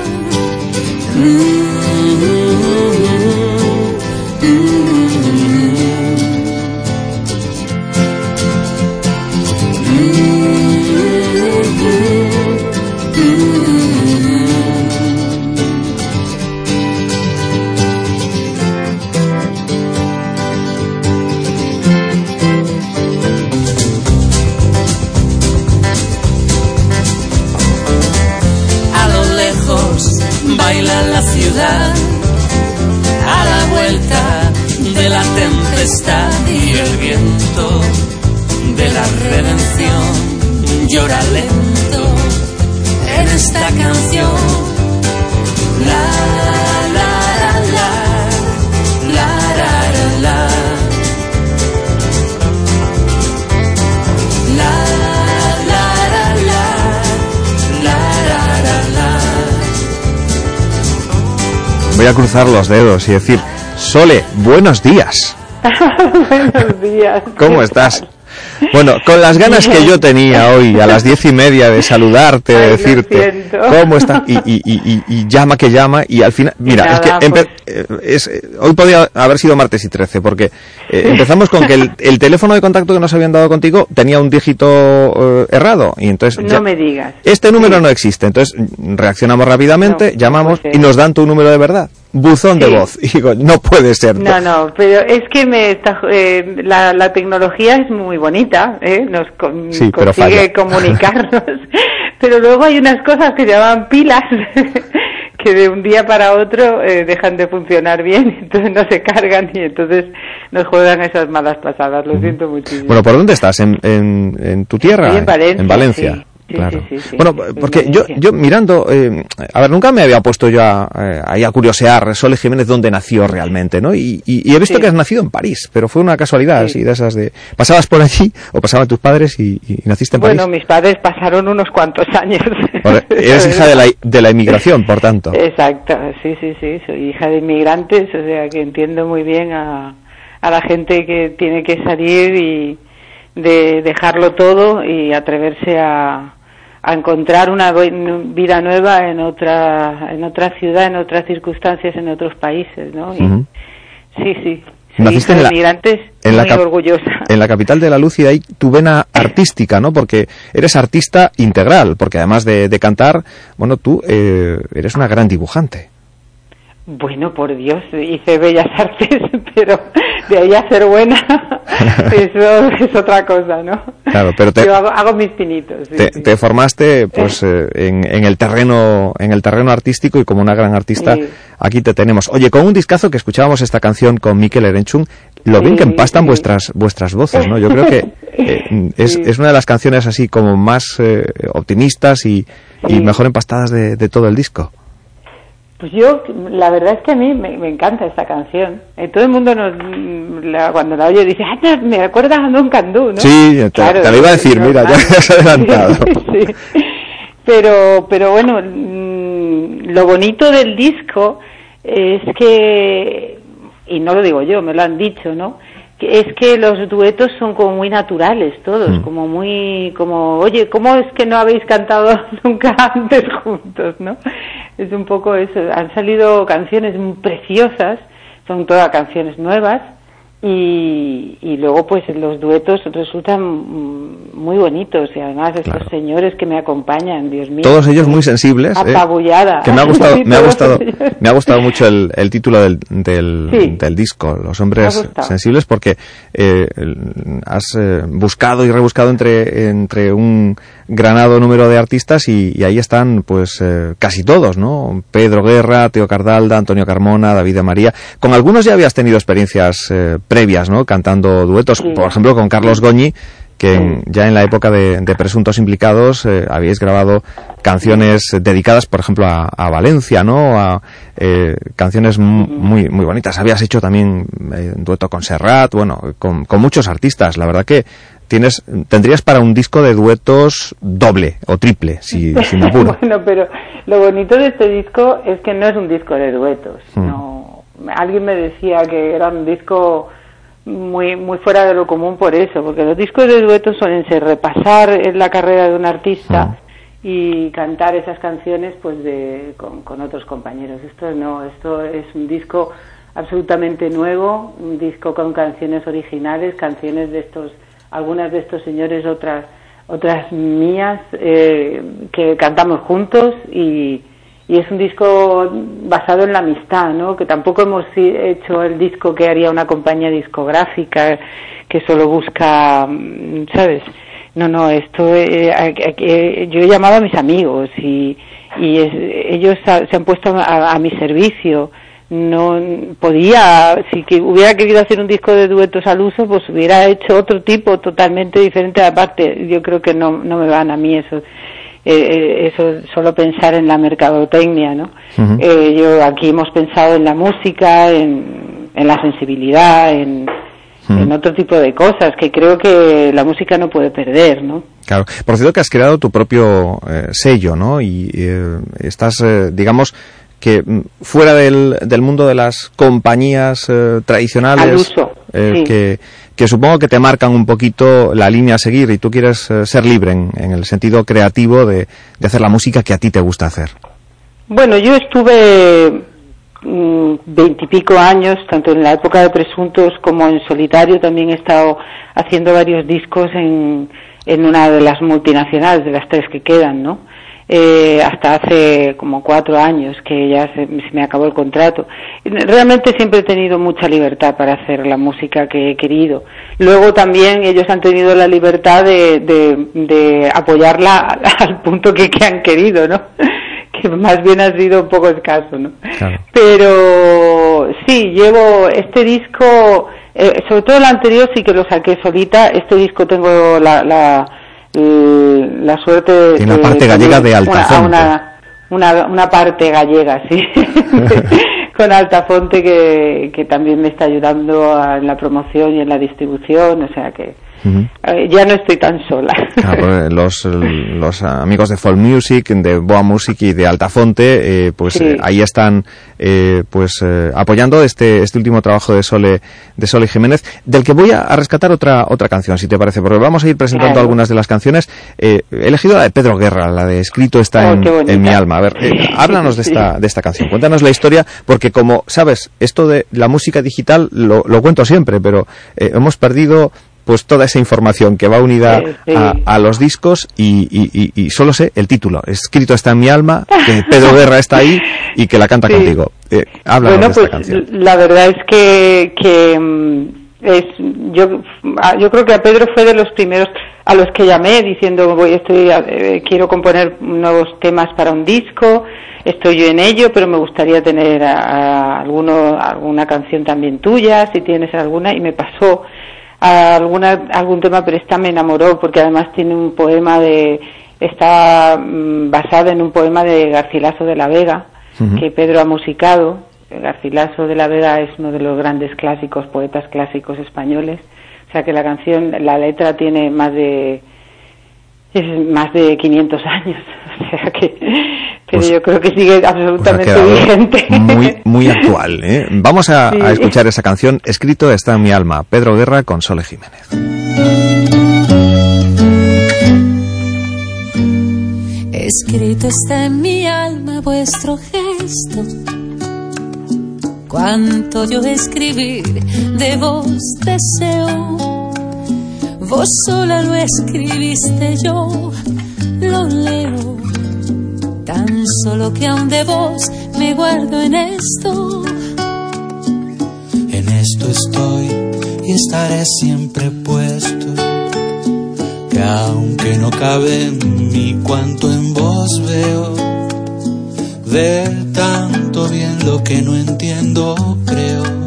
La ciudad a la vuelta de la tempestad y el viento de la redención llora lento en esta canción. La, Voy a cruzar los dedos y decir, Sole, buenos días. Buenos días. ¿Cómo estás? Bueno, con las ganas que yo tenía hoy a las diez y media de saludarte, de decirte cómo estás y, y, y, y- y llama que llama y al final, mira, es que empe- pues. eh, es, eh, hoy podía haber sido martes y 13 porque eh, empezamos con que el, el teléfono de contacto que nos habían dado contigo tenía un dígito eh, errado y entonces No ya- me digas. este número no existe, entonces reaccionamos rápidamente, No, llamamos no puede y nos dan tu número de verdad, buzón de voz y digo, no puede ser. No, no, pero es que me está, eh, la, la tecnología es muy bonita, ¿eh? nos con- Sí, consigue comunicarnos, pero luego hay unas cosas que llaman pilas que de un día para otro eh, dejan de funcionar bien, entonces no se cargan y entonces nos juegan esas malas pasadas, lo siento muchísimo. Bueno, ¿por dónde estás? ¿En, en, en tu tierra? En Valencia, En Valencia. sí. Sí, claro. sí, sí, sí. bueno, porque yo, yo mirando, eh, a ver, nunca me había puesto yo a, eh, ahí a curiosear Sole Jiménez dónde nació realmente, ¿no? Y, y- y he visto que has nacido en París, pero fue una casualidad, así de esas de... ¿Pasabas por allí o pasaban tus padres y, y naciste en Bueno, París? mis padres pasaron unos cuantos años. Bueno, eres hija de la, de la inmigración, por tanto. Exacto, sí, sí, sí, soy hija de inmigrantes, o sea que entiendo muy bien a, a la gente que tiene que salir y de dejarlo todo y atreverse a, a encontrar una vi- vida nueva en otra en otra ciudad, en otras circunstancias, en otros países, ¿no? Y-. Sí, sí. Naciste en la- en la muy cap- orgullosa. En la capital de la luz y ahí tu vena artística, ¿no? Porque eres artista integral, porque además de, de cantar, bueno, tú eh, eres una gran dibujante. Bueno, por Dios, hice bellas artes, pero de ahí a ser buena, eso es otra cosa, ¿no? Claro, pero te, Yo hago, hago mis pinitos. sí, te, sí. te formaste pues eh, en, en el terreno en el terreno artístico y como una gran artista Sí. aquí te tenemos. Oye, con un discazo que escuchábamos esta canción con Mikel Erenchun, lo bien que empastan vuestras vuestras voces, ¿no? Yo creo que eh, es, es una de las canciones así como más eh, optimistas y, y mejor empastadas de, de todo el disco. Pues yo, la verdad es que a mí me, me encanta esta canción. Eh, todo el mundo nos, la- cuando la oye dice, ah, me acuerdas a Don Candú, ¿no? Sí, te, Claro, te lo iba a decir, mira, ya me has adelantado. Sí. Pero, pero bueno, mm, lo bonito del disco es que, y no lo digo yo, me lo han dicho, ¿no? Es que los duetos son como muy naturales todos, Mm. como muy, como, oye, ¿cómo es que no habéis cantado nunca antes juntos, no? Es un poco eso, han salido canciones preciosas, son todas canciones nuevas, y, y luego pues los duetos resultan muy bonitos y además estos señores que me acompañan, Dios mío. Todos ellos muy sensibles. ¿eh? Apabullada. Que me ha gustado, me ha gustado, me ha gustado mucho el, el título del, del, Sí. del disco, Los hombres sensibles, porque eh, has eh, buscado y rebuscado entre, entre un granado número de artistas y, y ahí están pues eh, casi todos, ¿no? Pedro Guerra, Teo Cardalda, Antonio Carmona, David de María. Con algunos ya habías tenido experiencias eh, previas, ¿no? Cantando duetos, Sí. por ejemplo con Carlos Goñi, que ya en la época de, de Presuntos Implicados eh, habíais grabado canciones dedicadas, por ejemplo, a, a Valencia, ¿no? A eh, canciones mu- muy muy bonitas. Habías hecho también eh, un dueto con Serrat, bueno, con, con muchos artistas. La verdad que tienes tendrías para un disco de duetos doble o triple, si, si me apuro. bueno, pero lo bonito de este disco es que no es un disco de duetos. Mm. No, alguien me decía que era un disco muy muy fuera de lo común por eso, porque los discos de duetos suelen ser repasar la carrera de un artista y cantar esas canciones pues de con, con otros compañeros. Esto no, esto es un disco absolutamente nuevo, un disco con canciones originales, canciones de estos algunas de estos señores, otras otras mías eh, que cantamos juntos y, y es un disco basado en la amistad, ¿no? Que tampoco hemos hecho el disco que haría una compañía discográfica que solo busca, mm, ¿sabes? No, no, esto eh, que yo he llamado a mis amigos y, y es- ellos se han puesto a, mi servicio. No podía, si hubiera querido hacer un disco de duetos al uso, pues hubiera hecho otro tipo totalmente diferente. Aparte, yo creo que no, no me van a mí eso. Eh, eh, eso solo pensar en la mercadotecnia, ¿no? Eh, yo aquí hemos pensado en la música, en, en la sensibilidad, en, en otro tipo de cosas que creo que la música no puede perder, ¿no? Claro. Por cierto que has creado tu propio eh, sello, ¿no? Y eh, estás, eh, digamos, que mm, fuera del, del mundo de las compañías eh, tradicionales, eh, sí. que, que supongo que te marcan un poquito la línea a seguir y tú quieres eh, ser libre en, en el sentido creativo de, de hacer la música que a ti te gusta hacer. Bueno, yo estuve mm, veintipico años, tanto en la época de Presuntos como en solitario, también he estado haciendo varios discos en, en una de las multinacionales, de las tres que quedan, ¿no? Eh, hasta hace como cuatro años que ya se, se me acabó el contrato. Realmente siempre he tenido mucha libertad para hacer la música que he querido. Luego también ellos han tenido la libertad de, de, de apoyarla al punto que, que han querido, ¿no? que más bien ha sido un poco escaso, ¿no? Pero sí, llevo este disco, eh, sobre todo el anterior sí que lo saqué solita, este disco tengo la, la, la suerte. Tiene la parte gallega de Altafonte. Una, una, una parte gallega, sí, con Altafonte que, que también me está ayudando a- en la promoción y en la distribución, o sea que eh, ya no estoy tan sola. Ah, pues, los, los amigos de Folk Music, de Boa Music y de Altafonte, eh, pues Sí. eh, ahí están eh, pues eh, apoyando este, este último trabajo de Sole, de Sole Jiménez, del que voy a, a rescatar otra, otra canción, si te parece, porque vamos a ir presentando Claro. algunas de las canciones. Eh, he elegido la de Pedro Guerra, la de Escrito está Oh, en, en mi alma. A ver, eh, háblanos de esta, de esta canción, cuéntanos la historia, porque como sabes, esto de la música digital lo, lo cuento siempre, pero eh, hemos perdido pues toda esa información que va unida Sí, sí. a, a los discos y, y- y- y solo sé el título. Escrito está en mi alma, que Pedro Guerra está ahí y que la canta Sí. contigo. Eh, bueno, de esta pues canción. la verdad es que, que mm, es, yo, ah, yo creo que a Pedro fue de los primeros a los que llamé diciendo voy estoy eh, quiero componer nuevos temas para un disco estoy yo en ello pero me gustaría tener a- a alguno alguna canción también tuya si tienes alguna y me pasó a alguna algún tema pero esta me enamoró porque además tiene un poema de está mm, basada en un poema de Garcilaso de la Vega que Pedro ha musicado. Garcilaso de la Vega es uno de los grandes clásicos, poetas clásicos españoles. O sea que la canción, la letra tiene más de es más de 500 años. O sea que, pero Pues- yo creo que sigue Pues absolutamente vigente. muy, muy actual. ¿eh? Vamos a, Sí. a escuchar esa canción. Escrito está en mi alma. Pedro Guerra con Sole Jiménez. Escrito está en mi alma vuestro gesto. Cuanto yo escribir de vos deseo. Vos sola lo escribiste, yo lo leo. Tan solo que aún de vos me guardo en esto. En esto estoy y estaré siempre puesto. Que aunque no cabe en mí cuanto en vos veo, ver tanto bien lo que no entiendo creo.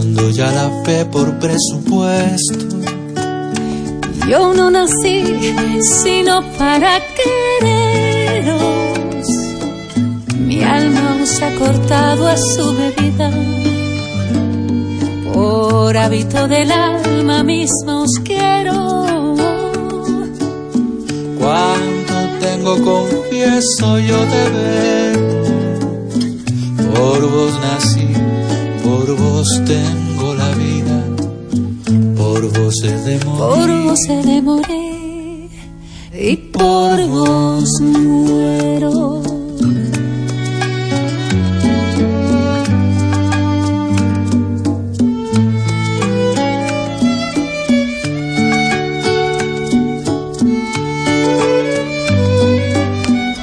Tomando ya la fe por presupuesto. Yo no nací sino para quereros. Mi alma os ha cortado a su bebida. Por hábito del alma misma os quiero. Cuánto tengo confieso yo de ver. Por vos nací, por vos tengo la vida, por vos he de morir. Por vos he de morir y por vos muero.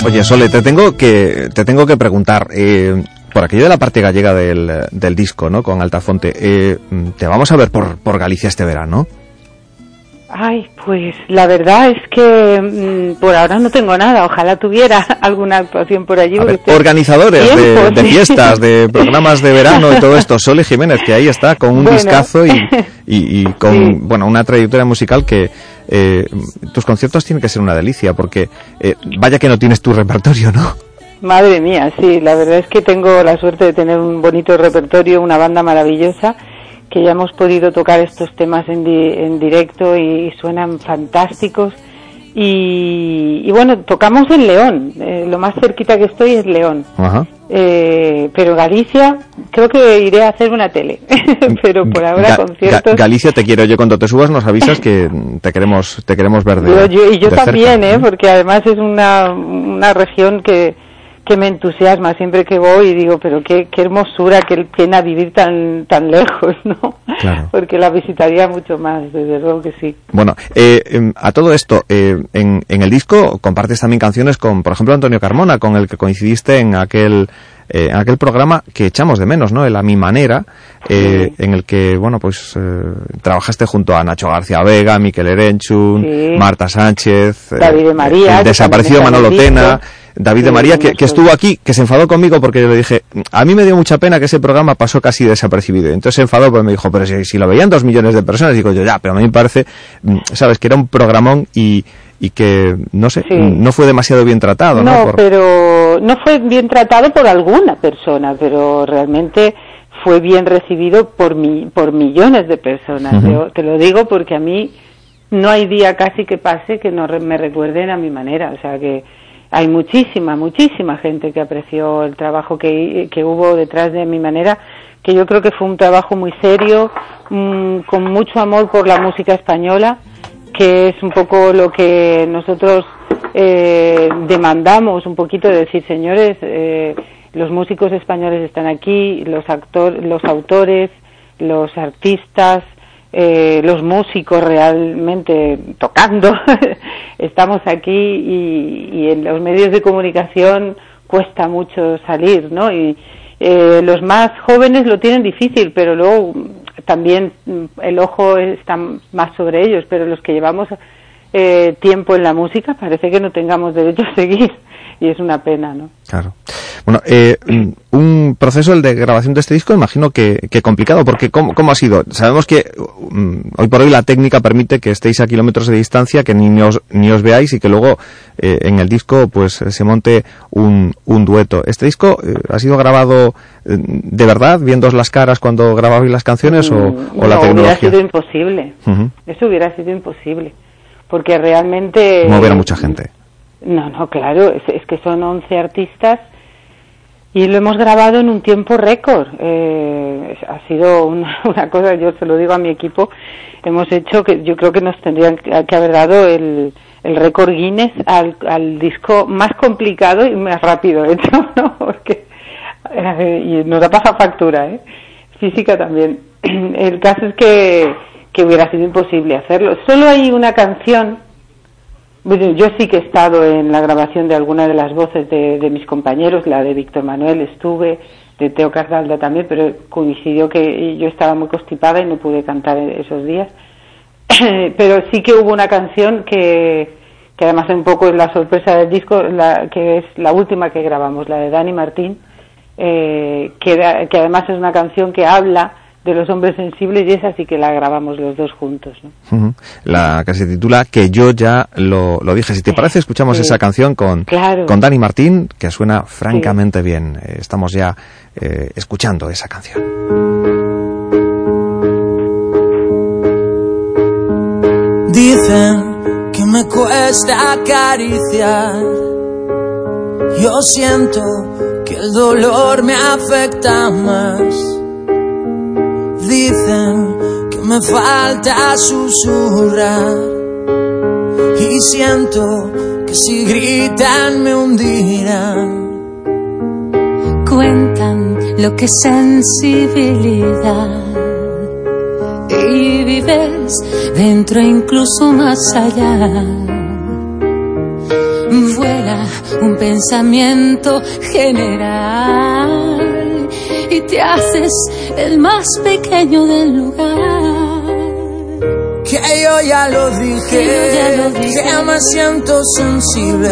Oye, Sole, te tengo que, te tengo que preguntar, eh, por aquello de la parte gallega del, del disco, ¿no? Con Altafonte, eh, te vamos a ver por, por Galicia este verano. Ay, pues la verdad es que mm, por ahora no tengo nada. Ojalá tuviera alguna actuación por allí. A ver, porque organizadores de, tiempo, de sí. fiestas, de programas de verano y todo esto, Sole Jiménez, que ahí está con un Bueno. discazo y, y- y con Sí. bueno una trayectoria musical que eh, tus conciertos tienen que ser una delicia, porque eh, vaya que no tienes tu repertorio, ¿no? Madre mía, sí, la verdad es que tengo la suerte de tener un bonito repertorio, una banda maravillosa, que ya hemos podido tocar estos temas en, di- en directo y, y suenan fantásticos. Y, y bueno, tocamos en León, eh, lo más cerquita que estoy es León. Ajá. Eh, pero Galicia, creo que iré a hacer una tele, pero por ahora Ga- conciertos. Ga- Galicia te quiero yo cuando te subas nos avisas que te queremos te queremos ver de, Yo- yo- y yo de cerca. también, ¿eh? porque además es una, una región que, que me entusiasma siempre que voy y digo, pero qué, qué hermosura, qué pena vivir tan, tan lejos, ¿no? Claro. Porque la visitaría mucho más, desde luego que sí. Bueno, eh, em, a todo esto, eh, en, en el disco compartes también canciones con, por ejemplo, Antonio Carmona, con el que coincidiste en aquel, eh, en aquel programa que echamos de menos, ¿no? El A Mi Manera, eh, en el que, bueno, pues eh, trabajaste junto a Nacho García Vega, Miquel Erenchun, Sí. Marta Sánchez, eh, David de María, el desaparecido Manolo Tena, David de María, que, que estuvo aquí, que se enfadó conmigo porque yo le dije, a mí me dio mucha pena que ese programa pasó casi desapercibido. Entonces se enfadó porque me dijo, pero si, si lo veían dos millones de personas, digo yo, ya, pero a mí me parece, mm, sabes, que era un programón y, y que, no sé, Sí. no fue demasiado bien tratado, ¿no? No, Por- pero no fue bien tratado por alguna persona, pero realmente fue bien recibido por mi, por millones de personas. Yo te lo digo porque a mí no hay día casi que pase que no re- me recuerden a mi manera. O sea que hay muchísima, muchísima gente que apreció el trabajo que, que hubo detrás de mi manera, que yo creo que fue un trabajo muy serio, mm, con mucho amor por la música española, que es un poco lo que nosotros eh, demandamos, un poquito de decir, señores, eh, los músicos españoles están aquí, los, actor, los autores, los artistas, eh, los músicos realmente tocando, estamos aquí y, en los medios de comunicación cuesta mucho salir, ¿no? Y eh, los más jóvenes lo tienen difícil, pero luego también mm, el ojo está más sobre ellos, pero los que llevamos eh, tiempo en la música parece que no tengamos derecho a seguir y es una pena, ¿no? Claro. Bueno, eh, un proceso el de grabación de este disco, imagino que, que complicado, porque ¿cómo, ¿cómo ha sido? Sabemos que mm, hoy por hoy la técnica permite que estéis a kilómetros de distancia, que ni os, ni os veáis y que luego eh, en el disco pues se monte un, un dueto. ¿Este disco eh, ha sido grabado eh, de verdad, viendo las caras cuando grababais las canciones o, o la no, hubiera sido imposible. Eso hubiera sido imposible. Porque realmente... Mover a mucha gente. No, no, claro, es, es que son 11 artistas y lo hemos grabado en un tiempo récord. Eh, ha sido una, cosa, yo se lo digo a mi equipo, hemos hecho que yo creo que nos tendrían que haber dado el, récord Guinness al, disco más complicado y más rápido hecho, ¿no? Porque, eh, y nos ha pasado factura, ¿eh? Física también. El caso es que, que hubiera sido imposible hacerlo. Solo hay una canción bueno, yo sí que he estado en la grabación de alguna de las voces de, de mis compañeros, la de Víctor Manuel estuve, de Teo Cardalda también, pero coincidió que yo estaba muy constipada y no pude cantar esos días. pero sí que hubo una canción que, que además un poco la sorpresa del disco, la, que es la última que grabamos, la de Dani Martín, eh, que, que además es una canción que habla de los hombres sensibles y esa sí que la grabamos los dos juntos. La que se titula Que yo ya lo, lo dije. Si te parece, escuchamos Sí. esa canción con, Claro. con Dani Martín, que suena francamente bien. Eh, estamos ya eh, escuchando esa canción. Dicen que me cuesta acariciar. Yo siento que el dolor me afecta más. Dicen que me falta susurrar. Y siento que si gritan me hundirán. Cuentan lo que es sensibilidad y vives dentro incluso más allá. Vuela un pensamiento general y te haces el más pequeño del lugar. que yo ya lo dije, que me siento sensible,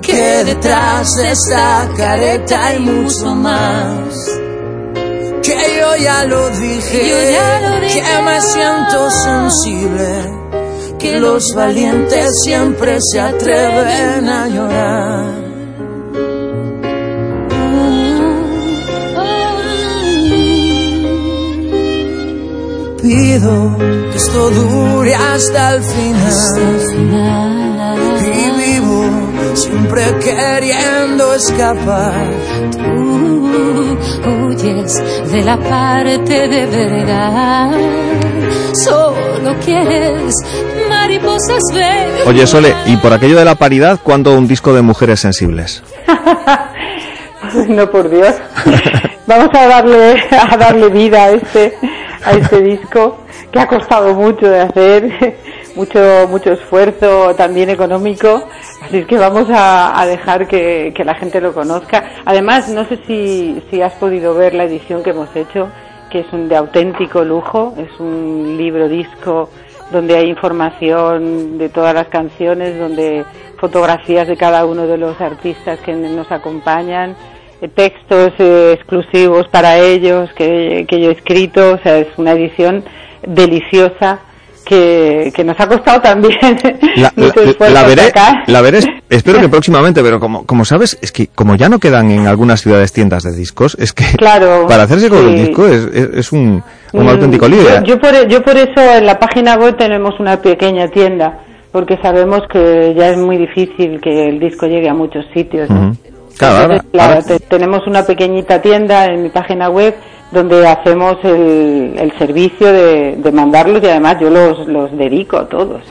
que detrás de esta careta hay mucho más. Que yo ya lo dije, que me siento sensible, que los valientes siempre se atreven a llorar. Pido que esto dure hasta el final. Y vivo siempre queriendo escapar. Tú huyes de la parte de verdad. Solo quieres mariposas verdes. Oye, Sole, y por aquello de la paridad, ¿cuándo un disco de mujeres sensibles? no, por Dios. Vamos a darle, a darle vida a este, a este disco que ha costado mucho de hacer, mucho, mucho esfuerzo también económico. Así es que vamos a, dejar que, que, la gente lo conozca. Además, no sé si, si has podido ver la edición que hemos hecho, que es un de auténtico lujo. Es un libro disco donde hay información de todas las canciones, donde fotografías de cada uno de los artistas que nos acompañan textos eh, exclusivos para ellos que, que, yo he escrito, o sea, es una edición deliciosa que, que nos ha costado también la, mucho la, esfuerzo la veré, sacar. la veré, espero que próximamente, pero como, como sabes, es que como ya no quedan en algunas ciudades tiendas de discos, es que Claro, para hacerse con el sí. disco es, es, es un, un Mm, auténtico lío. Yo, yo por, yo por eso en la página web tenemos una pequeña tienda, porque sabemos que ya es muy difícil que el disco llegue a muchos sitios. Claro, ahora- Entonces, claro, ahora- te- tenemos una pequeñita tienda en mi página web donde hacemos el, el servicio de, de mandarlos y además yo los, los dedico a todos.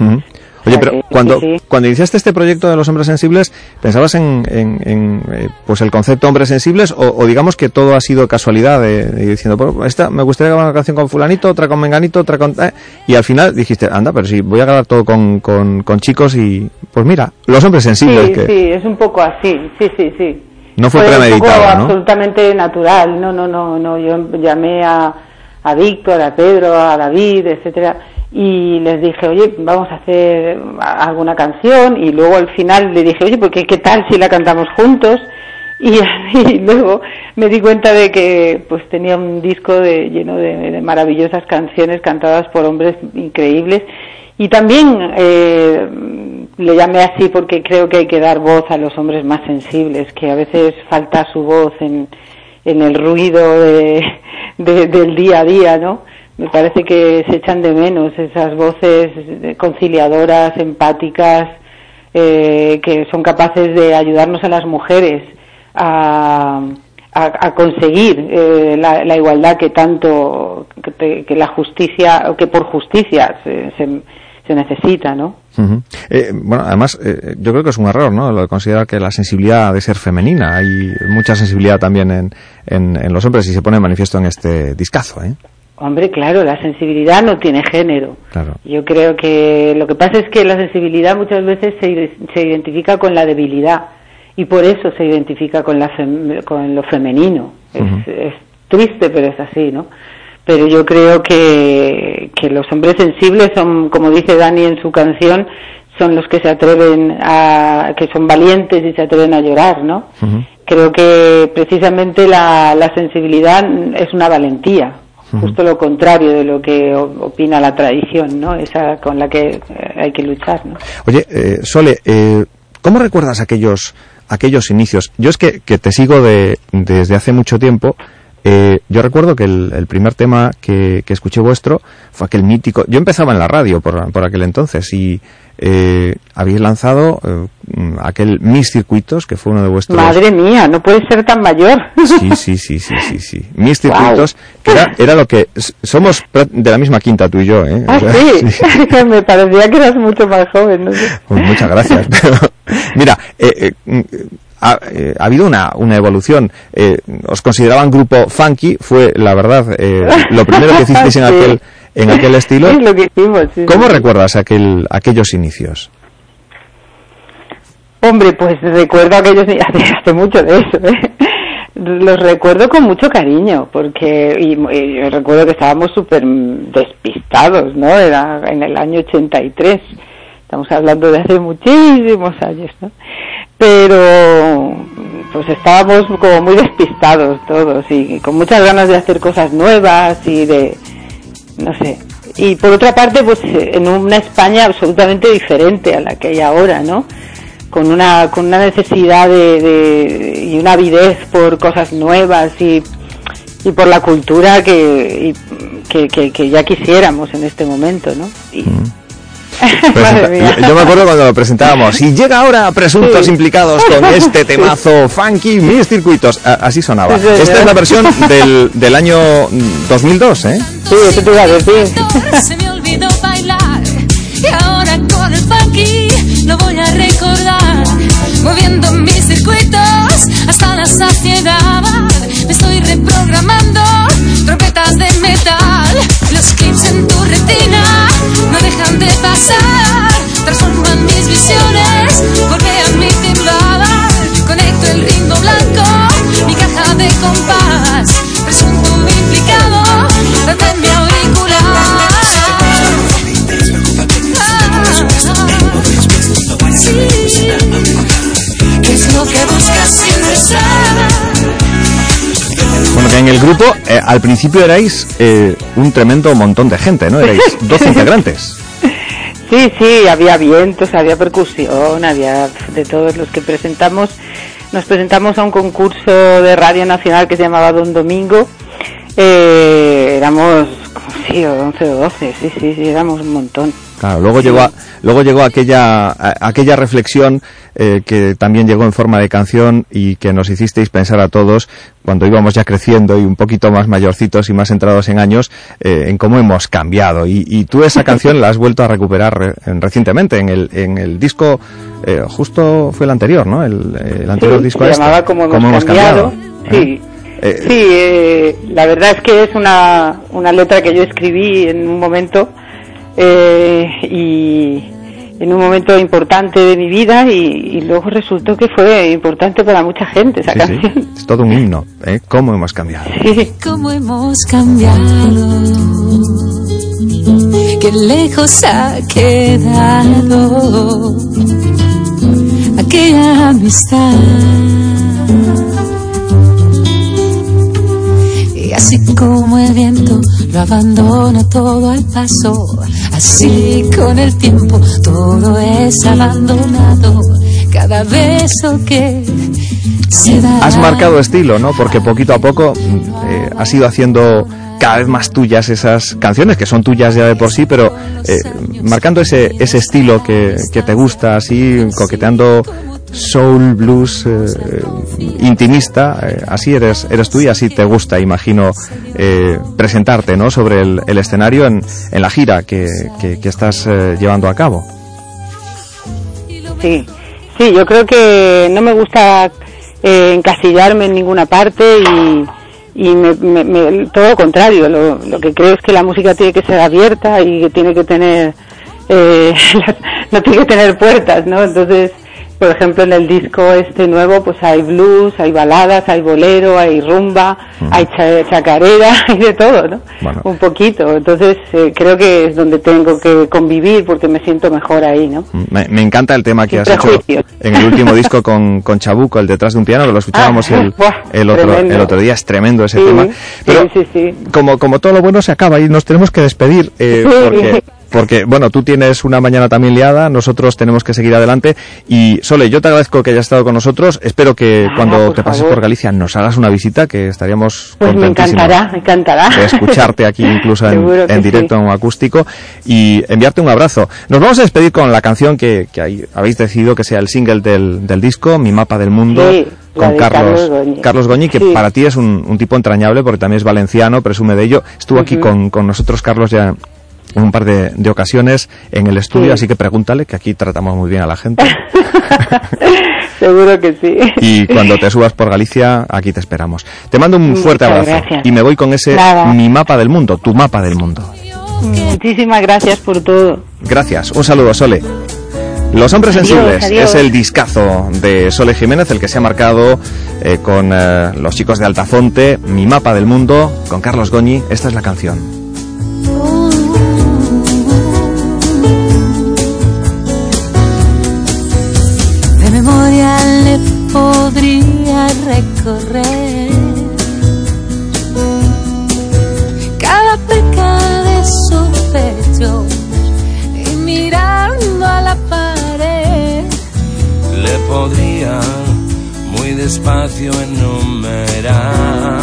Oye, pero cuando, sí, sí. cuando iniciaste este proyecto de los hombres sensibles, ¿pensabas en, en- en, eh, pues el concepto hombres sensibles o, o digamos que todo ha sido casualidad de, diciendo, "Pues esta me gustaría grabar una canción con fulanito, otra con menganito, otra con... eh", y al final dijiste, anda, pero sí, voy a grabar todo con, con, con chicos y pues mira, los hombres sensibles, Sí, que sí, es un poco así, sí, sí, sí. no fue, un poco premeditado, ¿no? absolutamente natural, no, no, no, no, yo llamé a, a Víctor, a Pedro, a David, etcétera, y les dije, oye, vamos a hacer alguna canción, y luego al final le dije, oye, porque qué tal si la cantamos juntos, y, luego me di cuenta de que pues tenía un disco de, lleno de, maravillosas canciones cantadas por hombres increíbles y también eh, le llamé así porque creo que hay que dar voz a los hombres más sensibles, que a veces falta su voz en, en el ruido de- del día a día, ¿no? Me parece que se echan de menos esas voces conciliadoras, empáticas, eh, que son capaces de ayudarnos a las mujeres a, conseguir eh, la, la igualdad que tanto, que, la justicia, que por justicia se, se, necesita, ¿no? Eh, bueno, además, eh, yo creo que es un error, ¿no? Lo de considerar que la sensibilidad de ser femenina. Hay mucha sensibilidad también en, en, en los hombres y se pone manifiesto en este discazo, ¿eh? Hombre, claro, la sensibilidad no tiene género. Claro. Yo creo que lo que pasa es que la sensibilidad muchas veces se, se identifica con la debilidad y por eso se identifica con, la fem- con lo femenino. Es, es triste, pero es así, ¿no? Pero yo creo que, que los hombres sensibles son, como dice Dani en su canción, son los que se atreven a, que son valientes y se atreven a llorar, ¿no? Creo que precisamente la, la sensibilidad es una valentía, justo lo contrario de lo que opina la tradición, ¿no? Esa con la que eh, hay que luchar, ¿no? Oye, eh, Sole, eh, ¿cómo recuerdas aquellos, aquellos inicios? Yo es que, que te sigo de, desde hace mucho tiempo. Eh, yo recuerdo que el, el primer tema que, que escuché vuestro fue aquel mítico. Yo empezaba en la radio por, por aquel entonces y eh, habéis lanzado eh, aquel Mis Circuitos, que fue uno de vuestros. Madre mía, no puedes ser tan mayor. Sí, sí, sí, sí, sí, sí. Mis. Circuitos, que era, era lo que. Somos de la misma quinta tú y yo, ¿eh? Ah, O sea, sí, me parecía que eras mucho más joven, no. Pues muchas gracias. Pero, mira, eh, eh, ha, eh, ha habido una, una evolución. Eh, os consideraban grupo funky, fue la verdad eh, lo primero que hicisteis en Sí. aquel en aquel estilo. Es lo que hicimos, sí, ¿Cómo sí. recuerdas aquel aquellos inicios? Hombre, pues recuerdo aquellos hace, hace mucho de eso, ¿eh? los recuerdo con mucho cariño, porque y, y yo recuerdo que estábamos súper despistados, ¿no? Era en el año 83, estamos hablando de hace muchísimos años, ¿no? Pero pues estábamos como muy despistados todos y, con muchas ganas de hacer cosas nuevas y de, no sé. Y por otra parte, pues en una España absolutamente diferente a la que hay ahora, ¿no? con una con una necesidad de, y una avidez por cosas nuevas y, y por la cultura que, y- que, que- ya quisiéramos en este momento, ¿no? Yo, yo me acuerdo cuando lo presentábamos. Y llega ahora presuntos Sí. implicados con este temazo funky, mis circuitos. A- así sonaba. Sí, Esta es la versión del, del año mm, 2002, ¿eh? Sí, eso te iba a decir. Se me olvidó bailar y ahora con el funky lo voy a recordar. Moviendo mis circuitos hasta la saciedad. Me estoy reprogramando trompetas de metal. Los clips en tu retina dejan de pasar. Transforman mis visiones, golpean en el grupo eh, al principio erais eh, un tremendo montón de gente, ¿no? Erais 12 integrantes. Sí, sí, había vientos, había percusión, había de todos los que presentamos. Nos presentamos a un concurso de Radio Nacional que se llamaba Don Domingo. Eh, éramos, como sí, 11 o 12, sí, sí, sí, éramos un montón. Claro, luego llegó, a- luego llegó aquella, a- aquella reflexión eh, que también llegó en forma de canción y que nos hicisteis pensar a todos cuando íbamos ya creciendo y un poquito más mayorcitos y más entrados en años eh, en cómo hemos cambiado. Y, y tú esa canción la has vuelto a recuperar re- en- recientemente en el, en el disco, eh, justo fue el anterior, ¿no? El, el anterior Sí, disco se este. llamaba Como hemos, cambiado. Sí, Eh, sí eh, la verdad es que es una, una letra que yo escribí en un momento eh, y en un momento importante de mi vida y, y luego resultó que fue importante para mucha gente esa sí, sí, canción. es todo un himno, ¿eh? ¿Cómo hemos cambiado? Cómo hemos cambiado. Qué lejos ha quedado aquella amistad. Y así como el viento lo abandona todo al paso, así con el tiempo todo es abandonado. Cada beso que se da. Has marcado estilo, ¿no? Porque poquito a poco mm, eh, has ido haciendo cada vez más tuyas esas canciones, que son tuyas ya de por sí, pero eh, marcando ese, ese estilo que, que te gusta, así coqueteando soul, blues, eh, intimista, eh, así eres, eres tú y así te gusta, imagino, eh, presentarte, ¿no? Sobre el, escenario en, la gira que, que- estás eh, llevando a cabo. Sí, sí, yo creo que no me gusta eh, encasillarme en ninguna parte y, y me- me- me- todo lo contrario. Lo, lo que creo es que la música tiene que ser abierta y que tiene que tener, eh, no tiene que tener puertas, ¿no? Entonces, por ejemplo, en el disco este nuevo, pues hay blues, hay baladas, hay bolero, hay rumba, hay cha- chacarera, hay de todo, ¿no? Un poquito. Entonces, eh, creo que es donde tengo que convivir porque me siento mejor ahí, ¿no? Me, me encanta el tema que Sin has hecho en el último disco con, con Chabuco, el detrás de un piano, que lo escuchábamos Ah, el, el, otro, tremendo. el otro día, es tremendo ese Sí, tema. Pero sí, sí, sí. Como, como todo lo bueno se acaba y nos tenemos que despedir, eh, Sí. porque, porque, bueno, tú tienes una mañana también liada, nosotros tenemos que seguir adelante. Y Sole, yo te agradezco que hayas estado con nosotros. Espero que Ah, cuando por te pases favor. por Galicia nos hagas una visita, que estaríamos Pues me encantará, me encantará. de escucharte aquí incluso en, directo en acústico y enviarte un abrazo. Nos vamos a despedir con la canción que, que ahí habéis decidido que sea el single del, del disco, Mi Mapa del Mundo, Sí, con Carlos, Carlos Goñi. Carlos Goñi, que Sí. para ti es un, un tipo entrañable porque también es valenciano, presume de ello. Estuvo aquí con nosotros Carlos ya en un par de, de ocasiones en el estudio, Sí. así que pregúntale, que aquí tratamos muy bien a la gente. Seguro que sí. Y cuando te subas por Galicia, aquí te esperamos. Te mando un Muchas fuerte abrazo gracias. y me voy con ese Nada. Mi Mapa del Mundo, tu mapa del mundo. Muchísimas gracias por todo. Gracias. Un saludo, Sole. Los hombres Adiós, sensibles adiós. es el discazo de Sole Jiménez, el que se ha marcado eh, con eh, los chicos de Altafonte, Mi mapa del mundo, con Carlos Goñi. Esta es la canción. Podría muy despacio enumerar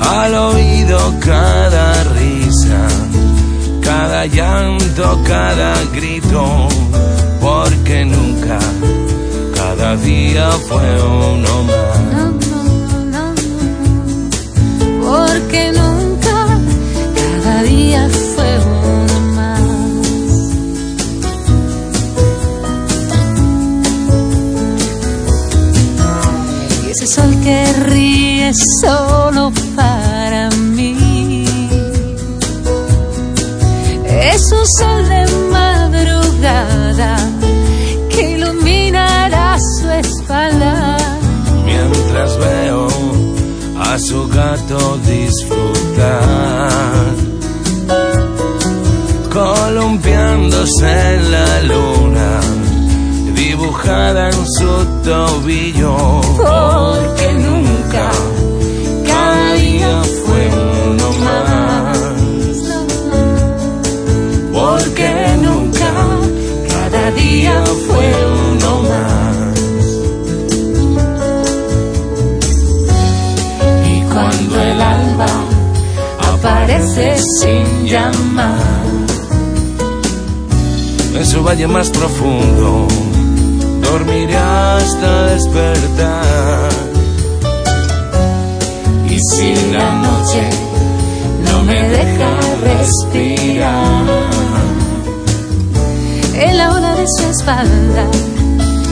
al oído cada risa, cada llanto, cada grito, porque nunca cada día fue uno más. Porque nunca que ríe solo para mí es un sol de madrugada que iluminará su espalda. mientras veo a su gato disfrutar, columpiándose en la luna, en su tobillo, porque nunca cada día fue uno más, porque nunca cada día fue uno más. Y cuando el alba aparece sin llamar, en su valle más profundo dormiré hasta despertar. y si la noche no me deja respirar, en la ola de su espalda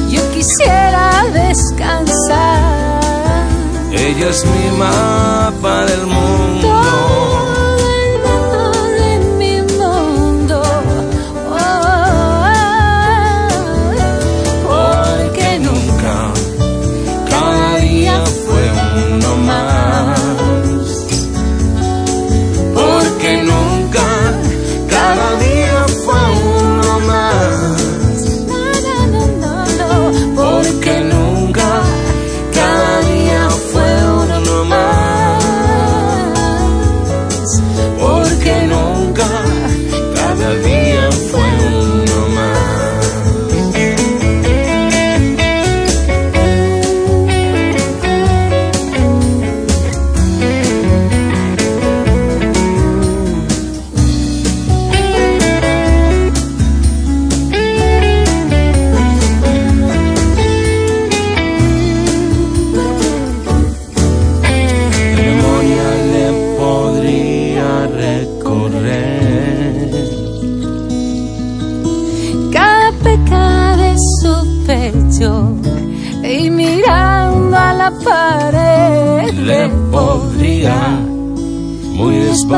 yo quisiera descansar. Ella es mi mapa del mundo.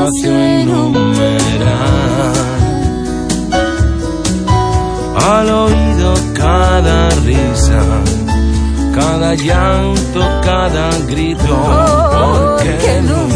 Muy despacio enumerar al oído cada risa, cada llanto, cada grito, porque nunca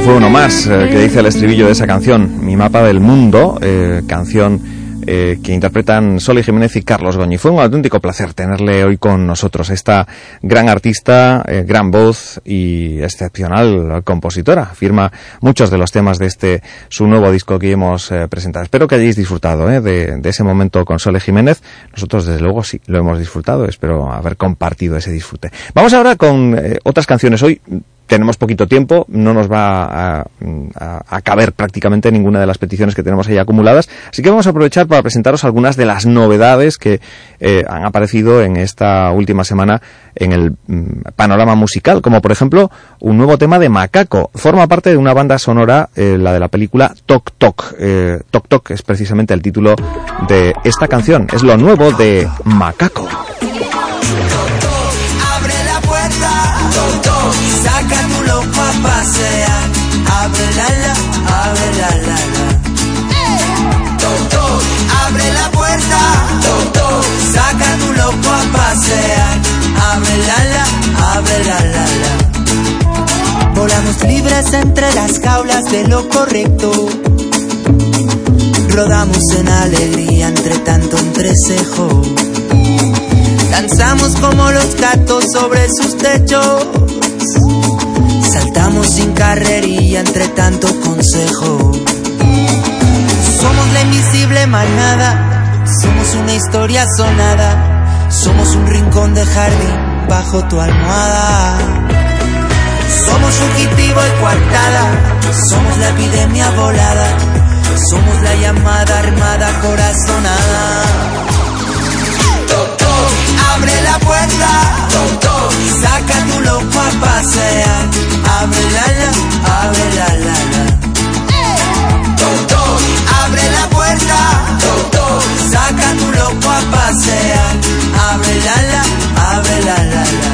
Fue uno más eh, que dice el estribillo de esa canción, Mi mapa del mundo, eh, canción eh, que interpretan Soli Jiménez y Carlos Goñi. Fue un auténtico placer tenerle hoy con nosotros, esta gran artista, gran voz y excepcional compositora. Firma muchos de los temas de este su nuevo disco que hemos presentado. Espero que hayáis disfrutado de, de, ese momento con Sole Jiménez. Nosotros, desde luego, sí lo hemos disfrutado. Espero haber compartido ese disfrute. Vamos ahora con otras canciones. Hoy tenemos poquito tiempo, no nos va a, caber prácticamente ninguna de las peticiones que tenemos ahí acumuladas, así que vamos a aprovechar para presentaros algunas de las novedades que eh, han aparecido en esta última semana en el mm, panorama musical, como por ejemplo un nuevo tema de Macaco, forma parte de una banda sonora, eh, la de la película Tok Tok, eh, Tok Tok es precisamente el título de esta canción, es lo nuevo de Macaco. Saca tu loco a pasear. Abre la la, abre la la la. Abre la puerta. Toto, saca tu loco a pasear. Abre la la, abre la la la. Volamos libres entre las jaulas de lo correcto. Rodamos en alegría entre tanto entrecejo. Danzamos como los gatos sobre sus techos. Saltamos sin carrería entre tanto consejo. Somos la invisible manada, somos una historia sonada, somos un rincón de jardín bajo tu almohada. Somos fugitivo y coartada, somos la epidemia volada, somos la llamada armada corazonada. Abre la puerta, toc, toc, saca tu loco a pasear. Abre la la, abre la la la. Toc, toc, abre la puerta, toc, toc, saca tu loco a pasear. Abre la la, abre la la la.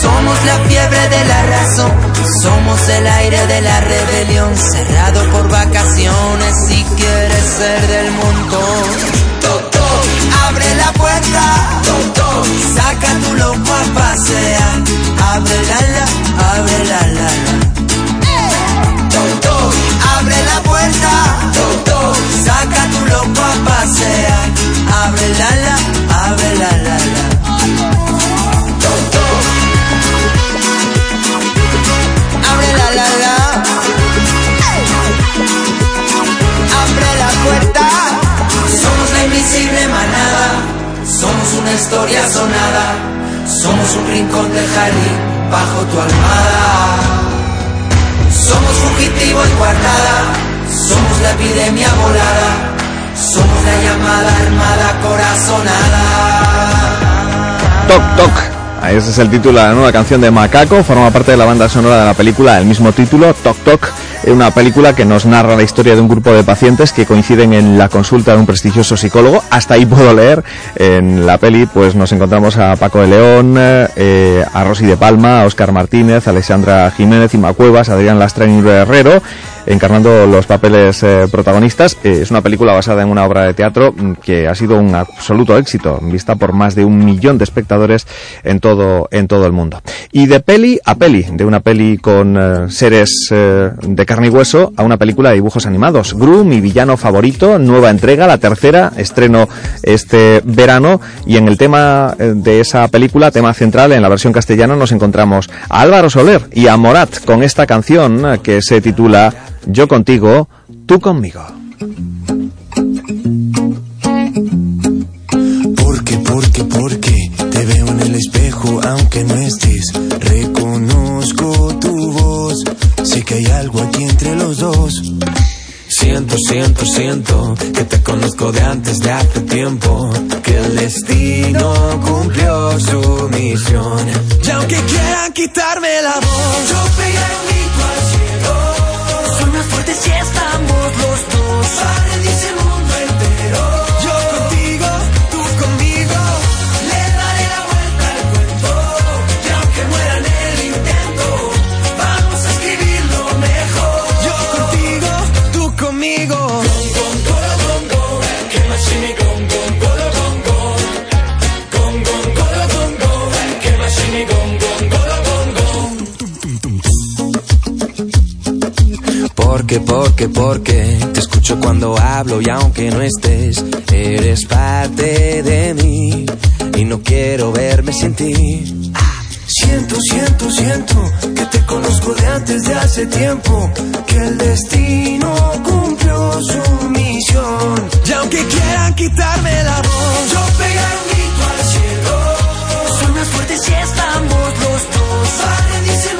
Somos la fiebre de la razón, somos el aire de la rebelión, cerrado por vacaciones si quieres ser del montón. Toc, toc, abre la puerta, toc, toc, saca tu loco a pasear. Abre la la, abre la la la. Toc, toc, abre la puerta, toc, toc, saca tu loco a pasear. Abre la la, abre la una historia sonada. Somos un rincón del jardín bajo tu almohada. Somos fugitivo y guardada. Somos la epidemia volada. Somos la llamada armada corazonada. Toc Toc. Ese es el título de la nueva canción de Macaco, forma parte de la banda sonora de la película del mismo título, Toc Toc, una película que nos narra la historia de un grupo de pacientes que coinciden en la consulta de un prestigioso psicólogo. Hasta ahí puedo leer. En la peli, pues nos encontramos a Paco de León, eh, a Rosy de Palma, a Oscar Martínez, a Alexandra Jiménez, Ima Cuevas, Adrián Lastra y Herrero encarnando los papeles eh, protagonistas. Eh, es una película basada en una obra de teatro mm, que ha sido un absoluto éxito, vista por más de un millón de espectadores en todo, en todo el mundo. Y de peli a peli, de una peli con eh, seres de carne y hueso a una película de dibujos animados. Gru, mi villano favorito, nueva entrega, la tercera, estreno este verano. Y en el tema de esa película, tema central, en la versión castellana, nos encontramos a Álvaro Soler y a Morat con esta canción que se titula Yo contigo, tú conmigo. Porque, porque, porque te veo en el espejo, aunque no estés, reconozco tu voz. Sé que hay algo aquí entre los dos. Siento, siento, siento que te conozco de antes de hace tiempo. Que el destino cumplió su misión. Y aunque quieran quitarme la voz, yo pegaré si estamos los dos. Para rendirse Porque, porque, porque te escucho cuando hablo y aunque no estés, eres parte de mí y no quiero verme sin ti. Siento, siento, siento que te conozco de antes de hace tiempo, que el destino cumplió su misión. Y aunque quieran quitarme la voz, yo pegaré un grito al cielo. Soy más fuerte si estamos los dos. El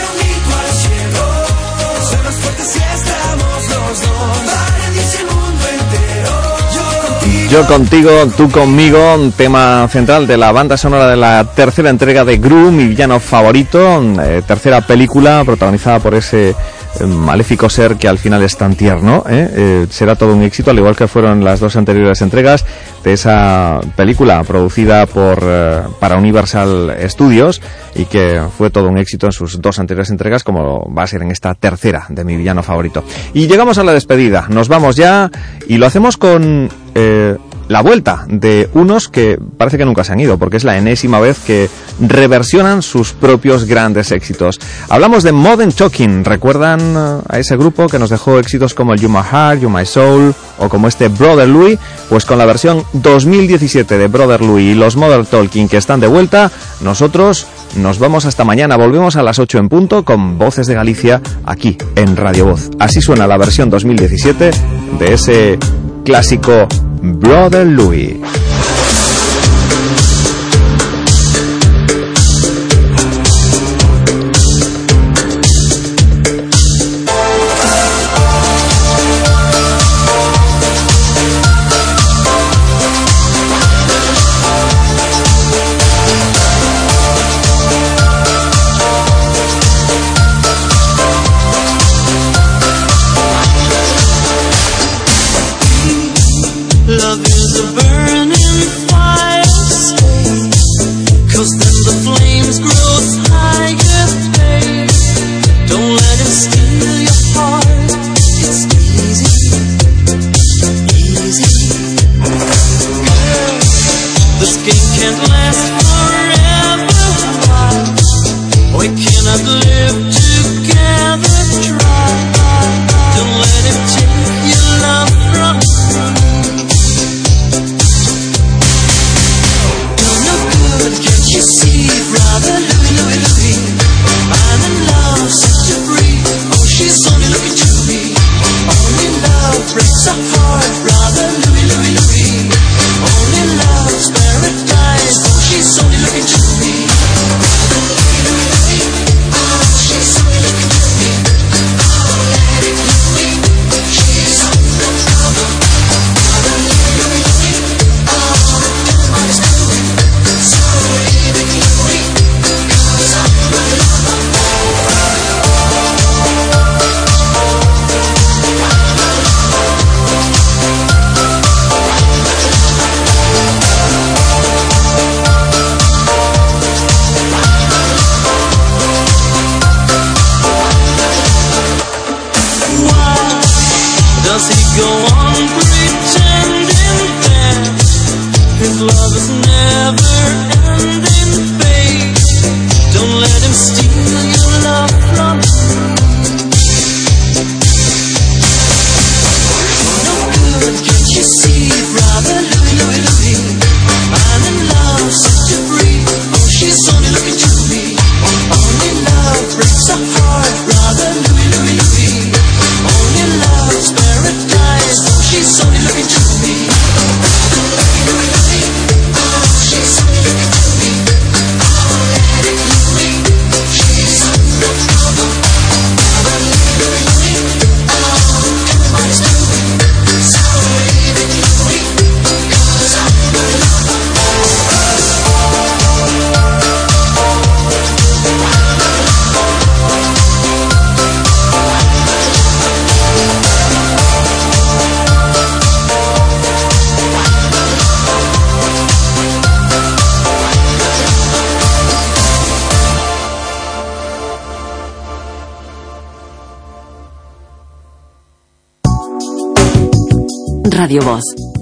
Yo contigo. Tú conmigo, tema central de la banda sonora de la tercera entrega de Gru, mi villano favorito, eh, tercera película protagonizada por ese eh, maléfico ser que al final es tan tierno. ¿eh? Eh, será todo un éxito, al igual que fueron las dos anteriores entregas de esa película producida por para Universal Studios y que fue todo un éxito en sus dos anteriores entregas, como va a ser en esta tercera de mi villano favorito. Y llegamos a la despedida, nos vamos ya y lo hacemos con eh, la vuelta de unos que parece que nunca se han ido, porque es la enésima vez que reversionan sus propios grandes éxitos. Hablamos de Modern Talking, ¿recuerdan eh, a ese grupo que nos dejó éxitos como el You My Heart, You My Soul o como este Brother Louie? Pues con la versión 2017 de Brother Louie y los Modern Talking que están de vuelta, nosotros nos vamos hasta mañana, volvemos a las 8 en punto con Voces de Galicia aquí en Radio Voz. Así suena la versión 2017 de ese clásico Brother Louie.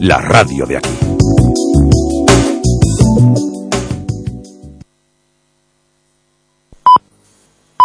La radio de aquí.